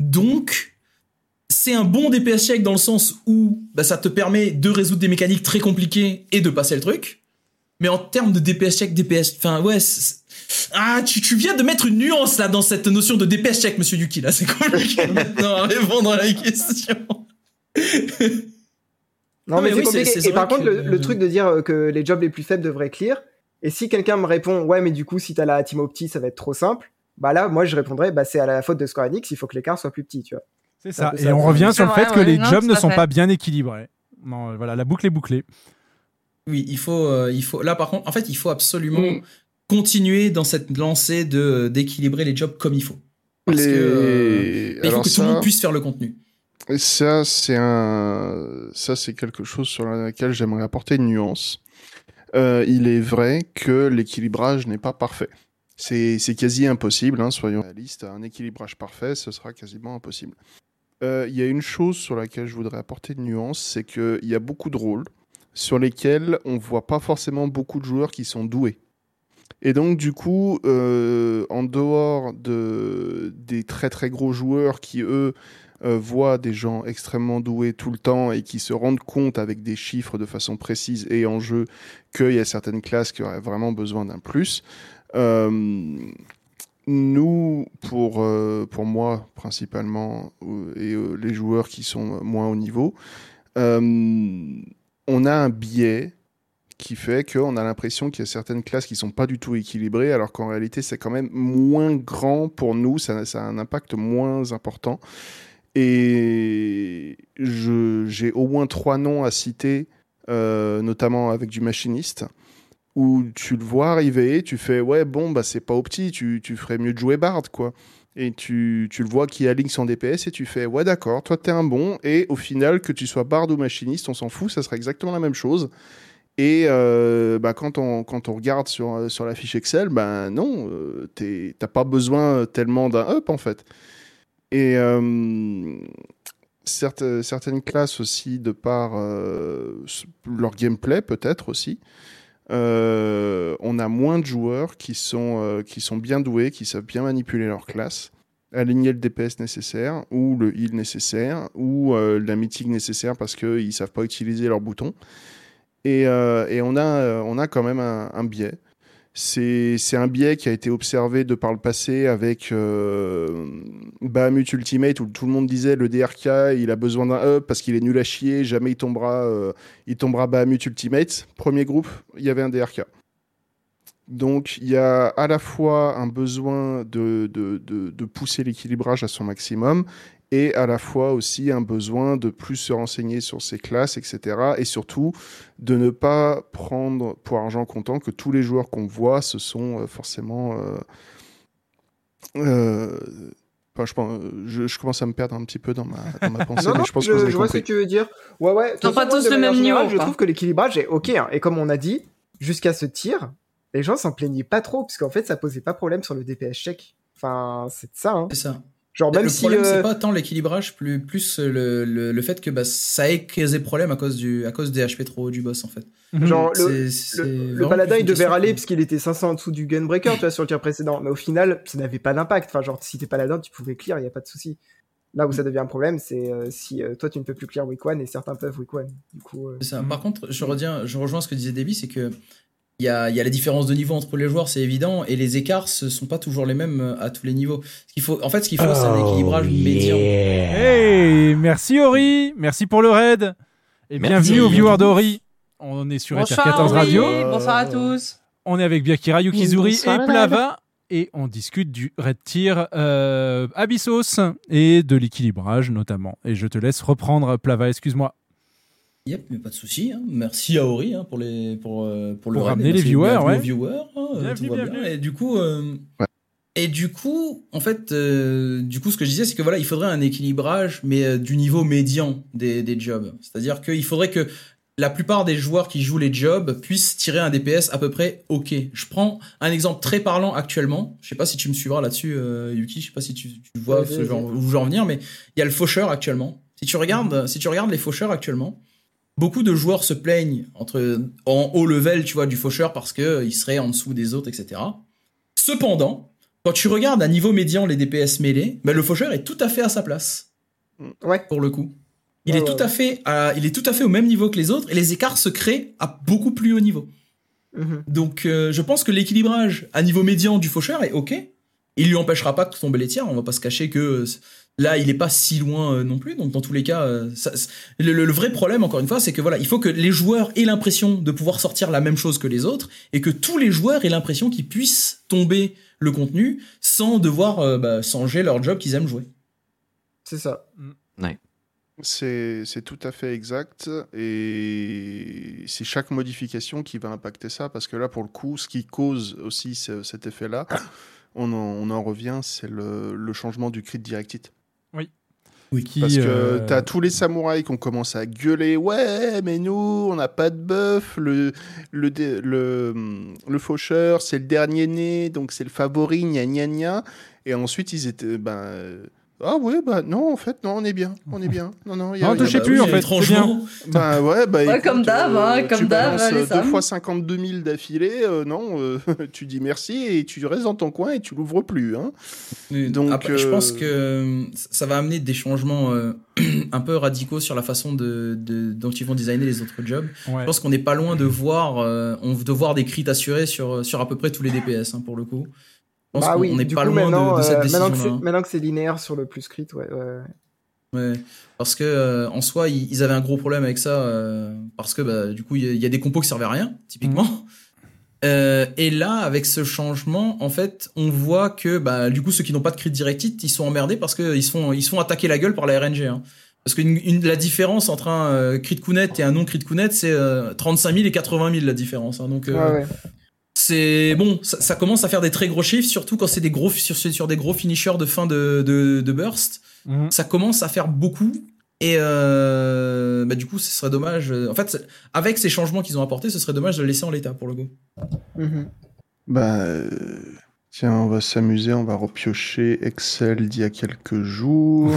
Donc, c'est un bon DPS check dans le sens où bah, ça te permet de résoudre des mécaniques très compliquées et de passer le truc. Mais en termes de DPS check, DPS, enfin ouais, ah tu, tu viens de mettre une nuance là dans cette notion de DPS check, Monsieur Yuki là, c'est compliqué (laughs) maintenant à répondre à la question. (laughs) Non, Non, mais, mais c'est oui, compliqué. c'est- c'est Et par contre, que- le, le truc de dire euh, que les jobs les plus faibles devraient clear, et si quelqu'un me répond, ouais, mais du coup, si t'as la team opti, ça va être trop simple, bah là, moi, je répondrais, bah c'est à la faute de Square Enix, il faut que l'écart soit plus petit, tu vois. C'est ça. Et on revient sur le fait que ouais, les non, jobs ne sont fait. pas bien équilibrés. Non, euh, voilà, la boucle est bouclée. Oui, il faut, euh, il faut. Là, par contre, en fait, il faut absolument Mm. continuer dans cette lancée de d'équilibrer les jobs comme il faut. Parce Les- que euh, il faut que tout le monde puisse faire le contenu. Et ça, c'est un, ça, c'est quelque chose sur laquelle j'aimerais apporter une nuance. Euh, il est vrai que l'équilibrage n'est pas parfait. C'est, quasi impossible, hein, soyons réalistes. Un équilibrage parfait, ce sera quasiment impossible. Euh, Il y a une chose sur laquelle je voudrais apporter une nuance, c'est qu'il y a beaucoup de rôles sur lesquels on voit pas forcément beaucoup de joueurs qui sont doués. Et donc, du coup, euh, en dehors de, des très très gros joueurs qui, eux, euh, voient des gens extrêmement doués tout le temps et qui se rendent compte avec des chiffres de façon précise et en jeu qu'il y a certaines classes qui auraient vraiment besoin d'un plus. Euh, nous, pour, euh, pour moi principalement, euh, et les joueurs qui sont moins haut niveau, on a un biais qui fait qu'on a l'impression qu'il y a certaines classes qui sont pas du tout équilibrées, alors qu'en réalité c'est quand même moins grand pour nous, ça, ça a un impact moins important. Et j'ai au moins trois noms à citer, euh, notamment avec du machiniste, où tu le vois arriver, tu fais ouais bon bah c'est pas opti, tu, tu ferais mieux de jouer Bard quoi. Et tu, tu le vois qui a Lynx en DPS et tu fais ouais d'accord, toi t'es un bon et au final que tu sois Bard ou machiniste, on s'en fout, ça sera exactement la même chose. Et euh, bah, quand, on, quand on regarde sur, euh, sur la fiche Excel, ben non, t'as pas besoin tellement d'un up en fait. Et euh, certes- certaines classes aussi, de par euh, leur gameplay peut-être aussi, euh, on a moins de joueurs qui sont, euh, qui sont bien doués, qui savent bien manipuler leur classe, aligner le DPS nécessaire, ou le heal nécessaire, ou euh, la meeting nécessaire parce qu'ils savent pas utiliser leurs boutons. Et, euh, on, a, euh, on a quand même un biais. C'est un biais qui a été observé de par le passé avec euh, Bahamut Ultimate où tout le monde disait le DRK il a besoin d'un up parce qu'il est nul à chier, jamais il tombera, euh, il tombera Bahamut Ultimate. Premier groupe, il y avait un DRK. Donc il y a à la fois un besoin de, de, de, de pousser l'équilibrage à son maximum et à la fois aussi un besoin de plus se renseigner sur ses classes, etc. Et surtout de ne pas prendre pour argent comptant que tous les joueurs qu'on voit, ce sont euh, forcément... euh, euh, enfin, je, pense- je, je commence à me perdre un petit peu dans ma, dans ma (laughs) pensée, Non, mais je pense je, que vous avez je vois ce que tu veux dire. Ouais, ouais. de Ils pas tous de le même niveau, Je trouve que l'équilibrage est ok. hein. Et comme on a dit, jusqu'à ce tir, les gens s'en plaignaient pas trop, parce qu'en fait, ça posait pas problème sur le DPS check. Enfin, c'est ça. Hein. C'est ça. Genre, même le si. problème, euh, c'est pas tant l'équilibrage, plus, plus le, le, le fait que bah, ça ait causé problème à cause, du, à cause des HP trop hauts du boss, en fait. Genre, le, le- paladin, il devait râler parce qu'il était 500 en dessous du Gunbreaker, tu vois, sur le tir précédent. Mais au final, ça n'avait pas d'impact. Enfin, genre, si t'es paladin, tu pouvais clear, il y a pas de souci. Là où ça devient un problème, c'est euh, si euh, toi, tu ne peux plus clear week one et certains peuvent week one. Du coup, euh, C'est ça. Par contre, je, reviens, je rejoins ce que disait Debbie, c'est que il y a, il y a la différence de niveau entre les joueurs, c'est évident, et les écarts ne sont pas toujours les mêmes euh, à tous les niveaux. Ce qu'il faut, en fait, ce qu'il faut, c'est un Oh, équilibrage médian. Hey, merci Ori, merci pour le raid. Et Merci. bienvenue aux viewers d'Ori. On est sur Bonsoir, FR14 oui, Radio. bonsoir à tous. On est avec Biakira, Yukizuri Bonsoir, et Plava. Et on discute du Red Tier euh, Abyssos et de l'équilibrage notamment. Et je te laisse reprendre, Plava, excuse-moi. Yep, mais pas de souci. hein. Merci à Ori hein, pour, les, pour, euh, pour le Pour ramener les viewers, ouais. aux viewers, hein, euh, Bienvenue, tout va bienvenue. bien. Et du coup, euh, et du coup, en fait, euh, du coup, ce que je disais, c'est que voilà, il faudrait un équilibrage, mais euh, du niveau médian des, des jobs. C'est-à-dire qu'il faudrait que la plupart des joueurs qui jouent les jobs puissent tirer un DPS à peu près OK. Je prends un exemple très parlant actuellement. Je sais pas si tu me suivras là-dessus, euh, Yuki. Je sais pas si tu, tu vois ce genre, où je veux en venir, mais il y a le faucheur actuellement. Si tu regardes, si tu regardes les faucheurs actuellement, beaucoup de joueurs se plaignent entre en haut level, tu vois, du faucheur parce que euh, il serait en dessous des autres, etc. Cependant, quand tu regardes à niveau médian les DPS mêlés, ben, le faucheur est tout à fait à sa place. Ouais. Pour le coup. Il Ouais, est ouais, tout à fait à- il est tout à fait au même niveau que les autres et les écarts se créent à beaucoup plus haut niveau. Mhm. Donc euh, je pense que l'équilibrage à niveau médian du faucheur est ok. Il lui empêchera pas de tomber les tiers. On va pas se cacher que euh, là il est pas si loin euh, non plus. Donc dans tous les cas, euh, ça- le, le- le vrai problème encore une fois, c'est que voilà, il faut que les joueurs aient l'impression de pouvoir sortir la même chose que les autres et que tous les joueurs aient l'impression qu'ils puissent tomber le contenu sans devoir euh, bah, changer leur job qu'ils aiment jouer. C'est ça. C'est c'est tout à fait exact et c'est chaque modification qui va impacter ça parce que là pour le coup ce qui cause aussi ce- cet effet-là, on en, on en revient, c'est le, le changement du crit direct Oui. Parce que euh, t'as tous les samouraïs qui ont commencé à gueuler Ouais, mais nous, on n'a pas de buff. Le, le, dé- le, le faucheur, c'est le dernier né, donc c'est le favori, gna gna gna. Et ensuite, ils étaient. Ben, ah ouais, bah non, en fait, non, on est bien. On est bien. Non, non, il y a- Non, touchez bah plus, en fait. Étrangement. Bah ouais, bah Ouais, écoute, comme d'hab, hein, euh, comme tu d'hab, euh, deux fois 52 000 d'affilée, euh, non, euh, (laughs) tu dis merci et tu restes dans ton coin et tu l'ouvres plus. Hein. Donc, après, je pense que ça va amener des changements euh, (clears throat) un peu radicaux sur la façon de, de- dont ils vont designer les autres jobs. Ouais. Je pense qu'on n'est pas loin de voir, euh, on, de voir des crits assurés sur, sur à peu près tous les DPS hein, pour le coup. Je pense Bah oui, on n'est pas coup, loin de, de cette euh, maintenant, que maintenant que c'est linéaire sur le plus crit, ouais, ouais. Ouais, parce que euh, en soi, ils, ils avaient un gros problème avec ça, euh, parce que bah, du coup, il y, a- il y a des compos qui servaient à rien, typiquement. Euh, et là, avec ce changement, en fait, on voit que bah, du coup, ceux qui n'ont pas de crit direct hit, ils sont emmerdés parce qu'ils se font, ils se font attaquer la gueule par la RNG. Hein. Parce que une, une- la différence entre un crit Kounet et un non crit Kounet, c'est euh, 35 000 et 80 000 la différence. hein. Donc, Ouais, ouais. C'est bon, ça, ça commence à faire des très gros chiffres, surtout quand c'est des gros sur, sur des gros finishers de fin de, de, de burst. Mhm. Ça commence à faire beaucoup. Et euh, bah, du coup, ce serait dommage. euh, En fait, avec ces changements qu'ils ont apportés, ce serait dommage de le laisser en l'état pour le coup. Mhm. Bah, euh, tiens, on va s'amuser, on va repiocher Excel d'il y a quelques jours.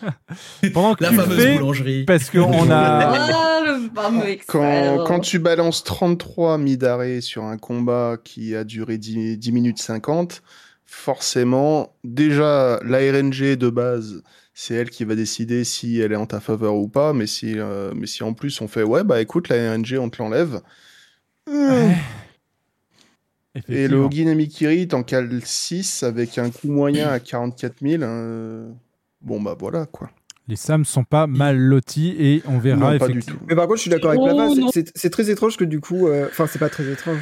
(laughs) Pendant que La tu fameuse fais, boulangerie. Parce qu'on a. (laughs) Ah, le fameux Excel. Quand, quand tu balances 33 mis d'arrêt sur un combat qui a duré 10, 10 minutes 50, forcément, déjà, la RNG de base, c'est elle qui va décider si elle est en ta faveur ou pas, mais si, euh, mais si en plus on fait, ouais, bah écoute, la RNG, on te l'enlève. Et le Effectivement. Ogin Mikiri, t'en cales 6 avec un coût moyen à 44 000. euh, Bon, bah voilà, quoi. Les Sams sont pas mal lotis et on verra Non, pas du tout. Mais par contre, je suis d'accord avec Oh, Papa. c'est- très étrange que du coup, euh, enfin, c'est pas très étrange,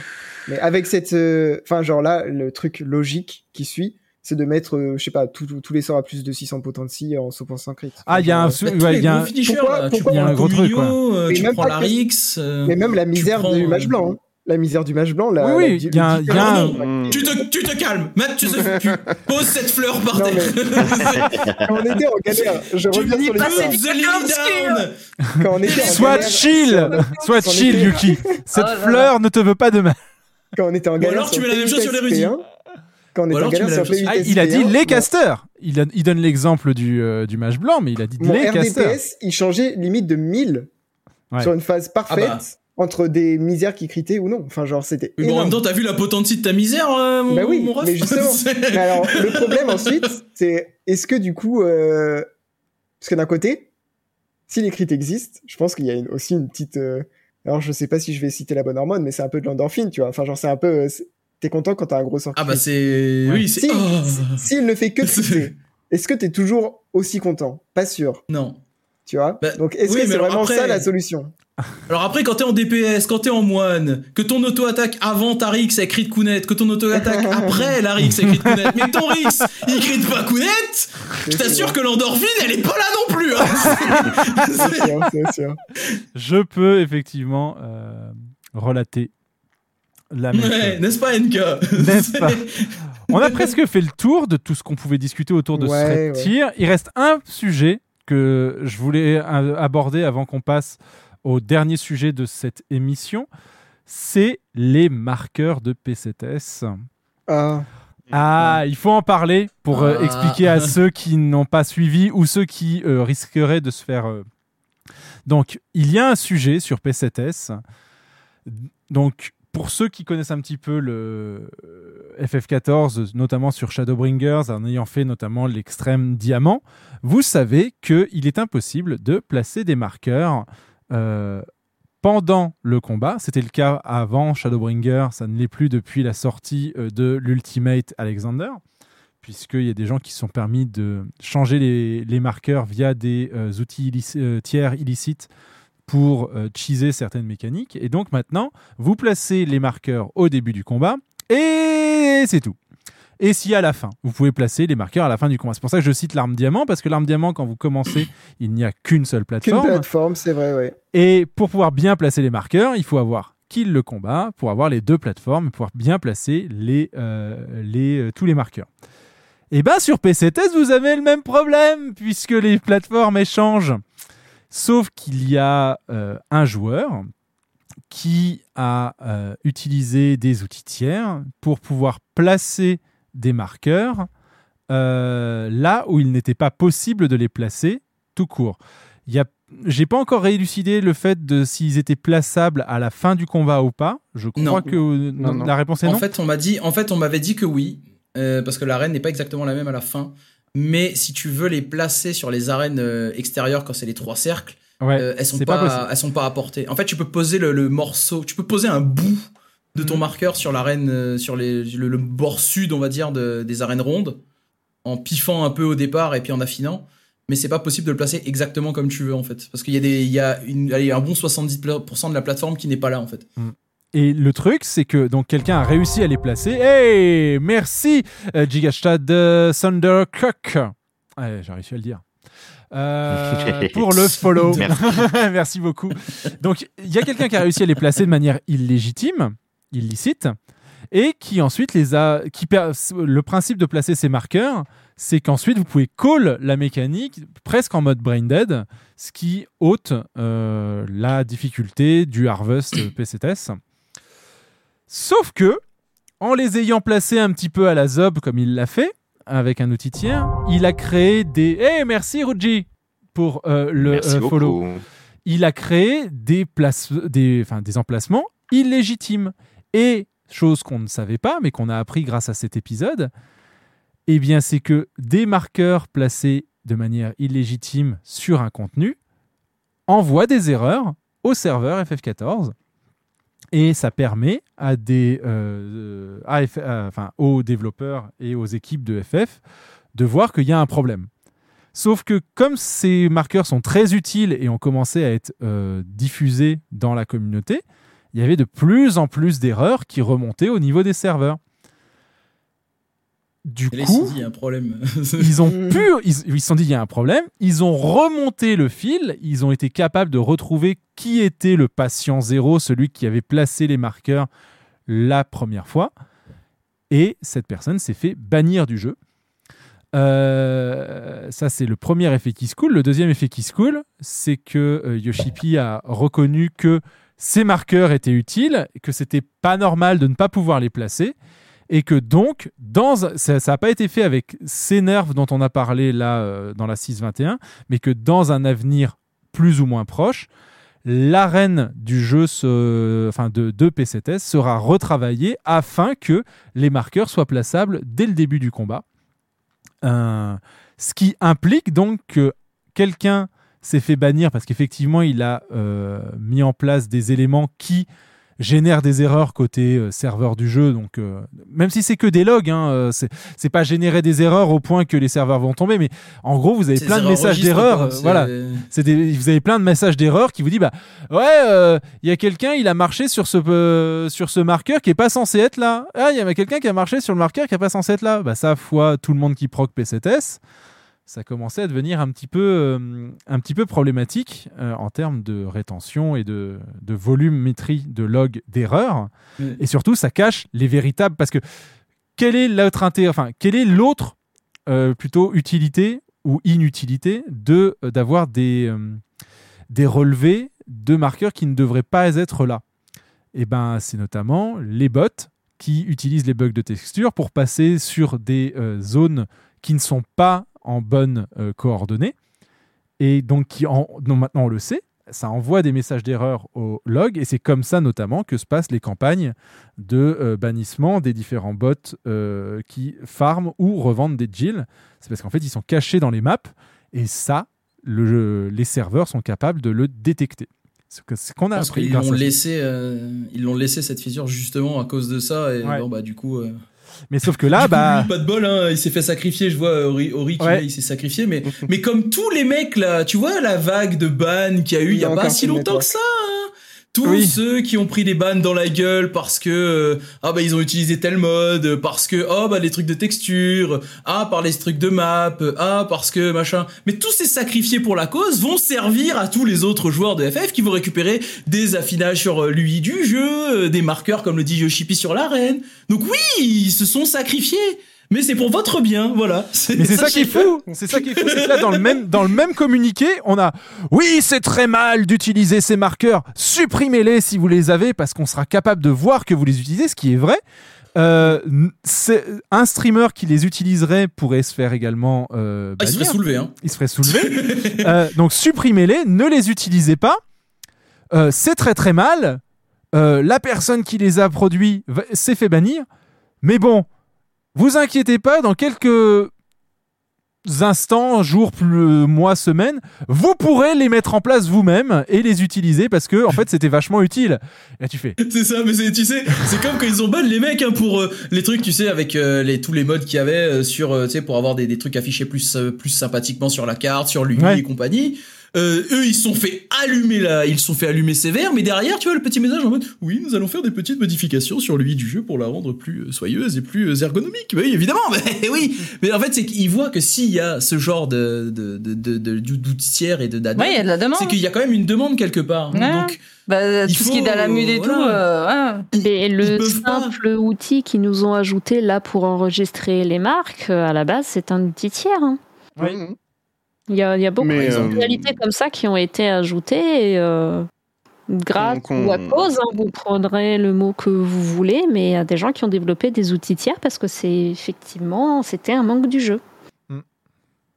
mais avec cette, euh, enfin, genre là, le truc logique qui suit, c'est de mettre, euh, je sais pas, tous tous les sorts à plus de 600 potency en saupant 100 crit. Ah, il y a un. Ouais, y a un- Pourquoi- tu pourquoi il y a prends un gros truc, Communio, euh, Mais tu même prends pas la que- Rix. euh, Mais même la misère prends, du mage blanc, hein. La misère du mage blanc, la. Oui, oui, la- y a y a un- Mmh. Tu te, tu te calmes, Matt, tu, te- (laughs) tu poses cette fleur par Non, terre. (laughs) Quand on était en galère, je tu reviens sur les. Quand on était en Sois galère chill C'en chill, était- Yuki Cette Oh là. fleur ne te veut pas de mal. quand on était en galère. alors tu mets la même chose sur les P8 SP1, Quand on Ou était en galère sur même chose- Ah, P8 il a dit SP1, les bon, casters il, a- il donne l'exemple du, euh, du mage blanc, mais il a dit Mon les casters. RDPS, il changeait limite de 1000 Ouais. sur une phase parfaite Ah bah. Entre des misères qui critaient ou non. Enfin, genre, c'était Mais bon, en même temps, t'as vu la potentie de ta misère, euh, mon, bah oui, mon ref mais justement. (laughs) Mais alors, le problème ensuite, c'est est-ce que du coup, euh... parce que d'un côté, si les crits existent, je pense qu'il y a une- aussi une petite. euh, Alors, je sais pas si je vais citer la bonne hormone, mais c'est un peu de l'endorphine, tu vois. Enfin, genre, c'est un peu. T'es content quand t'as un gros sort. Ah bah c'est... Oui, c'est... Si, Oh. S'il ne fait que (laughs) criter, est-ce que t'es toujours aussi content? Pas sûr. Non. Tu vois? Bah, Donc, est-ce oui, que c'est vraiment après- ça la solution? Alors après, quand t'es en DPS, quand t'es en moine, que ton auto-attaque avant ta Rix avec crit Kounet, que ton auto-attaque (laughs) après la Rix avec crit Kounet, mais que ton Rix, il crit pas Kounet, je t'assure que l'endorphine, elle est pas là non plus hein. C'est sûr, c'est sûr. Je peux effectivement euh, relater la même Ouais, chose. n'est-ce pas, NK N'est-ce pas? (laughs) On a presque fait le tour de tout ce qu'on pouvait discuter autour de Ouais, ce ouais. tier. Il reste un sujet que je voulais euh, aborder avant qu'on passe au dernier sujet de cette émission. C'est les marqueurs de P7S. Ah, Ah, il faut en parler pour euh, Ah. expliquer à (laughs) ceux qui n'ont pas suivi ou ceux qui euh, risqueraient de se faire. euh. Donc, il y a un sujet sur P7S. Donc, pour ceux qui connaissent un petit peu le euh, FF14, notamment sur Shadowbringers, en ayant fait notamment l'extrême diamant, vous savez qu'il est impossible de placer des marqueurs euh, pendant le combat. C'était le cas avant Shadowbringer, ça ne l'est plus depuis la sortie euh, de l'Ultimate Alexander, puisqu'il y a des gens qui se sont permis de changer les, marqueurs via des euh, outils tiers illicites pour euh, cheeser certaines mécaniques. Et donc maintenant, vous placez les marqueurs au début du combat, et c'est tout. Et si à la fin, vous pouvez placer les marqueurs à la fin du combat. C'est pour ça que je cite l'arme diamant, parce que l'arme diamant, quand vous commencez, (coughs) il n'y a qu'une seule Qu'une plateforme. plateforme, c'est vrai, ouais. Et pour pouvoir bien placer les marqueurs, il faut avoir kill le combat pour avoir les deux plateformes pouvoir bien placer les, euh, les, euh, tous les marqueurs. Et bien sur PC Test, vous avez le même problème puisque les plateformes échangent. Sauf qu'il y a euh, un joueur qui a euh, utilisé des outils tiers pour pouvoir placer des marqueurs euh, là où il n'était pas possible de les placer tout court. Il y a j'ai pas encore réélucidé le fait de s'ils étaient plaçables à la fin du combat ou pas. Je crois Non. que non, la réponse est en non. Fait, on m'a dit, en fait, on m'avait dit que oui, euh, parce que l'arène n'est pas exactement la même à la fin. Mais si tu veux les placer sur les arènes euh, extérieures quand c'est les trois cercles, Ouais, euh, elles sont pas, pas elles sont pas à portée. En fait, tu peux poser le, le morceau, tu peux poser un bout de ton marqueur sur l'arène, euh, sur les, le, le bord sud, on va dire, de- des arènes rondes, en piffant un peu au départ et puis en affinant. Mais c'est pas possible de le placer exactement comme tu veux en fait, parce qu'il y a des, il y a une, allez, un bon 70% de la plateforme qui n'est pas là en fait. Et le truc, c'est que donc quelqu'un a réussi à les placer. Hey, merci euh, Gigastad euh, Thundercock. Ouais, j'ai réussi à le dire. Euh, (laughs) pour le follow. Merci. (laughs) Merci beaucoup. Donc, il y a quelqu'un qui a réussi à les placer de manière illégitime, illicite, et qui ensuite les a. Qui le principe de placer ces marqueurs, c'est qu'ensuite vous pouvez call la mécanique presque en mode brain dead, ce qui ôte euh, la difficulté du harvest (coughs) PCTS. Sauf que, en les ayant placés un petit peu à la zob comme il l'a fait, avec un outil tiers, il a créé des. Eh, merci Ruji pour euh, le euh, follow. beaucoup. Il a créé des, places, des, enfin, des emplacements illégitimes. Et, chose qu'on ne savait pas, mais qu'on a appris grâce à cet épisode, eh c'est que des marqueurs placés de manière illégitime sur un contenu envoient des erreurs au serveur FF14 et ça permet euh, à- enfin, aux développeurs et aux équipes de FF de voir qu'il y a un problème. Sauf que comme ces marqueurs sont très utiles et ont commencé à être euh, diffusés dans la communauté, il y avait de plus en plus d'erreurs qui remontaient au niveau des serveurs. Du Et coup, se sont dit, il y a un problème. (laughs) ils ont pu, ils ils se sont dit il y a un problème, ils ont remonté le fil, ils ont été capables de retrouver qui était le patient zéro, celui qui avait placé les marqueurs la première fois, et cette personne s'est fait bannir du jeu. Euh, ça, c'est le premier effet qui se coule. Le deuxième effet qui se coule, c'est que euh, Yoshipi a reconnu que ces marqueurs étaient utiles, que c'était pas normal de ne pas pouvoir les placer, et que donc, dans, ça n'a pas été fait avec ces nerfs dont on a parlé là euh, dans la 6.21, mais que dans un avenir plus ou moins proche, l'arène du jeu enfin de, de sera retravaillée afin que les marqueurs soient plaçables dès le début du combat. Euh, ce qui implique donc que quelqu'un s'est fait bannir parce qu'effectivement il a euh, mis en place des éléments qui génèrent des erreurs côté euh, serveur du jeu. Donc euh, même si c'est que des logs, hein, c'est pas générer des erreurs au point que les serveurs vont tomber, mais en gros vous avez plein de messages d'erreurs. voilà, c'est vous avez plein de messages d'erreurs qui vous dit bah ouais il y a quelqu'un il a marché sur ce sur ce marqueur qui est pas censé être là. Ah il y a quelqu'un qui a marché sur le marqueur qui est pas censé être là. Bah ça fois tout le monde qui proc PCTS ça commençait à devenir un petit peu euh, un petit peu problématique euh, en termes de rétention et de, de volumétrie de log d'erreurs et surtout ça cache les véritables parce que quel est l'autre intérêt enfin quelle est l'autre euh, plutôt utilité ou inutilité de d'avoir des des relevés de marqueurs qui ne devraient pas être là? Et ben c'est notamment les bots qui utilisent les bugs de texture pour passer sur des zones qui ne sont pas en bonnes euh, coordonnées et donc qui en maintenant on le sait ça envoie des messages d'erreur au log et c'est comme ça notamment que se passent les campagnes de euh, bannissement des différents bots euh, qui farment ou revendent des deals. C'est parce qu'en fait ils sont cachés dans les maps et ça, le- les serveurs sont capables de le détecter. Ce qu'on a Parce appris. l'ont laissé, euh, ils l'ont laissé cette fissure justement à cause de ça. Et Ouais. bon, bah, du coup. euh, Mais sauf que là, du coup, bah. lui, pas de bol, hein, il s'est fait sacrifier. Je vois Ori, Ori qui Ouais. là, il s'est sacrifié, mais mais comme tous les mecs là, tu vois la vague de ban qu'il y a eu il y a pas si longtemps que ça. hein. Tous Oui. ceux qui ont pris des bans dans la gueule parce que euh, ah bah ils ont utilisé tel mode, parce que oh bah les trucs de texture, ah par les trucs de map, ah parce que machin. Mais tous ces sacrifiés pour la cause vont servir à tous les autres joueurs de FF qui vont récupérer des affinages sur euh, l'UI du jeu, euh, des marqueurs comme le dit Yoshipi sur l'arène. Donc oui, ils se sont sacrifiés. Mais c'est pour votre bien, voilà. Mais c'est ça qui est fou. C'est ça qui est fou, c'est que là dans le même dans le même communiqué, on a oui, c'est très mal d'utiliser ces marqueurs. Supprimez-les si vous les avez parce qu'on sera capable de voir que vous les utilisez, ce qui est vrai. Euh, c'est- un streamer qui les utiliserait pourrait se faire également. euh, Ah, il se ferait soulever, hein. Il se ferait soulever. (laughs) Euh, donc supprimez-les, ne les utilisez pas. Euh, c'est très très mal. La personne qui les a produits s'est fait bannir. Mais bon, vous inquiétez pas, dans quelques instants, jours, plus, mois, semaines, vous pourrez les mettre en place vous-même et les utiliser parce que en fait c'était vachement utile. Là tu fais. C'est ça, mais c'est- tu sais, c'est comme quand ils ont ban les mecs hein, pour euh, les trucs, tu sais, avec euh, les, tous les modes qu'il y avait euh, sur, euh, tu sais, pour avoir des, des trucs affichés plus, euh, plus sympathiquement sur la carte, sur l'UI Ouais. et compagnie. Euh, eux, ils se sont fait allumer là, ils sont fait allumer sévère, mais derrière, tu vois, le petit message en mode, oui, nous allons faire des petites modifications sur l'UI du jeu pour la rendre plus euh, soyeuse et plus euh, ergonomique. Oui, évidemment, (laughs) mais oui. Mais en fait, c'est qu'ils voient que s'il y a ce genre de, de, de, de, de- d'outils tiers et de d'add-on, Ouais, il y a de la demande. c'est qu'il y a quand même une demande quelque part. Ouais. Donc, Bah, tout ce qui est mule et voilà. tout, euh, ouais. Mais le pas. simple outil qu'ils nous ont ajouté là pour enregistrer les marques, à la base, c'est un outil tiers. hein. Mhm. Il y a, il y a beaucoup Mais, de euh, fonctionnalités comme ça qui ont été ajoutées. et, euh, grâce on- ou à cause, hein, vous prendrez le mot que vous voulez, mais il y a des gens qui ont développé des outils tiers parce que c'est effectivement, c'était un manque du jeu.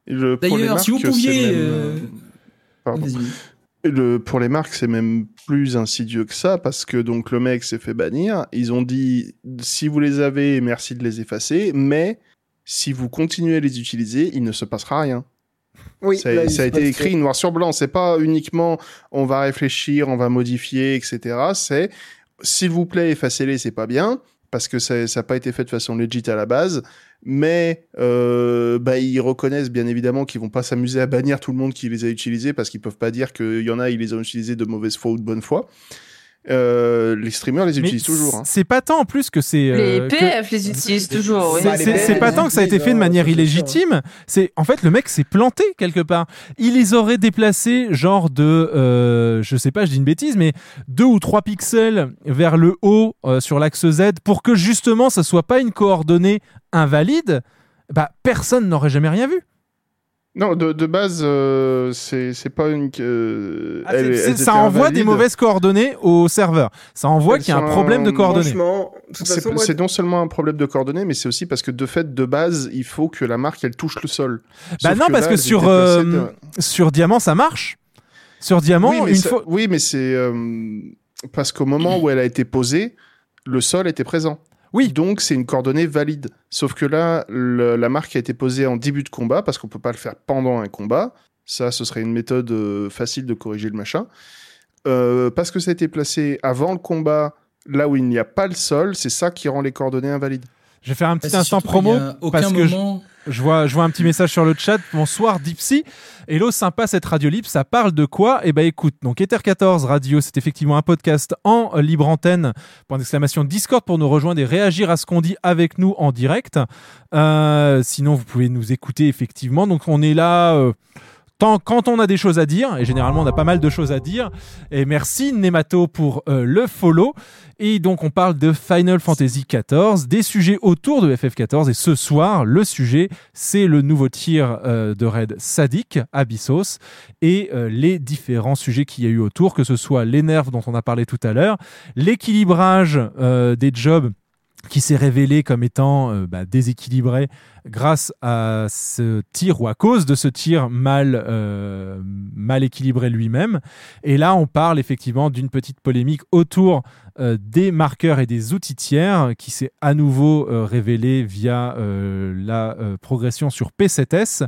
Les D'ailleurs, si vous marques, pouviez, c'est même, euh, pardon. Le, pour les marques, c'est même plus insidieux que ça parce que donc le mec s'est fait bannir. Ils ont dit si vous les avez, merci de les effacer, mais si vous continuez à les utiliser, il ne se passera rien. Oui, ça, là, ça a été écrit noir sur blanc. C'est pas uniquement on va réfléchir, on va modifier, etc. C'est s'il vous plaît, effacez-les, c'est pas bien parce que ça n'a pas été fait de façon legit à la base. Mais euh, bah, ils reconnaissent bien évidemment qu'ils vont pas s'amuser à bannir tout le monde qui les a utilisés parce qu'ils peuvent pas dire qu'il y en a, ils les ont utilisés de mauvaise foi ou de bonne foi. Euh, les streamers les Mais utilisent toujours. hein. C'est pas tant en plus que c'est. euh, Les que- PF les utilisent toujours. oui. C'est- pas tant que ça a été fait de manière illégitime. C'est en fait le mec s'est planté quelque part. Il les aurait déplacés genre de, euh, je sais pas, je dis une bêtise, mais deux ou trois pixels vers le haut euh, sur l'axe Z pour que justement ça soit pas une coordonnée invalide. Bah personne n'aurait jamais rien vu. Non, de, de base, euh, c'est c'est pas une. euh, Ah, elle- ça envoie des mauvaises coordonnées au serveur. Ça envoie qu'il y a un problème de coordonnées. C'est moi- non seulement un problème de coordonnées, mais c'est aussi parce que de fait, de base, il faut que la marque elle touche le sol. Bah Sauf non, parce là, que sur, euh, de- sur Diamant, ça marche. Sur Diamant, oui, mais une ça- fois. oui, mais c'est euh, parce qu'au moment où elle a été posée, le sol était présent. Oui. Donc c'est une coordonnée valide. Sauf que là, le- la marque a été posée en début de combat parce qu'on peut pas le faire pendant un combat. Ça, ce serait une méthode euh, facile de corriger le machin. Euh, parce que ça a été placé avant le combat, là où il n'y a pas le sol, c'est ça qui rend les coordonnées invalides. Je vais faire un petit c'est instant promo a aucun parce que je- je, vois, je vois un petit message sur le chat. Bonsoir Dipsy. Hello, sympa cette radio libre. Ça parle de quoi? Eh ben écoute, donc Ether 14 Radio, c'est effectivement un podcast en euh, libre antenne. Point d'exclamation Discord pour nous rejoindre et réagir à ce qu'on dit avec nous en direct. Euh, sinon, vous pouvez nous écouter effectivement. Donc on est là. euh, Tant, quand on a des choses à dire, et généralement on a pas mal de choses à dire, et merci Nemato pour euh, le follow. Et donc on parle de Final Fantasy XIV, des sujets autour de FF14, et ce soir le sujet c'est le nouveau tir euh, de raid Sadik, Abyssos, et euh, les différents sujets qu'il y a eu autour, que ce soit les nerfs dont on a parlé tout à l'heure, l'équilibrage des jobs qui s'est révélé comme étant euh, bah, déséquilibré grâce à ce tir ou à cause de ce tir mal, euh, équilibré lui-même. Et là, on parle effectivement d'une petite polémique autour euh, des marqueurs et des outils tiers qui s'est à nouveau euh, révélé via la progression sur P7S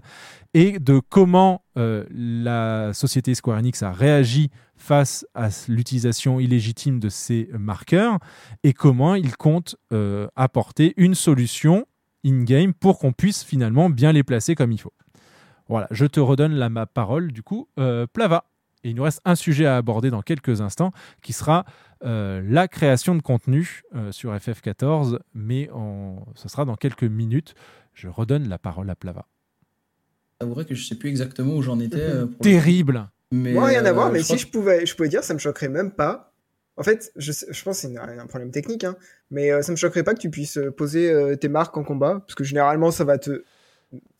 et de comment la société Square Enix a réagi face à l'utilisation illégitime de ces marqueurs et comment il compte euh, apporter une solution in-game pour qu'on puisse finalement bien les placer comme il faut. Voilà, je te redonne la ma parole du coup, euh, Plava. Et il nous reste un sujet à aborder dans quelques instants qui sera euh, la création de contenu euh, sur FF14, mais ce sera dans quelques minutes. Je redonne la parole à Plava. J'avouerais que je sais plus exactement où j'en étais. pour Terrible Mais, Moi, rien à voir, euh, mais je crois si je pouvais, je pouvais dire, ça me choquerait même pas. En fait, je, je pense que c'est un problème technique, hein, mais euh, ça me choquerait pas que tu puisses euh, poser euh, tes marques en combat, parce que généralement, ça va te.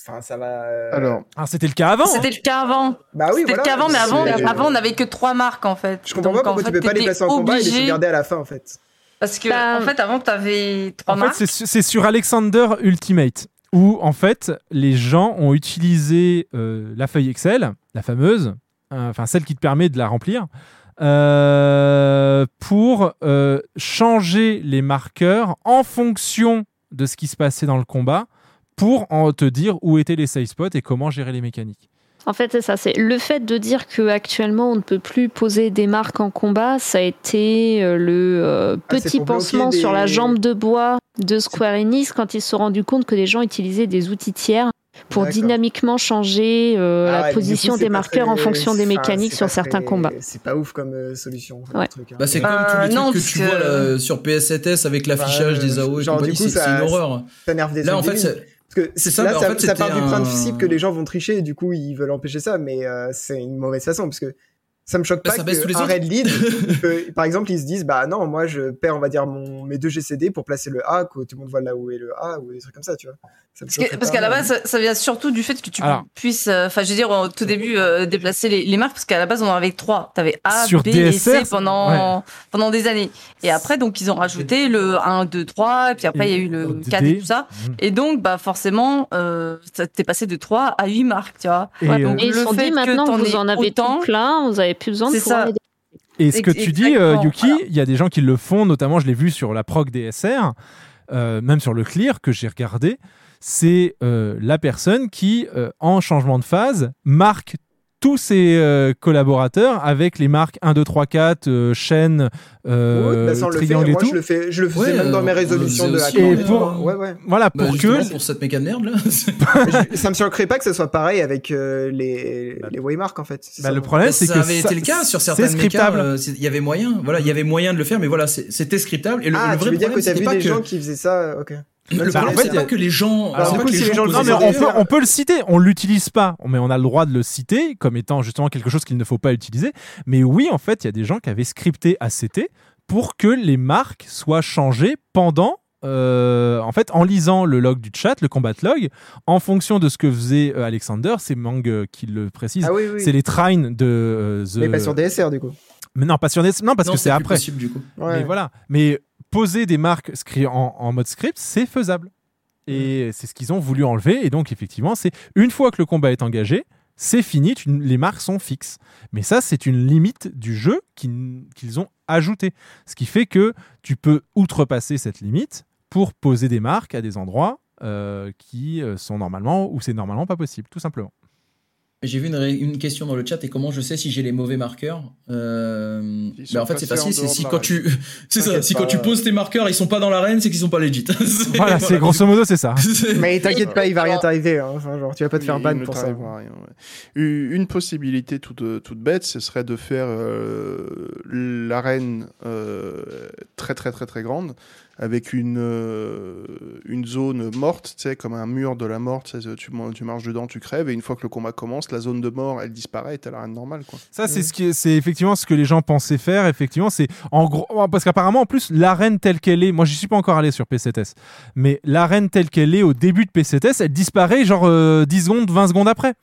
Enfin, ça va. euh, Alors, Ah, c'était le cas avant. C'était le cas avant. Bah oui, C'était voilà, le cas avant, mais avant, avant on n'avait que trois marques en fait. Je comprends Donc, pas pourquoi en fait, tu peux pas les placer en combat et les obligé- sauvegarder à la fin, en fait. Parce que, Bah, en fait, avant, t'avais trois En marques. fait, c'est su- c'est sur Alexander Ultimate où en fait les gens ont utilisé euh, la feuille Excel, la fameuse, enfin celle qui te permet de la remplir, euh, pour euh, changer les marqueurs en fonction de ce qui se passait dans le combat pour en te dire où étaient les save spots et comment gérer les mécaniques. En fait, c'est ça. C'est le fait de dire que actuellement on ne peut plus poser des marques en combat. Ça a été euh, le euh, Ah, petit pansement des- sur la jambe de bois de Square Enix quand ils se sont rendus compte que les gens utilisaient des outils tiers pour dynamiquement changer euh, Ah la ouais, position coup, des marqueurs en fonction des mécaniques sur certains très- combats. C'est pas ouf comme euh, solution. le Ouais. truc, hein. Bah, c'est comme Euh, tous les trucs non, que parce tu que- vois là, sur PS7S avec l'affichage Bah, des AO et genre, compagnie, du coup, c'est une horreur. Ça nerve des Là, en trucs fait, débiles. c'est- Parce que c'est ça, là, en ça, fait, ça part du un- principe que les gens vont tricher et du coup ils veulent empêcher ça, mais euh, c'est une mauvaise façon parce que ça me choque Bah, pas ça baisse tous les qu'un autres. Red Lead, (laughs) peut- par exemple, ils se disent bah non, moi je perds on va dire mon, mes deux GCD pour placer le A, que tout le monde voit là où est le A ou des trucs comme ça, tu vois. Ça Parce que- qu'à la base, ça, ça vient surtout du fait que tu Alors. puisses, euh, enfin, je veux dire, au tout début, euh, déplacer les, les marques, parce qu'à la base, on en avait que trois. T'avais A, Sur B et C DSR, pendant, pendant des années. Et après, donc, ils ont rajouté le 1, 2, 3, et puis après, il y a eu le D. 4 et tout ça. Mhm. Et donc, bah, forcément, euh, ça t'es passé de 3 à 8 marques, tu vois. Et, Ouais, euh, donc, Et se le sont fait dit que maintenant t'en que vous en avez autant, plein, vous avez plus besoin de ça. Et ce que tu dis, euh, Yuki, voilà. il y a des gens qui le font, notamment je l'ai vu sur la proc DSR, euh, même sur le clear que j'ai regardé, c'est euh, la personne qui, euh, en changement de phase, marque tous ses euh, collaborateurs avec les marques 1, 2, 3, 4, euh, chaîne, euh, Ouais, bah, triangle et Moi, tout. je le fais, je le faisais Ouais, même dans mes euh, résolutions on le de hacker. aussi, Et pour- Ouais, ouais. Voilà, Bah, pour que... pour cette méca de merde là. (laughs) Je- ça me choquerait pas que ce soit pareil avec euh, les, les waymarks en fait. Bah, ça, le moi. problème, Bah, c'est ça que avait ça- été le cas sur c'est certaines mécas. scriptable. euh, Il y avait moyen, voilà, il y avait moyen de le faire, mais voilà, c'est- c'était scriptable. Et le, Ah, le tu vrai veux dire que problème, t'as vu pas des que gens qui faisaient ça, ok. Le Bah, problème, en fait, c'est pas que les gens. Alors, pas que les gens Non, mais on peut, derrière. on peut le citer, on l'utilise pas, mais on a le droit de le citer comme étant justement quelque chose qu'il ne faut pas utiliser. Mais oui, en fait, il y a des gens qui avaient scripté ACT pour que les marques soient changées pendant, euh, en fait, en lisant le log du chat, le combat log, en fonction de ce que faisait euh, Alexander, c'est Mang euh, qui le précise, Ah oui, oui. c'est les trains de euh, The... Mais pas sur DSR du coup. Mais non, pas sur DS, non, parce Non, que c'est après. possible, du coup. Ouais. Mais voilà. Mais poser des marques en, en mode script, c'est faisable. Et c'est ce qu'ils ont voulu enlever. Et donc, effectivement, c'est une fois que le combat est engagé, c'est fini, tu- les marques sont fixes. Mais ça, c'est une limite du jeu qu'ils ont ajoutée. Ce qui fait que tu peux outrepasser cette limite pour poser des marques à des endroits euh, qui euh, sont normalement, où c'est normalement pas possible, tout simplement. J'ai vu une, une question dans le chat et comment je sais si j'ai les mauvais marqueurs. Euh, bah, en fait, c'est facile. C'est (laughs) si quand tu, c'est ça. Si pas. quand tu poses tes marqueurs, ils sont pas dans l'arène, c'est qu'ils sont pas legit. (laughs) Voilà, c'est grosso modo, c'est ça. (laughs) Mais t'inquiète pas, il va rien t'arriver. Hein. Enfin, genre, tu vas pas te faire ban pour ça. rien, ouais. Une possibilité toute, toute bête, ce serait de faire euh, l'arène euh, très très très très grande avec une, euh, une zone morte, tu sais, comme un mur de la mort, tu, marches dedans, tu crèves, et une fois que le combat commence, la zone de mort, elle disparaît, et t'as l'arène normale, quoi. Ça, c'est ce est- c'est effectivement ce que les gens pensaient faire. Effectivement, c'est en gros parce qu'apparemment, en plus, l'arène telle qu'elle est, moi, j'y suis pas encore allé sur P7S, mais l'arène telle qu'elle est au début de P7S, elle disparaît genre euh, 10 secondes, 20 secondes après.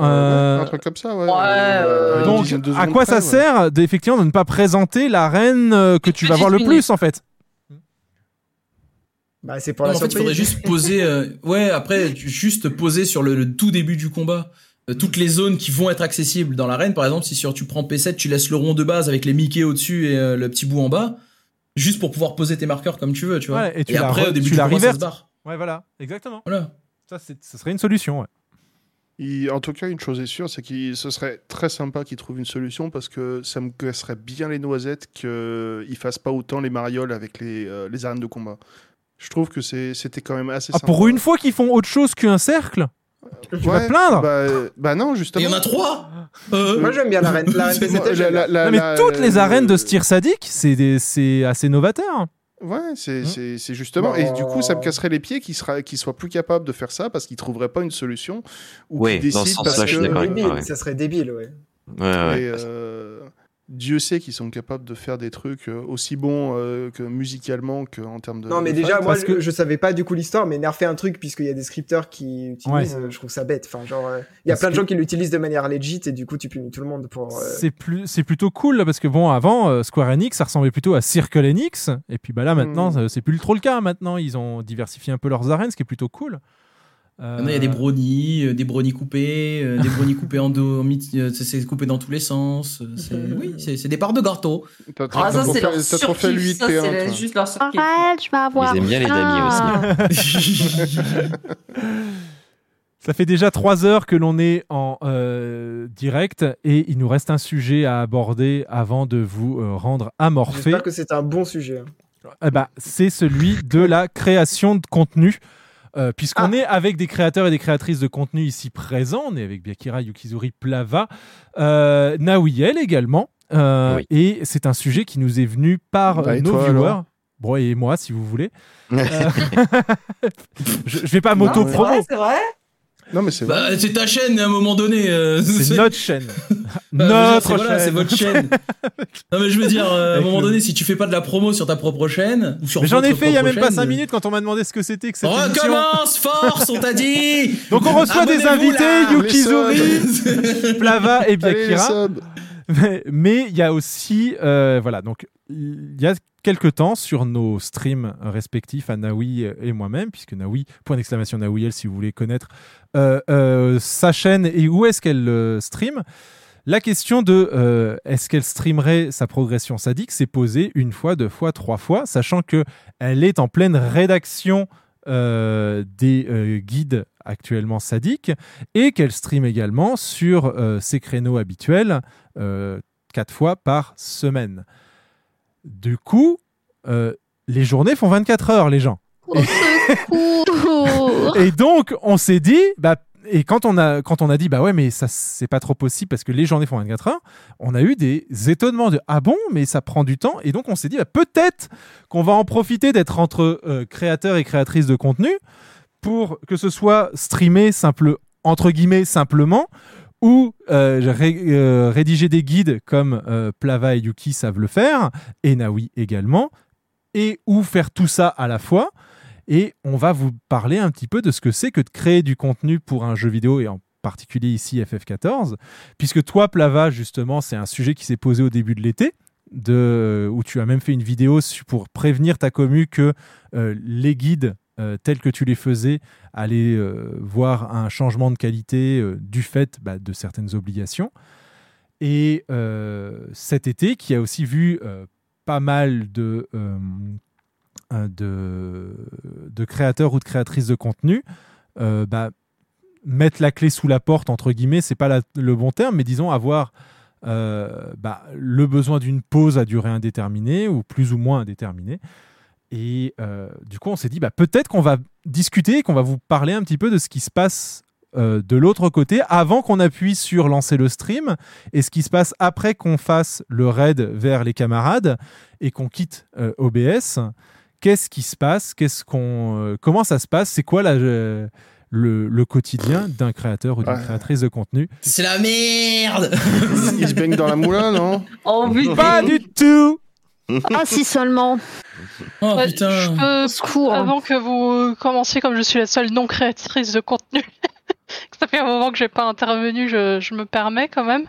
Euh, un truc comme ça, ouais. Ouais, euh, donc, à quoi près, ça ouais. sert d'effectivement de ne pas présenter l'arène euh, que tu vas voir le plus en fait? Bah, c'est pour Non, la en fait, il faudrait juste poser. euh, ouais, après, juste poser sur le, le tout début du combat. euh, toutes les zones qui vont être accessibles dans l'arène, par exemple, si sur, tu prends P7, tu laisses le rond de base avec les Mickey au-dessus et euh, le petit bout en bas, juste pour pouvoir poser tes marqueurs comme tu veux, tu vois. Ouais, et tu la après, au début tu du la combat, ça se barre. Ouais, voilà, exactement. Voilà. Ça, ce serait une solution. ouais. Il- en tout cas, une chose est sûre, c'est que ce serait très sympa qu'ils trouvent une solution parce que ça me casserait bien les noisettes qu'ils fassent pas autant les marioles avec les, euh, les arènes de combat. Je trouve que c'était quand même assez Ah, sympa. pour une fois qu'ils font autre chose qu'un cercle Tu vas Ouais, te plaindre bah, euh, bah non, justement. Il y en a trois Moi j'aime bien PCT, la- j'aime la- bien. (laughs) la- Non, mais la- toutes les arènes de ce tir sadique, c'est assez novateur. Ouais, c'est c'est- justement. Et du coup, ça me casserait les pieds qu'ils sera- soient plus capables de faire ça parce qu'ils trouveraient pas une solution. Ou Ouais, qu'ils dans ce décident sens-là, parce que- ouais. Ça serait débile, ouais. Ouais, ouais. Et, euh, Dieu sait qu'ils sont capables de faire des trucs euh, aussi bons euh, que musicalement qu'en termes de. Non, mais de déjà, moi, Parce je, que- je savais pas du coup l'histoire, mais nerfer un truc, puisqu'il y a des scripteurs qui utilisent, Ouais. euh, je trouve ça bête. Enfin, genre, euh, il y a Parce plein de que- gens qui l'utilisent de manière legit, et du coup, tu punis tout le monde pour. euh, C'est plus, c'est plutôt cool là, parce que bon, avant euh, Square Enix, ça ressemblait plutôt à Circle Enix, et puis bah là maintenant, euh, c'est plus trop le cas. Maintenant, ils ont diversifié un peu leurs arènes, ce qui est plutôt cool. Euh, il y a des brownies, euh, des brownies coupés, euh, des (laughs) brownies coupés en deux, euh, c'est- coupé dans tous les sens. euh, c'est- Oui, c'est des parts de gâteau. T'as Ah, ça, c'est leur surkiff. 8 Ça, T1, c'est juste leur surkiff. Arrête, je vais avoir. Ils aiment bien les amis aussi. (laughs) Ça fait déjà trois heures que l'on est en euh, direct et il nous reste un sujet à aborder avant de vous euh, rendre amorphé. J'espère que c'est un bon sujet. hein. Eh ben, c'est celui de la création de contenu. Euh, Puisqu'on est avec des créateurs et des créatrices de contenu ici présents, on est avec Biakira, Yukizuri, Plava, euh, Nawiel également. Euh, Oui. Et c'est un sujet qui nous est venu par Bah, nos toi, viewers. et moi, si vous voulez. (laughs) Euh, (laughs) je, je vais pas Non, m'auto c'est promo. vrai, c'est vrai. Non, mais c'est. Bah, c'est ta chaîne à un moment donné. euh, C'est (laughs) notre chaîne. Bah, (laughs) notre c'est- voilà, chaîne. c'est votre chaîne. (laughs) non mais je veux dire, euh, à un moment donné, si tu fais pas de la promo sur ta propre chaîne ou sur Mais j'en ai fait il y a même pas chaîne, 5 euh, minutes quand on m'a demandé ce que c'était que cette recommence, force, on t'a dit. Donc on reçoit des invités, là. Yukizuri, Plava et Biakira. Mais- il y a aussi, euh, voilà, donc il y a quelques temps sur nos streams respectifs à Naoui et moi-même, puisque Naoui, point d'exclamation Naouiel si vous voulez connaître euh, euh, sa chaîne et où est-ce qu'elle stream. La question de est-ce qu'elle streamerait sa progression sadique s'est posée une fois, deux fois, trois fois, sachant que elle est en pleine rédaction des guides actuellement sadiques et qu'elle stream également sur euh, ses créneaux habituels euh, quatre fois par semaine. Du coup, euh, les journées font 24 heures, les gens. Et donc, on s'est dit, bah, et quand on a, quand on a dit, bah ouais, mais ça, c'est pas trop possible parce que les journées font 24 heures, on a eu des étonnements de, ah bon, mais ça prend du temps. Et donc, on s'est dit, bah, peut-être qu'on va en profiter d'être entre euh, créateurs et créatrices de contenu pour que ce soit streamé entre guillemets, simplement, ou euh, euh, rédiger des guides comme euh, Plava et Yuki savent le faire, et Nawi également, et ou faire tout ça à la fois. Et on va vous parler un petit peu de ce que c'est que de créer du contenu pour un jeu vidéo, et en particulier ici FF14, puisque toi, Plava, justement, c'est un sujet qui s'est posé au début de l'été, où tu as même fait une vidéo pour prévenir ta commu que les guides euh, tels que tu les faisais allaient euh, voir un changement de qualité euh, du fait bah, de certaines obligations. Et cet été, qui a aussi vu pas mal de, de, créateurs ou de créatrices de contenu, bah, mettre la clé sous la porte, entre guillemets, c'est pas le bon terme, mais disons avoir bah, le besoin d'une pause à durée indéterminée ou plus ou moins indéterminée. Et euh, du coup, on s'est dit, bah, peut-être qu'on va discuter et qu'on va vous parler un petit peu de ce qui se passe euh, de l'autre côté avant qu'on appuie sur lancer le stream et ce qui se passe après qu'on fasse le raid vers les camarades et qu'on quitte euh, OBS. Qu'est-ce qui se passe? Qu'est-ce qu'on, euh, Comment ça se passe? C'est quoi la, euh, le, le quotidien d'un créateur ou d'une Ouais. créatrice de contenu? C'est la merde. (laughs) Il se baigne dans la moulin, non? Oh. Pas du tout Ah, si seulement. Oh Ouais, putain. je peux- Au secours. avant que vous commenciez, comme je suis la seule non créatrice de contenu, (laughs) que ça fait un moment que j'ai pas intervenu, je, je me permets quand même.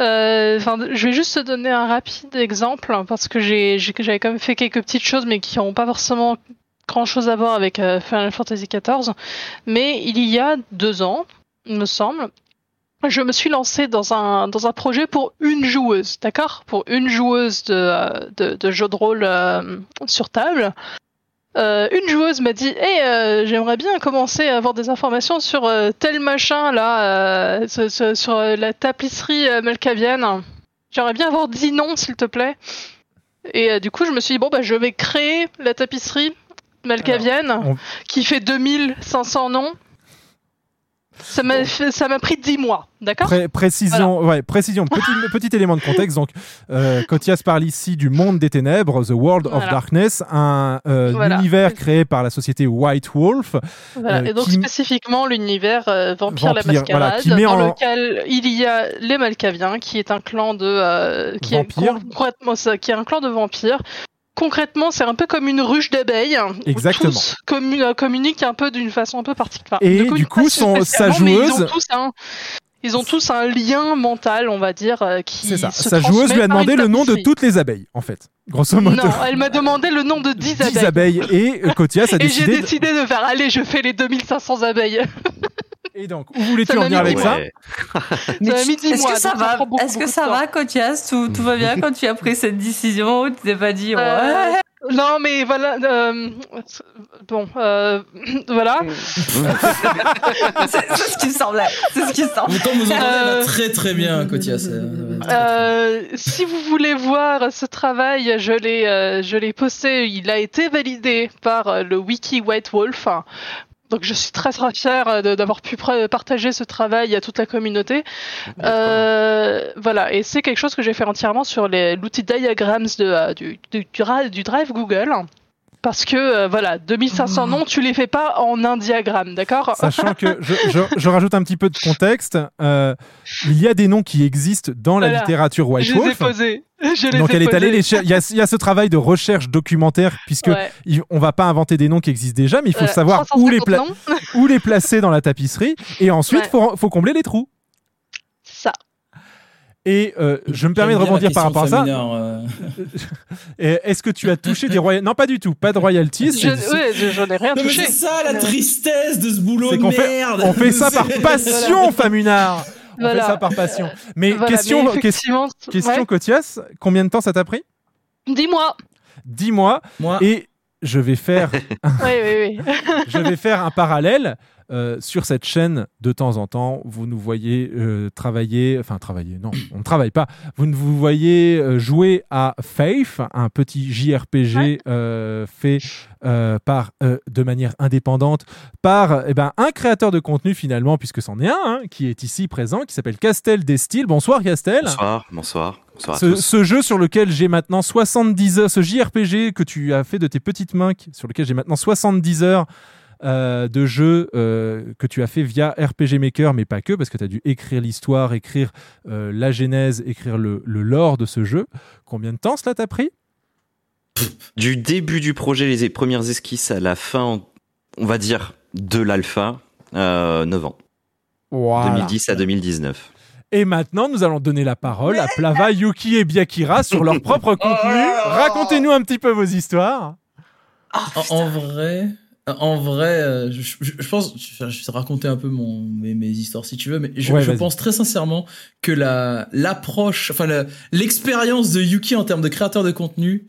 Euh, enfin, je vais juste te donner un rapide exemple hein, parce que j'avais quand même fait quelques petites choses, mais qui n'ont pas forcément grand chose à voir avec euh, Final Fantasy XIV. Mais il y a deux ans, il me semble, je me suis lancée dans un, dans un projet pour une joueuse, d'accord? Pour une joueuse de, euh, de, de jeu de rôle euh, sur table. euh, une joueuse m'a dit Hey, euh, j'aimerais bien commencer à avoir des informations sur tel machin là, sur la tapisserie malkavienne. J'aimerais bien avoir 10 noms, s'il te plaît. Et du coup, je me suis dit Bon, bah, je vais créer la tapisserie malkavienne on- qui fait 2500 noms. Ça m'a ça m'a pris 10 mois, d'accord? Pré- précision, ouais, précision. Petit, (laughs) petit élément de contexte. Donc, euh, Kotias parle ici du monde des ténèbres, The World of Voilà. Darkness, un euh, Voilà. univers créé par la société White Wolf. Euh, et donc qui- spécifiquement l'univers euh, Vampire, la Vampire, voilà, Mascarade, qui met dans en- lequel il y a les Malkaviens, qui est un clan de euh, qui est qui est un clan de vampires. Concrètement, c'est un peu comme une ruche d'abeilles. où Exactement. Tous commu- euh, communiquent un peu d'une façon un peu particulière. Et du coup, son- sa Ils joueuse- ont tous un, ils ont tous un lien mental, on va dire, euh, qui C'est ça. se Sa joueuse lui a demandé le nom de toutes les abeilles, en fait. Grosso modo. Non, elle m'a demandé le nom de 10 abeilles. 10 abeilles. Et euh, Kotias a Et j'ai décidé. de- décidé de faire, allez, je fais les 2500 abeilles. (laughs) Et donc, où voulais-tu en venir avec (laughs) dix ça. Mais Est-ce que ça va Est-ce que ça va, Kotias tout, tout va bien quand tu as pris cette décision ou tu t'es pas dit ouais Euh, Non, mais voilà. euh, bon, euh, (clears throat) voilà. (laughs) C'est ce qui me semblait. C'est ce qui me semblait. Comme vous entendez, Euh, très très bien, Kotias. Euh, si vous voulez voir ce travail, je l'ai, euh, je l'ai posté. Il a été validé par le wiki White Wolf. Donc je suis très très fière euh, d'avoir pu partager ce travail à toute la communauté. Euh, voilà, et c'est quelque chose que j'ai fait entièrement sur l'outil Diagrams de, euh, du, du, du ra- du Drive Google. Parce que, euh, voilà, 2500 noms, tu les fais pas en un diagramme, d'accord? Sachant que je, je- je rajoute un petit peu de contexte, euh, il y a des noms qui existent dans la littérature White Je les ai posés. Je les Donc elle est allée les cher- il y, a, il y a ce travail de recherche documentaire puisque Ouais. il- on va pas inventer des noms qui existent déjà, mais il faut Voilà, savoir où les, 350 pla- noms. (laughs) où les placer dans la tapisserie et ensuite Ouais. faut, faut combler les trous. Ça. Et euh, je me permets de rebondir par rapport à ça. féminin, (laughs) Et Est-ce que tu as touché des royalties Non, pas du tout, pas de royalties. Je, ouais, je- j'en ai rien Non, touché. c'est ça la tristesse de ce boulot de qu'on fait, merde. on fait ça (laughs) par passion, Famunard. On Voilà. fait ça par passion. Mais Voilà, question, mais question, question ouais. Cotias, combien de temps ça t'a pris? Dis-moi. 10 mois. Moi. Et je vais faire (laughs) Oui, oui, oui. (laughs) je vais faire un parallèle. Euh, sur cette chaîne, de temps en temps, vous nous voyez euh, travailler, enfin travailler, non, on ne travaille pas. Vous ne vous voyez euh, jouer à Faith, un petit JRPG euh, fait euh, par, euh, de manière indépendante par eh ben, un créateur de contenu finalement, puisque c'en est un hein, qui est ici présent, qui s'appelle Castel Destil. Bonsoir Castel. Bonsoir, bonsoir, Ce, jeu sur lequel j'ai maintenant 70 heures, ce JRPG que tu as fait de tes petites mains, sur lequel j'ai maintenant 70 heures euh, de jeu euh, que tu as fait via RPG Maker, mais pas que, parce que tu as dû écrire l'histoire, écrire euh, la genèse, écrire le, le lore de ce jeu. Combien de temps cela t'a pris? Du début du projet, les premières esquisses à la fin, on va dire, de l'alpha, euh, 9 ans. Voilà. 2010 à 2019. Et maintenant, nous allons donner la parole à Plava, Yuki et Byakira sur leur propre contenu. Racontez-nous un petit peu vos histoires. En, en vrai, en vrai, euh, je, je- je pense, je vais raconter un peu mon, mes, mes histoires si tu veux, mais je, Ouais, je vas-y. pense très sincèrement que la l'approche, enfin l'expérience de Yuki en termes de créateur de contenu,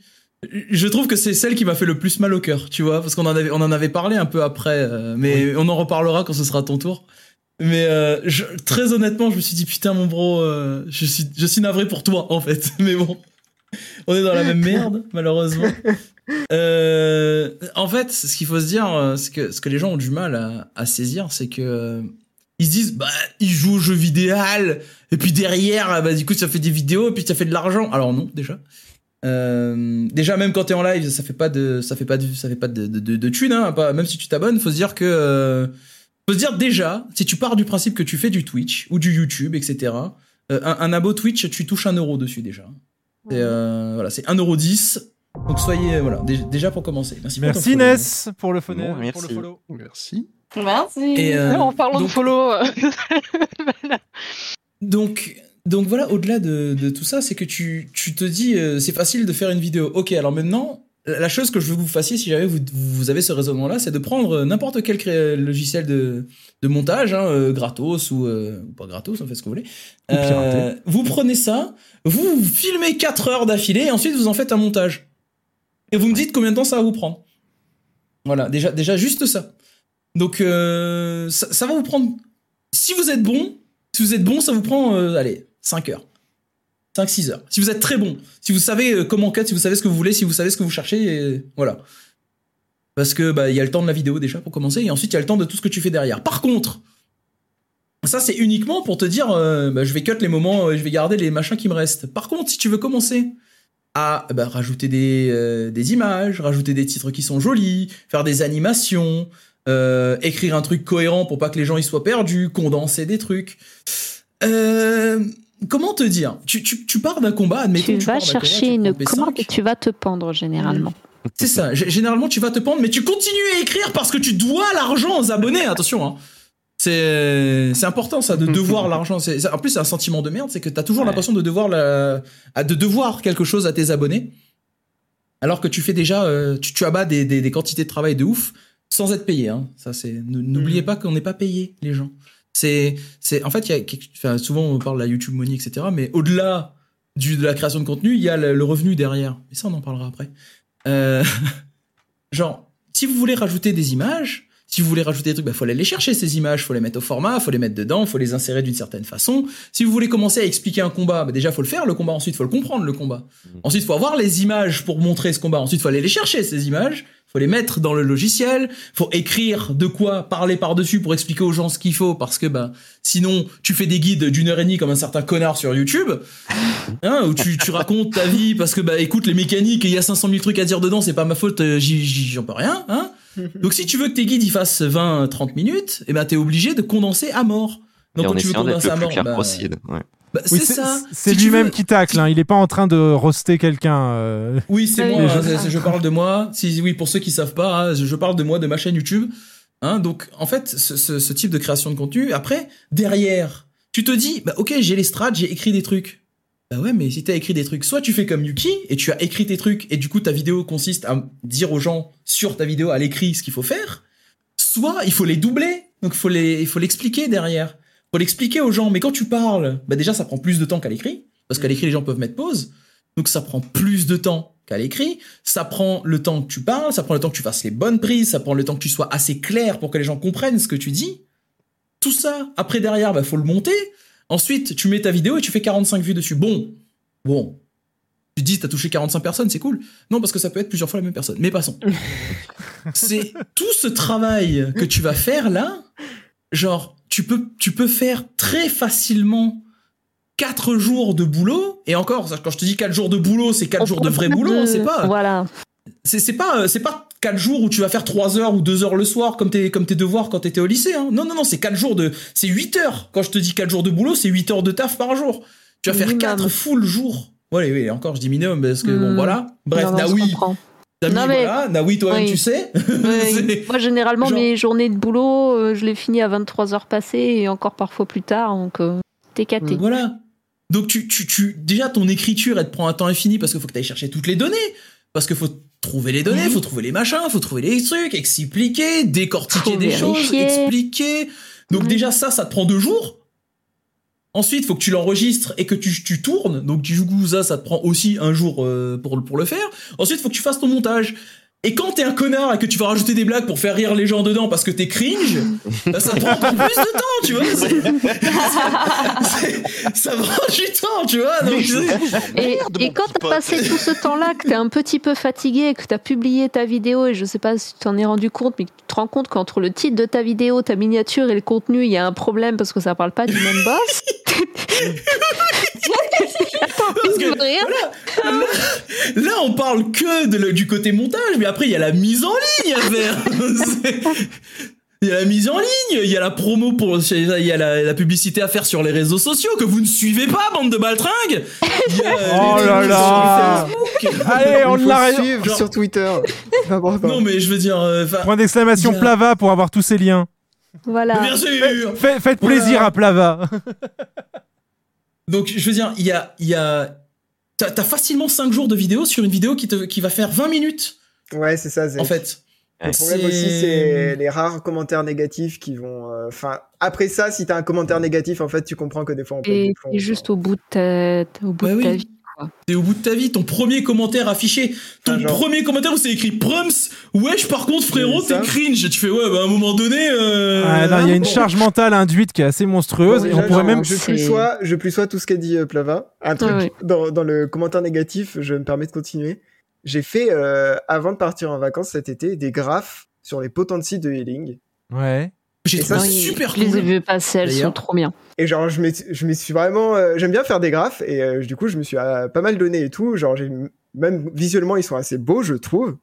je trouve que c'est celle qui m'a fait le plus mal au cœur, tu vois, parce qu'on en avait, on en avait parlé un peu après, euh, mais on en reparlera quand ce sera ton tour. Mais euh, je- très honnêtement, je me suis dit putain mon bro, euh, je suis, je suis navré pour toi en fait, (laughs) mais bon, on est dans la même merde malheureusement. (laughs) Euh, en fait, ce qu'il faut se dire, euh, c'est que ce que les gens ont du mal à, à saisir, c'est que euh, ils se disent, bah, ils jouent au jeu vidéo, et puis derrière, bah, du coup, ça fait des vidéos, et puis ça fait de l'argent. Alors non, déjà. Euh, déjà, même quand t'es en live, ça fait pas de, ça fait pas de, ça fait pas de, de, de, de thunes, hein, pas, même si tu t'abonnes, faut se dire que, euh, faut se dire déjà, si tu pars du principe que tu fais du Twitch ou du YouTube, etc. euh, un, un abo Twitch, tu touches un euro dessus déjà. C'est euh, voilà, c'est 1,10€. Donc soyez voilà, dé- déjà pour commencer. Merci, pour Merci follow. Ness pour le, phone- Bon, pour le merci. follow. Merci. Merci. Et, euh, en parlant donc- de follow. euh, (laughs) Donc, donc voilà, au-delà de, de tout ça, c'est que tu, tu te dis, euh, c'est facile de faire une vidéo. Ok, alors maintenant, la chose que je veux que vous fassiez, si jamais vous, vous avez ce raisonnement-là, c'est de prendre euh, n'importe quel cré- logiciel de, de montage, hein, euh, gratos ou, euh, pas gratos, en fait ce que vous voulez. Vous prenez ça, vous, filmez 4 heures d'affilée et ensuite vous en faites un montage. Et vous me dites combien de temps ça va vous prendre. Voilà, déjà, déjà juste ça. Donc, euh, ça, ça va vous prendre. Si vous êtes bon, si vous êtes bon, ça vous prend, euh, allez, 5 heures. 5-6 heures. Si vous êtes très bon, si vous savez euh, comment cut, si vous savez ce que vous voulez, si vous savez ce que vous cherchez, voilà. Parce que bah il y a le temps de la vidéo déjà pour commencer, et ensuite il y a le temps de tout ce que tu fais derrière. Par contre, ça c'est uniquement pour te dire, euh, bah, je vais cut les moments, euh, je vais garder les machins qui me restent. Par contre, si tu veux commencer à bah, rajouter des, des images, rajouter des titres qui sont jolis, faire des animations, écrire un truc cohérent pour pas que les gens y soient perdus, condenser des trucs. Euh, comment te dire? Tu, tu, tu pars d'un combat, admettons. Tu pars vas combat, chercher tu une prends P5. corde et tu vas te pendre généralement. C'est ça. G- Généralement, tu vas te pendre, mais tu continues à écrire parce que tu dois l'argent aux abonnés. (laughs) Attention, hein. C'est c'est important ça de (laughs) devoir l'argent. C'est- En plus, c'est un sentiment de merde, c'est que t'as toujours l'impression de devoir la... de devoir quelque chose à tes abonnés, alors que tu fais déjà, euh, tu, tu abats des, des, des quantités de travail de ouf sans être payé. Hein. Ça, c'est n'oubliez pas qu'on n'est pas payé les gens. C'est c'est en fait, il y a quelque- enfin, souvent on parle de la YouTube money, etc. Mais au-delà du de la création de contenu, il y a le, le revenu derrière. Mais ça, on en parlera après. Euh, (laughs) genre, si vous voulez rajouter des images, si vous voulez rajouter des trucs, bah, faut aller les chercher ces images, faut les mettre au format, faut les mettre dedans, faut les insérer d'une certaine façon. Si vous voulez commencer à expliquer un combat, bah, déjà faut le faire le combat, ensuite faut le comprendre le combat. Ensuite faut avoir les images pour montrer ce combat, ensuite faut aller les chercher ces images, faut les mettre dans le logiciel, faut écrire de quoi parler par-dessus pour expliquer aux gens ce qu'il faut parce que bah sinon tu fais des guides d'une heure et demie comme un certain connard sur YouTube hein, où tu, tu racontes ta vie parce que bah écoute les mécaniques et il y a 500 000 trucs à dire dedans c'est pas ma faute euh, j'y j'y- j'en peux rien hein (laughs) donc si tu veux que tes guides ils fassent 20 30 minutes et ben t'es obligé de condenser à mort donc Et quand tu veux condenser à plus mort clair bah, possible. Ouais. Bah, Oui, c'est ça C'est Si lui-même veux- qui tacle, hein. il est pas en train de roster quelqu'un. euh. oui, c'est Les moi, hein, je parle de moi. Si, oui, pour ceux qui savent pas, hein, je parle de moi, de ma chaîne YouTube. Hein, donc, en fait, ce, ce- ce type de création de contenu, après, derrière, tu te dis, bah, ok, j'ai les strats, j'ai écrit des trucs. Bah ouais, mais si t'as écrit des trucs, soit tu fais comme Yuki et tu as écrit tes trucs et du coup ta vidéo consiste à dire aux gens sur ta vidéo à l'écrit ce qu'il faut faire, soit il faut les doubler, donc il faut les, il faut l'expliquer derrière, faut l'expliquer aux gens. Mais quand tu parles, bah déjà ça prend plus de temps qu'à l'écrit parce qu'à l'écrit les gens peuvent mettre pause, donc ça prend plus de temps qu'à l'écrit, ça prend le temps que tu parles, ça prend le temps que tu fasses les bonnes prises, ça prend le temps que tu sois assez clair pour que les gens comprennent ce que tu dis. Tout ça, après derrière, bah faut le monter. Ensuite, tu mets ta vidéo et tu fais 45 vues dessus. Bon, bon. Tu te dis, t'as touché 45 personnes, c'est cool. Non, parce que ça peut être plusieurs fois la même personne. Mais passons. (laughs) c'est tout ce travail que tu vas faire là. Genre, tu peux, tu peux faire très facilement 4 jours de boulot. Et encore, quand je te dis 4 jours de boulot, c'est 4 On jours de vrai boulot. C'est pas. Voilà. C'est pas, c'est pas 4 jours où tu vas faire 3 heures ou 2 heures le soir comme tes, comme tes devoirs quand t'étais au lycée. Hein. Non, non, non, c'est 4 jours de. C'est 8 heures. Quand je te dis 4 jours de boulot, c'est 8 heures de taf par jour. Tu vas faire. 4 full jours. Ouais, oui, encore, je dis minimum parce que bon, Hmm. voilà. Bref, Non, Naoui. Naoui, Non, mais- voilà. Naoui, toi-même, Oui. tu sais. (laughs) Oui. (laughs) Moi, généralement, Genre- mes journées de boulot, euh, je les finis à 23 heures passées et encore parfois plus tard. Donc, euh, t'es caté. Voilà. Donc tu, tu, tu, déjà ton écriture, elle te prend un temps infini parce qu'il faut que tu ailles chercher toutes les données. Parce qu'il faut trouver les données, faut trouver les machins, faut trouver les trucs, expliquer, décortiquer des choses, expliquer. Donc déjà ça, ça te prend deux jours. Ensuite, faut que tu l'enregistres et que tu, tu tournes. Donc du coup, ça, ça te prend aussi un jour euh, pour, pour le faire. Ensuite, faut que tu fasses ton montage. Et quand t'es un connard et que tu vas rajouter des blagues pour faire rire les gens dedans parce que t'es cringe, (laughs) bah, ça prend encore plus de temps, tu vois. (laughs) C'est- c'est- ça prend du temps, tu vois. Donc, Et, et quand t'as passé tout ce temps-là, que t'es un petit peu fatigué, que t'as publié ta vidéo, et je sais pas si tu t'en es rendu compte, mais que tu te rends compte qu'entre le titre de ta vidéo, ta miniature et le contenu, il y a un problème parce que ça parle pas du même boss? (laughs) Parce que, voilà, là, là, on parle que de le- du côté montage, mais après, il y a la mise en ligne à faire. (laughs) Il y a la mise en ligne, il y a la promo pour, il y a la, la publicité à faire sur les réseaux sociaux que vous ne suivez pas, bande de baltringues. Il y a Oh les là là. Allez, on suivre Genre- sur Twitter. Non, mais je veux dire, euh, Point d'exclamation a- Plava pour avoir tous ces liens. Voilà. bien sûr. Fait- faites Voilà. plaisir à Plava. (laughs) Donc, je veux dire, il y a, il y a, t'as t'as facilement 5 jours de vidéo sur une vidéo qui te, qui va faire 20 minutes, Ouais, c'est ça. En fait. Le problème C'est- aussi, c'est les rares commentaires négatifs qui vont. euh, Enfin, après ça, si t'as un commentaire négatif, en fait, tu comprends que des fois, on peut. Et juste au bout de ta, au bout Bah de ta vie. Quoi. T'es au bout de ta vie, ton premier commentaire affiché, ton premier commentaire où c'est écrit Prums, wesh par contre frérot t'es cringe, et tu fais ouais bah à un moment donné... euh, Ah, non, il y a une charge mentale induite qui est assez monstrueuse et on pourrait même. Je plus sois, je plus sois tout ce qu'a dit euh, Plava. Un truc Ah ouais. dans, dans le commentaire négatif, je me permets de continuer. J'ai fait, euh, avant de partir en vacances cet été, des graphes sur les potenties de healing. Ouais. J'ai ça, trouvé c'est- super Je les ai cool. vues passer, elles sont trop bien. Et genre, je me, je me suis vraiment, euh, j'aime bien faire des graphes et euh, du coup, je me suis euh, pas mal donné et tout. Genre, j'ai même visuellement, ils sont assez beaux, je trouve.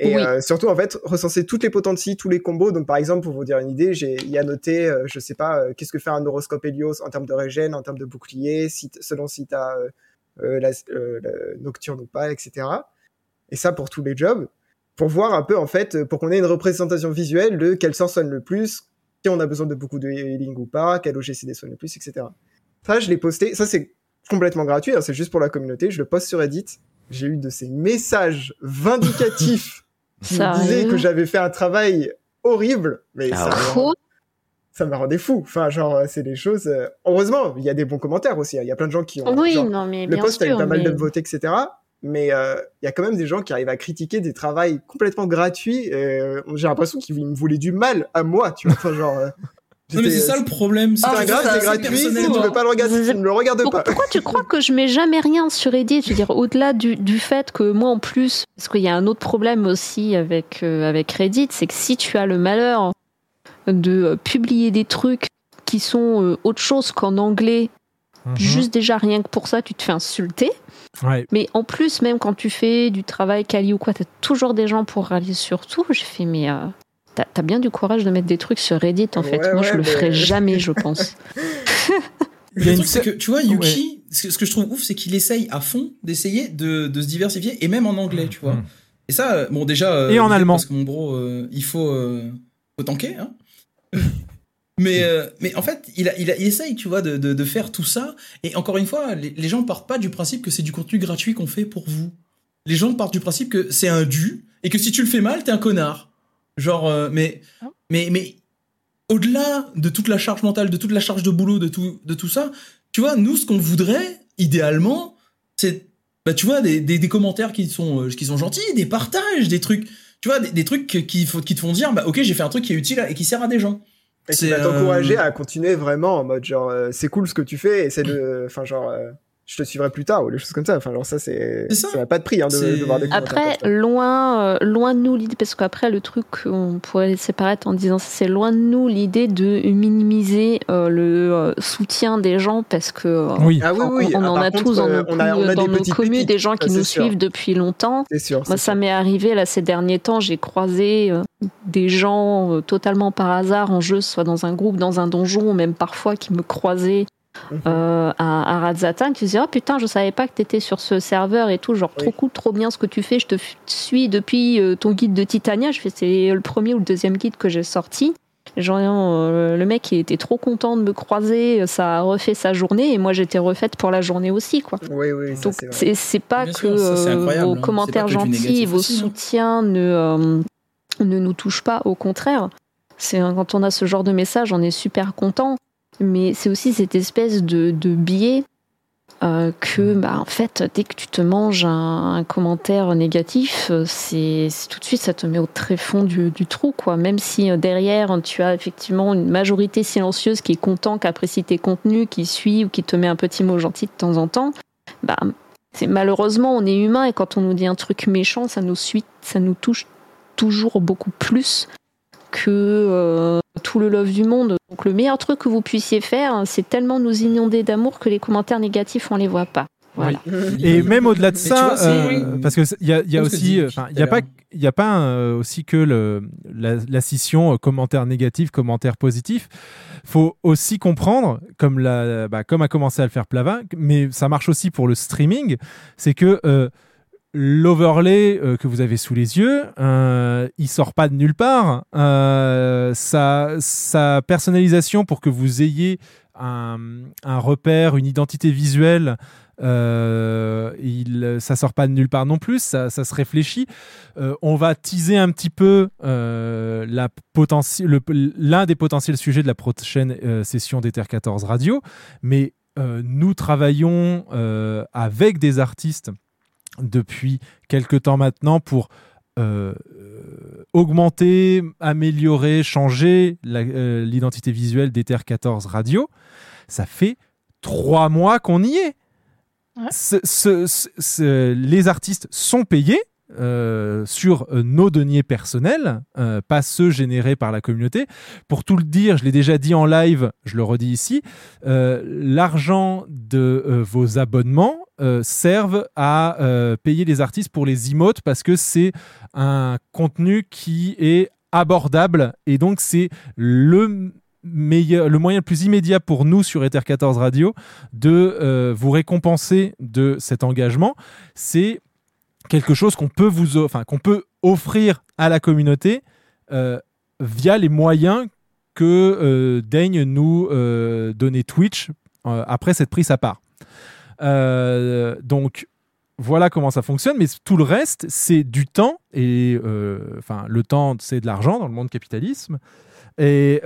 Et Oui. euh, surtout, en fait, recenser toutes les potenties, tous les combos. Donc, par exemple, pour vous dire une idée, j'ai, il y a noté, euh, je sais pas, euh, qu'est-ce que fait un horoscope Helios en termes de régène, en termes de bouclier, si selon si t'as la, euh, la nocturne ou pas, etc. Et ça pour tous les jobs. Pour voir un peu, en fait, pour qu'on ait une représentation visuelle de quel sort sonne le plus, si on a besoin de beaucoup de healing ou pas, quel OGCD sonne le plus, etc. Ça, je l'ai posté. Ça, c'est complètement gratuit. hein, c'est juste pour la communauté. Je le poste sur Reddit. J'ai eu de ces messages vindicatifs (laughs) qui me disaient que j'avais fait un travail horrible. Mais Ah ça, ouais. me rend- ça me rendait fou. Enfin, genre, euh, c'est des choses. euh, Heureusement, il y a des bons commentaires aussi. hein. Il y a plein de gens qui ont. Oui, genre, non, mais le post a eu sûr, pas mal de votes, etc. Mais euh, il y a quand même des gens qui arrivent à critiquer des travails complètement gratuits. et, euh, J'ai l'impression qu'ils me voulaient du mal à moi, tu vois. Enfin, genre. euh, (laughs) Non mais c'est ça le problème. C'est un graphe, c'est gratuit. Si tu veux pas le regarder, tu ne le regardes pas. pourquoi tu crois que je mets jamais rien sur Reddit? Je veux dire, au-delà du, du fait que moi, en plus, parce qu'il y a un autre problème aussi avec, euh, avec Reddit, c'est que si tu as le malheur de euh, publier des trucs qui sont euh, autre chose qu'en anglais, Mhm. juste déjà rien que pour ça, tu te fais insulter. Ouais. Mais en plus, même quand tu fais du travail quali ou quoi, t'as toujours des gens pour râler sur tout. J'ai fait, mais euh, t'as t'as bien du courage de mettre des trucs sur Reddit, en fait. Ouais, Moi, je ouais, le mais- ferai jamais, je (laughs) pense. Le truc, c'est que, tu vois, Yuki, ce que- ce que je trouve ouf, c'est qu'il essaye à fond d'essayer de, de se diversifier, et même en anglais, tu vois. Et ça, euh, bon, déjà. euh, Et en allemand. Parce que mon bro, euh, il faut, euh, faut tanker, hein. Mais, euh, mais en fait, il, a, il, a, il essaye, tu vois, de, de, de faire tout ça. Et encore une fois, les, les gens partent pas du principe que c'est du contenu gratuit qu'on fait pour vous. Les gens partent du principe que c'est un dû, et que si tu le fais mal, t'es un connard. Genre, euh, mais, mais, mais au-delà de toute la charge mentale, de toute la charge de boulot, de tout, de tout ça, tu vois, nous, ce qu'on voudrait, idéalement, c'est, bah, tu vois, des, des, des commentaires qui sont, euh, qui sont gentils, des partages, des trucs, tu vois, des, des trucs qui, qui te font dire, bah, ok, j'ai fait un truc qui est utile et qui sert à des gens. Et qui va t'encourager à continuer vraiment en mode genre euh, c'est cool ce que tu fais et c'est de enfin genre euh, je te suivrai plus tard ou des choses comme ça enfin genre ça c'est ça n'a pas de prix hein, de, de voir des Après, loin, euh, loin de nous l'idée, parce qu'après le truc, on pourrait laisser paraître en disant ça, c'est loin de nous l'idée de minimiser euh, le euh, soutien des gens, parce que euh, Oui. Ah oui, on, oui. on Ah, en a contre, tous dans euh, nos, on a- on a dans des nos communes, des gens qui nous sûr. suivent depuis longtemps. C'est sûr. Moi, ça m'est arrivé là ces derniers temps, j'ai croisé euh, des gens euh, totalement par hasard en jeu, soit dans un groupe, dans un donjon, ou même parfois qui me croisaient. Euh, à, à Radzatan, qui disaient Oh putain, je savais pas que t'étais sur ce serveur et tout, genre trop cool, trop bien ce que tu fais, je te suis depuis euh, ton guide de Titania. Je fais C'est le premier ou le deuxième guide que j'ai sorti. Genre, euh, le mec il était trop content de me croiser, ça a refait sa journée et moi j'étais refaite pour la journée aussi quoi. Oui, oui, ça, Donc c'est vrai. c'est pas Bien que sûr, ça, c'est euh, vos hein. commentaires C'est pas que du gentils, négatif vos aussi, hein. soutiens ne, euh, ne nous touchent pas, au contraire. C'est quand on a ce genre de message, on est super content. Mais c'est aussi cette espèce de, de biais euh, que, bah, en fait, dès que tu te manges un, un commentaire négatif, euh, c'est c'est tout de suite, ça te met au tréfonds du, du trou, quoi. Même si euh, derrière, tu as effectivement une majorité silencieuse qui est content, qui apprécie tes contenus, qui suit ou qui te met un petit mot gentil de temps en temps, bah, c'est malheureusement, on est humain et quand on nous dit un truc méchant, ça nous suit, ça nous touche toujours beaucoup plus que euh, tout le love du monde. Donc le meilleur truc que vous puissiez faire, c'est tellement nous inonder d'amour que les commentaires négatifs, on les voit pas. Voilà. Et même au-delà de Mais ça, vois, c'est- euh, parce que il y a, y aussi, il y a pas, l'heure. il y a pas euh, aussi que le, la, la scission euh, commentaire négatif, commentaire positif. Faut aussi comprendre, comme la, bah, comme a commencé à le faire Plava, mais ça marche aussi pour le streaming, c'est que euh, l'overlay euh, que vous avez sous les yeux, euh, il sort pas de nulle part. Euh, sa, sa personnalisation pour que vous ayez un, repère, une identité visuelle, il, ça sort pas de nulle part non plus, ça, se réfléchit. On va teaser un petit peu l'un des potentiels sujets de la prochaine session d'Ether 14 Radio, mais nous travaillons avec des artistes depuis quelque temps maintenant pour euh, euh, augmenter, améliorer, changer euh, l'identité visuelle d'Ether 14 Radio. Ça fait trois mois qu'on y est. Ce- ce- ce- ce- les artistes sont payés euh, sur euh, nos deniers personnels, euh, pas ceux générés par la communauté. Pour tout le dire, je l'ai déjà dit en live, je le redis ici, l'argent de vos abonnements servent à payer les artistes pour les emotes parce que c'est un contenu qui est abordable et donc c'est le meilleur, le moyen le plus immédiat pour nous sur Ether 14 Radio de vous récompenser de cet engagement. C'est quelque chose qu'on peut vous, enfin qu'on peut offrir à la communauté euh, via les moyens que euh, daigne nous euh, donner Twitch après cette prise à part. Donc voilà comment ça fonctionne, mais tout le reste, c'est du temps, et enfin, le temps, c'est de l'argent dans le monde capitalisme, et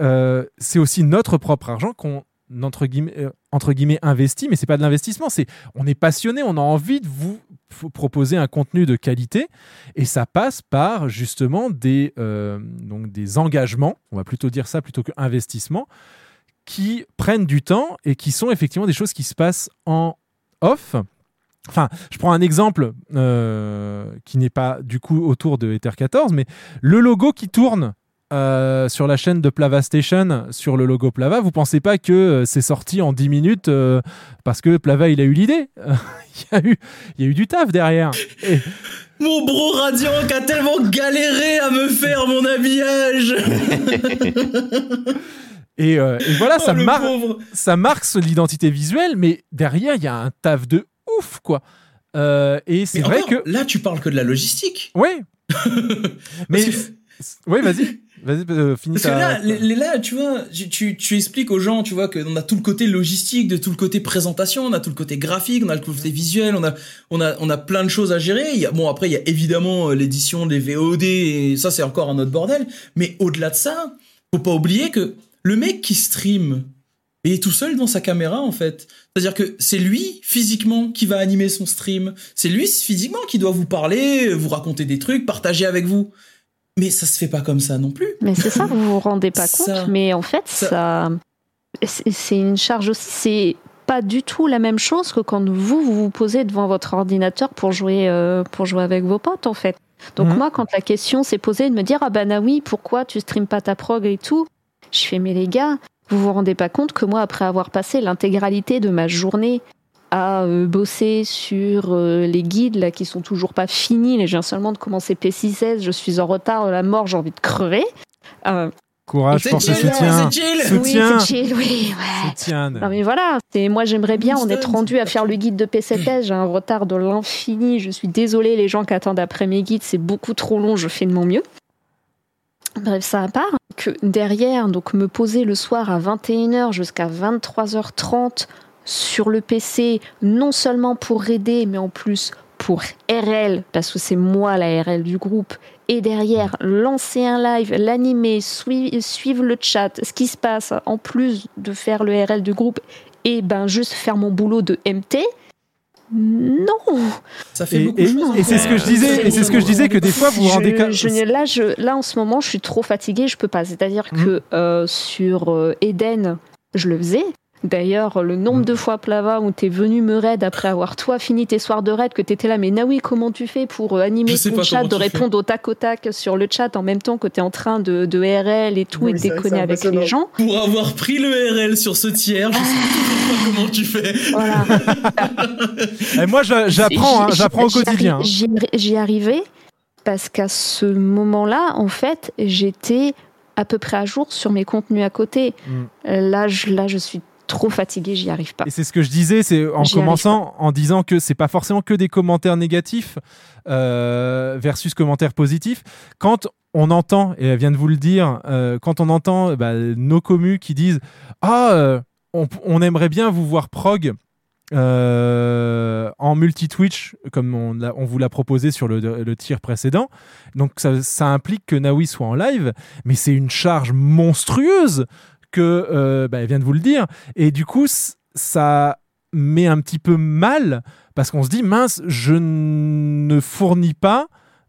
c'est aussi notre propre argent qu'on entre guillemets, euh, entre guillemets investit, mais c'est pas de l'investissement, c'est on est passionné, on a envie de vous proposer un contenu de qualité, et ça passe par justement des, euh, donc des engagements, on va plutôt dire ça plutôt que investissement, qui prennent du temps et qui sont effectivement des choses qui se passent en off. Enfin, je prends un exemple euh, qui n'est pas du coup autour de Ether 14, mais le logo qui tourne euh, sur la chaîne de Plava Station, sur le logo Plava, vous pensez pas que euh, c'est sorti en 10 minutes euh, parce que Plava il a eu l'idée? (laughs) Il y, a eu- il y a eu du taf derrière. Et- (laughs) Mon bro radiant qui a tellement galéré à me faire mon habillage. (laughs) Et, et voilà, Oh, ça, mar- pauvre. ça marque l'identité visuelle, mais derrière, il y a un taf de ouf, quoi. Et c'est vrai que. là, tu parles que de la logistique. Ouais. mais. (laughs) Oui, vas-y. Vas-y, euh, finis Parce que là, les, les- là, tu vois, tu, tu, tu expliques aux gens, tu vois, qu'on a tout le côté logistique, de tout le côté présentation, on a tout le côté graphique, on a le côté visuel, on a, on a, on a plein de choses à gérer. Il y a, bon, après, il y a évidemment euh, l'édition des VOD, et ça, c'est encore un autre bordel. Mais au-delà de ça, faut pas oublier que le mec qui stream, il est tout seul dans sa caméra, en fait. C'est-à-dire que c'est lui, physiquement, qui va animer son stream. C'est lui, physiquement, qui doit vous parler, vous raconter des trucs, partager avec vous. Mais ça se fait pas comme ça non plus. Mais c'est ça, vous vous rendez pas compte. Ça- mais en fait, ça, c'est c'est une charge aussi. C'est pas du tout la même chose que quand vous vous vous posez devant votre ordinateur pour jouer euh, pour jouer avec vos potes en fait. Donc Mhm. moi, quand la question s'est posée de me dire ah bah na oui, pourquoi tu streams pas ta prog et tout, je fais mais les gars, vous vous rendez pas compte que moi après avoir passé l'intégralité de ma journée à euh, bosser sur euh, les guides là qui sont toujours pas finis, viens seulement de commencer P616, je suis en retard de la mort, j'ai envie de crever. Euh, Courage pour ce chill, soutien. Soutien. Oui, oui, ouais. Soutien. Non mais voilà, c'est moi j'aimerais bien en être rendu à faire le guide de P7S, j'ai un retard de l'infini, je suis désolée les gens qui attendent après mes guides, c'est beaucoup trop long, je fais de mon mieux. Bref, ça à part que derrière donc me poser le soir à 21h jusqu'à 23h30 sur le PC non seulement pour aider mais en plus pour RL parce que c'est moi la RL du groupe et derrière lancer un live, l'animer, sui- suivre le chat, ce qui se passe en plus de faire le RL du groupe et ben juste faire mon boulot de MT. Non. Ça fait Et- beaucoup de et- choses, et c'est ce que je disais- et c'est ce que je disais que des fois, vous vous rendez Je- compte- là, je, là en ce moment, je suis trop fatiguée, je peux pas. C'est-à-dire que euh, sur euh, Eden, je le faisais. D'ailleurs, le nombre de fois, Plava, où t'es venu me raid après avoir toi fini tes soirs de raid, que t'étais là, mais Naoui, comment tu fais pour euh, animer ton chat, de répondre au tac au tac sur le chat en même temps que t'es en train de, de RL et tout Oui, et de déconner avec les gens. Pour avoir pris le RL sur ce tiers, je sais pas (sighs) comment tu fais. (laughs) Et moi, je- j'apprends, hein, j'apprends au j'y quotidien. J'y j'y arrivais parce qu'à ce moment-là, en fait, j'étais à peu près à jour sur mes contenus à côté. Mm. Là, je, là, je suis trop fatiguée, j'y arrive pas. Et c'est ce que je disais, c'est en commençant en disant que c'est pas forcément que des commentaires négatifs euh, versus commentaires positifs. Quand on entend, et elle vient de vous le dire, euh, quand on entend bah, nos commus qui disent Ah, euh, on, on aimerait bien vous voir prog. euh, en multi-Twitch, comme on, vous l'a proposé sur le, le tir précédent. Donc ça, ça implique que Naoui soit en live, mais c'est une charge monstrueuse que, euh, bah, elle vient de vous le dire. Et du coup, ça met un petit peu mal parce qu'on se dit mince, je ne fournis pas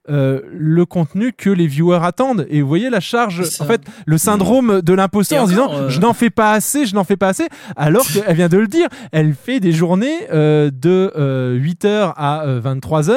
euh, le contenu que les viewers attendent. Et vous voyez la charge, en fait, le syndrome de l'imposteur en se disant euh, je n'en fais pas assez, je n'en fais pas assez, alors qu'elle vient de le dire, elle fait des journées euh, de 8h à 23h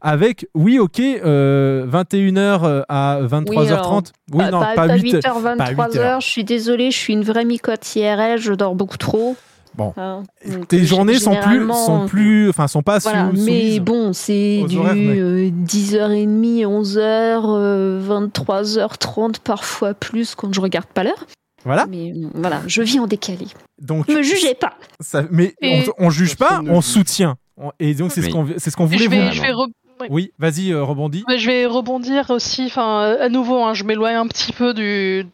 avec, oui, ok, 21h à 23h30. Oui, pas, non, pas, pas, 8 8h, pas 8 23h. Je suis désolée, je suis une vraie micotte IRL, je dors beaucoup trop. Bon. Hein, Tes euh, journées sont plus, sont plus, enfin, sont pas Voilà, sous- mais bon, c'est du horaires, mais- euh, 10h30, 11h, euh, 23h30, parfois plus quand je regarde pas l'heure. Voilà. Mais euh, voilà, je vis en décalé. Donc, Me jugez pas. ça, mais Et- on, on juge pas, on soutient. Et donc, c'est ce qu'on c'est ce qu'on voulait je vais, vous. je vais re- ouais. Oui, vas-y, euh, rebondis. Mais je vais rebondir aussi, enfin, à nouveau, hein, je m'éloigne un petit peu du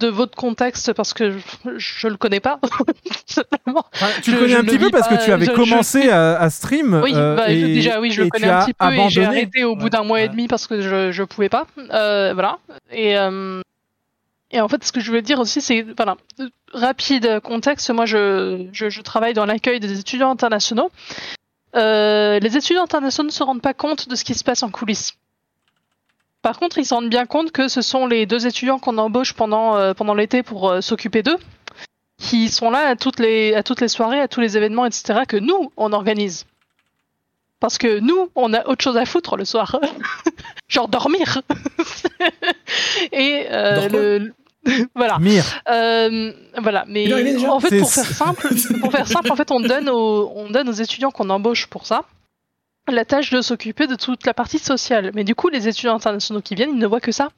de votre contexte parce que je, je le connais pas. (laughs) Tu Je- le connais un petit peu parce que tu avais je- commencé à, à stream. Oui, euh, bah, et- déjà oui, je le connais un petit peu et j'ai abandonné. arrêté au bout d'un mois et demi parce que je je pouvais pas. Euh, voilà. Et euh, et en fait, ce que je veux dire aussi, c'est voilà, rapide contexte. Moi, je je, je travaille dans l'accueil des étudiants internationaux. Euh, les étudiants internationaux ne se rendent pas compte de ce qui se passe en coulisses. Par contre, ils se rendent bien compte que ce sont les deux étudiants qu'on embauche pendant, euh, pendant l'été pour euh, s'occuper d'eux, qui sont là à toutes, les, à toutes les soirées, à tous les événements, etc., que nous, on organise. Parce que nous, on a autre chose à foutre le soir. (laughs) Genre dormir. (laughs) Et euh, le... voilà. Mire. Euh, voilà, mais en fait, pour faire simple, pour faire simple, en fait, on donne aux, on donne aux étudiants qu'on embauche pour ça la tâche de s'occuper de toute la partie sociale. Mais du coup, les étudiants internationaux qui viennent, ils ne voient que ça.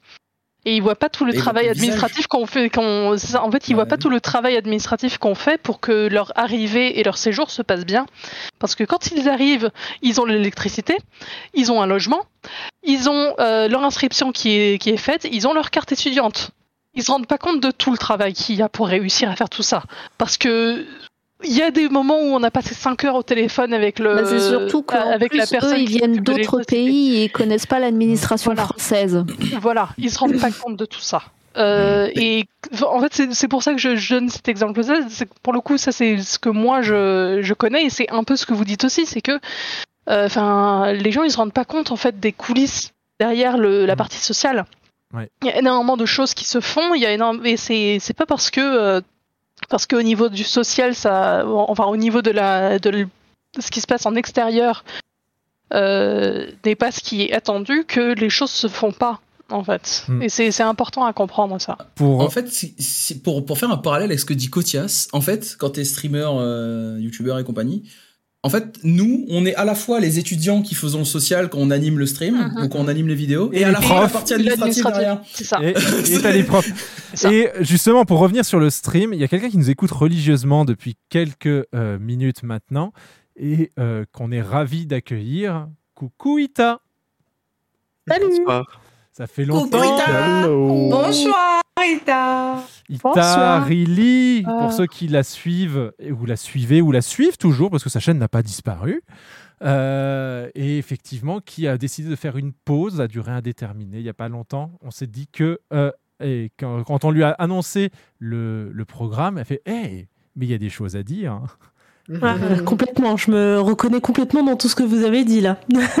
Et ils voient pas tout le Et travail administratif qu'on fait. en fait, ils voient pas tout le travail administratif qu'on fait pour que leur arrivée et leur séjour se passent bien. Parce que quand ils arrivent, ils ont l'électricité, ils ont un logement, ils ont euh, leur inscription qui est, qui est faite, ils ont leur carte étudiante. Ils se rendent pas compte de tout le travail qu'il y a pour réussir à faire tout ça. Parce que il y a des moments où on a passé 5 heures au téléphone avec le Bah, c'est surtout qu'en avec plus, la personne eux, ils viennent d'autres pays et connaissent pas l'administration française. voilà, ils se rendent pas compte de tout ça. Euh, et en fait, c'est- pour ça que je, je donne cet exemple-là. Pour le coup, ça c'est ce que moi je, je connais et c'est un peu ce que vous dites aussi, c'est que, euh, enfin, les gens ils se rendent pas compte en fait des coulisses derrière le, la partie sociale. Ouais. Il y a énormément de choses qui se font. Il y a énorme... et c'est c'est pas parce que euh, parce qu'au niveau du social, ça, enfin au niveau de la de, ce qui se passe en extérieur euh, n'est pas ce qui est attendu que les choses se font pas en fait. Hmm. Et c'est c'est important à comprendre ça. Pour... En fait, si- si- pour, pour faire un parallèle avec ce que dit Kotias, en fait, quand t'es streamer, euh, youtubeur et compagnie, en fait, nous, on est à la fois les étudiants qui faisons le social quand on anime le stream Mhm. ou quand on anime les vidéos, et, Et à la fois la profs. partie administrative derrière. C'est ça. Et et (laughs) t'as les profs. Et justement, pour revenir sur le stream, il y a quelqu'un qui nous écoute religieusement depuis quelques euh, minutes maintenant et euh, qu'on est ravi d'accueillir. Coucou Ita. Salut. Ça fait longtemps. Bonsoir, Rita. Ita Bonsoir. Rili, Ah. pour ceux qui la suivent ou la suivaient ou la suivent toujours parce que sa chaîne n'a pas disparu. Euh, et effectivement, qui a décidé de faire une pause à durée indéterminée il n'y a pas longtemps. On s'est dit que, euh, et quand, quand on lui a annoncé le, le programme, elle fait Hey, mais il y a des choses à dire. hein. Ouais, (laughs) complètement, je me reconnais complètement dans tout ce que vous avez dit là.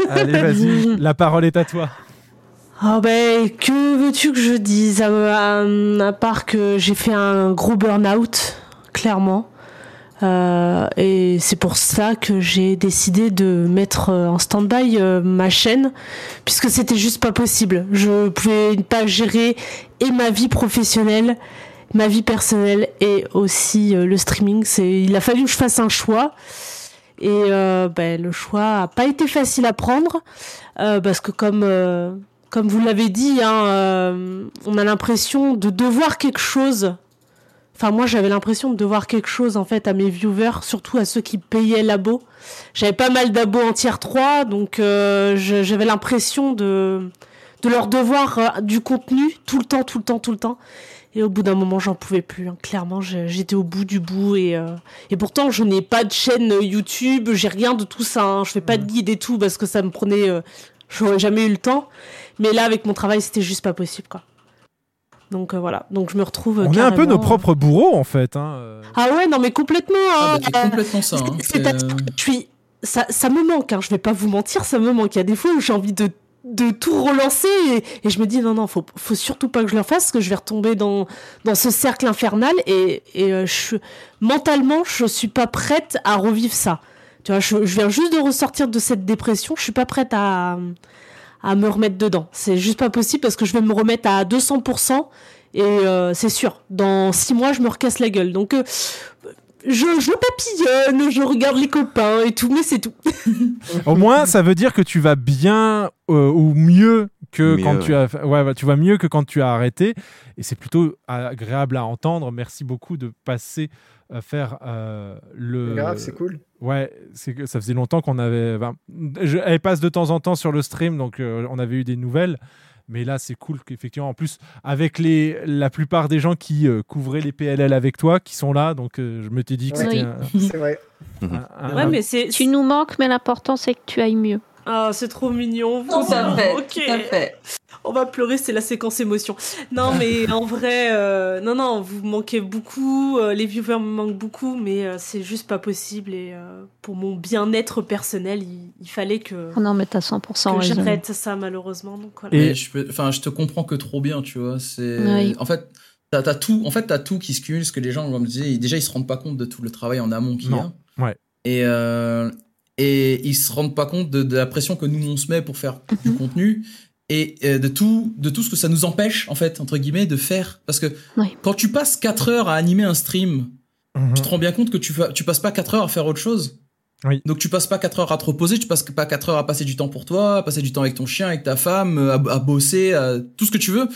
Allez, (laughs) vas-y, la parole est à toi. Ah ben, que veux-tu que je dise à, part que j'ai fait un gros burn-out, clairement. Euh, et c'est pour ça que j'ai décidé de mettre euh, en stand-by euh, ma chaîne, puisque c'était juste pas possible. Je pouvais pas gérer et ma vie professionnelle, ma vie personnelle et aussi euh, le streaming. Il a fallu que je fasse un choix. Et ben, le choix a pas été facile à prendre parce que comme comme vous l'avez dit, hein, euh, on a l'impression de devoir quelque chose. Enfin, moi, j'avais l'impression de devoir quelque chose en fait à mes viewers, surtout à ceux qui payaient l'abo. J'avais pas mal d'abos en tier 3, donc euh, j'avais l'impression de de leur devoir euh, du contenu tout le temps, tout le temps, tout le temps. Et au bout d'un moment, j'en pouvais plus. hein. Clairement, j'étais au bout du bout. Et, euh, et pourtant, je n'ai pas de chaîne YouTube, j'ai rien de tout ça. hein. Je fais pas de guide et tout parce que ça me prenait. euh, J'aurais jamais eu le temps. Mais là, avec mon travail, c'était juste pas possible, quoi. Donc euh, voilà, donc je me retrouve. On est un peu nos carrément- propres bourreaux en fait. hein, euh. Ah ouais, non mais complètement. Ah, hein. bah, c'est complètement ça. hein. C'est- c'est-à-dire que je suis, ça, ça me manque. Hein, je vais pas vous mentir, ça me manque. Il y a des fois où j'ai envie de de tout relancer et, et je me dis non non faut faut surtout pas que je le fasse parce que je vais retomber dans dans ce cercle infernal et et euh, je mentalement je suis pas prête à revivre ça tu vois je, je viens juste de ressortir de cette dépression je suis pas prête à à me remettre dedans c'est juste pas possible parce que je vais me remettre à 200% et euh, c'est sûr dans six mois je me recasse la gueule donc euh, je, je papillonne, je regarde les copains et tout, mais c'est tout. (laughs) Au moins, ça veut dire que tu vas bien euh, ou mieux que Mieux, quand ouais. tu as, ouais, ouais, tu vas mieux que quand tu as arrêté. Et c'est plutôt agréable à entendre. Merci beaucoup de passer faire euh, le. C'est grave, c'est cool. Ouais, c'est que ça faisait longtemps qu'on avait. je- elle passe de temps en temps sur le stream, donc euh, on avait eu des nouvelles. Mais là, c'est cool qu'effectivement, en plus, avec les, la plupart des gens qui euh, couvraient les PLL avec toi, qui sont là, donc euh, je me t'ai dit que Oui. c'était. un- C'est vrai. un- un- Ouais, mais c'est. Tu nous manques, mais l'important c'est que tu ailles mieux. Ah, c'est trop mignon. Tout à fait, Ok. tout à fait. On va pleurer, c'est la séquence émotion. Non, (laughs) mais en vrai, euh, non, non, vous manquez beaucoup. euh, les viewers me manquent beaucoup, mais euh, c'est juste pas possible. Et euh, pour mon bien-être personnel, il, il fallait que, Oh non, mais t'as 100% que raison. j'arrête ça, malheureusement. Donc voilà. Et je, peux- je te comprends que trop bien, tu vois. C'est, Oui. en fait, t'as, t'as tout, en fait, t'as tout qui se cumule. Ce que les gens, comme je disais, déjà, ils se rendent pas compte de tout le travail en amont qu'il y a. Ouais. Et, euh, et ils se rendent pas compte de, de la pression que nous on se met pour faire du contenu et euh, de tout, de tout ce que ça nous empêche, en fait, entre guillemets, de faire. Parce que Oui. quand tu passes 4 heures à animer un stream, Mhm. tu te rends bien compte que tu, passes pas 4 heures à faire autre chose. Oui. Donc tu passes pas 4 heures à te reposer, tu passes pas 4 heures à passer du temps pour toi, à passer du temps avec ton chien, avec ta femme, à, à bosser, à tout ce que tu veux.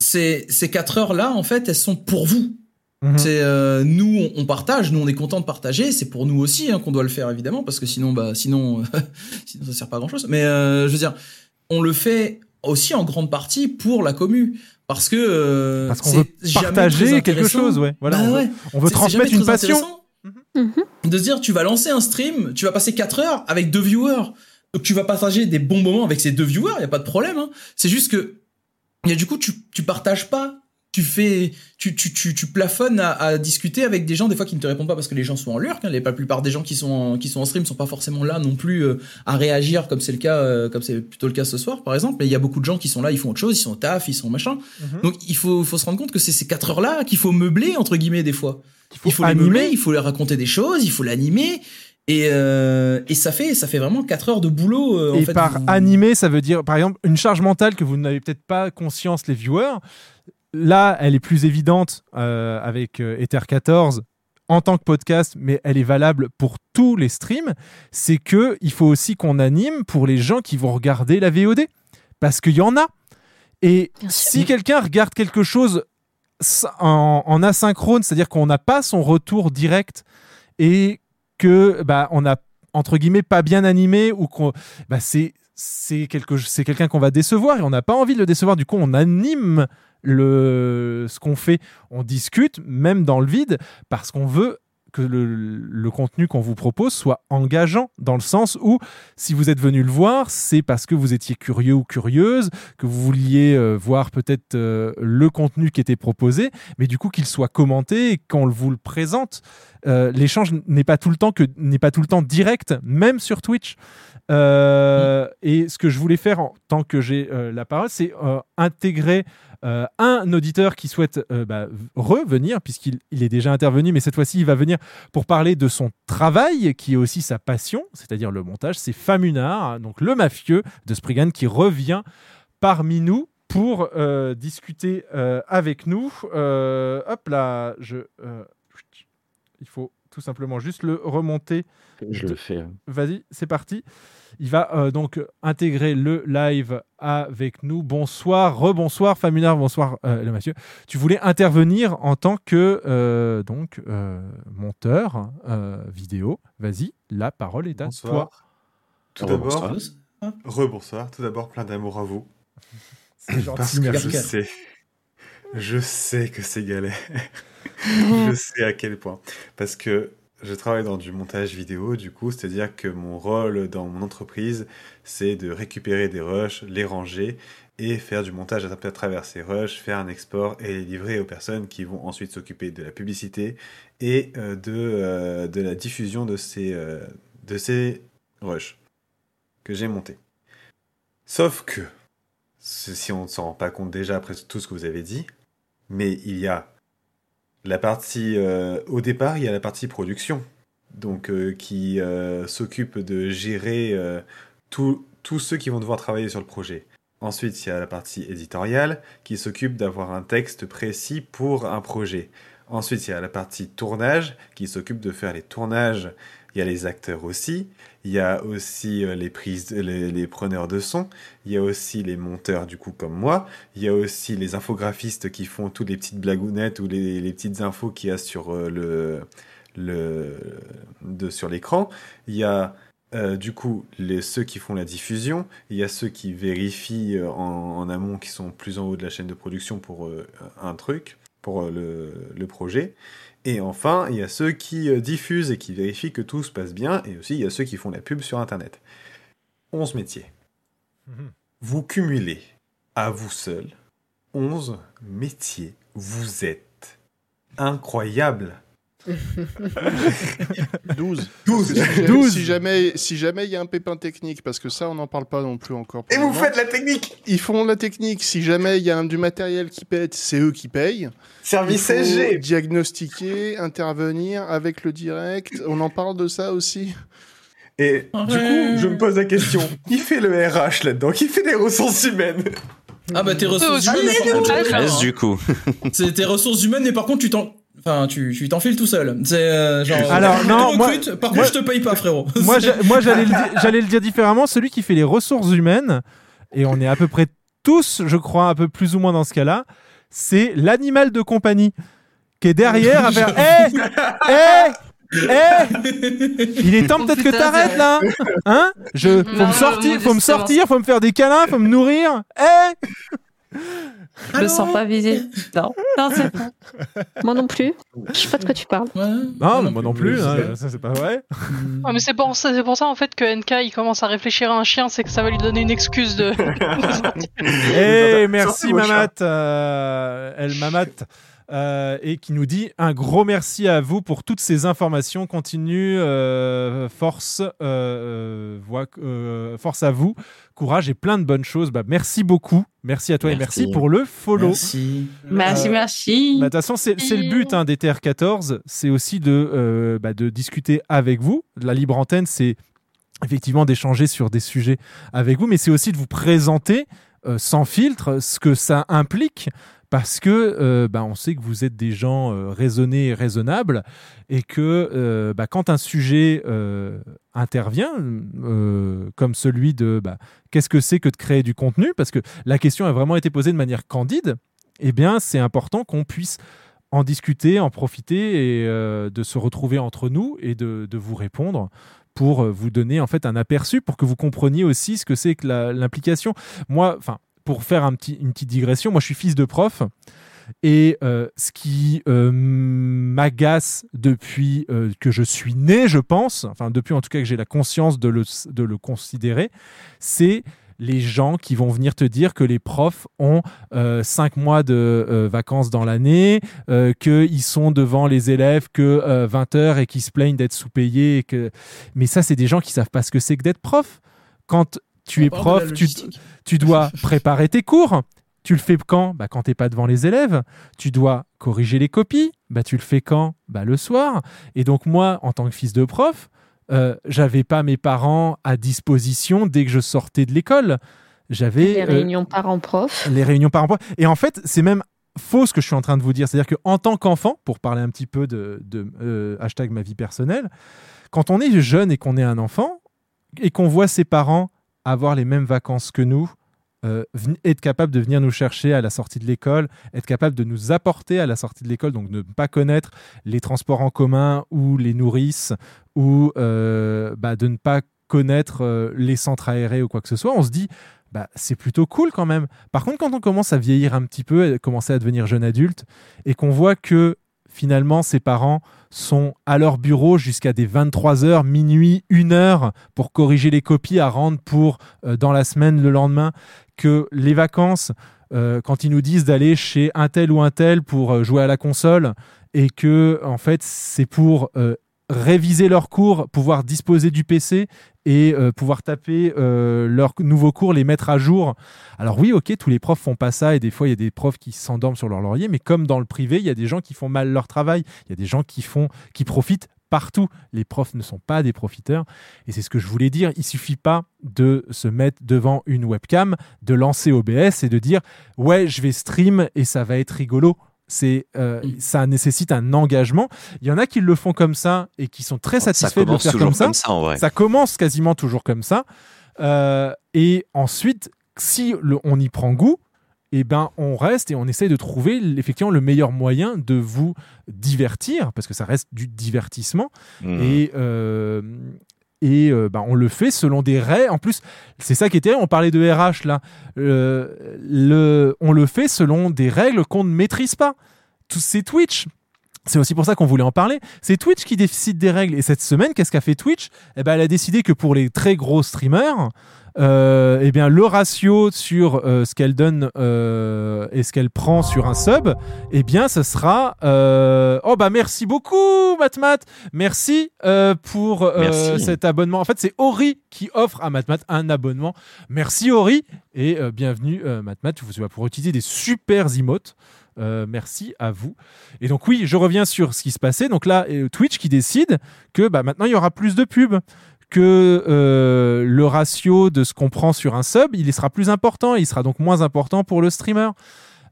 C'est, ces 4 heures là, en fait, elles sont pour vous. Mhm. C'est euh, nous, on, on partage, nous on est content de partager. C'est pour nous aussi hein, qu'on doit le faire évidemment, parce que sinon, bah, sinon, (laughs) sinon ça sert pas à grand chose. Mais euh, je veux dire, on le fait aussi en grande partie pour la commu, parce que euh, Parce qu'on veut partager quelque chose, ouais. Voilà, Bah on veut- ouais. on veut C'est- c'est transmettre une passion. intéressant de se dire tu vas lancer un stream, tu vas passer 4 heures avec deux viewers. Donc tu vas partager des bons moments avec ces deux viewers, il y a pas de problème hein. C'est juste que et du coup tu tu partages pas, tu fais tu tu tu, tu plafonnes à, à discuter avec des gens des fois qui ne te répondent pas parce que les gens sont en lurk, hein. Les- la plupart des gens qui sont en, qui sont en stream sont pas forcément là non plus euh, à réagir comme c'est le cas euh, comme c'est plutôt le cas ce soir par exemple, mais il y a beaucoup de gens qui sont là, ils font autre chose, ils sont au taf, ils sont machin. Mhm. Donc il faut faut se rendre compte que c'est ces 4 heures là qu'il faut meubler entre guillemets des fois. faut il faut les animer. meubler, il faut les raconter des choses, il faut l'animer. Et, euh, et ça fait ça fait vraiment 4 heures de boulot. euh, en Et fait, par vous- animer, ça veut dire, par exemple, une charge mentale que vous n'avez peut-être pas conscience, les viewers. Là, elle est plus évidente euh, avec euh, Ether 14 en tant que podcast, mais elle est valable pour tous les streams. C'est que il faut aussi qu'on anime pour les gens qui vont regarder la VOD, parce qu'il y en a. Et si quelqu'un regarde quelque chose en, en asynchrone, c'est-à-dire qu'on n'a pas son retour direct et que bah, on a entre guillemets pas bien animé ou qu'on bah, c'est c'est quelque c'est quelqu'un qu'on va décevoir et on n'a pas envie de le décevoir du coup on anime le ce qu'on fait on discute même dans le vide parce qu'on veut que le, le contenu qu'on vous propose soit engageant dans le sens où si vous êtes venu le voir, c'est parce que vous étiez curieux ou curieuse, que vous vouliez euh, voir peut-être euh, le contenu qui était proposé, mais du coup qu'il soit commenté et qu'on vous le présente. Euh, L'échange n'est pas tout le temps que n'est pas tout le temps direct, même sur Twitch. Et ce que je voulais faire en tant que j'ai la parole, c'est intégrer euh, un auditeur qui souhaite euh, bah, revenir, puisqu'il il est déjà intervenu, mais cette fois-ci, il va venir pour parler de son travail, qui est aussi sa passion, c'est-à-dire le montage. C'est Famunard, donc le mafieux de Spriggan, qui revient parmi nous pour euh, discuter avec nous. Hop là, je, il faut tout simplement juste le remonter. Je le fais. Vas-y, c'est parti. Il va euh, donc intégrer le live avec nous. Bonsoir, rebonsoir, Famunard, bonsoir, euh, le monsieur. Tu voulais intervenir en tant que euh, donc euh, monteur euh, vidéo. Vas-y, la parole est à Bonsoir. toi. Tout d'abord, rebonsoir. Tout d'abord, plein d'amour à vous. (laughs) Gentil, Parce que je sais, je sais que c'est galère. (laughs) Je sais à quel point. Parce que je travaille dans du montage vidéo, du coup, c'est-à-dire que mon rôle dans mon entreprise, c'est de récupérer des rushs, les ranger et faire du montage à travers ces rushs, faire un export et les livrer aux personnes qui vont ensuite s'occuper de la publicité et euh, de, euh, de la diffusion de ces, euh, de ces rushs que j'ai montés. Sauf que, si on ne s'en rend pas compte déjà après tout ce que vous avez dit, mais il y a la partie euh, au départ il y a la partie production donc euh, qui euh, s'occupe de gérer tous ceux qui vont devoir travailler sur le projet. Ensuite il y a la partie éditoriale qui s'occupe d'avoir un texte précis pour un projet. Ensuite il y a la partie tournage qui s'occupe de faire les tournages il y a les acteurs aussi il y a aussi euh, les prises les, preneurs de son il y a aussi les monteurs du coup comme moi il y a aussi les infographistes qui font toutes les petites blagounettes ou les, petites infos qu'il y a sur euh, le, le l'écran. Il y a euh, du coup les, ceux qui font la diffusion. Il y a ceux qui vérifient en, amont, qui sont plus en haut de la chaîne de production pour un truc, pour le projet. Et enfin, il y a ceux qui euh, diffusent et qui vérifient que tout se passe bien. Et aussi, il y a ceux qui font la pub sur Internet. 11 métiers. Vous cumulez à vous seul 11 métiers. Vous êtes incroyable. 12. 12. Parce que si, 12. Si jamais si jamais il y a un pépin technique, parce que ça, on n'en parle pas non plus encore. Et vous faites la technique Ils font la technique. Si jamais il y a un- du matériel qui pète, c'est eux qui payent. Service SG. Diagnostiquer, intervenir avec le direct. On en parle de ça aussi. Et du coup, je me pose la question (laughs) qui fait le RH là-dedans? Qui fait les ressources humaines? Ah bah tes ressources aussi. humaines, par contre, Ah, du coup. (laughs) c'est tes ressources humaines, mais par contre tu t'en, enfin tu, tu t'enfiles tout seul. C'est euh, genre. Alors, je (laughs) non, moi- recrute, par moi- contre je te paye pas, frérot. (laughs) moi, moi j'allais le, di- (laughs) j'allais le dire différemment. Celui qui fait les ressources humaines, et on est à peu près tous, je crois, un peu plus ou moins dans ce cas-là, c'est l'animal de compagnie qui est derrière à faire Hé Hé Hé Il est temps peut-être que t'arrêtes là Hein? Je, Faut me sortir, faut me sortir, faut me faire des câlins, faut me nourrir Hé Je me sens pas visée. Non, non c'est bon. Moi non plus. Je sais pas de quoi tu parles. Non, mais moi non plus, hein, ça c'est pas vrai. Ah, mais c'est pour, ça- c'est pour ça en fait que NK il commence à réfléchir à un chien, c'est que ça va lui donner une excuse de. Eh, (laughs) merci vos Mamat, euh, El Mamat, euh, et qui nous dit un gros merci à vous pour toutes ces informations. Continue, euh, force, euh, voix- euh, force à vous, courage et plein de bonnes choses. Bah, merci beaucoup, merci à toi et Merci. pour le follow. Merci. Merci, merci. Bah, De toute façon, c'est c'est le but hein, des TR14, c'est aussi de, euh, bah, de discuter avec vous. La libre antenne, c'est effectivement d'échanger sur des sujets avec vous, mais c'est aussi de vous présenter euh, sans filtre ce que ça implique. Parce que euh, bah, on sait que vous êtes des gens euh, raisonnés et raisonnables, et que euh, bah, quand un sujet euh, intervient, euh, comme celui de bah, qu'est-ce que c'est que de créer du contenu, parce que la question a vraiment été posée de manière candide, eh bien, c'est important qu'on puisse en discuter, en profiter et de se retrouver entre nous et de, de vous répondre pour vous donner en fait un aperçu pour que vous compreniez aussi ce que c'est que l'implication. Moi, enfin, pour faire un petit, une petite digression, moi je suis fils de prof et euh, ce qui euh, m'agace depuis euh, que je suis né, je pense, enfin depuis en tout cas que j'ai la conscience de le, considérer, c'est les gens qui vont venir te dire que les profs ont cinq mois de vacances dans l'année, qu'ils sont devant les élèves que euh, 20 heures et qui se plaignent d'être sous-payés. Mais ça, c'est des gens qui savent pas ce que c'est que d'être prof. Quand tu On es prof, tu, tu dois (laughs) préparer tes cours. Tu le fais quand? Bah, Quand tu n'es pas devant les élèves. Tu dois corriger les copies. Bah, tu le fais quand? Bah, Le soir. Et donc moi, en tant que fils de prof, euh, j'avais pas mes parents à disposition dès que je sortais de l'école. J'avais Les euh, réunions parents-prof. les réunions parents Et en fait, c'est même faux ce que je suis en train de vous dire. C'est-à-dire qu'en tant qu'enfant, pour parler un petit peu de, de, euh, hashtag ma vie personnelle, quand on est jeune et qu'on est un enfant et qu'on voit ses parents avoir les mêmes vacances que nous, euh, être capable de venir nous chercher à la sortie de l'école, être capable de nous apporter à la sortie de l'école, donc ne pas connaître les transports en commun ou les nourrices, ou euh, bah, de ne pas connaître euh, les centres aérés ou quoi que ce soit, on se dit, bah, c'est plutôt cool quand même. Par contre, quand on commence à vieillir un petit peu, et commencer à devenir jeune adulte, et qu'on voit que finalement, ses parents sont à leur bureau jusqu'à des 23h, minuit, 1h pour corriger les copies à rendre pour euh, dans la semaine le lendemain. Que les vacances, euh, quand ils nous disent d'aller chez un tel ou un tel pour euh, jouer à la console et que en fait c'est pour réviser leurs cours, pouvoir disposer du PC et euh, pouvoir taper euh, leurs nouveaux cours, les mettre à jour. Alors oui, ok, tous les profs font pas ça et des fois il y a des profs qui s'endorment sur leur laurier, mais comme dans le privé, il y a des gens qui font mal leur travail, il y a des gens qui font, qui profitent partout. Les profs ne sont pas des profiteurs et c'est ce que je voulais dire. Il suffit pas de se mettre devant une webcam, de lancer OBS et de dire ouais, je vais stream et ça va être rigolo. C'est, euh, ça nécessite un engagement. Il y en a qui le font comme ça et qui sont très satisfaits de le faire comme ça. comme ça, en vrai. Ça commence quasiment toujours comme ça. Euh, et ensuite, si le- on y prend goût, eh ben, on reste et on essaye de trouver effectivement le meilleur moyen de vous divertir, parce que ça reste du divertissement. Mhm. Et, euh, et euh, ben, on le fait selon des règles. En plus, c'est ça qui terrible. On parlait de RH là. Euh, on le fait selon des règles qu'on ne maîtrise pas. Tous ces Twitch. C'est aussi pour ça qu'on voulait en parler. C'est Twitch qui décide des règles. Et cette semaine, qu'est-ce qu'a fait Twitch? Eh ben, Elle a décidé que pour les très gros streamers, euh, eh bien, le ratio sur euh, ce qu'elle donne euh, et ce qu'elle prend sur un sub, eh bien, ce sera. Oh, bah, merci beaucoup, Matmat. Merci pour Merci. cet abonnement. En fait, c'est Ori qui offre à Matmat un abonnement. Merci, Ori. Et bienvenue, Matmat. Vous vas pouvoir utiliser des super emotes. Euh, merci à vous. Et donc oui, je reviens sur ce qui se passait. Donc là, euh, Twitch qui décide que bah, maintenant il y aura plus de pubs, que euh, le ratio de ce qu'on prend sur un sub, il sera plus important, il sera donc moins important pour le streamer.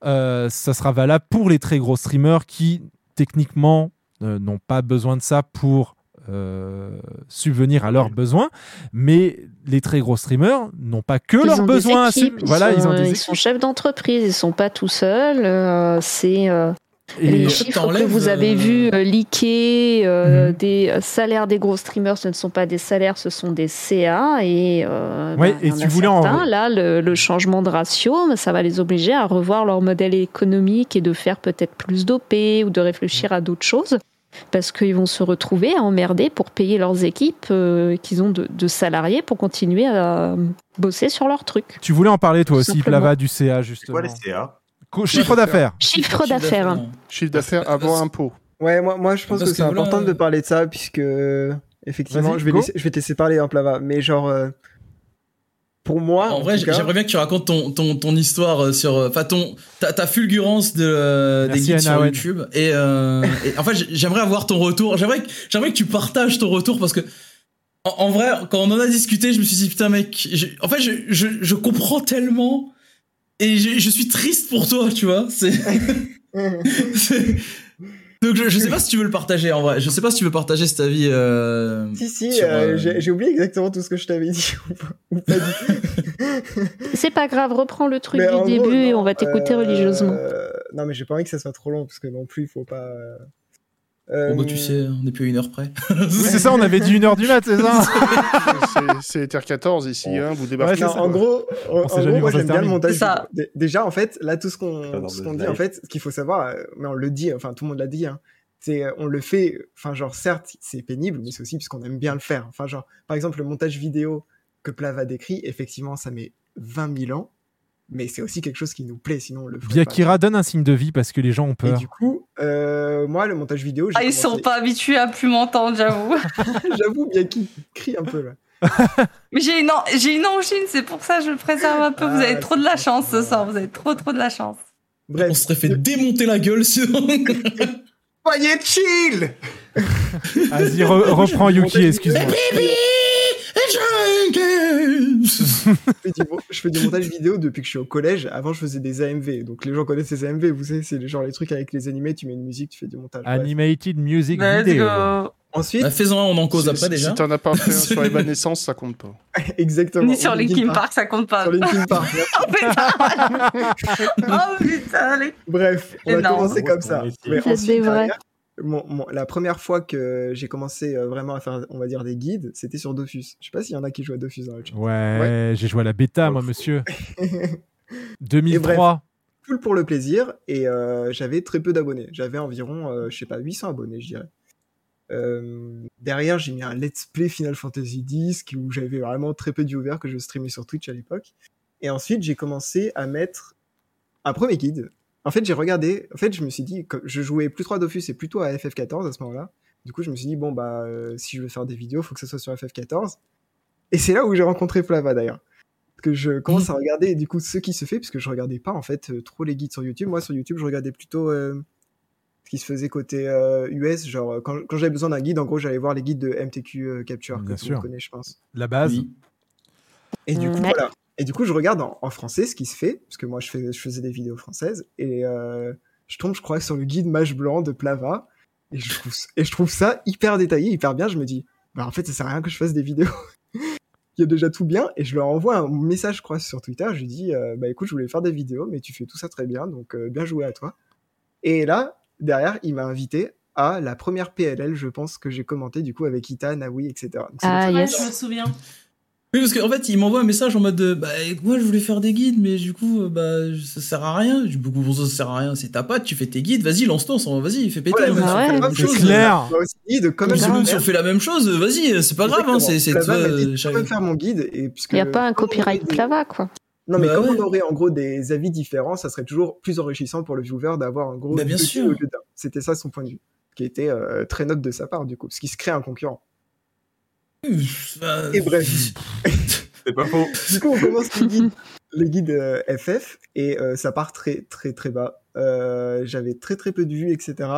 Ça sera valable pour les très gros streamers qui techniquement n'ont pas besoin de ça pour euh, subvenir à leurs besoins, mais les très gros streamers n'ont pas que Ils leurs ont des besoins. équipes, Voilà, ils ont des ils sont chefs d'entreprise, ils sont pas tout seuls. euh, c'est euh, Et- les En fait, chiffres que vous avez euh, vus euh, leaker, euh, Mhm. des salaires des gros streamers, ce ne sont pas des salaires, ce sont des CA. Et, euh, Ouais, ben, et y en si a vous voulez en- certains, là, le, le changement de ratio, ben, ça va les obliger à revoir leur modèle économique et de faire peut-être plus d'OP ou de réfléchir à d'autres choses. Parce qu'ils vont se retrouver à emmerder pour payer leurs équipes euh, qu'ils ont de, de salariés pour continuer à bosser sur leurs trucs. Tu voulais en parler toi aussi. Plava, du CA justement. quoi les CA Co- Chiffre d'affaires. Chiffre d'affaires. Chiffre d'affaires avant impôt. Ouais, moi, moi je pense Parce que c'est que important euh, de parler de ça, puisque effectivement, Vas-y, je vais, go. laisser- je vais te laisser parler un plava, mais genre, euh, pour moi, En vrai, j'aimerais bien que tu racontes ton, ton, ton histoire euh, sur. euh, Enfin, ton, ta, ta fulgurance de, euh, des guides sur. YouTube. Et, euh, et en fait, j'ai- j'aimerais avoir ton retour. J'aimerais que, j'aimerais que tu partages ton retour parce que. En, en vrai, quand on en a discuté, je me suis dit, putain, mec, je- en fait, je, je, je comprends tellement. Et je, je suis triste pour toi, tu vois. C'est. (laughs) Donc, je, je sais (laughs) pas si tu veux le partager en vrai. Je sais pas si tu veux partager cet avis. Euh, Si, si, sur, euh, euh, j'ai j'ai oublié exactement tout ce que je t'avais dit. (laughs) ou pas- ou pas du (laughs) C'est pas grave, reprends le truc Mais du gros, début et on va t'écouter euh, religieusement. Non, mais j'ai pas envie que ça soit trop long, parce que non plus, il faut pas. Euh, euh, Bon, bah, tu sais, on n'est plus à une heure près. C'est ça, on avait dit une heure du mat, c'est ça C'est- C'est TR14 ici, hein, vous Ouais, débarquez. non, en gros, en, gros, moi ça j'aime bien le montage. C'est ça. Déjà, en fait, là, tout ce qu'on qu'on dit, live. en fait, ce qu'il faut savoir, euh, mais on le dit, enfin, tout le monde l'a dit, hein, c'est euh, on le fait, enfin, genre, certes, c'est pénible, mais c'est aussi parce qu'on aime bien le faire. Enfin, genre, par exemple, le montage vidéo que Plava décrit, effectivement, ça met 20 000 ans, mais c'est aussi quelque chose qui nous plaît, sinon on le. Biakira donne un signe de vie parce que les gens ont Et peur. du coup, euh, moi, le montage vidéo, j'ai Ah, ils sont pas habitués à plus m'entendre, j'avoue. (laughs) J'avoue, Biaki crie un peu là. (laughs) Mais j'ai une, an- j'ai une angine, c'est pour ça que je le préserve un peu. vous Ah, avez trop de la chance ce soir, vous avez trop trop de la chance. Bref. On serait fait démonter la gueule sinon. (laughs) Soyez chill Vas-y, re- reprends Yuki, excuse-moi. (laughs) je fais, du, je fais du montage vidéo depuis que je suis au collège. Avant, je faisais des AMV. Donc, les gens connaissent les AMV. Vous savez, c'est genre les trucs avec les animés. Tu mets une musique, tu fais du montage. Animated Music Let's Video. go. Ensuite, Bah, Faisons un, on en cause après si- déjà. Si t'en as pas fait un sur (laughs) Evanescence, ça compte pas. (laughs) exactement. Ni sur Linkin Park, ça compte pas. Sur Linkin Park. oh putain Oh putain, les- Bref, on va Énorme. commencer comme ça. Mais ensuite, c'est vrai. derrière, mon- mon- la première fois que j'ai commencé euh, vraiment à faire, on va dire, des guides, c'était sur Dofus. Je sais pas s'il y en a qui jouent à Dofus dans le chat. Ouais, j'ai joué à la bêta, moi, monsieur. (laughs) 2003. full pour le plaisir et euh, j'avais très peu d'abonnés. J'avais environ, euh, je sais pas, 800 abonnés, je dirais. Euh, derrière, j'ai mis un let's play Final Fantasy X où j'avais vraiment très peu viewers que je streamais sur Twitch à l'époque. Et ensuite, j'ai commencé à mettre un premier guide. En fait, j'ai regardé. En fait, je me suis dit, que je jouais plus 3 Dofus et plutôt à FF14 à ce moment-là. Du coup, je me suis dit, bon, bah, euh, si je veux faire des vidéos, faut que ça soit sur FF14. Et c'est là où j'ai rencontré Flava d'ailleurs. Parce que je commence à regarder du coup ce qui se fait, parce que je regardais pas en fait euh, trop les guides sur YouTube. Moi, sur YouTube, je regardais plutôt euh, ce qui se faisait côté euh, US. Genre, quand, quand j'avais besoin d'un guide, en gros, j'allais voir les guides de MTQ euh, Capture, Bien que tout le sûr. monde connaît, je pense. La base. Et du coup, Ouais. voilà. Et du coup, je regarde en, en français ce qui se fait, parce que moi, je, fais, je faisais des vidéos françaises, et euh, je tombe, je crois, sur le guide Mage Blanc de Plava, et je trouve, et je trouve ça hyper détaillé, hyper bien. Je me dis, bah, en fait, ça sert à rien que je fasse des vidéos. (laughs) Il y a déjà tout bien, et je leur envoie un message, je crois, sur Twitter. Je lui dis, euh, bah écoute, je voulais faire des vidéos, mais tu fais tout ça très bien, donc euh, bien joué à toi. Et là, derrière, il m'a invité à la première PLL, je pense, que j'ai commenté, du coup, avec Ita, Nawi, etc. Donc, Ah, yes. je me souviens. Oui, parce qu'en fait, il m'envoie un message en mode de, bah, moi, je voulais faire des guides, mais du coup, euh, bah, ça sert à rien. Du coup, bon, ça sert à rien? C'est ta patte, tu fais tes guides, vas-y, lance-toi, on- vas-y, fais péter. Ouais, bah ouais. la même C'est chose. clair. Moi aussi, guide, quand même, Si faire on- un fait la même chose, vas-y, c'est pas grave, hein, c'est, c'est, Plava toi, m'a dit, euh, tu peux faire mon guide et puisque Il n'y a pas un copyright Plava, quoi. Non, mais Bah comme ouais. on aurait en gros des avis différents, ça serait toujours plus enrichissant pour le viewer d'avoir en gros Bah, bien sûr. guides au lieu d'un. C'était ça son point de vue, qui était euh, très noble de sa part du coup, parce qu'il se crée un concurrent. Et bref. (laughs) C'est pas faux. Du coup, on commence les guides, les guides euh, FF et euh, ça part très très très bas. Euh, J'avais très très peu de vues, etc.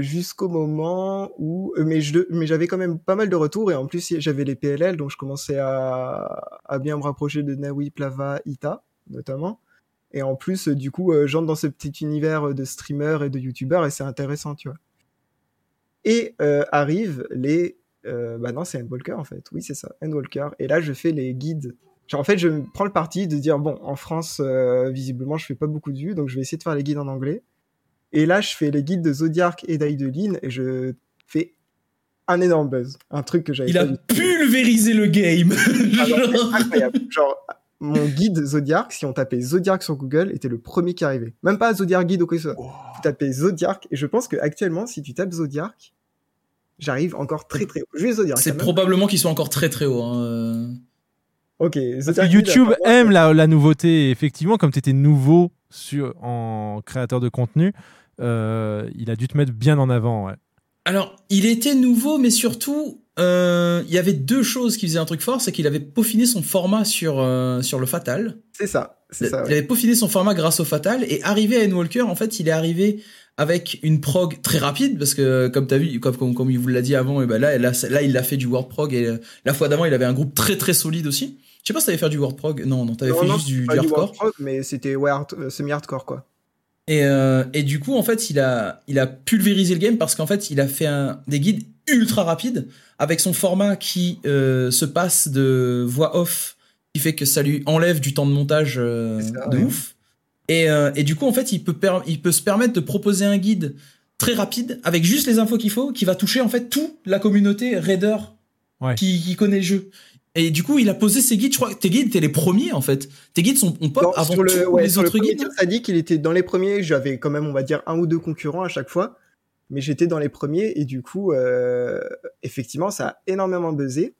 Jusqu'au moment où mais je mais j'avais quand même pas mal de retours et en plus j'avais les PLL donc je commençais à, à bien me rapprocher de Nawi, Plava, Ita notamment et en plus du coup j'entre dans ce petit univers de streamers et de youtubeurs et c'est intéressant tu vois et arrivent les euh, bah non c'est Endwalker en fait oui c'est ça Endwalker et là je fais les guides Genre, en fait je prends le parti de dire bon en France euh, visiblement je fais pas beaucoup de vues donc je vais essayer de faire les guides en anglais et là, je fais les guides de Zodiac et d'Aideline et je fais un énorme buzz. Un truc que j'avais Il pas a pulvérisé le game. Alors, (laughs) c'est incroyable. Genre, mon guide Zodiac, si on tapait Zodiac sur Google, était le premier qui arrivait. Même pas Zodiac Guide ou quoi que ce soit. Tu tapais Zodiac, et je pense que actuellement, si tu tapes Zodiac, j'arrive encore très très haut. Juste Zodiac. C'est quand même. probablement qu'ils sont encore très très hauts. Hein. euh. Ok, Parce que YouTube aime la, la nouveauté. Et Effectivement, comme tu étais nouveau sur, en créateur de contenu, euh, il a dû te mettre bien en avant. ouais. Alors, il était nouveau, mais surtout, euh, il y avait deux choses qui faisaient un truc fort, c'est qu'il avait peaufiné son format sur, euh, sur le Fatal. C'est ça, c'est Il ça. avait peaufiné son format grâce au Fatal, et arrivé à Endwalker, en fait, il est arrivé avec une prog très rapide, parce que, comme t'as vu, comme, comme, comme il vous l'a dit avant, et ben là, là, là, il a fait du word prog, et euh, la fois d'avant, il avait un groupe très très solide aussi. Je sais pas si t'avais fait du word prog. Non, non, t'avais fait non, juste du, hardcore. Prog, mais c'était ouais, euh, semi-hardcore quoi. Et, euh, et du coup, en fait, il a, il a pulvérisé le game parce qu'en fait, il a fait un, des guides ultra rapides avec son format qui euh, se passe de voix off, qui fait que ça lui enlève du temps de montage de ouf. Et, euh, et du coup, en fait, il peut, per- il peut se permettre de proposer un guide très rapide avec juste les infos qu'il faut, qui va toucher en fait toute la communauté raider qui, qui connaît le jeu. Et du coup, il a posé ses guides. Je crois que tes guides, t'es les premiers en fait. Tes guides sont on pop Dans- avant le, tous ouais, les le autres premier guides. tir, ça dit qu'il était dans les premiers. J'avais quand même, on va dire, un ou deux concurrents à chaque fois. Mais j'étais dans les premiers et du coup, euh, effectivement, ça a énormément buzzé.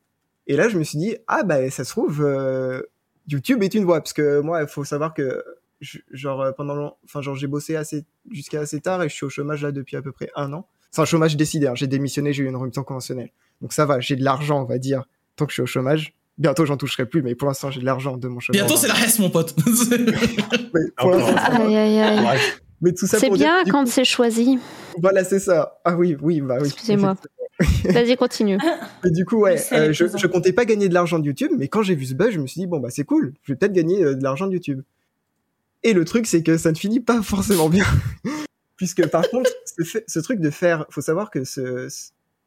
Et là, je me suis dit, ah bah, ça se trouve, euh, YouTube est une voie. Parce que moi, il faut savoir que, je- genre, euh, pendant enfin, genre, j'ai bossé assez, jusqu'à assez tard et je suis au chômage là depuis à peu près un an. C'est un chômage décidé. hein. J'ai démissionné, j'ai eu une rupture conventionnelle. Donc ça va, j'ai de l'argent, on va dire, tant que je suis au chômage. Bientôt, j'en toucherai plus, mais pour l'instant, j'ai de l'argent de mon chômage. Bientôt, c'est la reste, mon pote. (laughs) Mais pour l'instant, ça va. Aïe, aïe, aïe. Mais tout ça C'est dire bien quand c'est choisi. Voilà, c'est ça. Ah oui, oui, bah oui. Excusez-moi. Vas-y, continue. (laughs) Et du coup, ouais, euh, je, je comptais pas gagner de l'argent de YouTube, mais quand j'ai vu ce buzz, je me suis dit, bon, bah c'est cool, je vais peut-être gagner euh, de l'argent de YouTube. Et le truc, c'est que ça ne finit pas forcément bien. (laughs) Puisque par (laughs) contre, ce, fait- ce truc de faire, faut savoir que ce.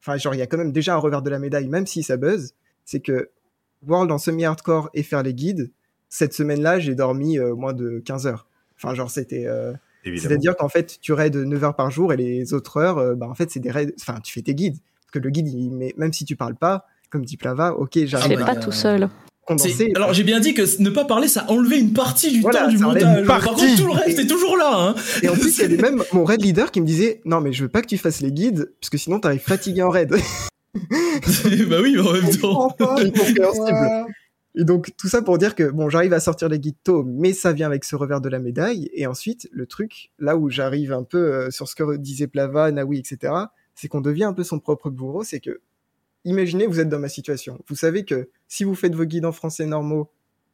Enfin, genre, il y a quand même déjà un revers de la médaille, même si ça buzz, c'est que World en semi-hardcore et faire les guides, cette semaine-là, j'ai dormi euh, moins de 15 heures. Enfin, genre, c'était. euh. C'est-à-dire qu'en fait, tu raides 9 heures par jour et les autres heures, euh, bah, en fait, c'est des raids. Enfin, tu fais tes guides. Parce que le guide, il met- même si tu parles pas, comme dit Plava, ok, j'arrive. C'est à- pas tout seul. Condensé. Alors j'ai bien dit que ne pas parler, ça enlevait une partie du Voilà, temps du montage. Par contre, tout le reste est toujours là. Hein. Et en plus, il y avait (laughs) même mon raid leader qui me disait Non, mais je veux pas que tu fasses les guides, parce que sinon t'arrives fatigué en raid. (laughs) (laughs) bah oui, mais en même temps. Et donc, tout ça pour dire que, bon, j'arrive à sortir les guides tôt, mais ça vient avec ce revers de la médaille. Et ensuite, le truc, là où j'arrive un peu euh, sur ce que disait Plava, Naoui, etc., c'est qu'on devient un peu son propre bourreau. C'est que, imaginez, vous êtes dans ma situation. Vous savez que si vous faites vos guides en français normaux,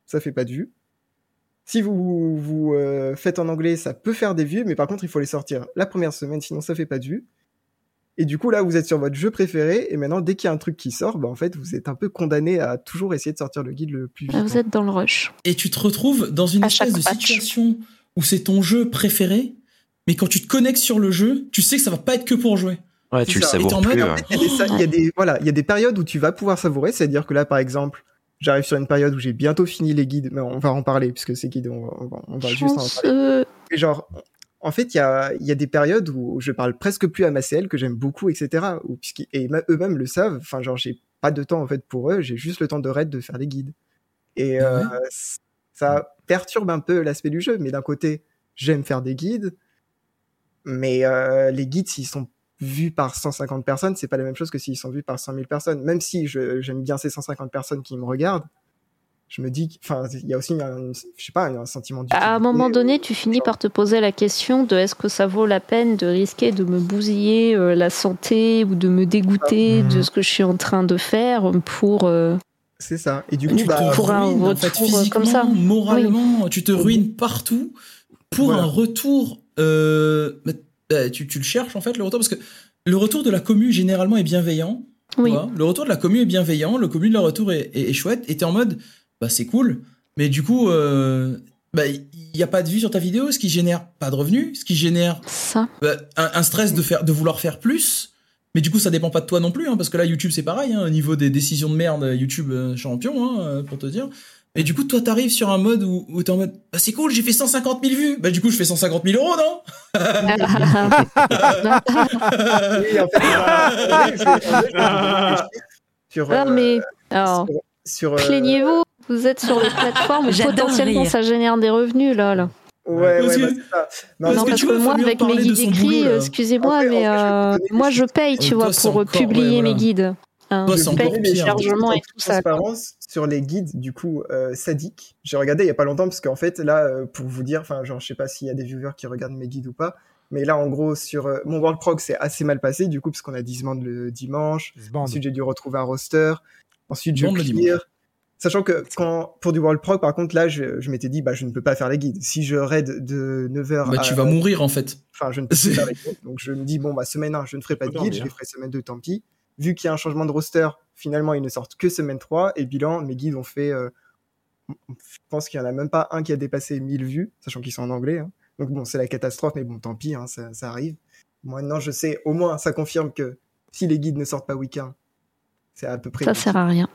ça fait pas de vues. Si vous vous euh, faites en anglais, ça peut faire des vues, mais par contre, il faut les sortir la première semaine, sinon ça fait pas de vues. Et du coup, là, vous êtes sur votre jeu préféré, et maintenant, dès qu'il y a un truc qui sort, bah, en fait, vous êtes un peu condamné à toujours essayer de sortir le guide le plus vite. Ah, Vous êtes dans le rush. Et tu te retrouves dans une À espèce de patch. situation où c'est ton jeu préféré, mais quand tu te connectes sur le jeu, tu sais que ça va pas être que pour jouer. Ouais, ça. En mode, en fait, Il y, a des, sa- il y a des- voilà, il y a des périodes où tu vas pouvoir savourer, c'est-à-dire que là, par exemple, j'arrive sur une période où j'ai bientôt fini les guides, mais on va en parler, puisque ces guides, on va, on va- on va juste en parler. Et genre, en fait, il y a, il y a des périodes où je parle presque plus à ma CL, que j'aime beaucoup, etc. Ou, puisqu'ils- et eux-mêmes le savent, enfin, genre, j'ai pas de temps, en fait, pour eux, j'ai juste le temps de raid de faire des guides. Et euh, ça perturbe un peu l'aspect du jeu, mais d'un côté, j'aime faire des guides, mais euh, les guides, s'ils sont vus par 150 personnes, c'est pas la même chose que s'ils sont vus par 100 000 personnes. Même si j'aime bien ces 150 personnes qui me regardent, je me dis, enfin, il y a aussi un, je sais pas, un sentiment. À un moment donné, tu finis par te poser la question de est-ce que ça vaut la peine de risquer de me bousiller euh, la santé ou de me dégoûter Ah. de ce que je suis en train de faire pour. euh, C'est ça. Et du Tu coup, bah, te pour un ruines, en fait, retour, euh, physiquement, comme ça. moralement, tu te ruines partout pour Voilà. un retour. euh, bah, tu, tu le cherches en fait le retour parce que le retour de la commu généralement est bienveillant. Oui. Le retour de la commu est bienveillant, le commu de la retour est, est- est chouette. Et t'es en mode, bah c'est cool, mais du coup, euh, bah il n'y a pas de vue sur ta vidéo, ce qui génère pas de revenus, ce qui génère ça. bah, un, un stress de faire, de vouloir faire plus. Mais du coup, ça dépend pas de toi non plus, hein, parce que là, YouTube, c'est pareil, hein, au niveau des décisions de merde, YouTube euh, champion, hein, euh, pour te dire. Et du coup, toi, t'arrives sur un mode où, où t'es en mode, bah c'est cool, j'ai fait 150 000 vues. Bah du coup, je fais 150 000 euros, non? Oui, en fait, je je sur, euh, mais alors, sur, euh, plaignez-vous, vous êtes sur les (laughs) plateformes potentiellement rire. ça génère des revenus là. là. Ouais, Parce ouais, bah, que- ça. Non, Parce non, que parce moi, avec mes guides écrits, euh, excusez-moi, En mais euh, moi je paye, tu vois, pour euh, ouais, publier voilà. mes guides. Encore les pire. chargements et tout ça. transparence sur les guides du coup euh, sadiques. J'ai regardé il y a pas longtemps parce qu'en fait là euh, pour vous dire, enfin genre je sais pas s'il y a des viewers qui regardent mes guides ou pas, mais là en gros sur euh, mon World Prog c'est assez mal passé du coup parce qu'on a 10 bandes le dimanche. Zband. Ensuite j'ai dû retrouver un roster. Ensuite je clear. Sachant que quand pour du World Prog par contre là je, je m'étais dit bah je ne peux pas faire les guides. Si je raid de 9h Bah à tu vas mourir en fait. Enfin, je ne peux plus (laughs) faire les guides. Donc, je me dis, bon, bah, semaine 1, je ne ferai pas de guide, je les ferai semaine 2, tant pis. Vu qu'il y a un changement de roster, finalement, ils ne sortent que semaine 3. Et bilan, mes guides ont fait, euh, je pense qu'il n'y en a même pas un qui a dépassé 1000 vues, sachant qu'ils sont en anglais. hein. Donc, bon, c'est la catastrophe, mais bon, tant pis, hein, ça, ça arrive. Maintenant, je sais, au moins, ça confirme que si les guides ne sortent pas week-end, c'est à peu près. Ça sert à rien.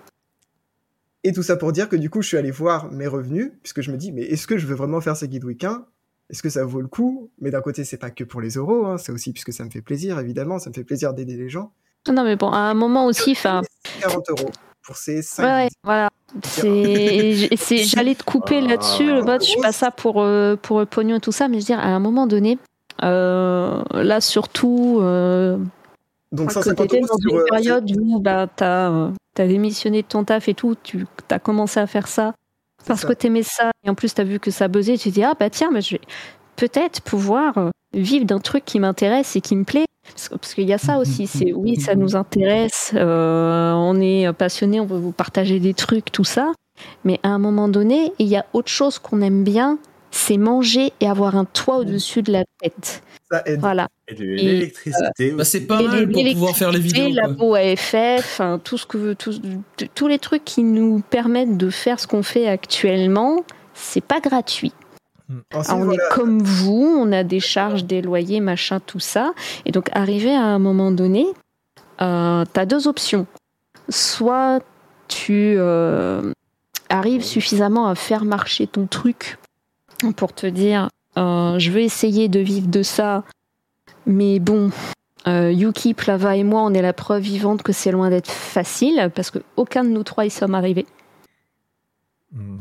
Et tout ça pour dire que du coup, je suis allé voir mes revenus, puisque je me dis, mais est-ce que je veux vraiment faire ces guides week-end? Est-ce que ça vaut le coup? Mais d'un côté, c'est pas que pour les euros, hein, c'est aussi puisque ça me fait plaisir, évidemment, ça me fait plaisir d'aider les gens. Non, mais bon, à un moment aussi, enfin. 40 euros pour ces 5 Ouais, ouais, voilà. J'allais te couper là-dessus. Le mode, je suis pas ça pour euh, pour le pognon et tout ça, mais je veux dire, à un moment donné, euh, là surtout, euh, Donc que 150 t'étais euros dans une euh, période où bah t'as euh, t'as démissionné de ton taf et tout, tu as commencé à faire ça parce ça. que t'aimais ça et en plus t'as vu que ça buzzait, tu te dis ah bah tiens, mais je vais peut-être pouvoir vivre d'un truc qui m'intéresse et qui me plaît. Parce qu'il y a ça aussi, c'est oui, ça nous intéresse, euh, on est passionné, on veut vous partager des trucs, tout ça. Mais à un moment donné, il y a autre chose qu'on aime bien, c'est manger et avoir un toit au-dessus de la tête. Ça aide. Voilà. Et de Et, l'électricité Bah, aussi. c'est pas Et mal pour pouvoir faire les vidéos. La quoi. beau AFF, tout ce que tout- tous les trucs qui nous permettent de faire ce qu'on fait actuellement, c'est pas gratuit. Ensuite, Ah, on voilà. est comme vous, on a des charges, des loyers, machin, tout ça. Et donc, arrivé à un moment donné, euh, tu as deux options. Soit tu euh, arrives suffisamment à faire marcher ton truc pour te dire euh, je veux essayer de vivre de ça, mais bon, Yuki, Plava et moi, on est la preuve vivante que c'est loin d'être facile parce que aucun de nous trois y sommes arrivés.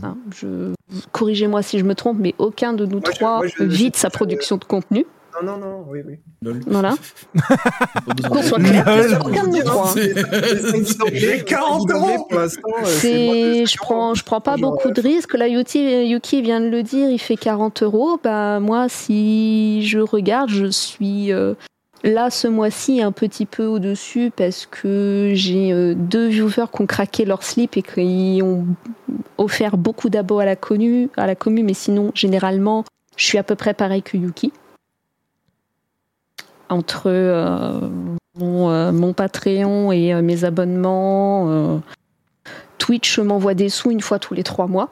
Hein, je... Corrigez-moi si je me trompe, mais aucun de nous Moi, je- trois moi, je- vide sa production de contenu. Non, non, non, oui, oui. Voilà. Qu'on soit clair, aucun de nous trois. J'ai 40 euros euh, C'est, je prends, je prends pas beaucoup de risques. Là, Yuki, Yuki vient de le dire, il fait 40 euros. Bah, moi, si je regarde, je suis euh, là ce mois-ci un petit peu au-dessus parce que j'ai euh, deux viewers qui ont craqué leur slip et qui ont offert beaucoup d'abos à la commu, à la commu, mais sinon, généralement, je suis à peu près pareil que Yuki. Entre euh, mon, euh, mon Patreon et mes abonnements, Twitch m'envoie des sous une fois tous les trois mois.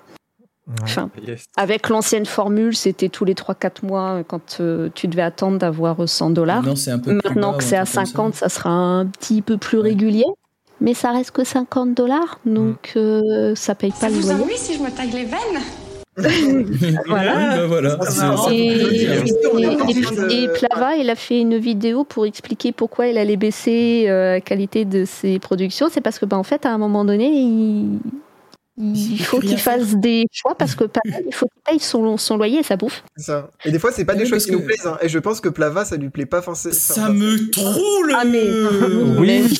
Enfin, avec l'ancienne formule, c'était tous les 3-4 mois euh, quand euh, tu devais attendre d'avoir euh, 100 dollars. Maintenant, que c'est à truc comme ça. 50, ça sera un petit peu plus régulier. Mais ça reste que 50 dollars, donc euh, ça paye pas Ça le vous loyer. ennuie si je me taille les veines (laughs) Voilà. Et, Plava, il a fait une vidéo pour expliquer pourquoi il allait baisser euh, la qualité de ses productions. C'est parce que, bah, en fait, à un moment donné, il, il faut qu'il fasse des choix parce que pareil, il faut qu'il paye son, son loyer et sa bouffe. Ça. Et des fois, c'est pas des Oui, choses parce qui nous plaisent. hein. Et je pense que Plava, ça lui plaît pas forcément. Ça me troule Ah, mais. Oui.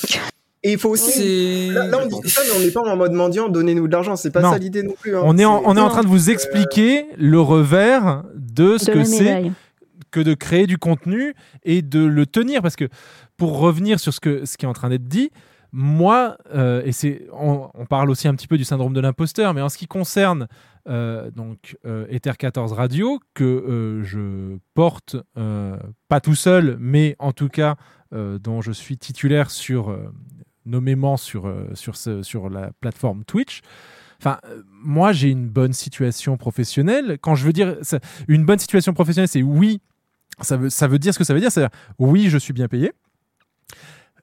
Et il faut aussi. Là, là, on dit ça, mais on n'est pas en mode mendiant, donnez-nous de l'argent. C'est pas Non. ça l'idée non plus. hein. On est en, C'est- on est en Non. train de vous expliquer le revers de ce De que c'est que de créer du contenu et de le tenir. Parce que pour revenir sur ce, que, ce qui est en train d'être dit, moi, euh, et c'est, on, parle aussi un petit peu du syndrome de l'imposteur, mais en ce qui concerne euh, donc euh, Ether 14 Radio, que je porte pas tout seul, mais en tout cas dont je suis titulaire sur nommément sur, sur, ce- sur la plateforme Twitch. Enfin, moi, j'ai une bonne situation professionnelle. Quand je veux dire une bonne situation professionnelle, c'est oui, ça veut, ça veut dire ce que ça veut dire. C'est-à-dire, oui, je suis bien payé.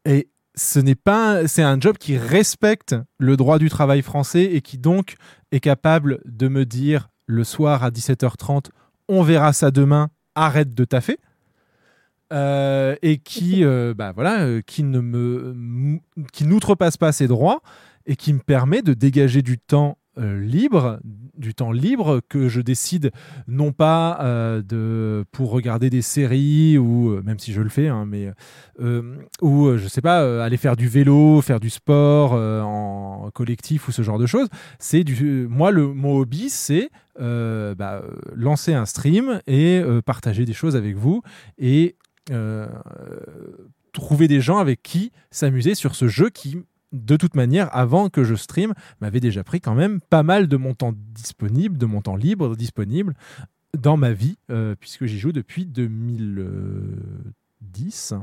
Et ce n'est pas, c'est un job qui respecte le droit du travail français et qui donc est capable de me dire le soir à 17h30, on verra ça demain, arrête de taffer. Euh, et qui, (laughs) euh, bah voilà, euh, qui ne me, qui n'outrepasse pas ses droits et qui me permet de dégager du temps euh, libre, du temps libre que je décide non pas euh, de pour regarder des séries ou euh, même si je le fais, hein, mais euh, ou je sais pas aller faire du vélo, faire du sport en collectif ou ce genre de choses. C'est du moi le mon hobby c'est bah, lancer un stream et partager des choses avec vous et trouver des gens avec qui s'amuser sur ce jeu qui, de toute manière, avant que je stream, m'avait déjà pris quand même pas mal de mon temps disponible, de mon temps libre disponible dans ma vie, euh, puisque j'y joue depuis 2010.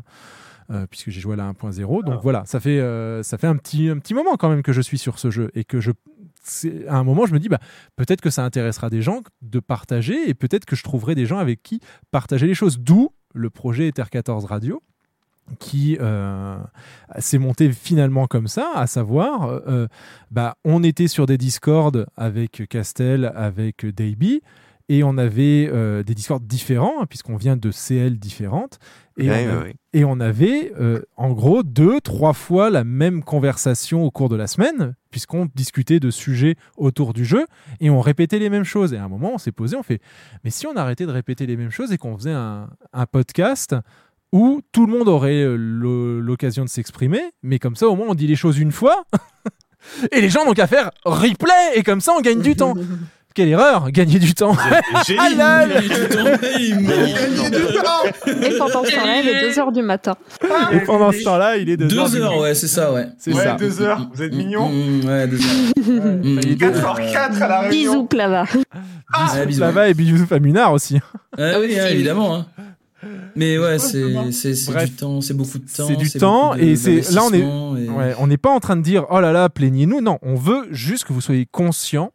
euh, puisque j'ai joué à la 1.0 donc voilà ça fait euh, ça fait un petit un petit moment quand même que je suis sur ce jeu et que je à un moment je me dis bah peut-être que ça intéressera des gens de partager et peut-être que je trouverai des gens avec qui partager les choses. D'où le projet Ether 14 Radio qui euh, s'est monté finalement comme ça, à savoir, euh, bah, on était sur des Discord avec Castel, avec Davey, et on avait euh, des Discords différents, hein, puisqu'on vient de CL différentes, et, Ouais, on, a- ouais, ouais. et on avait en gros deux, trois fois la même conversation au cours de la semaine, puisqu'on discutait de sujets autour du jeu, et on répétait les mêmes choses. Et à un moment, on s'est posé, on fait, mais si on arrêtait de répéter les mêmes choses et qu'on faisait un, un podcast où tout le monde aurait euh, l'o- l'occasion de s'exprimer, mais comme ça, au moins, on dit les choses une fois, (laughs) et les gens n'ont qu'à faire replay, et comme ça, on gagne du (laughs) temps. Quelle erreur Gagner du temps Génie. (laughs) Ah là là Gagner du temps. Et pendant ce temps-là, il est 2h du matin. Et pendant ce temps-là, il est de Deux heures, ouais, c'est ça, ouais. C'est Ouais, ça. deux heures, vous êtes mignons. Mmh, ouais, deux heures. Mmh, 4h04 à la réunion. Bisous, Plava. Ouais, bisous. Plava et bisous à Munard aussi. Ah oui, hein, évidemment. Mais ouais, c'est du temps, c'est beaucoup de temps. C'est du temps et c'est là on est d'investissement et- ouais, on n'est pas en train de dire oh là là plaignez-nous non on veut juste que vous soyez conscient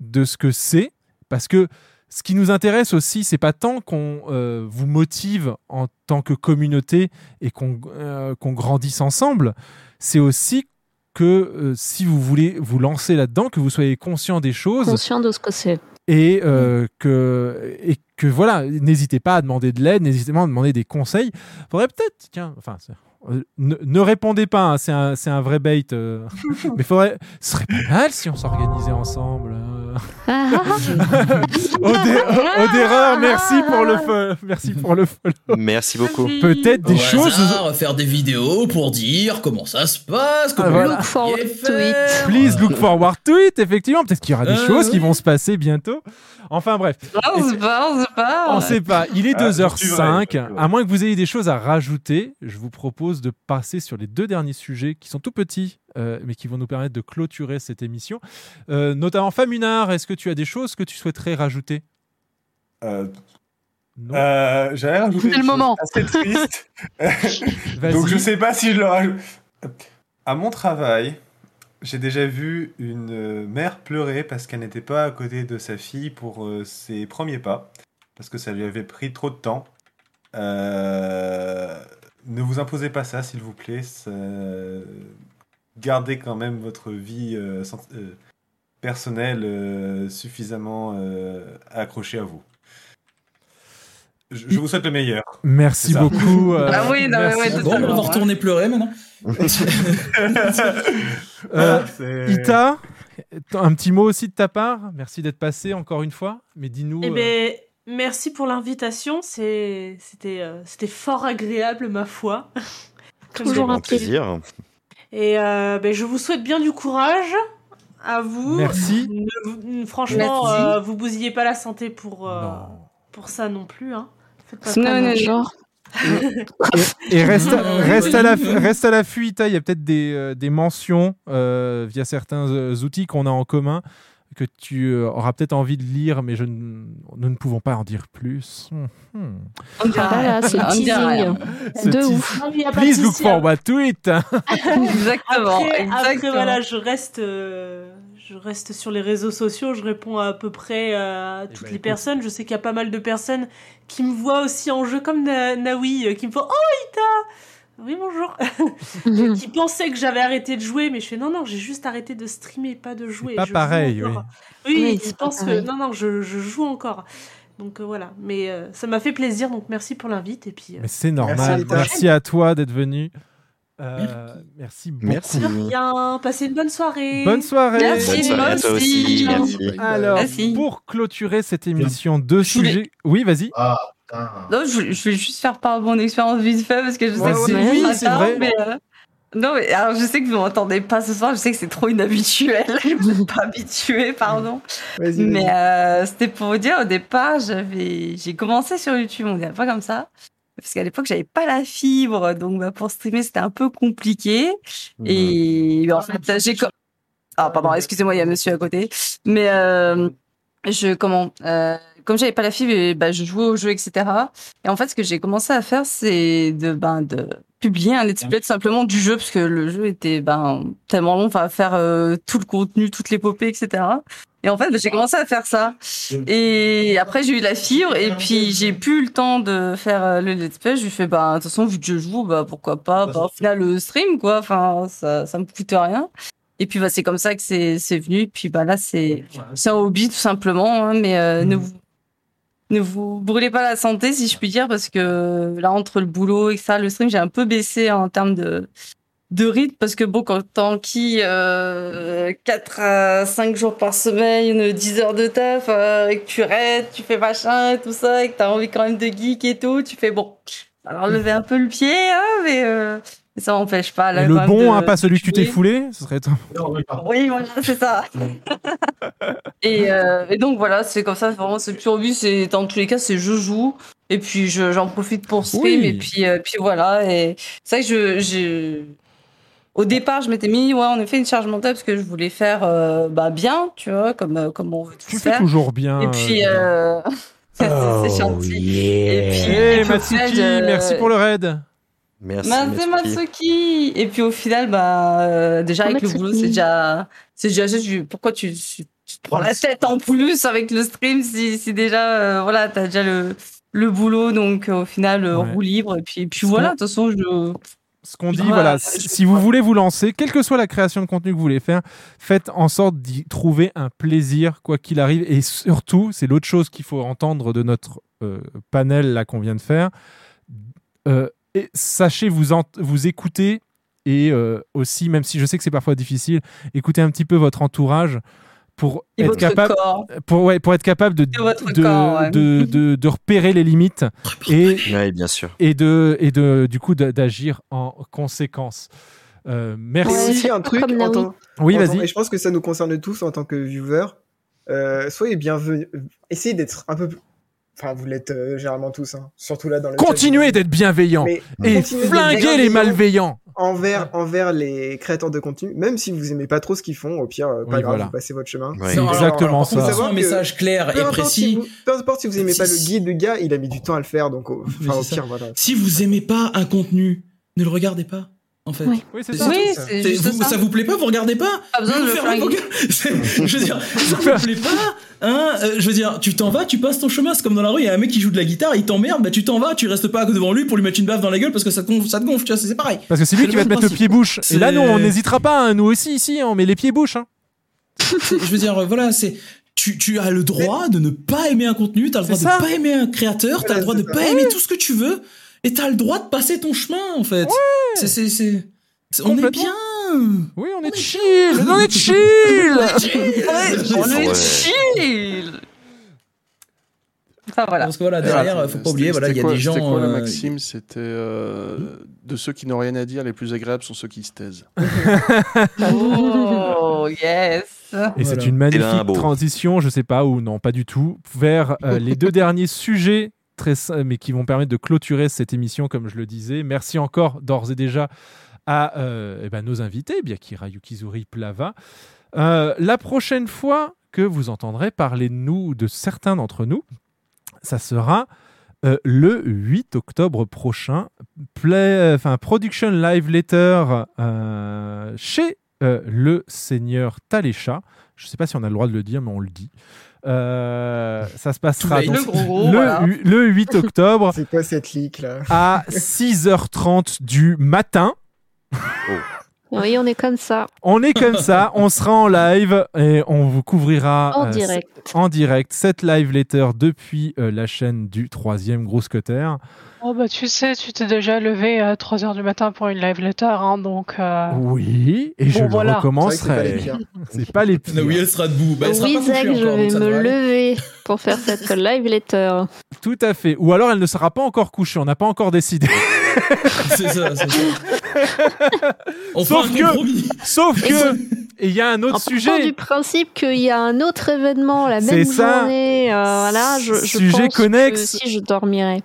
de ce que c'est parce que ce qui nous intéresse aussi c'est pas tant qu'on euh, vous motive en tant que communauté et qu'on euh, qu'on grandisse ensemble c'est aussi que euh, si vous voulez vous lancer là-dedans que vous soyez conscient des choses Conscient de ce que c'est. Et euh, que et que voilà n'hésitez pas à demander de l'aide n'hésitez pas à demander des conseils. Faudrait peut-être tiens enfin euh, ne, ne répondez pas hein, c'est un c'est un vrai bait euh, (laughs) mais faudrait ce serait pas mal si on s'organisait ensemble euh, Odéreur, merci pour le merci pour le follow. Merci beaucoup. Peut-être des Au choses. hasard, faire des vidéos pour dire comment ça se passe, comment Ah, voilà. Look forward Please look forward to it, effectivement. Peut-être qu'il y aura des Euh, choses qui vont se passer bientôt. Enfin bref. Ah, on sait pas, on sait pas. On sait pas. Il est Ah, 2h05. tu verras, À moins que vous ayez des choses à rajouter, je vous propose de passer sur les deux derniers sujets qui sont tout petits, euh, mais qui vont nous permettre de clôturer cette émission. Euh, notamment Famunard, est-ce que tu as des choses que tu souhaiterais rajouter? Euh, euh, J'allais rajouter C'est le moment. assez triste. (laughs) (laughs) Donc je sais pas si je le rajoute. À mon travail, j'ai déjà vu une mère pleurer parce qu'elle n'était pas à côté de sa fille pour euh, ses premiers pas, parce que ça lui avait pris trop de temps. Euh, ne vous imposez pas ça, s'il vous plaît. Ça- Gardez quand même votre vie euh, euh, personnelle euh, suffisamment euh, accrochée à vous. Je, je vous souhaite le meilleur. Merci beaucoup. euh, Ah oui, non, mais merci. ouais, Bon, on va retourner pleurer maintenant. (laughs) Euh, Ita, un petit mot aussi de ta part. Merci d'être passé encore une fois. Mais dis-nous. Eh euh, ben, merci pour l'invitation. C'était euh, fort agréable, ma foi. Toujours un plaisir. Et euh, ben, je vous souhaite bien du courage à vous. Merci. Ne franchement, Merci. euh, vous bousillez pas la santé pour, euh, pour ça non plus. Hein. Faites pas Non, non, non. Et (laughs) reste, à la, reste à Ita. Il y a peut-être des, des mentions euh, via certains outils qu'on a en commun que tu euh, auras peut-être envie de lire, mais je nous ne pouvons pas en dire plus. Hmm, hmm. On dira Voilà, c'est teasing. Ce De ouf. Non, a Please look forward to it. (laughs) Exactement. Après, après, voilà, je reste, euh, je reste sur les réseaux sociaux, je réponds à, peu près euh, à toutes ben, les écoute. personnes. Je sais qu'il y a pas mal de personnes qui me voient aussi en jeu, comme Na- Naoui, qui me font Oh, Ita Oui, bonjour (laughs) Qui pensaient que j'avais arrêté de jouer, mais je fais Non, non, j'ai juste arrêté de streamer, pas de jouer. pas Je pareil. Oui, Oui, ils pas pensent que. Non, non, je, je joue encore. Donc euh, voilà, mais euh, ça m'a fait plaisir, donc merci pour l'invite. Et puis, euh, Mais c'est normal. Merci, à toi d'être venu. Euh, merci beaucoup. Merci. de rien, passez une bonne soirée. Bonne soirée. Merci, Bonne soirée à toi moi aussi. aussi. Merci. Alors, Merci. pour clôturer cette émission, deux sujets. Oui, vas-y. Ah. Non, je, vais juste faire part de mon expérience vite fait parce que je sais Ouais, que c'est oui, vrai. mais, euh, Non, mais alors je sais que vous m'entendez pas ce soir, je sais que c'est trop inhabituel. (laughs) je suis pas habituée, pardon. Mais euh, c'était pour vous dire, au départ, j'avais, j'ai commencé sur YouTube, on dirait pas comme ça. Parce qu'à l'époque, j'avais pas la fibre, donc bah, pour streamer, c'était un peu compliqué. Et en fait, j'ai. Ah, pardon, excusez-moi, il y a monsieur à côté. Mais euh, je, comment, euh, comme j'avais pas la fibre, bah, je jouais au jeu, etc. Et en fait, ce que j'ai commencé à faire, c'est de, ben, de publier un let's play tout simplement du jeu, parce que le jeu était ben, tellement long, enfin, faire euh, tout le contenu, toute l'épopée, etc. Et en fait, bah, j'ai commencé à faire ça. Et après, j'ai eu la fibre, et puis j'ai plus le temps de faire euh, le let's play. Je lui fais, bah, de toute façon, vu que je joue, bah, pourquoi pas, bah, au final, le stream, quoi. Enfin, ça, ça me coûte rien. Et puis, bah, c'est comme ça que c'est, c'est venu. Et puis, bah, là, c'est, c'est un hobby, tout simplement, hein, mais euh, ne vous, ne vous brûlez pas la santé, si je puis dire, parce que là, entre le boulot et ça, le stream, j'ai un peu baissé en termes de, rythme, parce que bon, quand t'en qui euh, 4 à 5 jours par semaine, 10 heures de taf, euh, et que tu restes, tu fais machin et tout ça, et que t'as envie quand même de geek et tout, tu fais bon. Alors, lever un peu le pied, hein, mais euh, ça m'empêche pas. Là, le bon, de- hein, pas celui que tu t'es foulé. Ce serait. Oui, voilà, c'est ça. (laughs) et, euh, et donc voilà, c'est comme ça, vraiment, c'est plus hobby, c'est dans tous les cas, c'est je joue, et puis je- j'en profite pour stream, Oui. et puis, euh, puis voilà. Et c'est vrai que je, je- au départ, je m'étais mis, ouais, en effet, une charge mentale parce que je voulais faire bah, bah, bien, tu vois, comme, euh, comme on veut tout Tu fais faire. toujours bien. Et puis, euh, euh, (laughs) c'est gentil. Et puis, Hey, et puis Matsuki, euh, merci pour le raid. Merci. Merci Matsuki. Et puis au final, bah, euh, déjà avec le boulot, c'est déjà, c'est déjà, juste, pourquoi tu, tu, tu te prends la tête en plus avec le stream si, si déjà, euh, voilà, t'as déjà le, le boulot, donc euh, au final, Ouais. roue libre. Et puis, puis voilà, de toute façon, je. Ce qu'on dit, Voilà, si si vous voulez vous lancer, quelle que soit la création de contenu que vous voulez faire, faites en sorte d'y trouver un plaisir, quoi qu'il arrive. Et surtout, c'est l'autre chose qu'il faut entendre de notre euh, panel là qu'on vient de faire. Euh, et sachez vous, vous écouter et euh, aussi, même si je sais que c'est parfois difficile, écoutez un petit peu votre entourage pour Et être votre capable corps. pour ouais pour être capable de Et votre de, corps, ouais. de, de- de repérer les limites et Ouais, bien sûr. et de et de du coup d'agir en conséquence. Euh, merci. Un truc. en tant- Oui, vas-y. Et je pense que ça nous concerne tous en tant que viewers. Euh, soyez bienvenus. Essayez d'être un peu. Enfin, vous l'êtes euh, généralement tous, hein. surtout là dans le. chat. Continuez d'être bienveillant et flinguez les malveillants. Envers, envers les créateurs de contenu, même si vous aimez pas trop ce qu'ils font, au pire, euh, pas Oui, grave, voilà. vous passez votre chemin. Ouais. C'est exactement ça. faut Faut savoir un message clair et précis. si vous- peu importe si vous aimez pas le guide, le gars, il a mis du temps à le faire, donc au, enfin, au pire, ça. voilà. Si vous aimez pas un contenu, ne le regardez pas. En fait. Oui. Oui, c'est ça. Oui, vous- ça. vous plaît pas, vous regardez pas. Pas besoin de le (laughs) Je veux dire, ça vous plaît pas, hein euh, Je veux dire, tu t'en vas, tu passes ton chemin. C'est comme dans la rue, il y a un mec qui joue de la guitare, il t'emmerde, bah tu t'en vas, tu restes pas devant lui pour lui mettre une baffe dans la gueule parce que ça te gonfle, ça te gonfle, tu vois, c'est pareil. Parce que c'est lui qui va te mettre le pied bouche. Et là, nous, on n'hésitera pas. hein. Nous aussi, ici, on met les pieds bouches. hein. Je veux dire, voilà, c'est. Tu, tu as le droit de ne pas aimer un contenu, t'as le droit de ça. pas aimer un créateur, t'as le droit de pas aimer tout ce que tu veux, et t'as le droit de passer ton chemin, en fait. C'est, c'est, c'est, c'est- on est bien. Oui, on est chill. On est (laughs) chill. On est Ouais. chill. Enfin voilà. Parce que voilà, derrière, faut pas oublier, voilà, il y a quoi- des gens. C'était quoi la euh, maxime? C'était euh, de ceux qui n'ont rien à dire, les plus agréables sont ceux qui se taisent. (laughs) Oh yes. Et c'est une magnifique transition, je sais pas, ou non, pas du tout, vers euh, les deux derniers sujets, mais qui vont permettre de clôturer cette émission, comme je le disais. Merci encore d'ores et déjà à euh, eh ben, nos invités, Byakira Yukizuri Plava. Euh, la prochaine fois que vous entendrez parler de nous, de certains d'entre nous, ça sera euh, le 8 octobre prochain. Play, enfin, Production Live Letter euh, chez euh, le Seigneur Talécha. Je ne sais pas si on a le droit de le dire, mais on le dit. Euh, ça se passera donc Le gros le, voilà. le 8 octobre (laughs) C'est quoi cette leak là? à 6h30 du matin. Oui, on est comme ça. On est comme ça, (laughs) on sera en live et on vous couvrira En euh, direct. en direct cette live letter depuis euh, la chaîne du troisième Gros Cutter. Oh bah tu sais, tu t'es déjà levé à 3h du matin pour une live letter, hein, donc... euh, Oui, et je Bon, le voilà. recommencerai. C'est vrai C'est pas les pires. Oui, elle sera debout. Bah, elle sera oui, pas couchée Zach, je encore, vais me lever pour faire cette (laughs) live letter. Tout à fait. Ou alors elle ne sera pas encore couchée, on n'a pas encore décidé. C'est ça, c'est ça. (laughs) (laughs) On Sauf que- compromis. Sauf que et il y a un En autre partant sujet. du principe qu'il y a un autre événement la même ça. journée, euh, voilà, je, je Sujet pense connexe. que si je dormirai.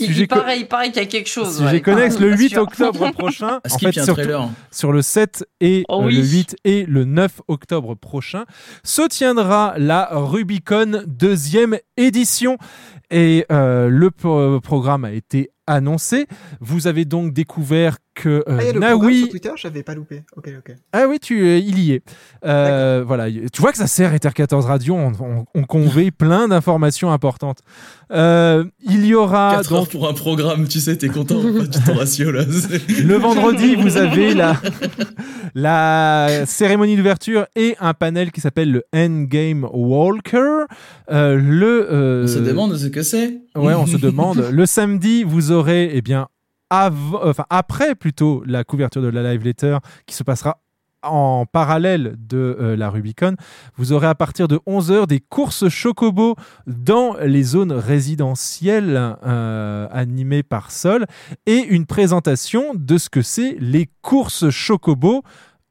Il, Sujet il paraît, il paraît qu'il y a quelque chose. Sujet ouais. connexe Ah, le pas 8 sûr. octobre (laughs) prochain. En fait, surtout sur le 7 et Oh euh, oui. le 8 et le 9 octobre prochain se tiendra la Rubicon deuxième édition. Et euh, le pro- programme a été annoncé. Vous avez donc découvert que euh, Ah, Naoui sur Twitter, j'avais pas loupé. Ok, ok. Ah oui, tu, euh, il y est. Euh, voilà, tu vois que ça sert Ether 14 Radio, on, on, (laughs) plein d'informations importantes. Euh, il y aura 4 heures donc pour un programme, tu sais, t'es content pas du ton ratio là. (laughs) le vendredi, vous avez la, la cérémonie d'ouverture et un panel qui s'appelle le Endgame Walker. Euh, le, euh, On se demande ce que c'est. Ouais, on se demande. (laughs) Le samedi, vous aurez, eh bien, enfin, après plutôt la couverture de la live letter qui se passera en parallèle de euh, la Rubicon, vous aurez à partir de 11h des courses Chocobo dans les zones résidentielles euh, animées par Sol et une présentation de ce que c'est les courses Chocobo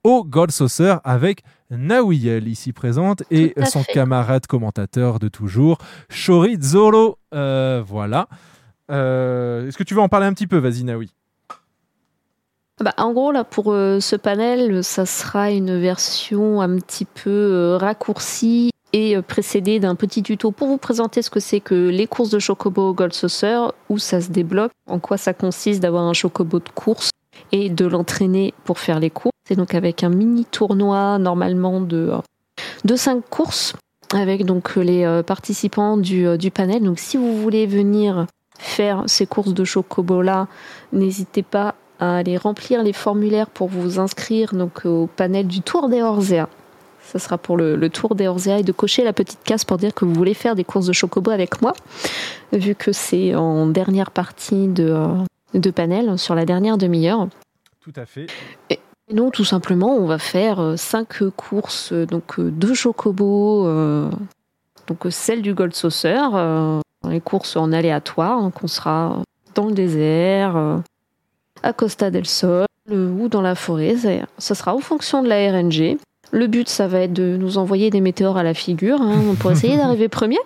au God Saucer avec Nawiel ici présente et son fait. camarade commentateur de toujours, Shori Zolo. Euh, voilà. Euh, Est-ce que tu veux en parler un petit peu? Vas-y, Naoui. Bah, en gros, là, pour euh, ce panel, ça sera une version un petit peu euh, raccourcie et précédée d'un petit tuto pour vous présenter ce que c'est que les courses de Chocobo Gold Saucer, où ça se débloque, en quoi ça consiste d'avoir un Chocobo de course et de l'entraîner pour faire les courses. C'est donc avec un mini tournoi normalement de, de 5 courses avec donc les euh, participants du, euh, du panel. Donc si vous voulez venir faire ces courses de Chocobo là, n'hésitez pas à aller remplir les formulaires pour vous inscrire donc au panel du Tour des Orzea. Ça sera pour le, le Tour des Orzea et de cocher la petite case pour dire que vous voulez faire des courses de Chocobo avec moi, vu que c'est en dernière partie de, euh, de panel, sur la dernière demi-heure. Tout à fait. Et donc tout simplement, on va faire euh, cinq courses, euh, donc euh, deux chocobos, euh, donc celle du Gold Saucer, euh, les courses en aléatoire, donc on sera dans le désert, euh, à Costa del Sol ou dans la forêt. Ça, ça sera en fonction de la RNG. Le but, ça va être de nous envoyer des météores à la figure hein, pour essayer (laughs) d'arriver premier.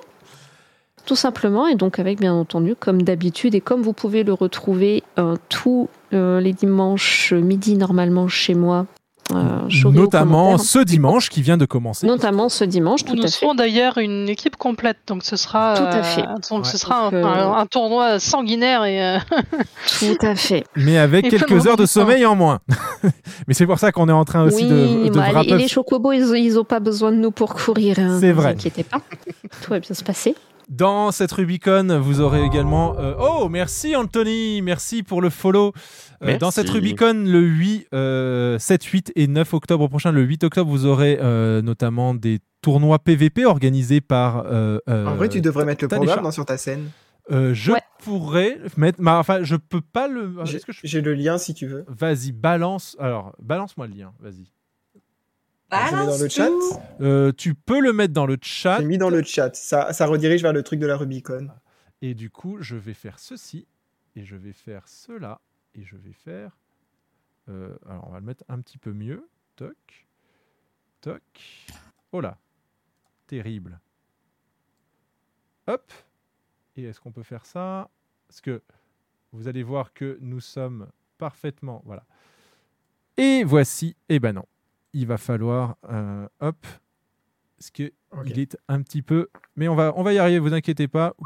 Tout simplement, et donc avec bien entendu, comme d'habitude, et comme vous pouvez le retrouver euh, tous euh, les dimanches midi normalement chez moi, euh, Notamment ce dimanche qui vient de commencer. Notamment ce dimanche, tout Nous à fait. serons d'ailleurs une équipe complète, donc ce sera, Tout à euh, fait. donc ce sera un, Donc, euh, un- un tournoi sanguinaire et euh, (laughs) Tout à fait. Mais avec Et quelques heures de sommeil en moins. (laughs) Mais c'est pour ça qu'on est en train aussi oui, de, de bah, wrap les, chocobos, ils, ils ont pas besoin de nous pour courir. Hein, C'est ne vous vrai. inquiétez pas. (laughs) Tout va bien se passer. Dans cette Rubicon, vous aurez également. euh, oh, merci Anthony, merci pour le follow. Euh, Merci. dans cette Rubicon, le 8, euh, 7, 8 et 9 octobre prochain, le 8 octobre, vous aurez euh, notamment des tournois PVP organisés par. euh, euh, En vrai, tu devrais mettre le programme non, sur ta scène. Euh, je pourrais mettre. bah, enfin, je peux pas le. Je- j'ai le lien si tu veux. Vas-y, balance. Alors, balance-moi le lien, vas-y. Je mets dans le chat. Euh, tu peux le mettre dans le chat. J'ai mis dans le chat. Ça, ça redirige vers le truc de la Rubicon. Et du coup, je vais faire ceci, et je vais faire cela, et je vais faire. euh, alors, on va le mettre un petit peu mieux. Toc. Toc. Oh là. Terrible. Hop. Et est-ce qu'on peut faire ça? Parce que vous allez voir que nous sommes parfaitement. Voilà. Et voici. Eh ben non. Il va falloir. euh, hop. Parce que il est un petit peu. Mais on va, on va y arriver, vous inquiétez pas. (laughs)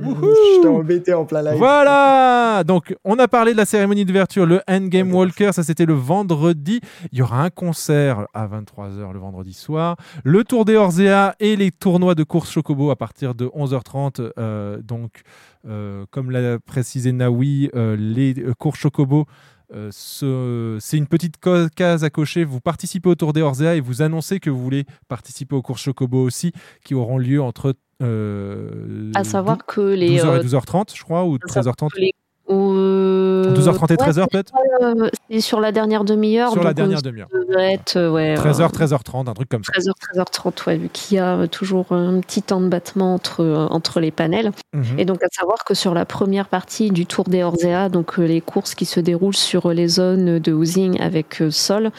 Je t'ai embêté en plein live. Voilà Donc, on a parlé de la cérémonie d'ouverture, le Endgame Walker, ça c'était le vendredi. Il y aura un concert à 23h le vendredi soir. Le Tour des Orzea et les tournois de course Chocobo à partir de 11h30. Euh, donc, euh, comme l'a précisé Naoui, euh, les courses Chocobo, euh, ce- c'est une petite case à cocher. Vous participez au Tour des Orzea et vous annoncez que vous voulez participer aux courses Chocobo aussi, qui auront lieu entre... euh, À savoir que les. 12h euh, et 12h30, je crois, ou à savoir 13h30 que les- euh, 12h30 et 13h ouais, peut-être euh, C'est sur la dernière demi-heure. Sur la dernière demi-heure. devrait être, euh, ouais, 13h, euh, 13h30, un truc comme ça. 13h, 13h30, ouais, vu qu'il y a euh, toujours un petit temps de battement entre, euh, entre les panels. Mhm. Et donc, à savoir que sur la première partie du Tour des Orzea, donc euh, les courses qui se déroulent sur les zones de housing avec euh, sol,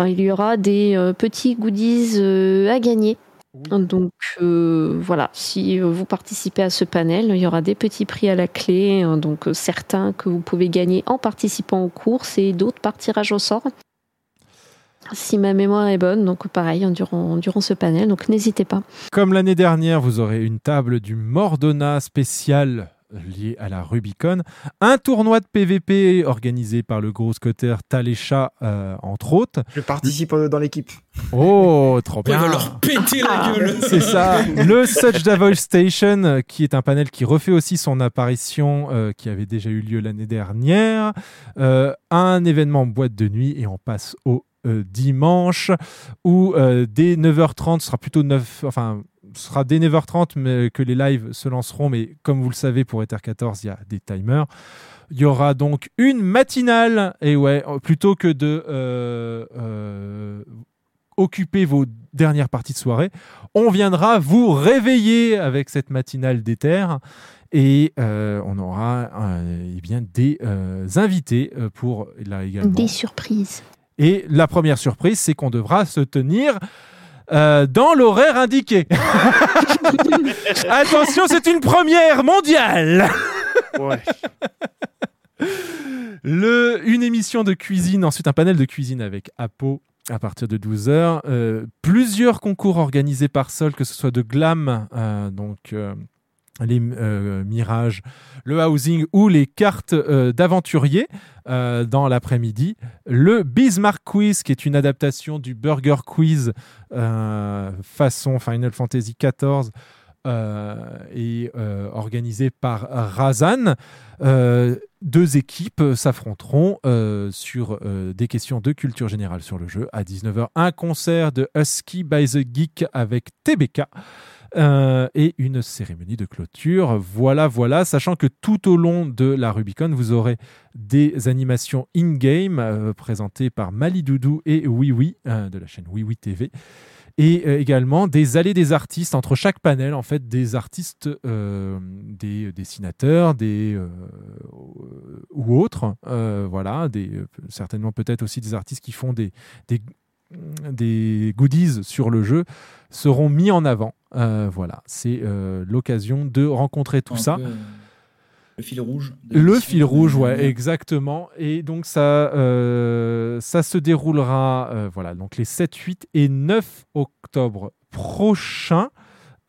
euh, il y aura des euh, petits goodies euh, à gagner. Donc euh, voilà, si vous participez à ce panel, il y aura des petits prix à la clé, hein, donc euh, certains que vous pouvez gagner en participant aux courses et d'autres par tirage au sort. Si ma mémoire est bonne, donc pareil, hein, durant, durant ce panel, donc n'hésitez pas. Comme l'année dernière, vous aurez une table du Mordona spécial lié à la Rubicon, un tournoi de PVP organisé par le gros scotter Talécha, euh, entre autres. Je participe dans l'équipe. Oh, trop Il bien va leur péter la gueule. (laughs) C'est ça. Le Such Davol Station, qui est un panel qui refait aussi son apparition, euh, qui avait déjà eu lieu l'année dernière. Euh, un événement boîte de nuit et on passe au euh, dimanche où euh, dès 9h30, ce sera plutôt 9, enfin, sera dès 9h30 mais que les lives se lanceront. Mais comme vous le savez, pour Ether 14, il y a des timers. Il y aura donc une matinale, et ouais, plutôt que de euh, euh, occuper vos dernières parties de soirée, on viendra vous réveiller avec cette matinale d'Ether. Et euh, on aura eh bien, des invités pour là également. Des surprises. Et la première surprise, c'est qu'on devra se tenir euh, dans l'horaire indiqué. (laughs) Attention, c'est une première mondiale. Le, une émission de cuisine, ensuite un panel de cuisine avec Apo à partir de 12h. Euh, plusieurs concours organisés par Sol, que ce soit de glam, euh, donc euh, les euh, mirages, le housing ou les cartes euh, d'aventuriers euh, dans l'après-midi. Le Bismarck Quiz, qui est une adaptation du Burger Quiz euh, façon Final Fantasy XIV. et organisé par Razan. Deux équipes s'affronteront sur des questions de culture générale sur le jeu. À 19h, un concert de Husky by the Geek avec TBK. Euh, et une cérémonie de clôture. Voilà, voilà, sachant que tout au long de la Rubicon, vous aurez des animations in-game euh, présentées par Mali Doudou et Oui Oui euh, de la chaîne Oui Oui TV et également des allées des artistes. Entre chaque panel en fait des artistes des dessinateurs des ou autres. Voilà. Certainement peut-être aussi des artistes qui font des, des goodies sur le jeu seront mis en avant voilà c'est euh, l'occasion de rencontrer tout Un ça peu, euh, le fil rouge. le fil rouge, ouais, exactement. Et donc ça, euh, ça se déroulera, euh, voilà, donc les 7, 8 et 9 octobre prochains.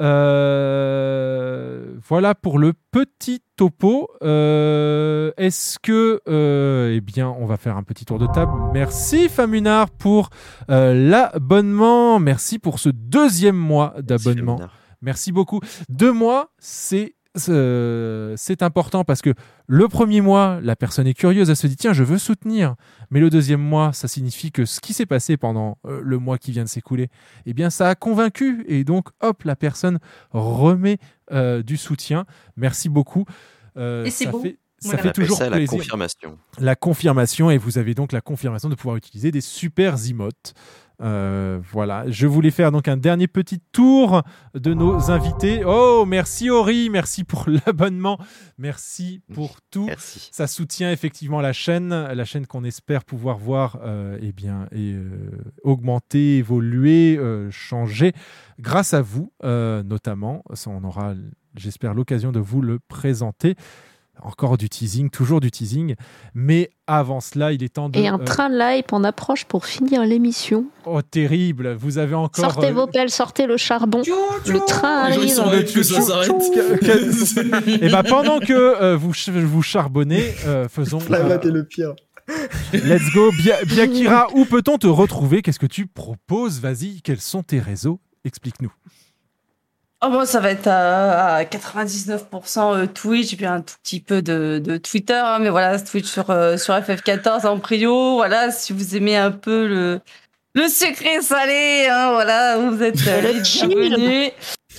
Euh, voilà pour le petit topo. Euh, Est-ce que, euh, eh bien, on va faire un petit tour de table. Merci Famunard pour l'abonnement. Merci pour ce deuxième mois d'abonnement. Merci beaucoup. Deux mois, c'est c'est important parce que le premier mois, la personne est curieuse, elle se dit tiens, je veux soutenir. Mais le deuxième mois, ça signifie que ce qui s'est passé pendant euh, le mois qui vient de s'écouler, eh bien, ça a convaincu. Et donc, hop, la personne remet euh, du soutien. Merci beaucoup. Euh, Et c'est beau. fait, ça fait toujours ça la plaisir. confirmation. La confirmation, et vous avez donc la confirmation de pouvoir utiliser des super emotes. Euh, voilà, je voulais faire donc un dernier petit tour de nos invités. Oh, merci Ori, merci pour (laughs) l'abonnement, merci pour tout. Ça soutient effectivement la chaîne, la chaîne qu'on espère pouvoir voir euh, eh bien, et, euh, augmenter, évoluer, changer grâce à vous notamment. Ça, on aura, j'espère, l'occasion de vous le présenter. Encore du teasing, toujours du teasing. Mais avant cela, il est temps de. Et un euh, train de hype en approche pour finir l'émission. Oh, terrible. Vous avez encore. Sortez euh, vos pelles, sortez le charbon. Le train Les gens, ils arrive. sont là que ça s'arrête. Et ben pendant que euh, vous, ch- vous charbonnez, euh, faisons. La euh, le pire. let's go. Bia- (laughs) Biakira, où peut-on te retrouver? Qu'est-ce que tu proposes? Vas-y, quels sont tes réseaux? Explique-nous. Oh bon, ça va être à, à 99% euh, Twitch et puis un tout petit peu de, de Twitter, hein, mais voilà, Twitch sur, euh, sur FF14 en prio. Voilà, si vous aimez un peu le, le sucré salé, hein, voilà, vous êtes euh, Le les bienvenus.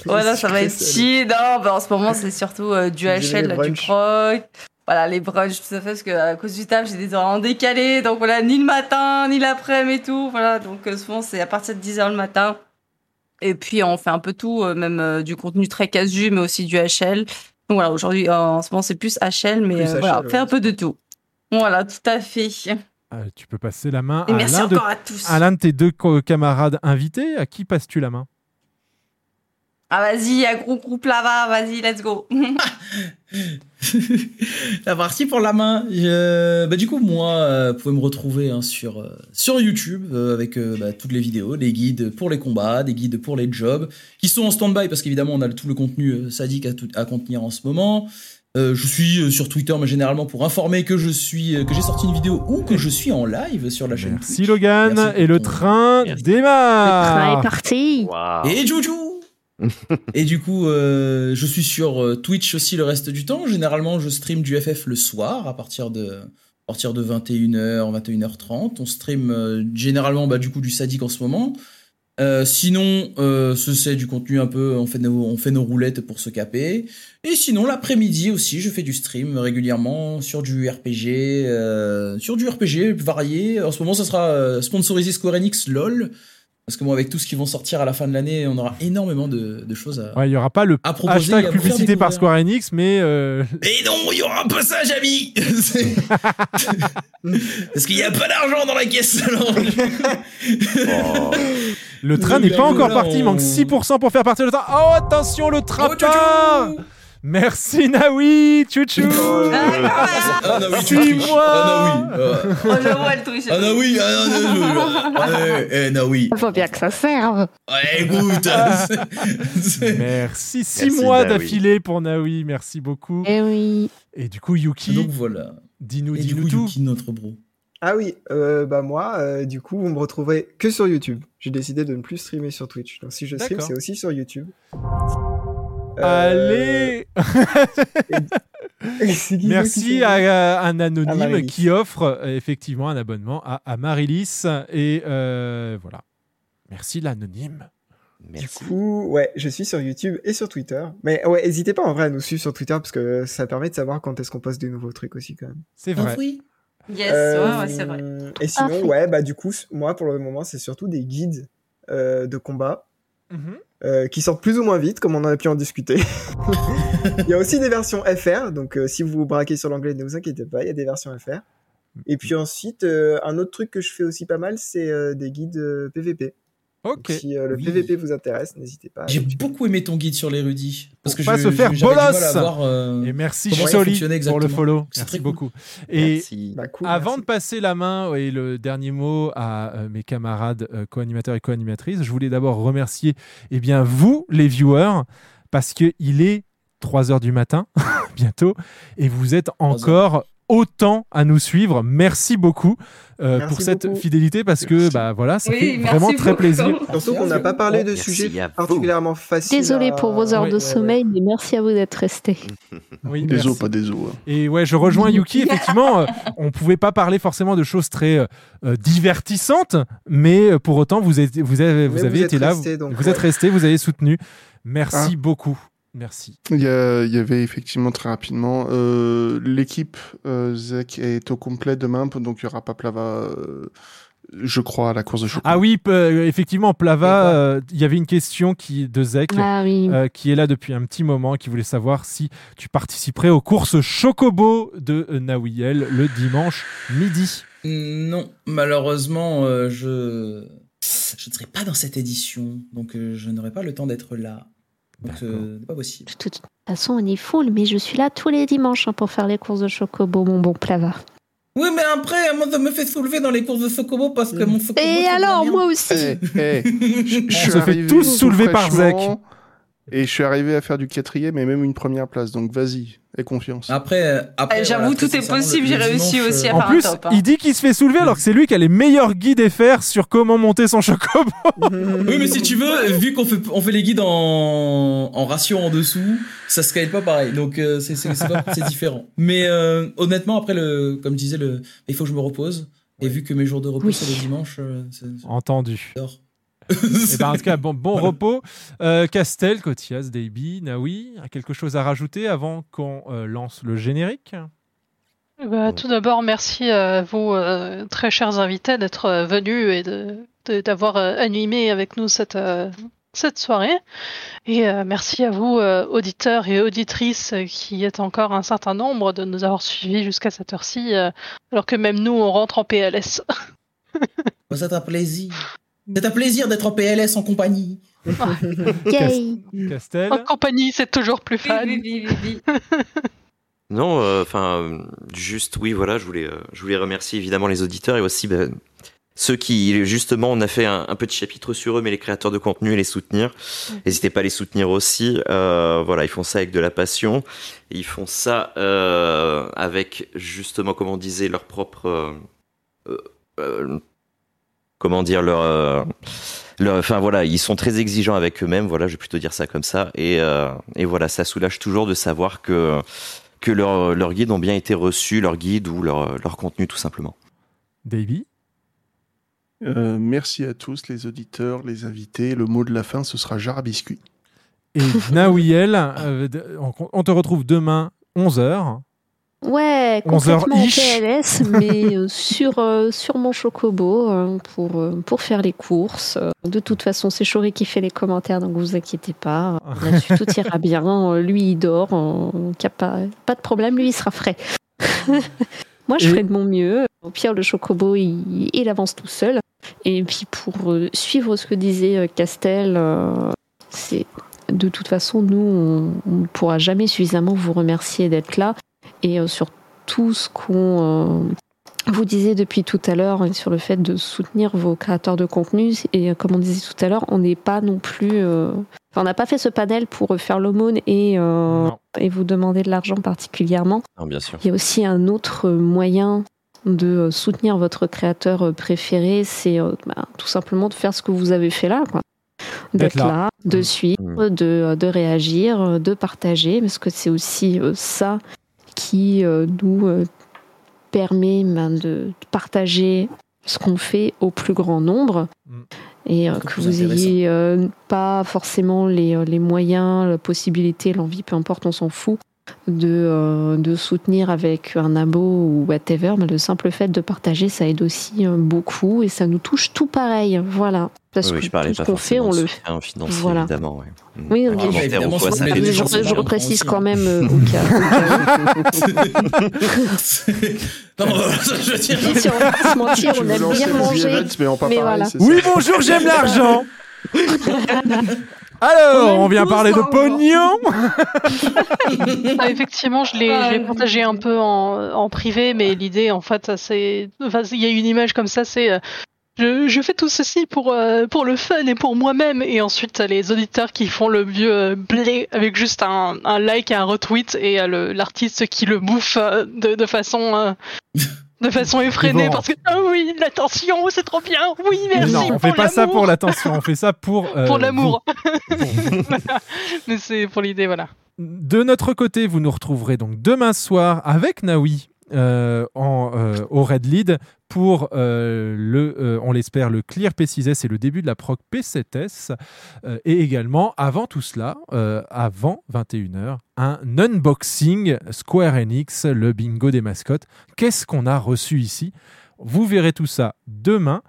Voilà, ça va être chill. Non, bah, en ce moment, c'est surtout euh, du HL, là, du proc. Voilà, les brunchs, tout à fait, parce que à cause du taf, j'ai des horaires en décalé. Donc voilà, ni le matin, ni l'après-midi et tout. Voilà, donc euh, souvent, c'est à partir de 10h le matin. Et puis, on fait un peu tout, euh, même euh, du contenu très casu, mais aussi du HL. Donc voilà, aujourd'hui, euh, en ce moment, c'est plus HL, mais Plus euh, HL, voilà, ouais. fait un peu de tout. Voilà, tout à fait. Euh, tu peux passer la main Et à merci l'un de, encore à tous. à l'un de tes deux camarades invités. À qui passes-tu la main? Ah, vas-y, gros groupe là-bas, vas-y, let's go. (laughs) la partie pour la main. Je- Bah, du coup, moi, euh, vous pouvez me retrouver hein, sur, euh, sur YouTube euh, avec euh, bah, toutes les vidéos, les guides pour les combats, des guides pour les jobs, qui sont en stand-by parce qu'évidemment, on a tout le contenu euh, sadique à, tout- à contenir en ce moment. Euh, je suis sur Twitter, mais généralement pour informer que je suis, que j'ai sorti une vidéo ou que je suis en live sur la chaîne. Merci Logan. Merci et le train démarre. Le train est parti. Et Juju Et du coup, euh, je suis sur euh, Twitch aussi le reste du temps. Généralement, je stream du FF le soir à partir de, à partir de 21h, 21h30. On stream euh, généralement bah, du coup du sadique en ce moment. Sinon, ce c'est du contenu un peu, on fait, nos, on fait nos roulettes pour se caper. Et sinon, l'après-midi aussi, je fais du stream régulièrement sur du RPG, sur du RPG varié. En ce moment, ça sera sponsorisé Square Enix LOL. Parce que moi, avec tout ce qui vont sortir à la fin de l'année, on aura énormément de, de choses à. Ouais, il n'y aura pas le À proposer et hashtag publicité par. Square Enix, mais euh, Et non, il y aura un passage, ami (laughs) C'est- (laughs) Parce qu'il n'y a pas d'argent dans la caisse (laughs) alors. le train n'est pas encore là, parti. Il manque on- 6% pour faire partir le train. Oh, attention, le train Oh, part Merci Naoui, chouchou Ah Ah non, oui. Je vois le truc. Ah. Ah non, non, non. (laughs) Eh, non, oui. Il faut bien que ça serve. Écoute. (laughs) Merci, 6 Merci, mois Naoui. d'affilée pour Naoui, merci beaucoup. Eh oui. Et du coup, Yuki, Donc voilà. dis-nous dis-nous tout. Yuki, notre bro. Ah oui, euh, bah moi, euh, du coup, vous me retrouverez que sur YouTube. J'ai décidé de ne plus streamer sur Twitch. Donc si je stream, c'est aussi sur YouTube. Euh, (laughs) Allez qui Merci à, à un anonyme qui offre euh, effectivement un abonnement à, à Marilis. Et euh, voilà. Merci l'anonyme. Du coup, ouais, je suis sur YouTube et sur Twitter. Mais ouais, n'hésitez pas en vrai à nous suivre sur Twitter parce que ça permet de savoir quand est-ce qu'on poste des nouveaux trucs aussi quand même. C'est vrai. Yes, Euh, ouais, ouais, c'est vrai. Et sinon, Ah, oui. ouais, bah du coup, moi pour le moment, c'est surtout des guides euh, de combat Mhm. Euh, qui sortent plus ou moins vite, comme on a pu en discuter. (laughs) il y a aussi des versions FR, donc euh, si vous vous braquez sur l'anglais, ne vous inquiétez pas, il y a des versions FR. Et puis ensuite, euh, un autre truc que je fais aussi pas mal, c'est euh, des guides PVP. Ok. Donc, si euh, le Oui. PVP vous intéresse, n'hésitez pas. J'ai beaucoup aimé ton guide sur l'érudit. Parce que pas je- se faire bolos euh, Et merci Soli pour le follow. Merci très cool. beaucoup. Et Merci. Bah, cool, avant merci. de passer la main et le dernier mot à euh, mes camarades euh, co-animateurs et co-animatrices, je voulais d'abord remercier eh bien vous les viewers parce que il est 3 heures du matin (laughs) bientôt et vous êtes encore autant à nous suivre. Merci beaucoup euh, Merci pour cette beaucoup. fidélité parce que bah voilà, ça Oui, fait merci vraiment très plaisir. Surtout qu'on n'a pas parlé de Merci sujets particulièrement faciles. Désolé à- pour vos heures de ouais, sommeil, mais merci à vous d'être restés. (laughs) Oui, Des os, pas des os. hein. Et ouais, je rejoins (laughs) Yuki. Effectivement, euh, on pouvait pas parler forcément de choses très euh, euh, divertissantes, mais pour autant, vous, êtes, vous avez, vous Mais avez vous été êtes là, restés, vous, donc, vous êtes restés, vous avez soutenu. Merci Ah. beaucoup. Merci. Il y, a- il y avait effectivement très rapidement euh, l'équipe euh, Zek est au complet demain, donc il y aura pas Plava, euh, je crois, à la course de chocolat. Ah oui, effectivement, Plava, euh, il y avait une question qui, de Zek Ah oui. euh, qui est là depuis un petit moment, qui voulait savoir si tu participerais aux courses Chocobo de Nawiel le dimanche midi. Non, malheureusement, euh, je je ne serai pas dans cette édition, donc euh, je n'aurai pas le temps d'être là. Donc euh, c'est pas possible. De toute façon, on est full, mais je suis là tous les dimanches hein, pour faire les courses de Chocobo, mon bon plava. Oui, mais après, moi, ça me fait soulever dans les courses de Sokobo parce que mon Sokobo. Et alors, moi aussi Eh, eh, je, (laughs) je On se fait tous soulever par Zek. Et je suis arrivé à faire du quatrième et même une première place, donc vas-y, aie confiance. Après, euh, après Eh, J'avoue, voilà, tout est possible, le- j'ai réussi dimanche, aussi à euh, En faire plus, un top. hein. il dit qu'il se fait soulever alors que c'est lui qui a les meilleurs guides FR sur comment monter son Chocobo. (laughs) Oui, mais si tu veux, vu qu'on fait, on fait les guides en, en ratio en dessous, ça se scale pas pareil. Donc, euh, (laughs) c'est, différent. Mais euh, honnêtement, après, le, comme je disais, le, il faut que je me repose. Et vu que mes jours de repos, Oui. c'est le dimanche, c'est, Entendu. j'adore. (laughs) Et ben, en tout cas, bon, bon repos. Euh, Castel, Cotias, Davy, Naoui, quelque chose à rajouter avant qu'on euh, lance le générique? Bah, tout d'abord, merci à vous, euh, très chers invités, d'être euh, venus et de- de- d'avoir euh, animé avec nous cette, euh, cette soirée. Et euh, merci à vous, euh, auditeurs et auditrices, qui êtes encore un certain nombre, de nous avoir suivis jusqu'à cette heure-ci, euh, alors que même nous, on rentre en PLS. C'est (laughs) un plaisir. C'est un plaisir d'être en PLS en compagnie. (laughs) Yay Castel en compagnie, c'est toujours plus fun. oui, oui, oui, oui. (laughs) Non, euh, enfin, euh, juste, oui, voilà, je voulais, euh, je voulais remercier évidemment les auditeurs et aussi bah, ceux qui, justement, on a fait un, un petit chapitre sur eux, mais les créateurs de contenu et les soutenir. N'hésitez pas à les soutenir aussi. Euh, voilà, ils font ça avec de la passion. Ils font ça euh, avec, justement, comme on disait, leur propre... euh, euh, euh, comment dire, leur... euh, leur- Enfin voilà, ils sont très exigeants avec eux-mêmes. Voilà, je vais plutôt dire ça comme ça. Et, euh, et voilà, ça soulage toujours de savoir que que leurs guides ont bien été reçus, leurs guides ou leur, leur contenu tout simplement. Davy Euh, merci à tous, les auditeurs, les invités. Le mot de la fin, ce sera jar à biscuit. et Nawiel. euh, on te retrouve demain 11h. Ouais, 11 complètement en ish. PLS, mais euh, (laughs) sur, euh, sur mon chocobo euh, pour, pour faire les courses. De toute façon, c'est Choré qui fait les commentaires, donc vous inquiétez pas. (laughs) Là-dessus, tout ira bien. Lui, il dort, a pas, pas de problème, lui, il sera frais. (laughs) Moi, je Et- ferai de mon mieux. Au pire, le chocobo, il, il avance tout seul. Et puis, pour euh, suivre ce que disait Castel, euh, c'est de toute façon, nous, on ne pourra jamais suffisamment vous remercier d'être là et euh, sur tout ce qu'on euh, vous disait depuis tout à l'heure et sur le fait de soutenir vos créateurs de contenu. Et euh, comme on disait tout à l'heure, on n'est pas non plus. euh, enfin, on n'a pas fait ce panel pour faire l'aumône et, euh, et vous demander de l'argent particulièrement. Non, bien sûr. Il y a aussi un autre moyen de soutenir votre créateur préféré, c'est euh, bah, tout simplement de faire ce que vous avez fait là. quoi. D'être là. là, de suivre, de, de réagir, de partager, parce que c'est aussi ça qui euh, nous euh, permet ben, de partager ce qu'on fait au plus grand nombre. et euh, que vous ayez euh, pas forcément les, euh, les moyens, la possibilité, l'envie, peu importe, on s'en fout, de, euh, de soutenir avec un abo ou whatever, mais le simple fait de partager, ça aide aussi euh, beaucoup et ça nous touche tout pareil. Voilà. Parce Oui, oui, que je parlais tout ce qu'on fait, on le fait. financier, Voilà. évidemment. ouais. Oui, Alimentaire bien- ou évidemment, quoi, ça je, gens je reprécise quand même (laughs) euh, au cas. (laughs) Non, je veux dire. Si on va pas se mentir, on aime bien manger. Mais pas mais voilà. Oui, bonjour, j'aime l'argent (laughs) Alors, on vient parler de pognon (laughs) Ah, effectivement, je l'ai Ah, partagé un peu en, en privé, mais l'idée, en fait, c'est. Enfin, il y a une image comme ça, c'est. euh, Je, je fais tout ceci pour, euh, pour le fun et pour moi-même. Et ensuite, les auditeurs qui font le vieux euh, blé avec juste un, un like et un retweet et euh, l'artiste qui le bouffe euh, de, de façon. De façon effrénée parce que ah oui l'attention c'est trop bien oui merci non, on fait pour pas ça pour l'attention, on fait ça pour... (laughs) euh, pour l'amour. (laughs) mais c'est pour l'idée voilà. De notre côté, vous nous retrouverez donc demain soir avec Naoui euh, euh, au Red Lead pour euh, le, on l'espère, le Clear P6S et le début de la proc P7S. Euh, et également, avant tout cela, avant 21h, un unboxing Square Enix, le bingo des mascottes. Qu'est-ce qu'on a reçu ici? Vous verrez tout ça demain.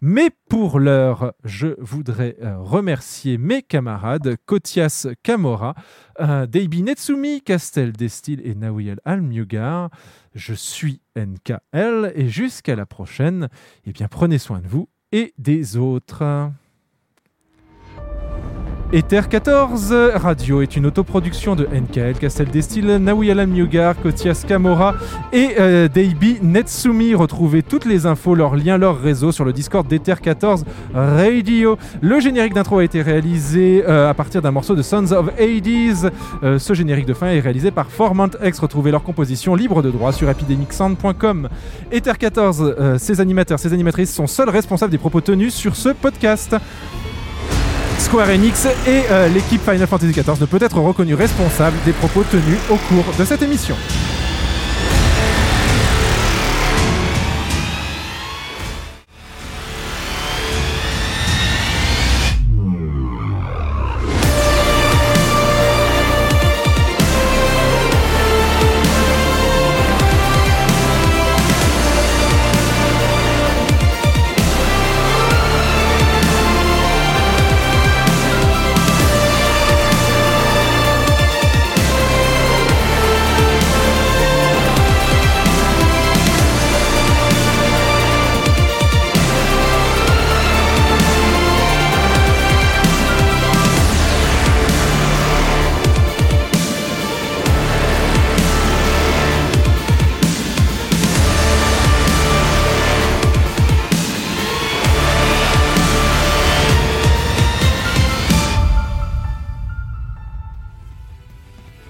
Mais pour l'heure, je voudrais euh, remercier mes camarades Kotias Kamora, euh, Deibi Netsumi, Castel Destil et Nawiel Almugar. Je suis NKL et jusqu'à la prochaine, eh bien prenez soin de vous et des autres. Ether 14 Radio est une autoproduction de NKL, Castel Destil, Naoui Alam Yugar, Kotias Kamora et euh, Netsumi. Retrouvez toutes les infos, leurs liens, leurs réseaux sur le Discord d'Ether 14 Radio. Le générique d'intro a été réalisé euh, à partir d'un morceau de Sons of Hades. Euh, ce générique de fin est réalisé par Formant X. Retrouvez leur composition libre de droit sur epidemicsound.com. Ether 14, euh, ses animateurs, ses animatrices sont seuls responsables des propos tenus sur ce podcast. Square Enix et euh, l'équipe Final Fantasy XIV ne peut être reconnue responsable des propos tenus au cours de cette émission.